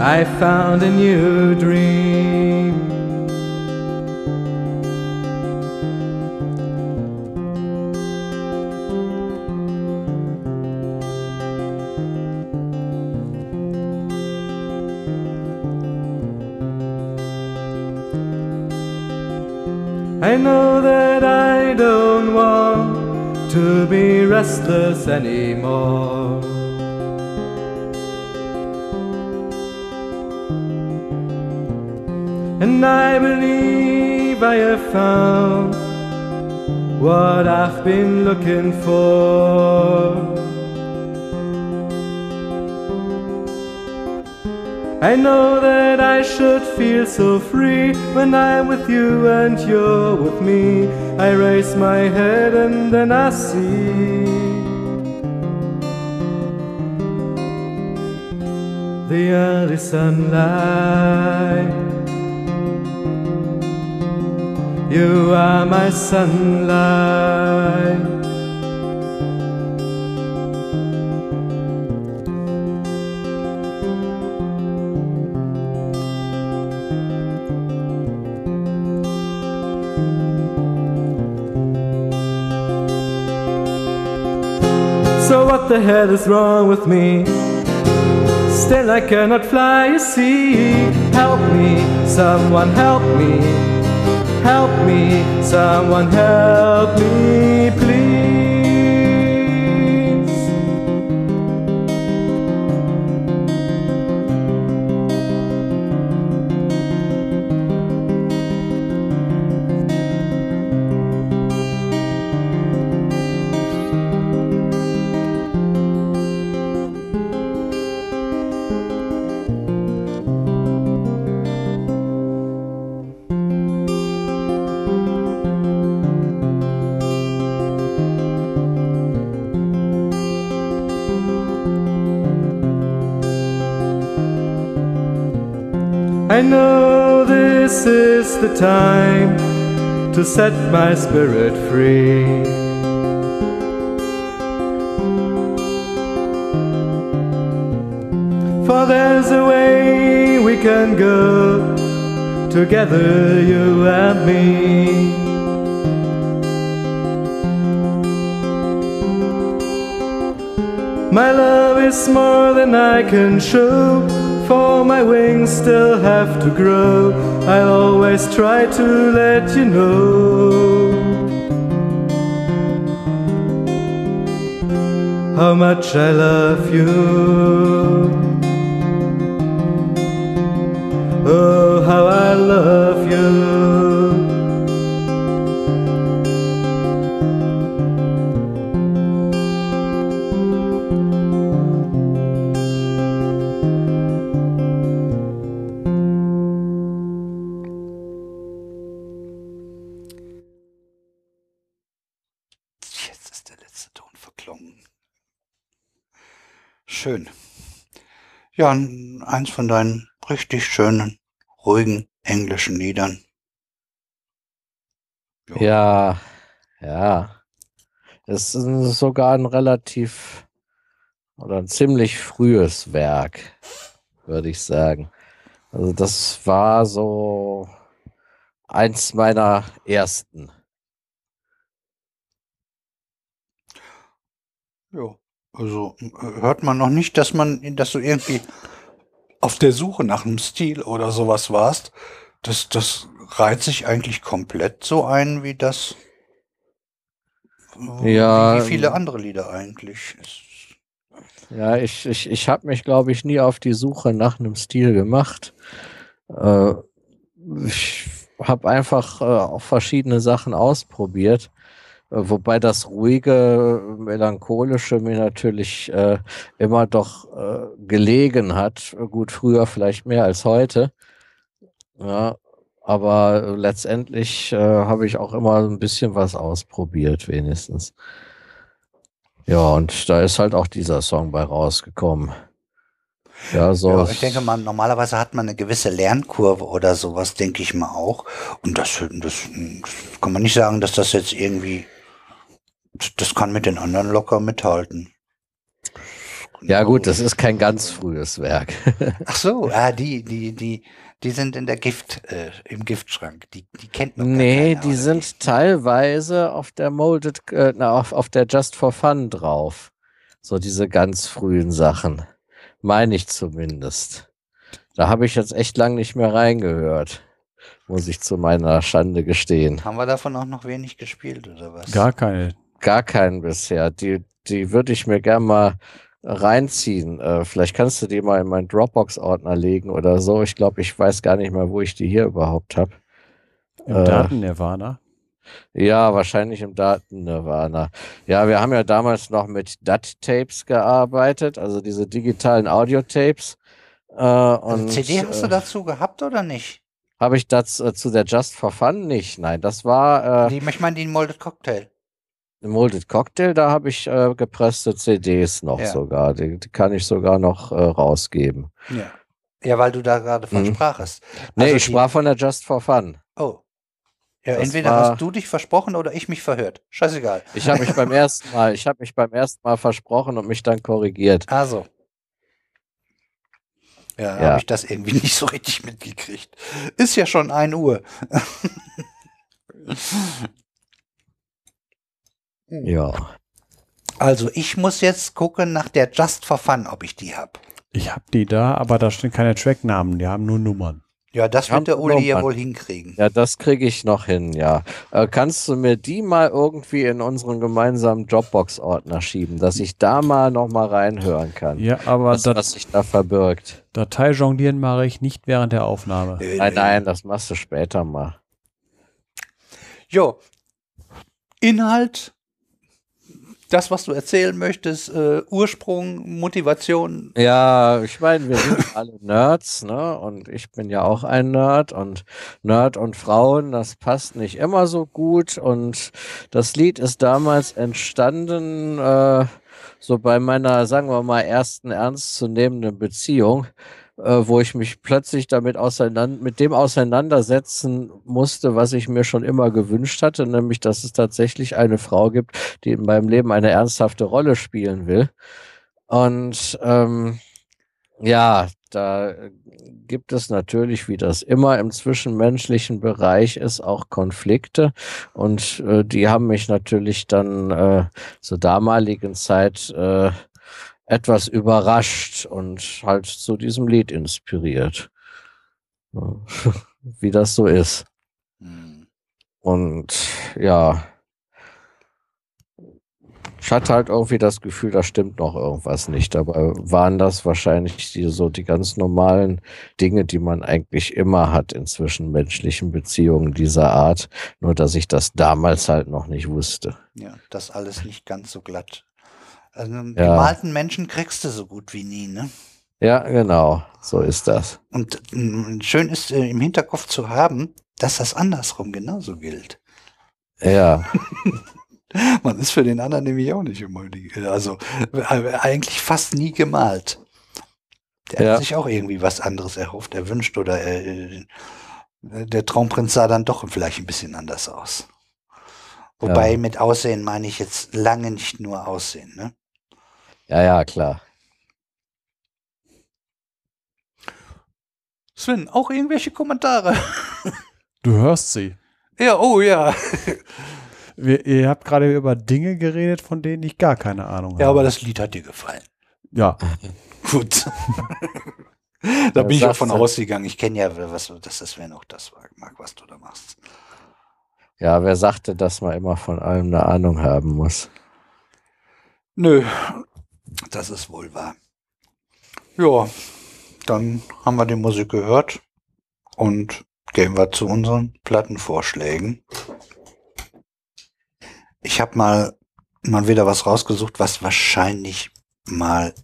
I found a new dream. Know that I don't want to be restless anymore. And I believe I have found what I've been looking for. I know that I should feel so free when I'm with you and you're with me. I raise my head and then I see the early sunlight. You are my sunlight. The hell is wrong with me? Still I cannot fly, you see. Help me, someone help me. Help me, someone help me, please. The time to set my spirit free. For there's a way we can go together, you and me. My love is more than I can show for my wings still have to grow. I'll always try to let you know how much I love you. Oh, how I love Schön. Ja, eins von deinen richtig schönen, ruhigen englischen Liedern. Jo. Ja, ja. Es ist sogar ein relativ oder ein ziemlich frühes Werk, würde ich sagen. Also das war so eins meiner ersten. Ja. Also hört man noch nicht, dass man, dass du irgendwie auf der Suche nach einem Stil oder sowas warst. Das, das reiht sich eigentlich komplett so ein, wie das, ja, wie viele andere Lieder eigentlich. Ja, ich, ich, ich habe mich, glaube ich, nie auf die Suche nach einem Stil gemacht. Äh, ich habe einfach äh, auch verschiedene Sachen ausprobiert. Äh, wobei das ruhige, melancholische mir natürlich äh, immer doch äh, gelegen hat. Gut, früher vielleicht mehr als heute. Ja, aber letztendlich äh, habe ich auch immer ein bisschen was ausprobiert, wenigstens. Ja, und da ist halt auch dieser Song bei rausgekommen. Ja, so. Ja, ich denke mal, normalerweise hat man eine gewisse Lernkurve oder sowas, denke ich mal auch. Und das, das, das kann man nicht sagen, dass das jetzt irgendwie das kann mit den anderen locker mithalten. Ja gut, das ist kein ganz frühes Werk. Ach so, ah, die, die, die, die sind in der Gift, äh, im Giftschrank. Die, die kennt man. Nee, keiner, die sind die? teilweise auf der Molded, äh, na, auf, auf der Just for Fun drauf. So diese ganz frühen Sachen. Meine ich zumindest. Da habe ich jetzt echt lang nicht mehr reingehört. Muss ich zu meiner Schande gestehen. Haben wir davon auch noch wenig gespielt, oder was? Gar keine gar keinen bisher. Die, die würde ich mir gerne mal reinziehen. Äh, vielleicht kannst du die mal in meinen Dropbox-Ordner legen oder so. Ich glaube, ich weiß gar nicht mehr, wo ich die hier überhaupt habe. Im äh, Daten-Nirvana? Ja, wahrscheinlich im Daten-Nirvana. Ja, wir haben ja damals noch mit DAT-Tapes gearbeitet, also diese digitalen Audiotapes. Äh, und, CD hast du äh, dazu gehabt oder nicht? Habe ich das äh, zu der Just for Fun nicht? Nein, das war äh, ich meine den Molded Cocktail. Molded Cocktail, da habe ich äh, gepresste CDs noch Ja. sogar. Die, die kann ich sogar noch äh, rausgeben. Ja. Ja, weil du da gerade von Mhm. sprachest. Nee, Also ich die- sprach von der Just for Fun. Oh. Ja, Das entweder war- hast du dich versprochen oder ich mich verhört. Scheißegal. Ich habe mich beim ersten Mal, ich habe mich beim ersten Mal versprochen und mich dann korrigiert. Also. Ja, Ja. habe ich das irgendwie nicht so richtig mitgekriegt. Ist ja schon 1 Uhr. Ja. Also, ich muss jetzt gucken nach der Just for Fun, ob ich die habe. Ich habe die da, aber da stehen keine Tracknamen, die haben nur Nummern. Ja, das wird der Uli ja wohl hinkriegen. Ja, das kriege ich noch hin, ja. Äh, kannst du mir die mal irgendwie in unseren gemeinsamen Dropbox-Ordner schieben, dass ich da mal noch mal reinhören kann, Ja, aber was, Dat was sich da verbirgt? Datei jonglieren mache ich nicht während der Aufnahme. Äh, Nein, nein, das machst du später mal. Jo. Inhalt, das, was du erzählen möchtest, äh, Ursprung, Motivation. Ja, ich meine, wir sind alle Nerds, ne? Und ich bin ja auch ein Nerd und Nerd und Frauen, das passt nicht immer so gut. Und das Lied ist damals entstanden, äh, so bei meiner, sagen wir mal, ersten ernstzunehmenden Beziehung, äh, wo ich mich plötzlich damit auseinander, mit dem auseinandersetzen musste, was ich mir schon immer gewünscht hatte, nämlich, dass es tatsächlich eine Frau gibt, die in meinem Leben eine ernsthafte Rolle spielen will. Und ähm, ja, da gibt es natürlich, wie das immer im zwischenmenschlichen Bereich ist, auch Konflikte. Und äh, die haben mich natürlich dann äh, zur damaligen Zeit äh, etwas überrascht und halt zu diesem Lied inspiriert. Wie das so ist. Hm. Und ja, ich hatte halt irgendwie das Gefühl, da stimmt noch irgendwas nicht. Dabei waren das wahrscheinlich die, so die ganz normalen Dinge, die man eigentlich immer hat in zwischenmenschlichen Beziehungen dieser Art. Nur, dass ich das damals halt noch nicht wusste. Ja, das alles nicht ganz so glatt. Also, Ja. gemalten Menschen kriegst du so gut wie nie, ne? Ja, genau. So ist das. Und mm, schön ist äh, im Hinterkopf zu haben, dass das andersrum genauso gilt. Ja, Man ist für den anderen nämlich auch nicht immer die, also äh, eigentlich fast nie gemalt. Der Ja. hat sich auch irgendwie was anderes erhofft, erwünscht oder äh, der Traumprinz sah dann doch vielleicht ein bisschen anders aus. Wobei Ja. mit Aussehen meine ich jetzt lange nicht nur Aussehen, ne? Ja, ja, klar. Sven, auch irgendwelche Kommentare? Du hörst sie. ja, oh ja. Wir, ihr habt gerade über Dinge geredet, von denen ich gar keine Ahnung habe. Ja, aber das Lied hat dir gefallen. Ja, Gut. da Ja, bin ich auch von ausgegangen. Ich kenne ja, was, dass das Sven auch das mag, was du da machst. Ja, wer sagte, dass man immer von allem eine Ahnung haben muss? Nö, das ist wohl wahr. Ja, dann haben wir die Musik gehört und gehen wir zu unseren Plattenvorschlägen. Ich habe mal mal wieder was rausgesucht, was wahrscheinlich mal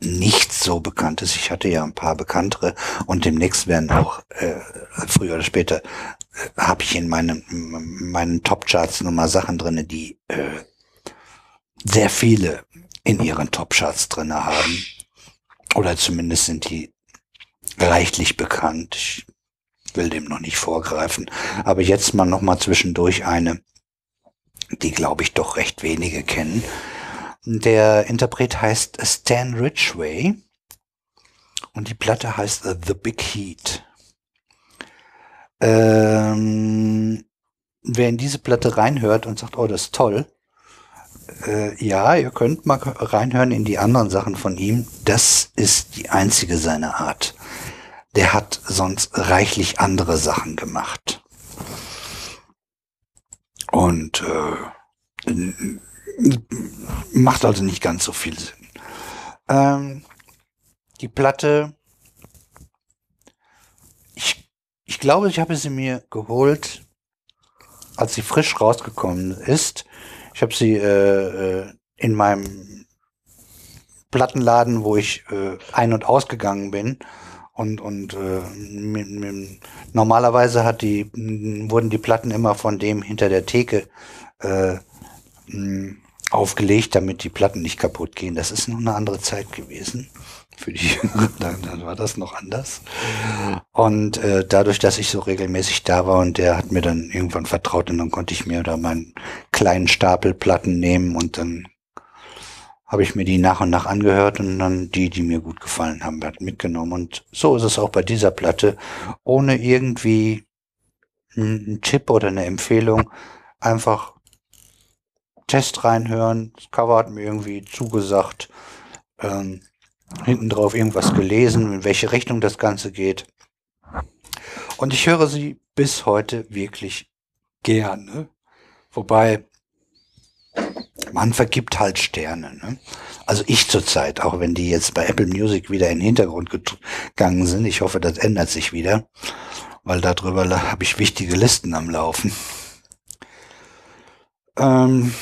nicht so bekannt ist. Ich hatte ja ein paar bekanntere und demnächst werden auch äh, früher oder später äh, habe ich in meinen meinen Top-Charts nochmal Sachen drinne, die äh, sehr viele in ihren Top-Charts drinne haben. Oder zumindest sind die reichlich bekannt. Ich will dem noch nicht vorgreifen. Aber jetzt mal noch mal zwischendurch eine, die glaube ich doch recht wenige kennen. Der Interpret heißt Stan Ridgway und die Platte heißt The Big Heat. Ähm, wer in diese Platte reinhört und sagt, oh, das ist toll, äh, ja, ihr könnt mal reinhören in die anderen Sachen von ihm. Das ist die einzige seiner Art. Der hat sonst reichlich andere Sachen gemacht. Und äh, macht also nicht ganz so viel Sinn. Ähm, die Platte, ich, ich glaube, ich habe sie mir geholt, als sie frisch rausgekommen ist. Ich habe sie äh, äh, in meinem Plattenladen, wo ich äh, ein- und ausgegangen bin. Und, und äh, mit, mit, normalerweise hat die, wurden die Platten immer von dem hinter der Theke äh, aufgelegt, damit die Platten nicht kaputt gehen. Das ist noch eine andere Zeit gewesen. Für die dann, dann war das noch anders. Und äh, dadurch, dass ich so regelmäßig da war und der hat mir dann irgendwann vertraut und dann konnte ich mir da meinen kleinen Stapel Platten nehmen und dann habe ich mir die nach und nach angehört und dann die, die mir gut gefallen haben, mitgenommen. Und so ist es auch bei dieser Platte, ohne irgendwie einen Tipp oder eine Empfehlung, einfach Test reinhören. Das Cover hat mir irgendwie zugesagt. Ähm, hinten drauf irgendwas gelesen, in welche Richtung das Ganze geht. Und ich höre sie bis heute wirklich gerne. Wobei man vergibt halt Sterne. Ne? Also ich zurzeit, auch wenn die jetzt bei Apple Music wieder in den Hintergrund gegangen sind. Ich hoffe, das ändert sich wieder, weil darüber habe ich wichtige Listen am Laufen. Ähm,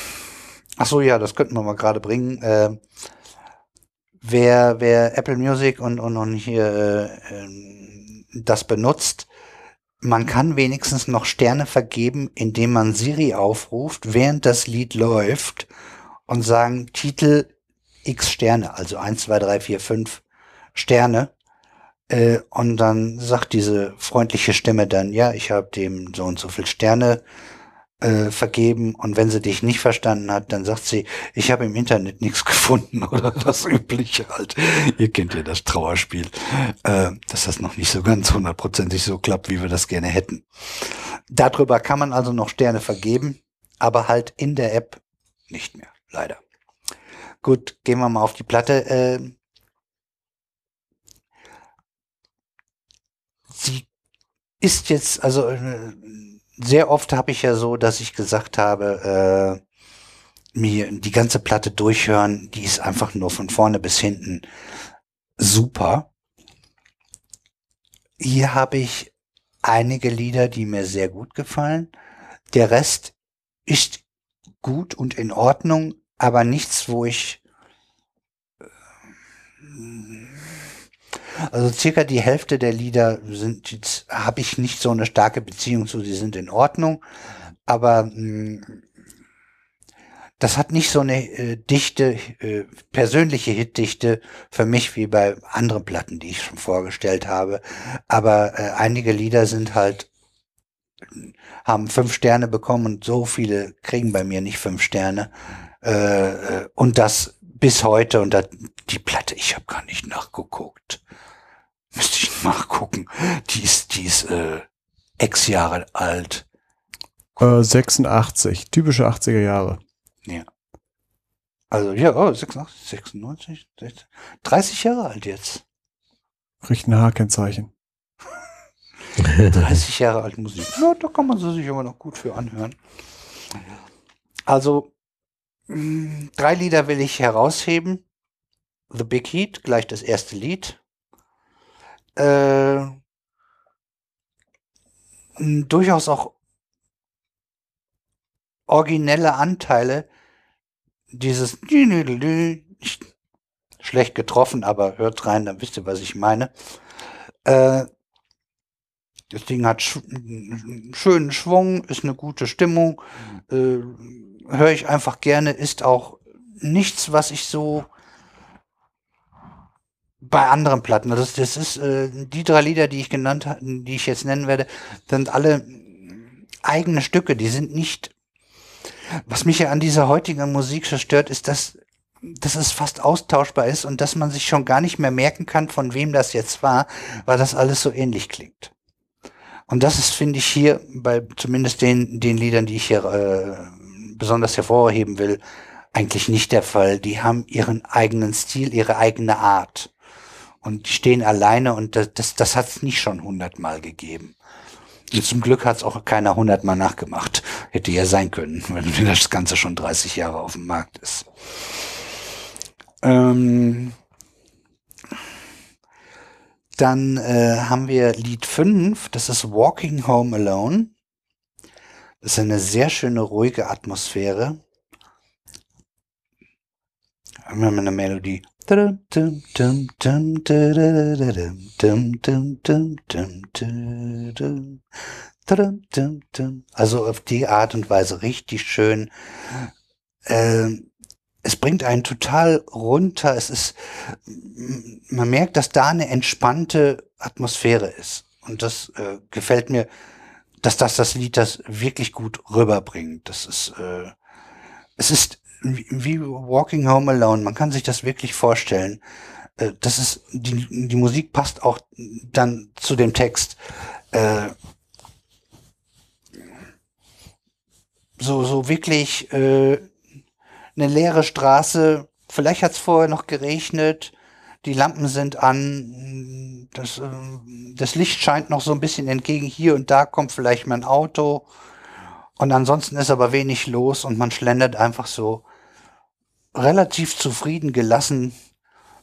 ach so, ja, das könnten wir mal gerade bringen. Äh, wer, wer Apple Music und, und, und hier äh, das benutzt, man kann wenigstens noch Sterne vergeben, indem man Siri aufruft, während das Lied läuft und sagen Titel X Sterne, also 1, 2, 3, 4, 5 Sterne. Äh, und dann sagt diese freundliche Stimme dann, ja, ich habe dem so und so viel Sterne äh, vergeben und wenn sie dich nicht verstanden hat, dann sagt sie, ich habe im Internet nichts gefunden oder das Übliche halt. Ihr kennt ja das Trauerspiel, äh, dass das noch nicht so ganz hundertprozentig so klappt, wie wir das gerne hätten. Darüber kann man also noch Sterne vergeben, aber halt in der App nicht mehr, leider. Gut, gehen wir mal auf die Platte. Äh, sie ist jetzt, also äh, sehr oft habe ich ja so, dass ich gesagt habe, äh, mir die ganze Platte durchhören, die ist einfach nur von vorne bis hinten super. Hier habe ich einige Lieder, die mir sehr gut gefallen. Der Rest ist gut und in Ordnung, aber nichts, wo ich äh, also circa die Hälfte der Lieder sind jetzt, habe ich nicht so eine starke Beziehung zu, sie sind in Ordnung, aber mh, hm, das hat nicht so eine äh, dichte, äh, persönliche Hitdichte für mich wie bei anderen Platten, die ich schon vorgestellt habe. Aber äh, einige Lieder sind halt, haben fünf Sterne bekommen und so viele kriegen bei mir nicht fünf Sterne. Äh, äh und das bis heute und da, die Platte, ich habe gar nicht nachgeguckt. Müsste ich nachgucken. Die ist, die ist äh, x Jahre alt. Äh, 86, typische 80er Jahre. Ja. Also ja, oh, 86, 96, 60, 30 Jahre alt jetzt. Kriegt ein H-Kennzeichen. 30 Jahre alt Musik. Ja, da kann man sie sich aber noch gut für anhören. Also, drei Lieder will ich herausheben. The Big Heat, gleich das erste Lied äh, durchaus auch originelle Anteile dieses schlecht getroffen, aber hört rein, dann wisst ihr, was ich meine. Äh, das Ding hat sch schönen Schwung, ist eine gute Stimmung, äh, höre ich einfach gerne, ist auch nichts, was ich so bei anderen Platten. Also das, das ist äh, die drei Lieder, die ich genannt die ich jetzt nennen werde, sind alle eigene Stücke. Die sind nicht. Was mich ja an dieser heutigen Musik so stört, ist, dass, dass es fast austauschbar ist und dass man sich schon gar nicht mehr merken kann, von wem das jetzt war, weil das alles so ähnlich klingt. Und das ist, finde ich, hier bei zumindest den, den Liedern, die ich hier äh, besonders hervorheben will, eigentlich nicht der Fall. Die haben ihren eigenen Stil, ihre eigene Art und die stehen alleine und das, das, das hat es nicht schon hundertmal gegeben. Und zum Glück hat es auch keiner hundertmal nachgemacht. Hätte ja sein können, wenn das Ganze schon 30 Jahre auf dem Markt ist. Ähm dann äh, haben wir Lied 5, das ist Walking Home Alone. Ist eine sehr schöne, ruhige Atmosphäre. Wir haben eine Melodie. Also auf die Art und Weise richtig schön. Ähm, es bringt einen total runter. Es ist, man merkt, dass da eine entspannte Atmosphäre ist. Und das äh, gefällt mir, dass das das Lied das wirklich gut rüberbringt. Das ist, äh, es ist wie Walking Home Alone. Man kann sich das wirklich vorstellen. Äh, das ist, die, die Musik passt auch dann zu dem Text. Äh, so, so wirklich äh, eine leere Straße. Vielleicht hat es vorher noch geregnet. Die Lampen sind an. Das, äh, das Licht scheint noch so ein bisschen entgegen. Hier und da kommt vielleicht mein Auto. Und ansonsten ist aber wenig los und man schlendert einfach so relativ zufrieden gelassen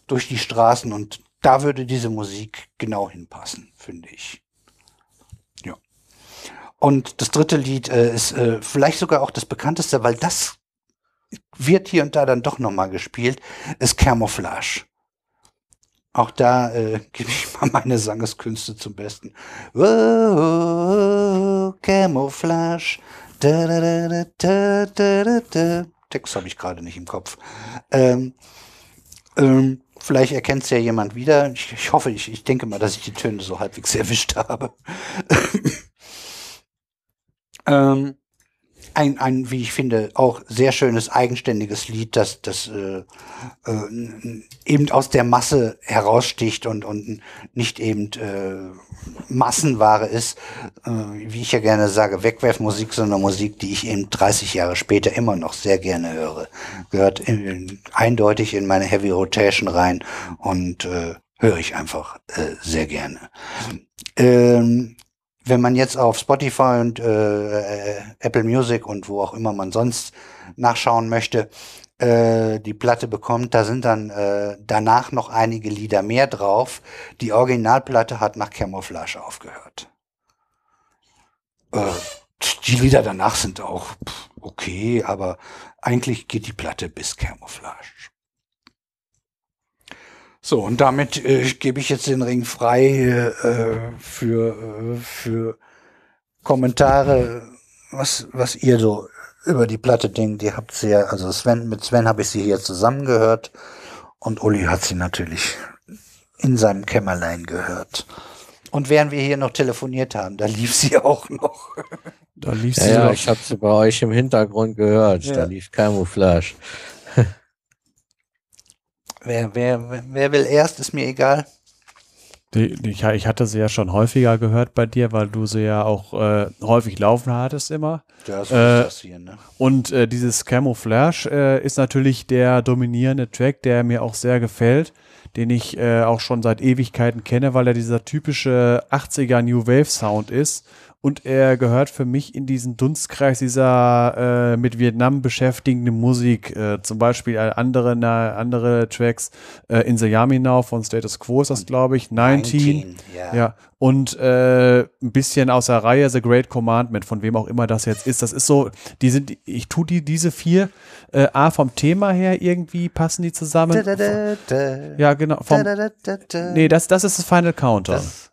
durch die Straßen und da würde diese Musik genau hinpassen, finde ich. Ja. Und das dritte Lied äh, ist äh, vielleicht sogar auch das bekannteste, weil das wird hier und da dann doch nochmal gespielt, ist Camouflage. Auch da äh, gebe ich mal meine Sangeskünste zum Besten. Oh, Camouflage. Da, da, da, da, da, da. Text habe ich gerade nicht im Kopf. Ähm, ähm, vielleicht erkennt es ja jemand wieder. Ich, ich hoffe, ich, ich denke mal, dass ich die Töne so halbwegs erwischt habe. ähm, ein, ein, wie ich finde, auch sehr schönes, eigenständiges Lied, das, das äh, äh, eben aus der Masse heraussticht und, und nicht eben äh, Massenware ist, äh, wie ich ja gerne sage, Wegwerfmusik, sondern Musik, die ich eben 30 Jahre später immer noch sehr gerne höre. Gehört in, eindeutig in meine Heavy Rotation rein und äh, höre ich einfach äh, sehr gerne. Ähm, wenn man jetzt auf Spotify und äh, äh, Apple Music und wo auch immer man sonst nachschauen möchte, äh, die Platte bekommt, da sind dann äh, danach noch einige Lieder mehr drauf. Die Originalplatte hat nach Camouflage aufgehört. Äh, die Lieder danach sind auch okay, aber eigentlich geht die Platte bis Camouflage. So, und damit äh, gebe ich jetzt den Ring frei äh, für, äh, für Kommentare, was, was ihr so über die Platte denkt. Ihr habt sie ja, also Sven, mit Sven habe ich sie hier zusammengehört und Uli hat sie natürlich in seinem Kämmerlein gehört. Und während wir hier noch telefoniert haben, da lief sie auch noch. Da lief sie ja, ja ich habe sie bei euch im Hintergrund gehört. Ja. Da lief Camouflage. Wer, wer, wer will erst, ist mir egal. Ich, ich hatte sie ja schon häufiger gehört bei dir, weil du sie ja auch äh, häufig laufen hattest immer. Ja, so äh, das hier, ne? Und äh, dieses Camouflage äh, ist natürlich der dominierende Track, der mir auch sehr gefällt, den ich äh, auch schon seit Ewigkeiten kenne, weil er dieser typische 80er New Wave Sound ist und er gehört für mich in diesen Dunstkreis dieser äh, mit Vietnam beschäftigenden Musik. Äh, zum Beispiel andere, na, andere Tracks, äh, In the Yami Now von Status Quo ist das, glaube ich, 19. 19 yeah. Ja. Und äh, ein bisschen aus der Reihe The Great Commandment, von wem auch immer das jetzt ist. Das ist so, die sind, ich tue die, diese vier, äh, A, vom Thema her irgendwie passen die zusammen. Da, da, da, ja, genau. Vom, nee, das, das ist das Final Counter. Das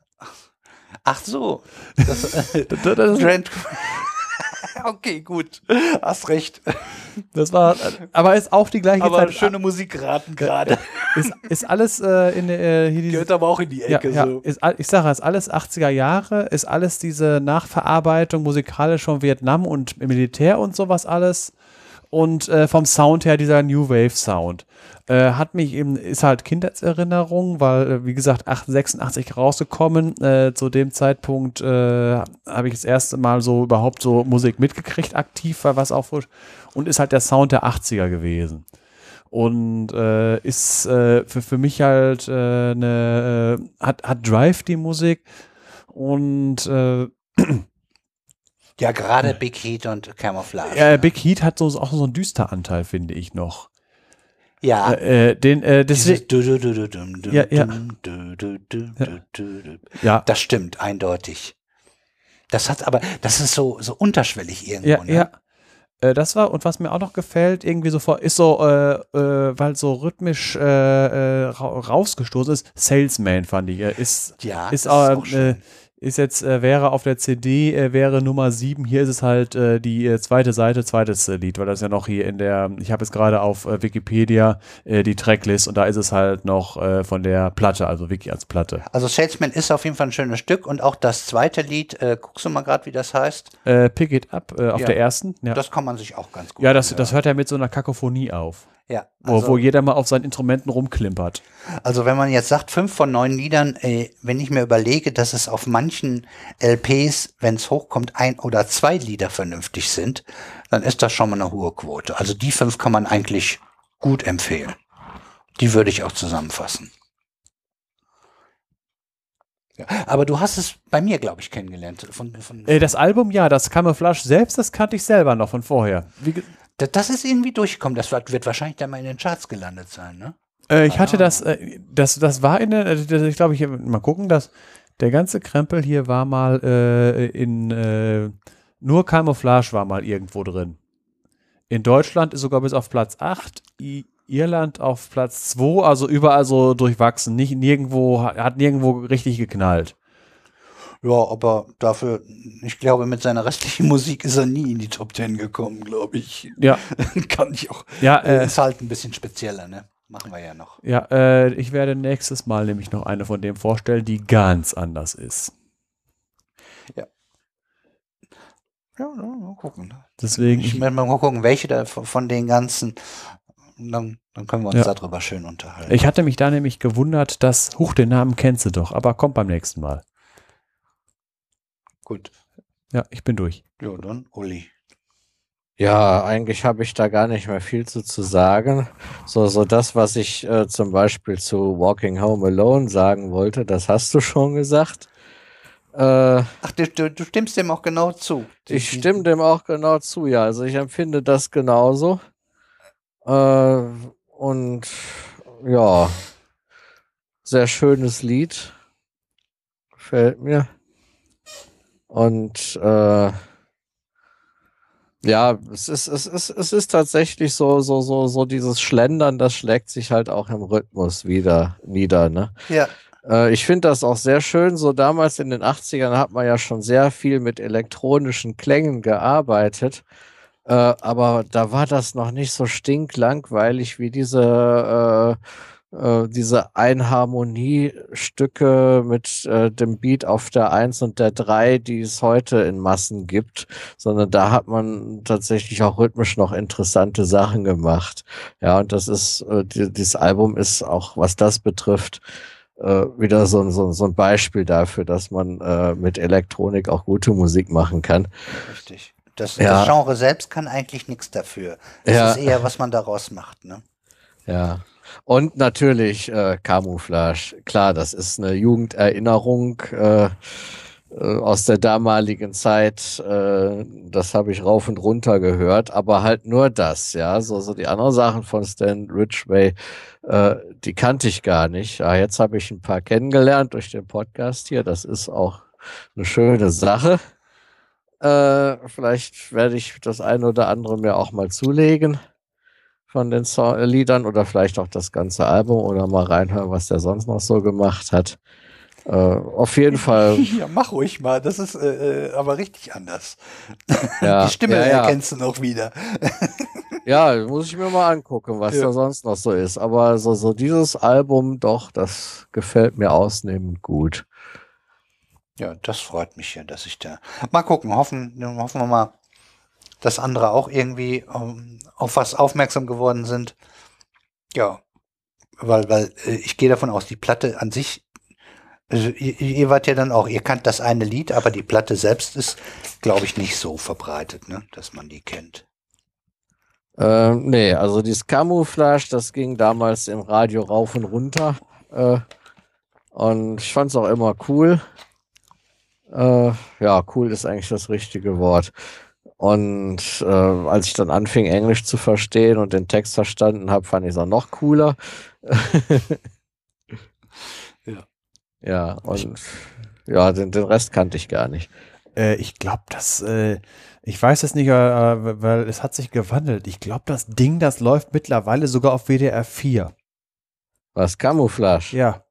Ach so. Das, das Grand okay, gut. Hast recht. Das war, aber ist auch die gleiche aber Zeit. schöne Musik geraten gerade. Ist, ist alles äh, in äh, hier Gehört aber auch in die Ecke. Ja, so. ist, ich sage, ist alles 80er Jahre, ist alles diese Nachverarbeitung musikalisch von Vietnam und Militär und sowas alles. Und äh, vom Sound her dieser New Wave Sound. Äh, hat mich eben, ist halt Kindheitserinnerung, weil, äh, wie gesagt, 86 rausgekommen. Äh, zu dem Zeitpunkt äh, habe ich das erste Mal so überhaupt so Musik mitgekriegt, aktiv, war was auch frisch. Und ist halt der Sound der 80er gewesen. Und äh, ist äh, für, für mich halt eine, hat, hat Drive die Musik und ja, gerade Big Heat und Camouflage. Ja, Big Heat hat so, auch so einen düster Anteil, finde ich noch. Ja. Äh, den, äh, deswegen, ja, ja. ja. Das stimmt, eindeutig. Das hat aber, das ist so, so unterschwellig irgendwo. Ja, ne? ja. Äh, das war, und was mir auch noch gefällt, irgendwie so vor, ist so, äh, äh, weil so rhythmisch äh, äh ra rausgestoßen ist, Salesman fand ich. Ist, ja, ist, auch, ist äh, ist jetzt, äh, wäre auf der CD, äh, wäre Nummer 7, hier ist es halt äh, die äh, zweite Seite, zweites äh, Lied, weil das ja noch hier in der, ich habe jetzt gerade auf äh, Wikipedia die Tracklist und da ist es halt noch von der Platte, also Wiki als Platte. Also Salesman ist auf jeden Fall ein schönes Stück und auch das zweite Lied, guckst du mal gerade, wie das heißt? Pick It Up auf ja. der ersten. Ja. Das kann man sich auch ganz gut Ja, das, das hört ja mit so einer Kakophonie auf. Ja. Also, wo, wo jeder mal auf seinen Instrumenten rumklimpert. Also wenn man jetzt sagt, fünf von neun Liedern, äh, wenn ich mir überlege, dass es auf manchen LPs, wenn es hochkommt, ein oder zwei Lieder vernünftig sind, dann ist das schon mal eine hohe Quote. Also die fünf kann man eigentlich gut empfehlen. Die würde ich auch zusammenfassen. Ja, aber du hast es bei mir, glaube ich, kennengelernt. Von, von, von äh, das Album, ja, das Camouflage selbst, das kannte ich selber noch von vorher. Wie, das ist irgendwie durchgekommen. Das wird wahrscheinlich dann mal in den Charts gelandet sein, ne? Äh, ich hatte das, äh, das, das war in der, äh, ich glaube, ich mal gucken, dass der ganze Krempel hier war mal äh, in, äh, nur Camouflage war mal irgendwo drin. In Deutschland ist sogar bis auf Platz 8, I Irland auf Platz 2, also überall so durchwachsen. Nicht nirgendwo, hat nirgendwo richtig geknallt. Ja, aber dafür, ich glaube, mit seiner restlichen Musik ist er nie in die Top Ten gekommen, glaube ich. Ja. Kann ich auch. Ja, äh, ist halt ein bisschen spezieller, ne? Machen wir ja noch. Ja, äh, ich werde nächstes Mal nämlich noch eine von dem vorstellen, die ganz anders ist. Ja. Ja, mal gucken. Deswegen. Ich werde mal gucken, welche da von den ganzen. Dann, dann können wir uns ja. darüber schön unterhalten. Ich hatte mich da nämlich gewundert, dass, huch, den Namen kennst du doch, aber kommt beim nächsten Mal. Gut. Ja, ich bin durch. Ja, dann Uli. Ja, eigentlich habe ich da gar nicht mehr viel zu, zu sagen. So, so das, was ich äh, zum Beispiel zu Walking Home Alone sagen wollte, das hast du schon gesagt. Äh, Ach, du, du, stimmst dem auch genau zu. Ich stimme dem auch genau zu, ja. Also ich empfinde das genauso. Äh, und ja, sehr schönes Lied. Gefällt mir. Und äh, ja, es ist, es ist, es ist tatsächlich so, so, so, so dieses Schlendern, das schlägt sich halt auch im Rhythmus wieder nieder, ne? Ja. Äh, ich finde das auch sehr schön. So damals in den 80ern hat man ja schon sehr viel mit elektronischen Klängen gearbeitet. Äh, aber da war das noch nicht so stinklangweilig wie diese äh, äh, diese Einharmoniestücke mit äh, dem Beat auf der Eins und der Drei, die es heute in Massen gibt, sondern da hat man tatsächlich auch rhythmisch noch interessante Sachen gemacht. Ja, und das ist, äh, die, dieses Album ist auch, was das betrifft, äh, wieder so, so, so ein Beispiel dafür, dass man äh, mit Elektronik auch gute Musik machen kann. Richtig. Das, ja. das Genre selbst kann eigentlich nichts dafür. Es ja. ist eher, was man daraus macht, ne? Ja. Und natürlich äh, Camouflage. Klar, das ist eine Jugenderinnerung äh, äh, aus der damaligen Zeit. Äh, das habe ich rauf und runter gehört, aber halt nur das, ja. So, so die anderen Sachen von Stan Ridgway, äh, die kannte ich gar nicht. Ja, jetzt habe ich ein paar kennengelernt durch den Podcast hier. Das ist auch eine schöne Sache. Äh, vielleicht werde ich das eine oder andere mir auch mal zulegen von den so Liedern oder vielleicht auch das ganze Album oder mal reinhören, was der sonst noch so gemacht hat. Äh, auf jeden Fall. Ja, mach ruhig mal. Das ist äh, äh aber richtig anders. Ja, Die Stimme ja, ja. erkennst du noch wieder. ja, muss ich mir mal angucken, was ja. da sonst noch so ist. Aber so, so dieses Album, doch, das gefällt mir ausnehmend gut. Ja, das freut mich ja, dass ich da. Mal gucken, hoffen, hoffen wir mal, dass andere auch irgendwie ähm, auf was aufmerksam geworden sind. Ja, weil, weil äh, ich gehe davon aus, die Platte an sich, also ihr, ihr, wart ja dann auch, ihr kannt das eine Lied, aber die Platte selbst ist, glaube ich, nicht so verbreitet, ne, dass man die kennt. Ähm, nee, also dieses Camouflage, das ging damals im Radio rauf und runter. Äh, und ich fand es auch immer cool. Äh, ja, cool ist eigentlich das richtige Wort. Und äh, als ich dann anfing, Englisch zu verstehen und den Text verstanden habe, fand ich es auch noch cooler. ja. Ja, und ja, den, den Rest kannte ich gar nicht. Äh, ich glaube, dass äh, Ich weiß es nicht, äh, weil es hat sich gewandelt. Ich glaube, das Ding, das läuft mittlerweile sogar auf WDR 4. Was? Camouflage? Ja.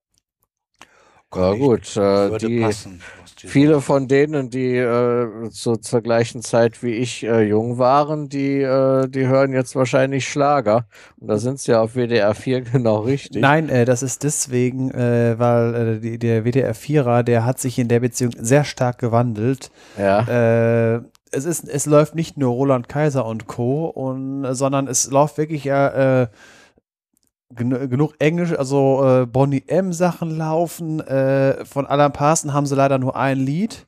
Ja gut, äh, die, passen, viele von denen, die äh, zu, zur gleichen Zeit wie ich äh, jung waren, die, äh, die hören jetzt wahrscheinlich Schlager. Und da sind sie ja auf WDR 4 genau richtig. Nein, äh, das ist deswegen, äh, weil äh, die, der WDR 4er, der hat sich in der Beziehung sehr stark gewandelt. Ja. Äh, es, ist, es läuft nicht nur Roland Kaiser und Co., und, sondern es läuft wirklich ja äh, gen genug Englisch, also äh, Bonnie M Sachen laufen. Äh, von Alan Parson haben sie leider nur ein Lied.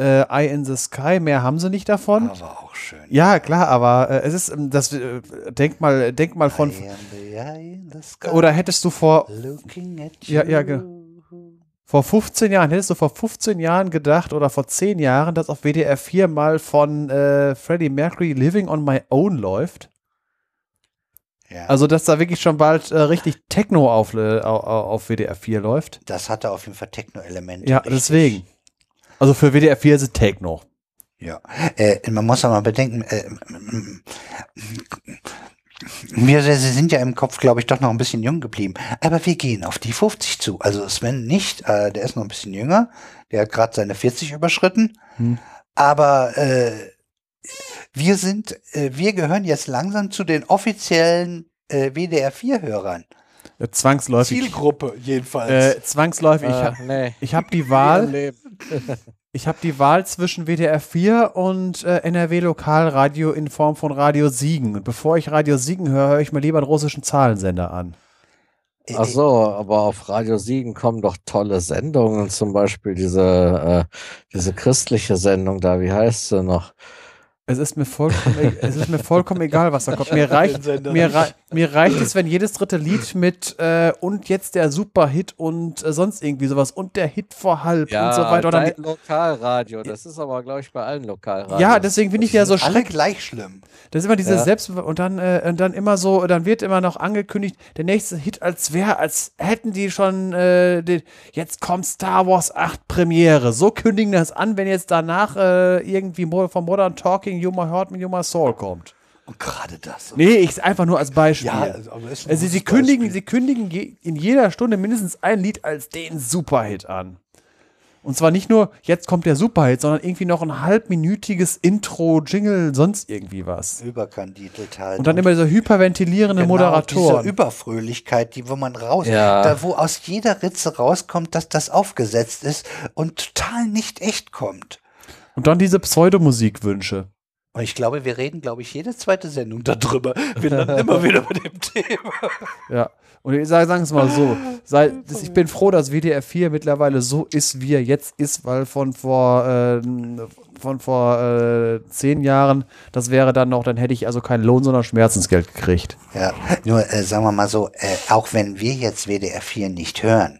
Äh, Eye in the Sky, mehr haben sie nicht davon. Aber auch schön. Ja, klar, aber äh, es ist ähm, das äh, denk mal, denk mal von oder hättest du vor ja, ja, vor 15 Jahren, hättest du vor 15 Jahren gedacht oder vor 10 Jahren, dass auf WDR 4 mal von äh, Freddie Mercury Living on My Own läuft? Ja. Also, dass da wirklich schon bald äh, richtig Techno auf, äh, auf WDR 4 läuft. Das hatte auf jeden Fall Techno-Elemente. Ja, richtig. deswegen. Also für WDR 4 ist es Techno. Ja, äh, man muss aber bedenken, äh, wir sind ja im Kopf, glaube ich, doch noch ein bisschen jung geblieben. Aber wir gehen auf die 50 zu. Also Sven nicht, äh, der ist noch ein bisschen jünger. Der hat gerade seine 40 überschritten. Hm. Aber äh, wir sind, äh, wir gehören jetzt langsam zu den offiziellen äh, WDR 4-Hörern. Äh, zwangsläufig. Zielgruppe jedenfalls. Äh, zwangsläufig. ich habe nee. hab die Wahl. ich habe die Wahl zwischen WDR 4 und äh, NRW Lokalradio in Form von Radio Siegen. Und bevor ich Radio Siegen höre, höre ich mir lieber einen russischen Zahlensender an. Ach so, aber auf Radio Siegen kommen doch tolle Sendungen, zum Beispiel diese, äh, diese christliche Sendung da, wie heißt sie noch? Es ist mir vollkommen, e-, es ist mir vollkommen egal, was da kommt. Mir reicht, mir, rei mir reicht es, wenn jedes dritte Lied mit äh, und jetzt der Superhit und äh, sonst irgendwie sowas und der Hit vor halb ja, und so weiter. Oder Lokalradio, das ist aber, glaube ich, bei allen Lokalradios. Ja, deswegen finde ich ja so schrecklich. gleich schlimm. Das ist immer diese ja. Selbst und dann äh, und dann immer so, dann wird immer noch angekündigt, der nächste Hit als wäre, als hätten die schon äh, den, jetzt kommt Star Wars 8 Premiere. So kündigen das an, wenn jetzt danach äh, irgendwie vom Modern Talking You My Heart, You My Soul kommt. Und gerade das. Nee, ich einfach nur als Beispiel. Ja, also, also sie, kündigen, sie kündigen in jeder Stunde mindestens ein Lied als den Superhit an. Und zwar nicht nur, jetzt kommt der Superhit, sondern irgendwie noch ein halbminütiges Intro, Jingle, sonst irgendwie was. Überkandidelt halt. Und dann immer diese hyperventilierende genau, Moderatoren. Diese Überfröhlichkeit, die, wo man raus, ja. da wo aus jeder Ritze rauskommt, dass das aufgesetzt ist und total nicht echt kommt. Und dann diese Pseudomusikwünsche. Und ich glaube, wir reden, glaube ich, jede zweite Sendung darüber. Wir landen immer wieder bei dem Thema. Ja. Und ich sage es mal so, sei, ich bin froh, dass WDR 4 mittlerweile so ist, wie er jetzt ist, weil von vor, äh, von vor äh, zehn Jahren, das wäre dann noch, dann hätte ich also keinen Lohn, sondern Schmerzensgeld gekriegt. Ja, nur äh, sagen wir mal so, äh, auch wenn wir jetzt WDR 4 nicht hören,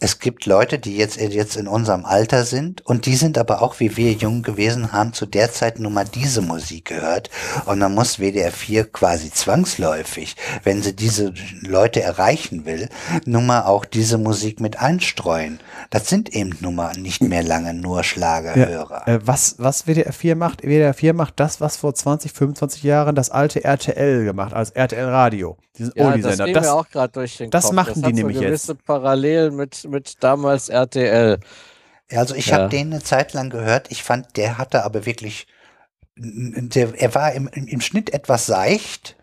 es gibt Leute, die jetzt, jetzt in unserem Alter sind und die sind aber auch wie wir jung gewesen, haben zu der Zeit nun mal diese Musik gehört und dann muss WDR 4 quasi zwangsläufig, wenn sie diese Leute erreichen will, nun mal auch diese Musik mit einstreuen. Das sind eben nun mal nicht mehr lange nur Schlagerhörer. Ja, äh, was, was WDR 4 macht, WDR 4 macht das, was vor 20, 25 Jahren das alte RTL gemacht, als RTL Radio. Diesen ja, das, das, mir auch gerade durch den das Kopf. machen das die nämlich so gewisse jetzt. Parallelen mit, mit damals RTL. Ja, also ich ja. habe den eine Zeit lang gehört. Ich fand, der hatte aber wirklich, der, er war im, im Schnitt etwas seicht,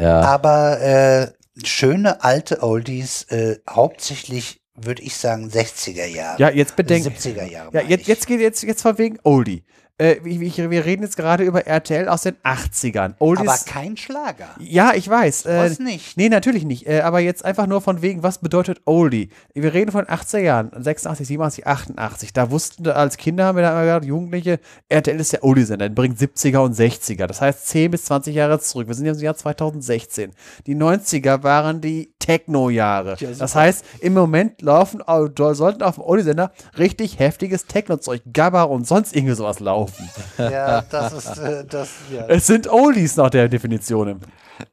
ja. aber äh, schöne alte Oldies, äh, hauptsächlich würde ich sagen 60er Jahre. Ja, jetzt bedenken. 70er Jahre. Ja, jetzt, jetzt geht jetzt, jetzt von wegen Oldie. Äh, wir, reden jetzt gerade über RTL aus den 80ern. Oldies, aber kein Schlager. Ja, ich weiß. Äh, was nicht? Nee, natürlich nicht. Äh, aber jetzt einfach nur von wegen, was bedeutet Oldie? Wir reden von 80er Jahren, 86, 87, 88. Da wussten als Kinder, haben wir da immer gesagt, Jugendliche, RTL ist der Oldie-Sender, bringt 70er und 60er. Das heißt 10 bis 20 Jahre zurück. Wir sind jetzt im Jahr 2016. Die 90er waren die Techno-Jahre. Ja, das heißt, im Moment laufen, sollten auf dem Oldie-Sender richtig heftiges Techno-Zeug, Gabba und sonst irgendwie sowas laufen laufen. Ja, das ist äh, das. Ja. Es sind Oldies nach der Definition.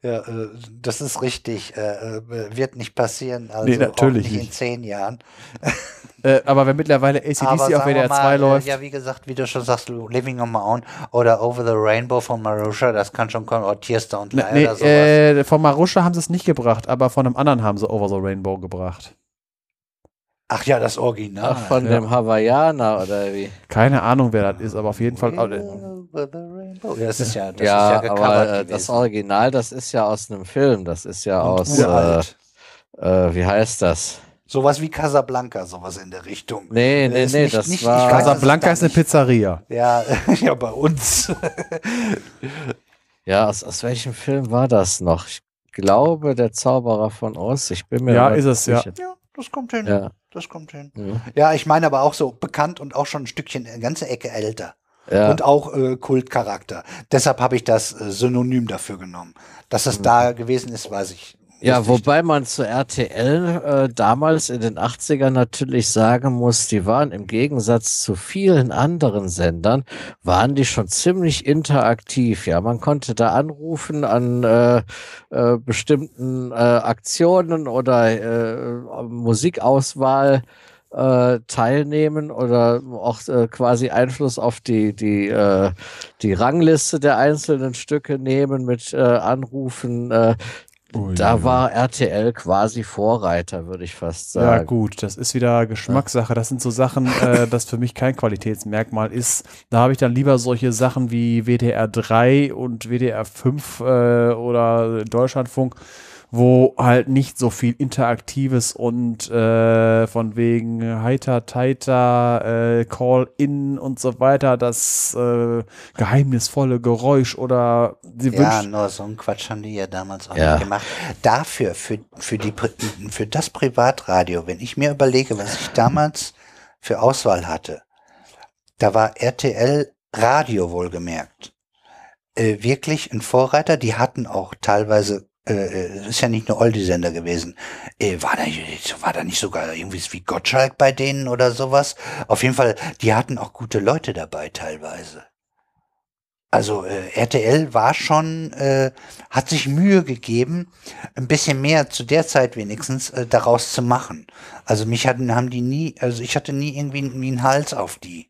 Ja, äh, das ist richtig. Äh, äh, wird nicht passieren. Also Nee, natürlich auch nicht in nicht. zehn Jahren. Äh, aber wenn mittlerweile ACDC auf WDR 2 mal, äh, läuft, Ja, wie gesagt, wie du schon sagst, Living on My Own oder Over the Rainbow von Marusha, das kann schon kommen. Oder Tears Don't Lie Ne, nee, oder sowas. von Marusha haben sie es nicht gebracht, aber von einem anderen haben sie Over the Rainbow gebracht. Ach ja, das Original. Ach, von ja. dem Hawaiianer oder wie? Keine Ahnung, wer das ist, aber auf jeden Fall. äh, Over the Rainbow. Ja, das ist ja, das ja, ist ja aber äh, das. Original, das ist ja aus einem Film. Das ist ja aus, äh, Uralt. äh, wie heißt das? Sowas wie Casablanca, sowas in der Richtung. Nee, nee, nee, nicht- das nicht- war- es Casablanca ist eine nicht- Pizzeria. Ja, ja, bei uns. Ja, aus, aus welchem Film war das noch? Ich glaube, der Zauberer von Oz. Ich bin mir Ja, ist es, ja. sicher. ja, das kommt hin. Ja. Das kommt hin. Mhm. Ja, ich meine aber auch so bekannt und auch schon ein Stückchen, eine ganze Ecke älter. Ja. Und auch äh, Kultcharakter. Deshalb habe ich das äh, Synonym dafür genommen. Dass Mhm. es da gewesen ist, weiß ich. Ja, wobei man zu RTL äh, damals in den 80ern natürlich sagen muss, die waren im Gegensatz zu vielen anderen Sendern, waren die schon ziemlich interaktiv. Ja, man konnte da anrufen an äh, äh, bestimmten äh, Aktionen oder äh, Musikauswahl äh, teilnehmen oder auch äh, quasi Einfluss auf die die äh, die Rangliste der einzelnen Stücke nehmen mit äh, Anrufen. Äh, da war RTL quasi Vorreiter, würde ich fast Ja, sagen. gut, das ist wieder Geschmackssache. Das sind so Sachen, äh, das für mich kein Qualitätsmerkmal ist. Da habe ich dann lieber solche Sachen wie WDR 3 und WDR 5 äh, oder Deutschlandfunk, wo halt nicht so viel Interaktives und äh, von wegen Heiter, Teiter, äh, Call-In und so weiter, das äh, geheimnisvolle Geräusch oder sie Ja, nur so einen Quatsch haben die ja damals auch Ja. nicht gemacht. Dafür, für, für, die, für das Privatradio, wenn ich mir überlege, was ich damals für Auswahl hatte, da war RTL Radio wohlgemerkt. Äh, wirklich ein Vorreiter. Die hatten auch teilweise, äh, ist ja nicht nur Oldie-Sender gewesen, äh, war, da, war da nicht sogar irgendwie wie Gottschalk bei denen oder sowas? Auf jeden Fall, die hatten auch gute Leute dabei teilweise. Also äh, RTL war schon, äh, hat sich Mühe gegeben, ein bisschen mehr zu der Zeit wenigstens äh, daraus zu machen. Also mich hatten, haben die nie, also ich hatte nie irgendwie einen Hals auf die.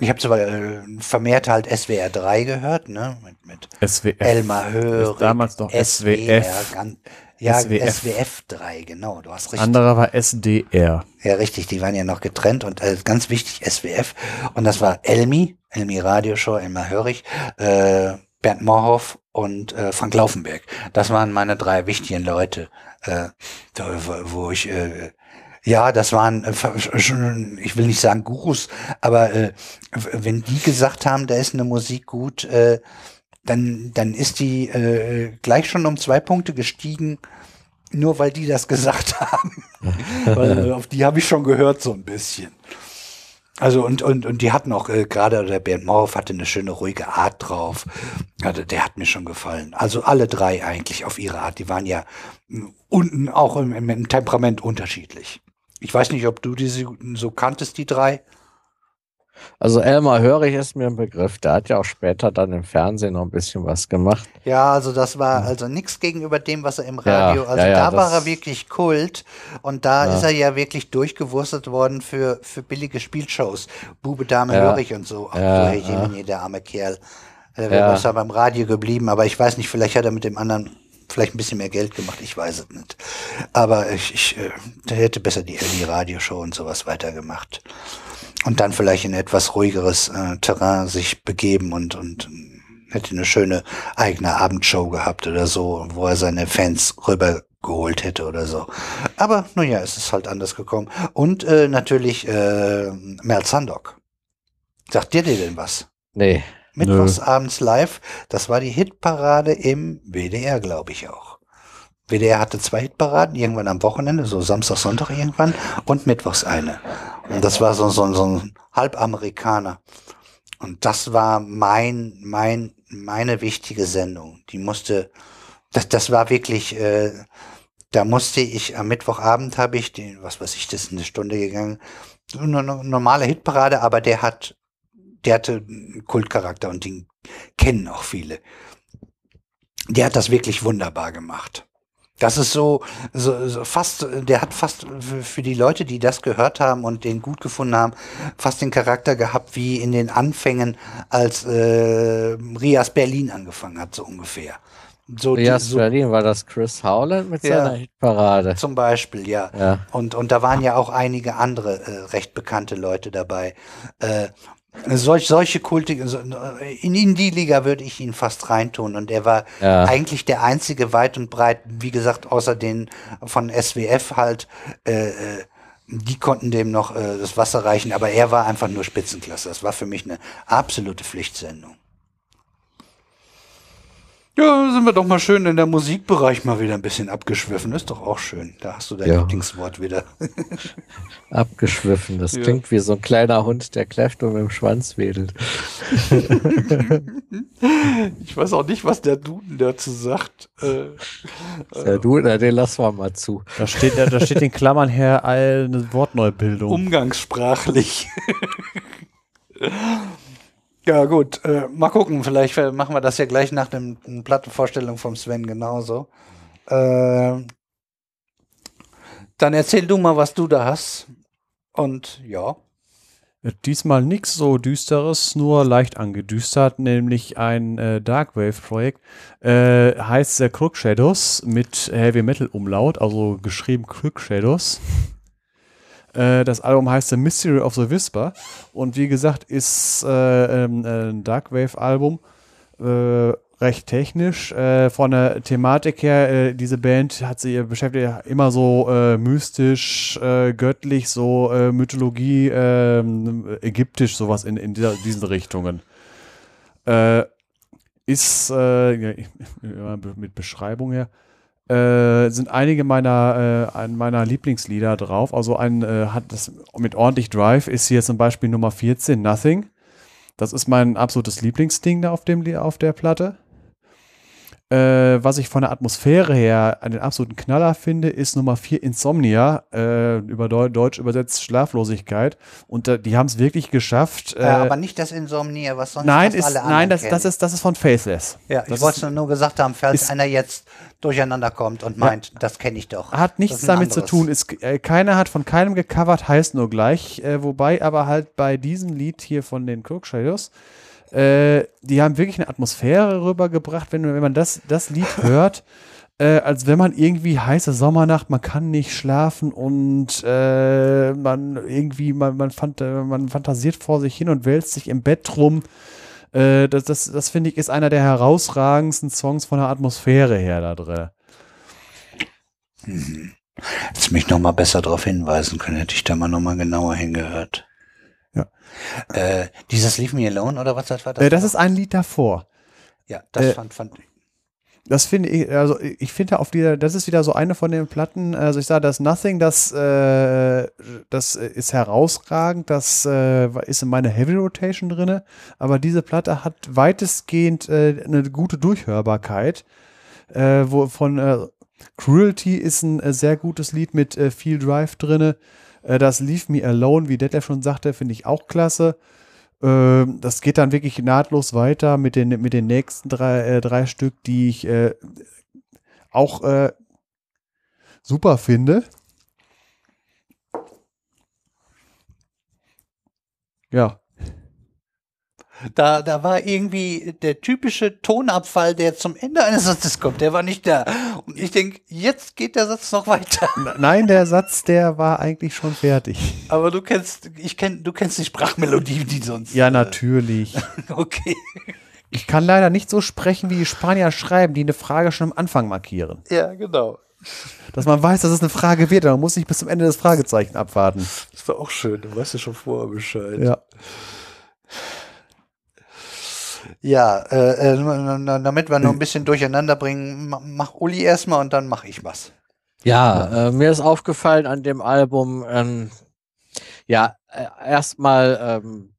Ich habe zwar äh, vermehrt halt SWR 3 gehört, ne, mit, mit SWF. Elmar Hörig, damals noch SWF. Gan, ja, SWF. SWF 3, genau, du hast richtig. Andere war SDR. Ja, richtig, die waren ja noch getrennt und äh, ganz wichtig, SWF. Und das war Elmi, Elmi Radioshow, Elmar Hörig, äh, Bernd Morhoff und äh, Frank Laufenberg. Das waren meine drei wichtigen Leute, äh, wo ich, äh, ja, das waren, äh, schon, ich will nicht sagen Gurus, aber äh, wenn die gesagt haben, da ist eine Musik gut, äh, dann, dann ist die äh, gleich schon um zwei Punkte gestiegen, nur weil die das gesagt haben. weil äh, auf die habe ich schon gehört so ein bisschen. Also und, und, und die hatten auch, äh, gerade der Bernd Morhoff hatte eine schöne ruhige Art drauf. Also der hat mir schon gefallen. Also alle drei eigentlich auf ihre Art. Die waren ja unten auch im, im Temperament unterschiedlich. Ich weiß nicht, ob du diese so kanntest, die drei. Also Elmar Hörig ist mir ein Begriff. Der hat ja auch später dann im Fernsehen noch ein bisschen was gemacht. Ja, also das war also nichts gegenüber dem, was er im Radio, Ja, also ja, ja, da war er wirklich Kult und da ist er ja wirklich durchgewurstet worden für, für billige Spielshows. Bube, Dame. Hörig und so. Ach, Ja, so, Herr Jemini, der arme Kerl. Er Ja. wäre besser beim Radio geblieben, aber ich weiß nicht, vielleicht hat er mit dem anderen vielleicht ein bisschen mehr Geld gemacht, ich weiß es nicht. Aber ich, ich äh, hätte besser die, die Radioshow und sowas weitergemacht. Und dann vielleicht in etwas ruhigeres äh, Terrain sich begeben und, und ähm, hätte eine schöne eigene Abendshow gehabt oder so, wo er seine Fans rübergeholt hätte oder so. Aber nun ja, es ist halt anders gekommen. Und äh, natürlich äh, Mel Sandok. Sagt dir dir denn was? Nee. Mittwochs abends live, das war die Hitparade im WDR, glaube ich auch. WDR hatte zwei Hitparaden, irgendwann am Wochenende, so Samstag, Sonntag irgendwann und mittwochs eine. Und das war so, so, so ein Halbamerikaner. Und das war mein, mein, meine wichtige Sendung. Die musste, das, das war wirklich, äh, da musste ich am Mittwochabend habe ich den, was weiß ich, das ist eine Stunde gegangen, eine no- normale Hitparade, aber der hat der hatte einen Kultcharakter und den kennen auch viele. Der hat das wirklich wunderbar gemacht. Das ist so, so, so fast, der hat fast für die Leute, die das gehört haben und den gut gefunden haben, fast den Charakter gehabt wie in den Anfängen, als äh, Rias Berlin angefangen hat, so ungefähr. So Rias die, so, Berlin war das Chris Howland mit ja, seiner Hitparade. Zum Beispiel, ja. ja. Und, und da waren ja auch einige andere äh, recht bekannte Leute dabei. Äh, Solch, solche kultige, in, in die Liga würde ich ihn fast reintun. Und er war ja. eigentlich der einzige weit und breit, wie gesagt, außer den von SWF halt, äh, äh, die konnten dem noch äh, das Wasser reichen, aber er war einfach nur Spitzenklasse. Das war für mich eine absolute Pflichtsendung. Ja, sind wir doch mal schön in der Musikbereich mal wieder ein bisschen abgeschwiffen. Ist doch auch schön. Da hast du dein ja. Lieblingswort wieder. abgeschwiffen. Das ja. klingt wie so ein kleiner Hund, der kläfft und mit dem Schwanz wedelt. ich weiß auch nicht, was der Duden dazu sagt. Äh, der Duden, den lassen wir mal zu. Da steht, da steht in Klammern her eine Wortneubildung. Umgangssprachlich. Ja, gut. Äh, mal gucken. Vielleicht machen wir das ja gleich nach der Plattenvorstellung vom Sven genauso. Äh, dann erzähl du mal, was du da hast. Und ja. Diesmal nichts so Düsteres, nur leicht angedüstert, nämlich ein äh, Darkwave-Projekt. Äh, heißt der Crook Shadows mit Heavy Metal Umlaut, also geschrieben Crook Shadows. Äh, das Album heißt The Mystery of the Whisper und wie gesagt ist äh, äh, ein Darkwave-Album. Recht technisch. Äh, von der Thematik her, äh, diese Band hat sich beschäftigt immer so äh, mystisch, göttlich, so Mythologie, ähm, ägyptisch, sowas in, in dieser, diesen Richtungen. ist mit Beschreibung her äh, sind einige meiner, äh, meiner Lieblingslieder drauf. Also ein äh, hat das mit ordentlich Drive ist hier zum Beispiel Nummer 14, Nothing. Das ist mein absolutes Lieblingsding da auf, dem, auf der Platte. Äh, was ich von der Atmosphäre her einen absoluten Knaller finde, ist Nummer 4 Insomnia, äh, über Deu Deutsch übersetzt Schlaflosigkeit. Und äh, die haben es wirklich geschafft. Äh, aber nicht das Insomnia, was sonst nein, ist, alle Nein, das, das, ist, das ist von Faceless. Ja, ich wollte nur gesagt haben, falls einer jetzt durcheinander kommt und meint, ja, das kenne ich doch. Hat nichts damit anderes. zu tun. Ist, äh, keiner hat von keinem gecovert, heißt nur gleich. Äh, wobei aber halt bei diesem Lied hier von den Crook Shadows äh, die haben wirklich eine Atmosphäre rübergebracht, wenn, wenn man das, das Lied hört. Äh, als wenn man irgendwie heiße Sommernacht, man kann nicht schlafen und äh, man irgendwie, man, man, fand, äh, man fantasiert vor sich hin und wälzt sich im Bett rum. Äh, das das, das finde ich ist einer der herausragendsten Songs von der Atmosphäre her da drin. Mhm. Hättest mich noch mal besser darauf hinweisen können, hätte ich da mal noch mal genauer hingehört. Äh, dieses Leave Me Alone oder was das war das? Äh, das ist ein Lied davor. Ja, das äh, fand, fand das finde ich, also ich finde auf dieser, das ist wieder so eine von den Platten, also ich sage, das Nothing, das, äh, das ist herausragend, das äh, ist in meiner Heavy Rotation drin, aber diese Platte hat weitestgehend äh, eine gute Durchhörbarkeit, äh, wo von äh, Cruelty ist ein äh, sehr gutes Lied mit viel Drive drin. Äh, das Leave Me Alone, wie Detlef schon sagte, finde ich auch klasse. Äh, das geht dann wirklich nahtlos weiter mit den, mit den nächsten drei, äh, drei Stück, die ich äh, auch super finde. Ja, da, da war irgendwie der typische Tonabfall, der zum Ende eines Satzes kommt, der war nicht da. Und ich denke, jetzt geht der Satz noch weiter. Nein, der Satz, der war eigentlich schon fertig. Aber du kennst, ich kenn, du kennst die Sprachmelodie, die sonst. Ja, äh, natürlich. okay. Ich kann leider nicht so sprechen, wie die Spanier schreiben, die eine Frage schon am Anfang markieren. Ja, genau. Dass man weiß, dass es eine Frage wird, man muss nicht bis zum Ende des Fragezeichen abwarten. Das doch auch schön, du weißt ja schon vorher Bescheid. Ja. Ja, äh, äh, damit wir noch ein bisschen durcheinander bringen, mach Uli erstmal und dann mache ich was. Ja, äh, mir ist aufgefallen an dem Album, ähm, ja, äh, erstmal ähm,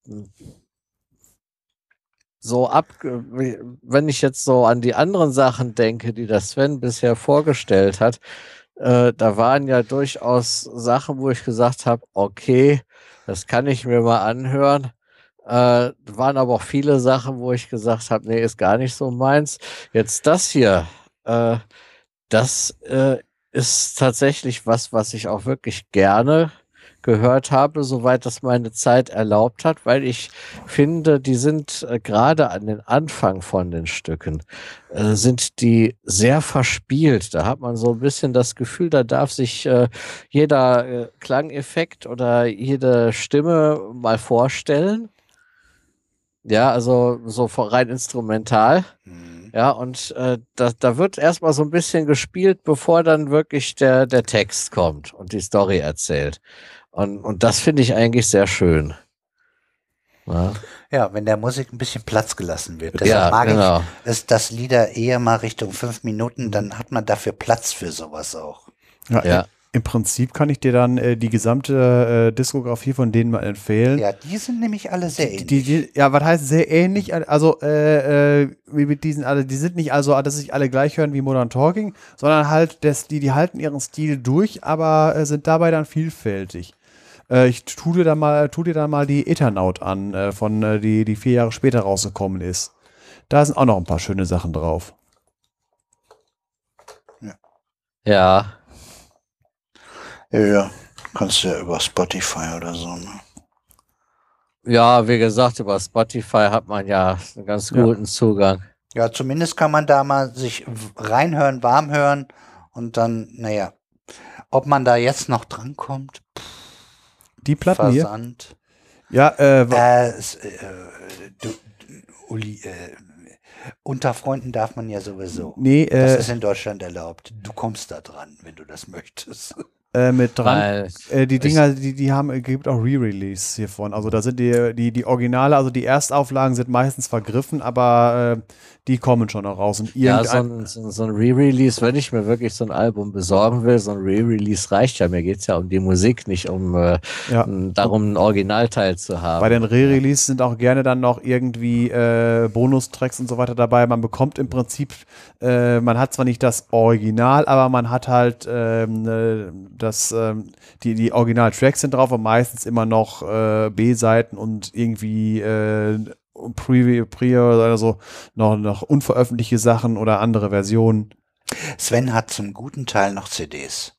so ab, wenn ich jetzt so an die anderen Sachen denke, die der Sven bisher vorgestellt hat, äh, da waren ja durchaus Sachen, wo ich gesagt habe, okay, das kann ich mir mal anhören. Äh, waren aber auch viele Sachen, wo ich gesagt habe, nee, ist gar nicht so meins. Jetzt das hier, äh, das äh, ist tatsächlich was, was ich auch wirklich gerne gehört habe, soweit das meine Zeit erlaubt hat, weil ich finde, die sind äh, gerade an den Anfang von den Stücken, äh, sind die sehr verspielt. Da hat man so ein bisschen das Gefühl, da darf sich äh, jeder äh, Klangeffekt oder jede Stimme mal vorstellen. Ja, also so rein instrumental. Mhm. Ja, und äh, da, da wird erstmal so ein bisschen gespielt, bevor dann wirklich der, der Text kommt und die Story erzählt. Und, und das finde ich eigentlich sehr schön. Ja. ja. wenn der Musik ein bisschen Platz gelassen wird. Deshalb ja, mag genau. ich es, dass Lieder eher mal Richtung fünf Minuten, dann hat man dafür Platz für sowas auch. Ja, ja. Im Prinzip kann ich dir dann äh, die gesamte äh, Diskografie von denen mal empfehlen. Ja, die sind nämlich alle sehr ähnlich. Die, die, ja, was heißt sehr ähnlich? Also, äh, äh, mit diesen alle, die sind nicht also, dass sich alle gleich hören wie Modern Talking, sondern halt, dass die, die halten ihren Stil durch, aber äh, sind dabei dann vielfältig. Äh, ich tu dir da mal, tu dir da mal die Eternaut an, äh, von äh, die, die vier Jahre später rausgekommen ist. Da sind auch noch ein paar schöne Sachen drauf. Ja. Ja. Ja, kannst du ja über Spotify oder so, ne? Ja, wie gesagt, über Spotify hat man ja einen ganz guten ja. Zugang. Ja, zumindest kann man da mal sich reinhören, warm hören und dann, naja, ob man da jetzt noch drankommt. Die Platten Versand. hier? Ja, äh, äh, äh, du, Uli, äh, unter Freunden darf man ja sowieso. Nee, äh, das ist in Deutschland erlaubt. Du kommst da dran, wenn du das möchtest. Äh, mit dran. Äh, die Dinger, die, die haben, gibt auch Re-Release hiervon. Also da sind die, die, die Originale, also die Erstauflagen sind meistens vergriffen, aber äh, die kommen schon noch raus. Und ja, so ein, so, so ein Re-Release, wenn ich mir wirklich so ein Album besorgen will, so ein Re-Release reicht ja. Mir geht es ja um die Musik, nicht um äh, ja. darum, ein Originalteil zu haben. Bei den Re-Releases sind auch gerne dann noch irgendwie äh, Bonustracks und so weiter dabei. Man bekommt im Prinzip, äh, man hat zwar nicht das Original, aber man hat halt ähm, äh, das, ähm, die, die Original-Tracks sind drauf und meistens immer noch äh, B-Seiten und irgendwie äh, Pre, Pre oder so noch, noch unveröffentlichte Sachen oder andere Versionen. Sven hat zum guten Teil noch CDs.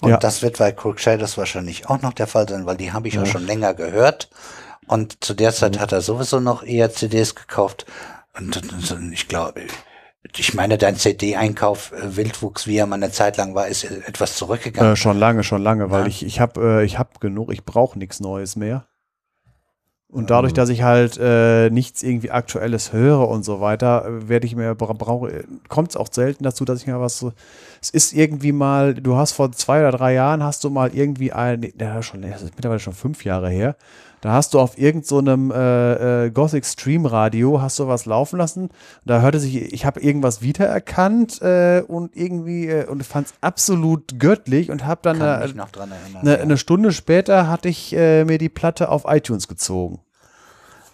Und ja. das wird bei Crook Shadows wahrscheinlich auch noch der Fall sein, weil die habe ich ja. auch schon länger gehört. Und zu der Zeit mhm. hat er sowieso noch eher CDs gekauft. Und, und ich glaube, ich meine, dein CD-Einkauf äh, Wildwuchs, wie er mal eine Zeit lang war, ist etwas zurückgegangen. Äh, schon lange, schon lange, weil ja. ich ich habe äh, ich habe genug, ich brauche nichts Neues mehr. Und dadurch, dass ich halt äh, nichts irgendwie Aktuelles höre und so weiter, werde ich mir brauche, kommt es auch selten dazu, dass ich mir was so. Es ist irgendwie mal, du hast vor zwei oder drei Jahren hast du mal irgendwie ein, ja schon, das ist mittlerweile schon fünf Jahre her, da hast du auf irgendeinem so äh, äh, Gothic Stream Radio hast du was laufen lassen. Da hörte sich, ich habe irgendwas wiedererkannt äh, und irgendwie äh, und fand es absolut göttlich und habe dann eine, eine, ja. eine, Stunde später hatte ich äh, mir die Platte auf iTunes gezogen.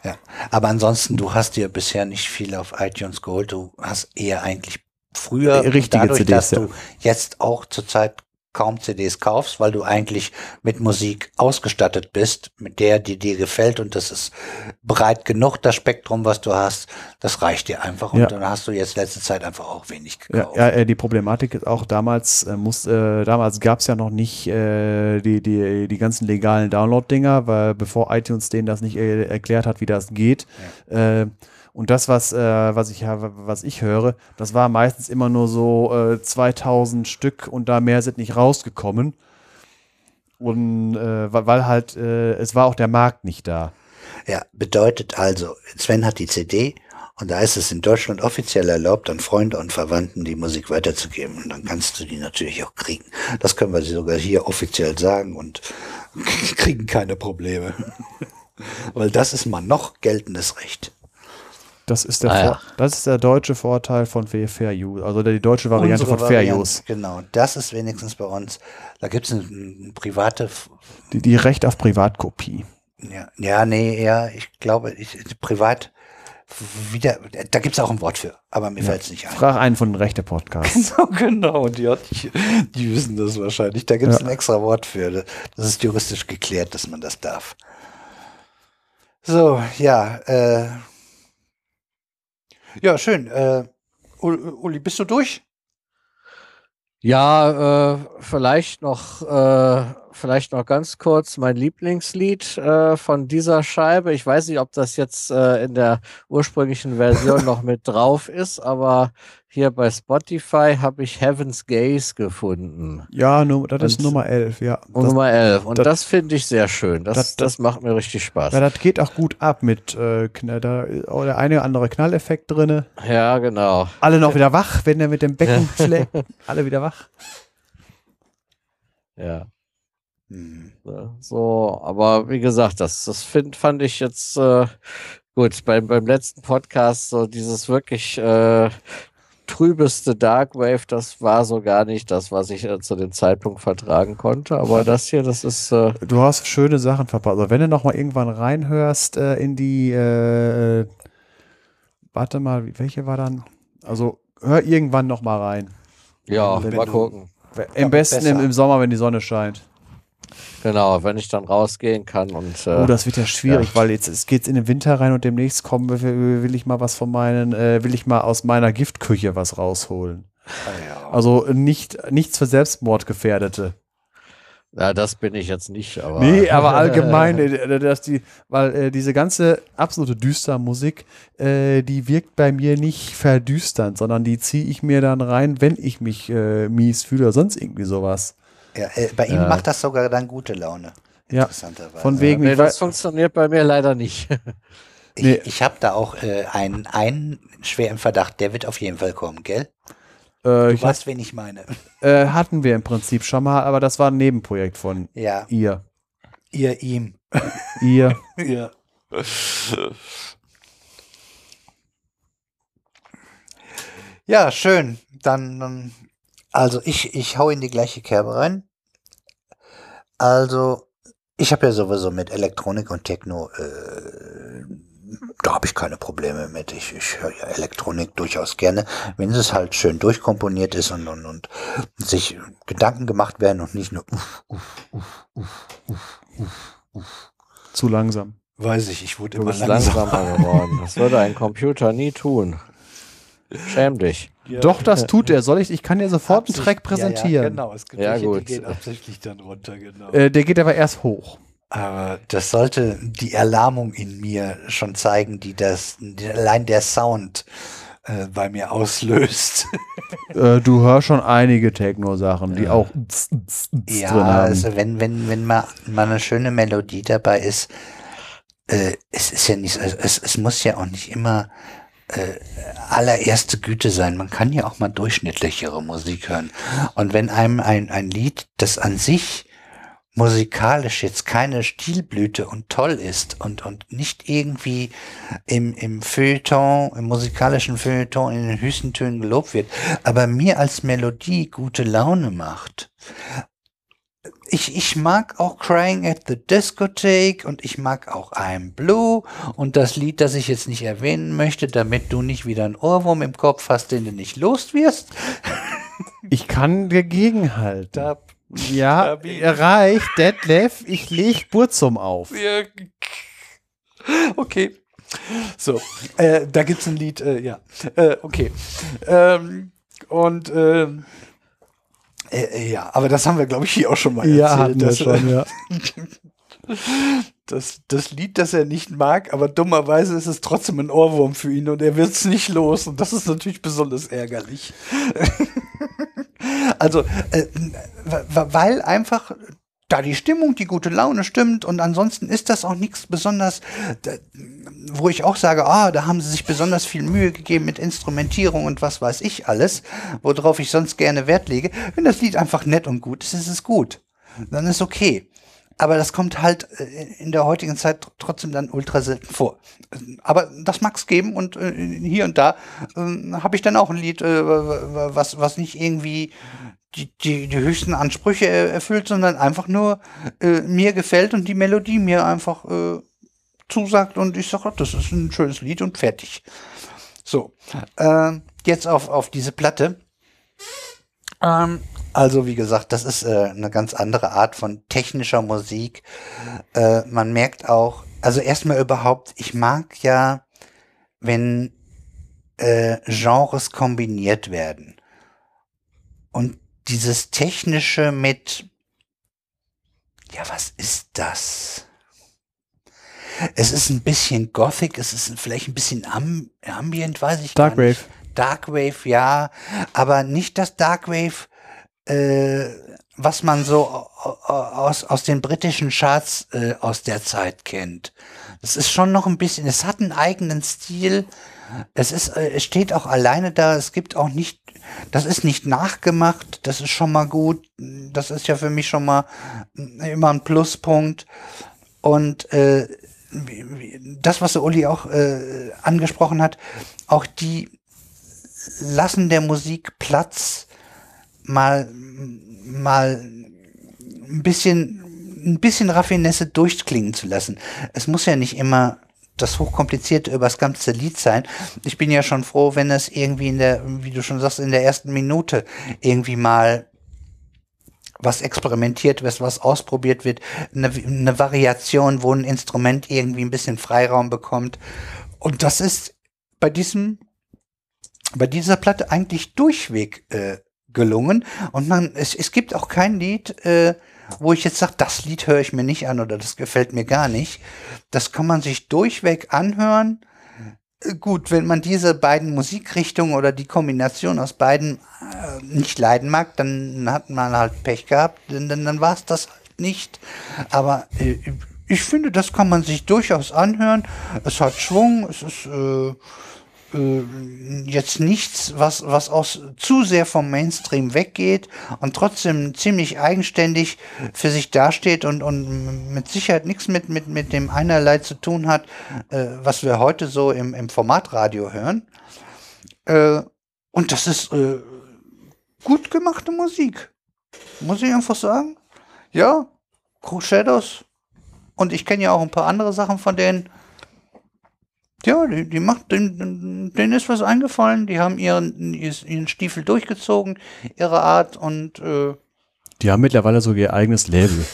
Ja, aber ansonsten, du hast dir bisher nicht viel auf iTunes geholt. Du hast eher eigentlich früher, Richtige dadurch, CDs, dass ja. du jetzt auch zurzeit kaum CDs kaufst, weil du eigentlich mit Musik ausgestattet bist, mit der, die dir gefällt und das ist breit genug, das Spektrum, was du hast, das reicht dir einfach und ja. dann hast du jetzt letzte Zeit einfach auch wenig gekauft. Ja, ja die Problematik ist auch damals, äh, muss, äh, damals gab es ja noch nicht äh, die, die, die ganzen legalen Download-Dinger, weil bevor iTunes denen das nicht äh, erklärt hat, wie das geht, ja. Und das, was, äh, was, ich, was ich höre, das war meistens immer nur so äh, 2000 Stück und da mehr sind nicht rausgekommen. Und äh, weil halt, äh, es war auch der Markt nicht da. Ja, bedeutet also, Sven hat die CD und da ist es in Deutschland offiziell erlaubt, an Freunde und Verwandten die Musik weiterzugeben. Und dann kannst du die natürlich auch kriegen. Das können wir sogar hier offiziell sagen und kriegen keine Probleme. Weil das ist mal noch geltendes Recht. Das ist der, ah, ja. das ist der deutsche Vorteil von Fair Use, also die deutsche Variante Unsere von Fair Variante, Use. Genau, das ist wenigstens bei uns. Da gibt es eine, eine, private. Die, die Recht auf Privatkopie. Ja, ja, nee, ja, ich glaube, ich, privat wieder, da gibt es auch ein Wort für, aber mir ja. fällt es nicht ein. Frag einen von den Rechte-Podcasts. Genau, genau, die, die, die, wissen das wahrscheinlich. Da gibt es ja. ein extra Wort für. Das ist juristisch geklärt, dass man das darf. So, ja, äh, ja, schön. Äh, Uli, bist du durch? Ja, äh, vielleicht noch, äh, vielleicht noch ganz kurz mein Lieblingslied äh, von dieser Scheibe. Ich weiß nicht, ob das jetzt äh, in der ursprünglichen Version noch mit drauf ist, aber hier bei Spotify habe ich Heaven's Gaze gefunden. Ja, das und, ist Nummer 11, ja. Das, Nummer 11. Und das, das finde ich sehr schön. Das, das, das, macht mir richtig Spaß. Ja, das geht auch gut ab mit äh, da der eine oder andere Knalleffekt drin. Ja, genau. Alle noch wieder wach, wenn er mit dem Becken schlägt. Alle wieder wach. Ja. Hm. So, aber wie gesagt, das, das find, fand ich jetzt äh, gut beim, beim letzten Podcast, so dieses wirklich äh, trübeste Darkwave, das war so gar nicht das, was ich äh, zu dem Zeitpunkt vertragen konnte. Aber das hier, das ist. Äh du hast schöne Sachen verpasst. Also wenn du noch mal irgendwann reinhörst äh, in die, äh, warte mal, welche war dann? Also hör irgendwann noch mal rein. Ja, wenn mal gucken. Am besten im, im Sommer, wenn die Sonne scheint. Genau, wenn ich dann rausgehen kann und. Äh, oh, das wird ja schwierig, ja. weil jetzt es geht in den Winter rein und demnächst kommen will, will ich mal was von meinen, äh, will ich mal aus meiner Giftküche was rausholen. Ah, ja. Also nicht nichts für Selbstmordgefährdete. Ja, das bin ich jetzt nicht, aber. Nee, aber allgemein, äh, dass die, weil äh, diese ganze absolute Düstermusik, äh, die wirkt bei mir nicht verdüsternd, sondern die ziehe ich mir dann rein, wenn ich mich äh, mies fühle oder sonst irgendwie sowas. Ja, äh, bei ihm macht das sogar dann gute Laune. Ja, von wegen. Nee, das funktioniert bei mir leider nicht. ich nee. ich habe da auch äh, einen, einen schwer im Verdacht, der wird auf jeden Fall kommen, gell? Äh, du weißt, wen ich meine. Äh, hatten wir im Prinzip schon mal, aber das war ein Nebenprojekt von ja. ihr. Ihr, ihm. ihr. ja. Ja, schön. Dann, dann also ich, ich hau in die gleiche Kerbe rein. Also, ich habe ja sowieso mit Elektronik und Techno, äh, da habe ich keine Probleme mit. Ich, ich höre ja Elektronik durchaus gerne, wenn es halt schön durchkomponiert ist und, und, und sich Gedanken gemacht werden und nicht nur uff, uff, uff, uff, uff, uff, uff. Zu langsam. Weiß ich, ich wurde du immer bist langsamer. langsamer geworden. Das würde ein Computer nie tun. Schäm dich. Ja. Doch, das tut er. Soll ich? Ich kann dir sofort Absicht, einen Track präsentieren. Ja, ja, genau. Es gibt ja, welche, gut. die gehen absichtlich dann runter, genau. Äh, der geht aber erst hoch. Aber das sollte die Erlahmung in mir schon zeigen, die das, die allein der Sound äh, bei mir auslöst. äh, du hörst schon einige Techno-Sachen, die auch ja, drin haben. also wenn, wenn, wenn mal, mal eine schöne Melodie dabei ist, äh, es ist ja nicht, also es, es muss ja auch nicht immer äh, allererste Güte sein. Man kann ja auch mal durchschnittlichere Musik hören. Und wenn einem ein, ein Lied, das an sich musikalisch jetzt keine Stilblüte und toll ist und, und nicht irgendwie im, im Feuilleton, im musikalischen Feuilleton in den höchsten Tönen gelobt wird, aber mir als Melodie gute Laune macht ich, ich mag auch Crying at the Discotheque und ich mag auch I'm Blue und das Lied, das ich jetzt nicht erwähnen möchte, damit du nicht wieder einen Ohrwurm im Kopf hast, den du nicht los wirst. Ich kann dagegen halten. ja, erreicht, Detlef, ich leg Burzum auf. Ja. Okay. So, äh, da gibt's ein Lied, äh, ja. Äh, okay. Ähm, und ähm, äh, äh, ja, aber das haben wir, glaube ich, hier auch schon mal erzählt. Ja, hatten wir dass, schon, ja. das, das Lied, das er nicht mag, aber dummerweise ist es trotzdem ein Ohrwurm für ihn und er wird es nicht los. Und das ist natürlich besonders ärgerlich. also, äh, weil einfach da die Stimmung, die gute Laune stimmt und ansonsten ist das auch nichts besonders, wo ich auch sage, ah, da haben sie sich besonders viel Mühe gegeben mit Instrumentierung und was weiß ich alles, worauf ich sonst gerne Wert lege. Wenn das Lied einfach nett und gut ist, ist es gut. Dann ist okay. Aber das kommt halt äh, in der heutigen Zeit trotzdem dann ultra selten vor. Aber das mag es geben und äh, hier und da äh, habe ich dann auch ein Lied, äh, was, was nicht irgendwie die, die, die höchsten Ansprüche erfüllt, sondern einfach nur äh, mir gefällt und die Melodie mir einfach äh, zusagt und ich sage, das ist ein schönes Lied und fertig. So, äh, jetzt auf, auf diese Platte. Ähm, also wie gesagt, das ist äh, eine ganz andere Art von technischer Musik. Äh, man merkt auch, also erstmal überhaupt, ich mag ja, wenn äh, Genres kombiniert werden. Und dieses Technische mit, ja, was ist das? Es ist ein bisschen Gothic, es ist vielleicht ein bisschen Am Ambient, weiß ich Darkwave. gar nicht. Darkwave, ja, aber nicht das Darkwave, äh, was man so aus, aus den britischen Charts äh, aus der Zeit kennt. Es ist schon noch ein bisschen, es hat einen eigenen Stil. Es ist, äh, es steht auch alleine da. Es gibt auch nicht, das ist nicht nachgemacht. Das ist schon mal gut. Das ist ja für mich schon mal immer ein Pluspunkt. Und äh, das, was Uli auch äh, angesprochen hat, auch die lassen der Musik Platz, mal, mal ein bisschen, ein bisschen Raffinesse durchklingen zu lassen. Es muss ja nicht immer das hochkomplizierte übers ganze Lied sein. Ich bin ja schon froh, wenn es irgendwie in der, wie du schon sagst, in der ersten Minute irgendwie mal was experimentiert wird, was ausprobiert wird, eine, eine Variation, wo ein Instrument irgendwie ein bisschen Freiraum bekommt. Und das ist bei diesem bei dieser Platte eigentlich durchweg äh, gelungen. Und man, es, es gibt auch kein Lied, äh, wo ich jetzt sage, das Lied höre ich mir nicht an oder das gefällt mir gar nicht. Das kann man sich durchweg anhören. Äh, gut, wenn man diese beiden Musikrichtungen oder die Kombination aus beiden äh, nicht leiden mag, dann hat man halt Pech gehabt, denn, denn dann war es das halt nicht. Aber äh, ich finde, das kann man sich durchaus anhören. Es hat Schwung, es ist äh, äh, jetzt nichts, was, was aus zu sehr vom Mainstream weggeht und trotzdem ziemlich eigenständig für sich dasteht und, und mit Sicherheit nichts mit, mit, mit dem einerlei zu tun hat, äh, was wir heute so im, im Formatradio hören. Äh, und das ist äh, gut gemachte Musik. Muss ich einfach sagen. Ja, Crew Shadows. Und ich kenne ja auch ein paar andere Sachen von denen. Ja, die, die macht, denen, denen ist was eingefallen. Die haben ihren, ihren Stiefel durchgezogen, ihre Art und. Äh, die haben mittlerweile sogar ihr eigenes Label.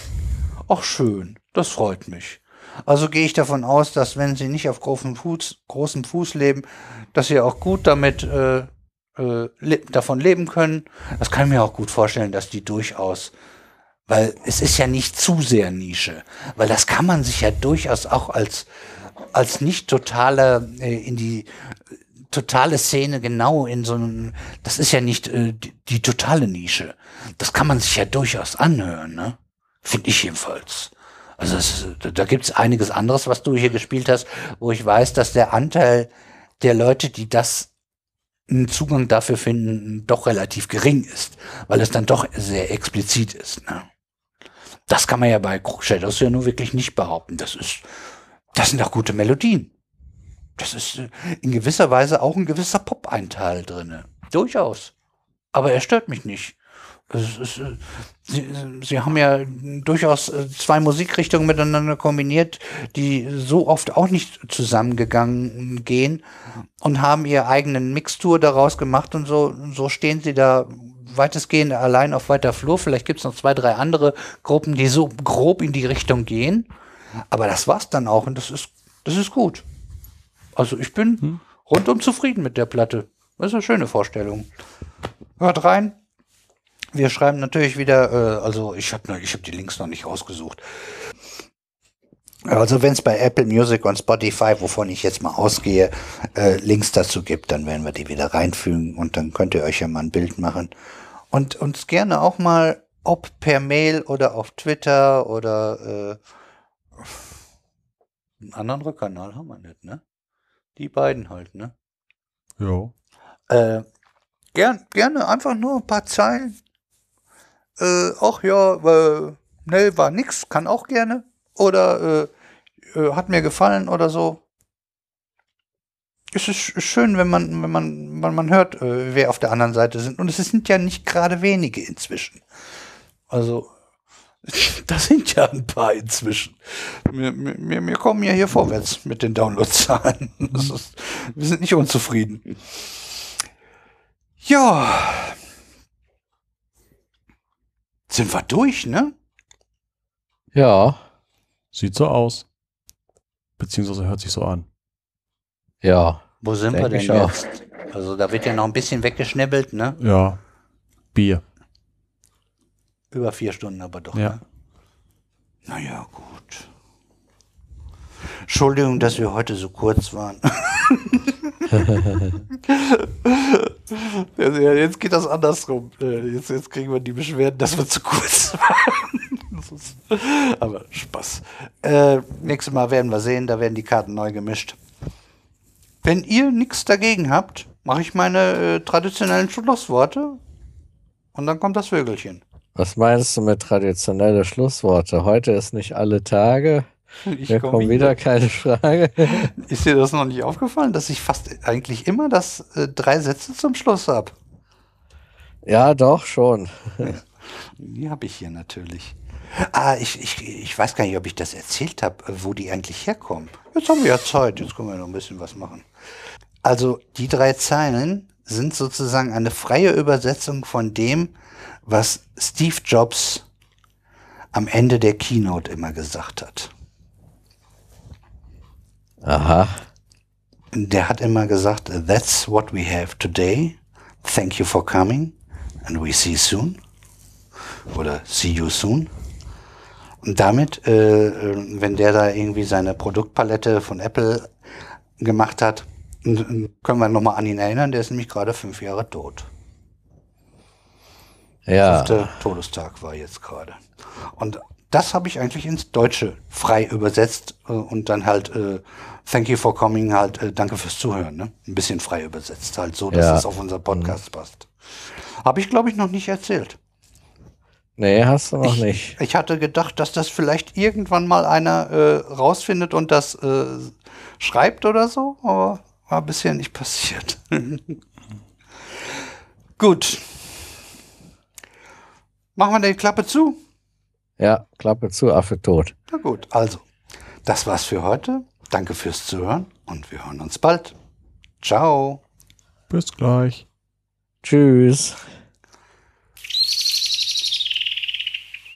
Ach, schön. Das freut mich. Also gehe ich davon aus, dass wenn sie nicht auf großem Fuß, großem Fuß leben, dass sie auch gut damit äh, äh, le davon leben können. Das kann ich mir auch gut vorstellen, dass die durchaus, weil es ist ja nicht zu sehr Nische, weil das kann man sich ja durchaus auch als als nicht totale äh, in die totale Szene genau in so einem, das ist ja nicht äh, die, die, totale Nische. Das kann man sich ja durchaus anhören, ne? Finde ich jedenfalls. Also es, da gibt's einiges anderes, was du hier gespielt hast, wo ich weiß, dass der Anteil der Leute, die das einen Zugang dafür finden, doch relativ gering ist, weil es dann doch sehr explizit ist. Ne? Das kann man ja bei Shadows ja nur wirklich nicht behaupten. Das ist das sind doch gute Melodien. Das ist äh, in gewisser Weise auch ein gewisser Pop-Einteil drinne. Durchaus. Aber er stört mich nicht. Ist, äh, sie, sie, haben ja durchaus äh, zwei Musikrichtungen miteinander kombiniert, die so oft auch nicht zusammengegangen gehen und haben ihre eigenen Mixtur daraus gemacht und so, so stehen sie da weitestgehend allein auf weiter Flur. Vielleicht gibt es noch zwei, drei andere Gruppen, die so grob in die Richtung gehen. Aber das war's dann auch und das ist, das ist gut. Also ich bin hm. rundum zufrieden mit der Platte. Das ist eine schöne Vorstellung. Hört rein. Wir schreiben natürlich wieder, äh, also ich habe ich hab die Links noch nicht rausgesucht. Also wenn es bei Apple Music und Spotify, wovon ich jetzt mal ausgehe, äh, Links dazu gibt, dann werden wir die wieder reinfügen und dann könnt ihr euch ja mal ein Bild machen. Und uns gerne auch mal, ob per Mail oder auf Twitter oder äh, einen anderen Rückkanal haben wir nicht, ne? Die beiden halt, ne? Ja. Äh, gern, gerne einfach nur ein paar Zeilen. Äh, ach ja, äh, ne, war nix, kann auch gerne. Oder äh, äh, hat mir gefallen oder so. Es ist schön, wenn man, wenn man, wenn man hört, äh, wer auf der anderen Seite sind. Und es sind ja nicht gerade wenige inzwischen. Also, Das sind ja ein paar inzwischen. Wir, wir, wir kommen ja hier vorwärts mit den Downloadzahlen. wir sind nicht unzufrieden. Ja. Sind wir durch, ne? Ja. Sieht so aus. Beziehungsweise hört sich so an. Ja. Wo sind wir denn jetzt? Also da wird ja noch ein bisschen weggeschnibbelt, ne? Ja. Bier. Über vier Stunden aber doch. Ja. Ne? Naja, gut. Entschuldigung, dass wir heute so kurz waren. jetzt geht das andersrum. Äh, jetzt, jetzt kriegen wir die Beschwerden, dass wir zu kurz waren. aber Spaß. Äh, nächstes Mal werden wir sehen, da werden die Karten neu gemischt. Wenn ihr nichts dagegen habt, mache ich meine äh, traditionellen Schlussworte und dann kommt das Vögelchen. Was meinst du mit traditionelle Schlussworte? Heute ist nicht alle Tage. Ich Wir komm kommen wieder. keine Frage. Ist dir das noch nicht aufgefallen, dass ich fast eigentlich immer das äh, drei Sätze zum Schluss habe? Ja, doch, schon. Die habe ich hier natürlich. Ah, ich, ich, ich weiß gar nicht, ob ich das erzählt habe, wo die eigentlich herkommen. Jetzt haben wir ja Zeit, jetzt können wir noch ein bisschen was machen. Also die drei Zeilen sind sozusagen eine freie Übersetzung von dem, was Steve Jobs am Ende der Keynote immer gesagt hat. Aha. Der hat immer gesagt, that's what we have today. Thank you for coming and we see soon. Oder see you soon. Und damit, äh, äh wenn der da irgendwie seine Produktpalette von Apple gemacht hat, können wir nochmal an ihn erinnern, der ist nämlich gerade fünf Jahre tot. Ja. Fünfter Todestag war jetzt gerade. Und das habe ich eigentlich ins Deutsche frei übersetzt äh, und dann halt äh, Thank you for coming, halt äh, danke fürs Zuhören, ne? Ein bisschen frei übersetzt, halt so, dass ja. es auf unser Podcast mhm. passt. Habe ich, glaube ich, noch nicht erzählt. Nee, hast du noch ich, nicht. Ich hatte gedacht, dass das vielleicht irgendwann mal einer äh, rausfindet und das äh, schreibt oder so, aber war bisher nicht passiert. Gut. Machen wir die Klappe zu? Ja, Klappe zu, Affe tot. Na gut, also, das war's für heute. Danke fürs Zuhören und wir hören uns bald. Ciao. Bis gleich. Tschüss.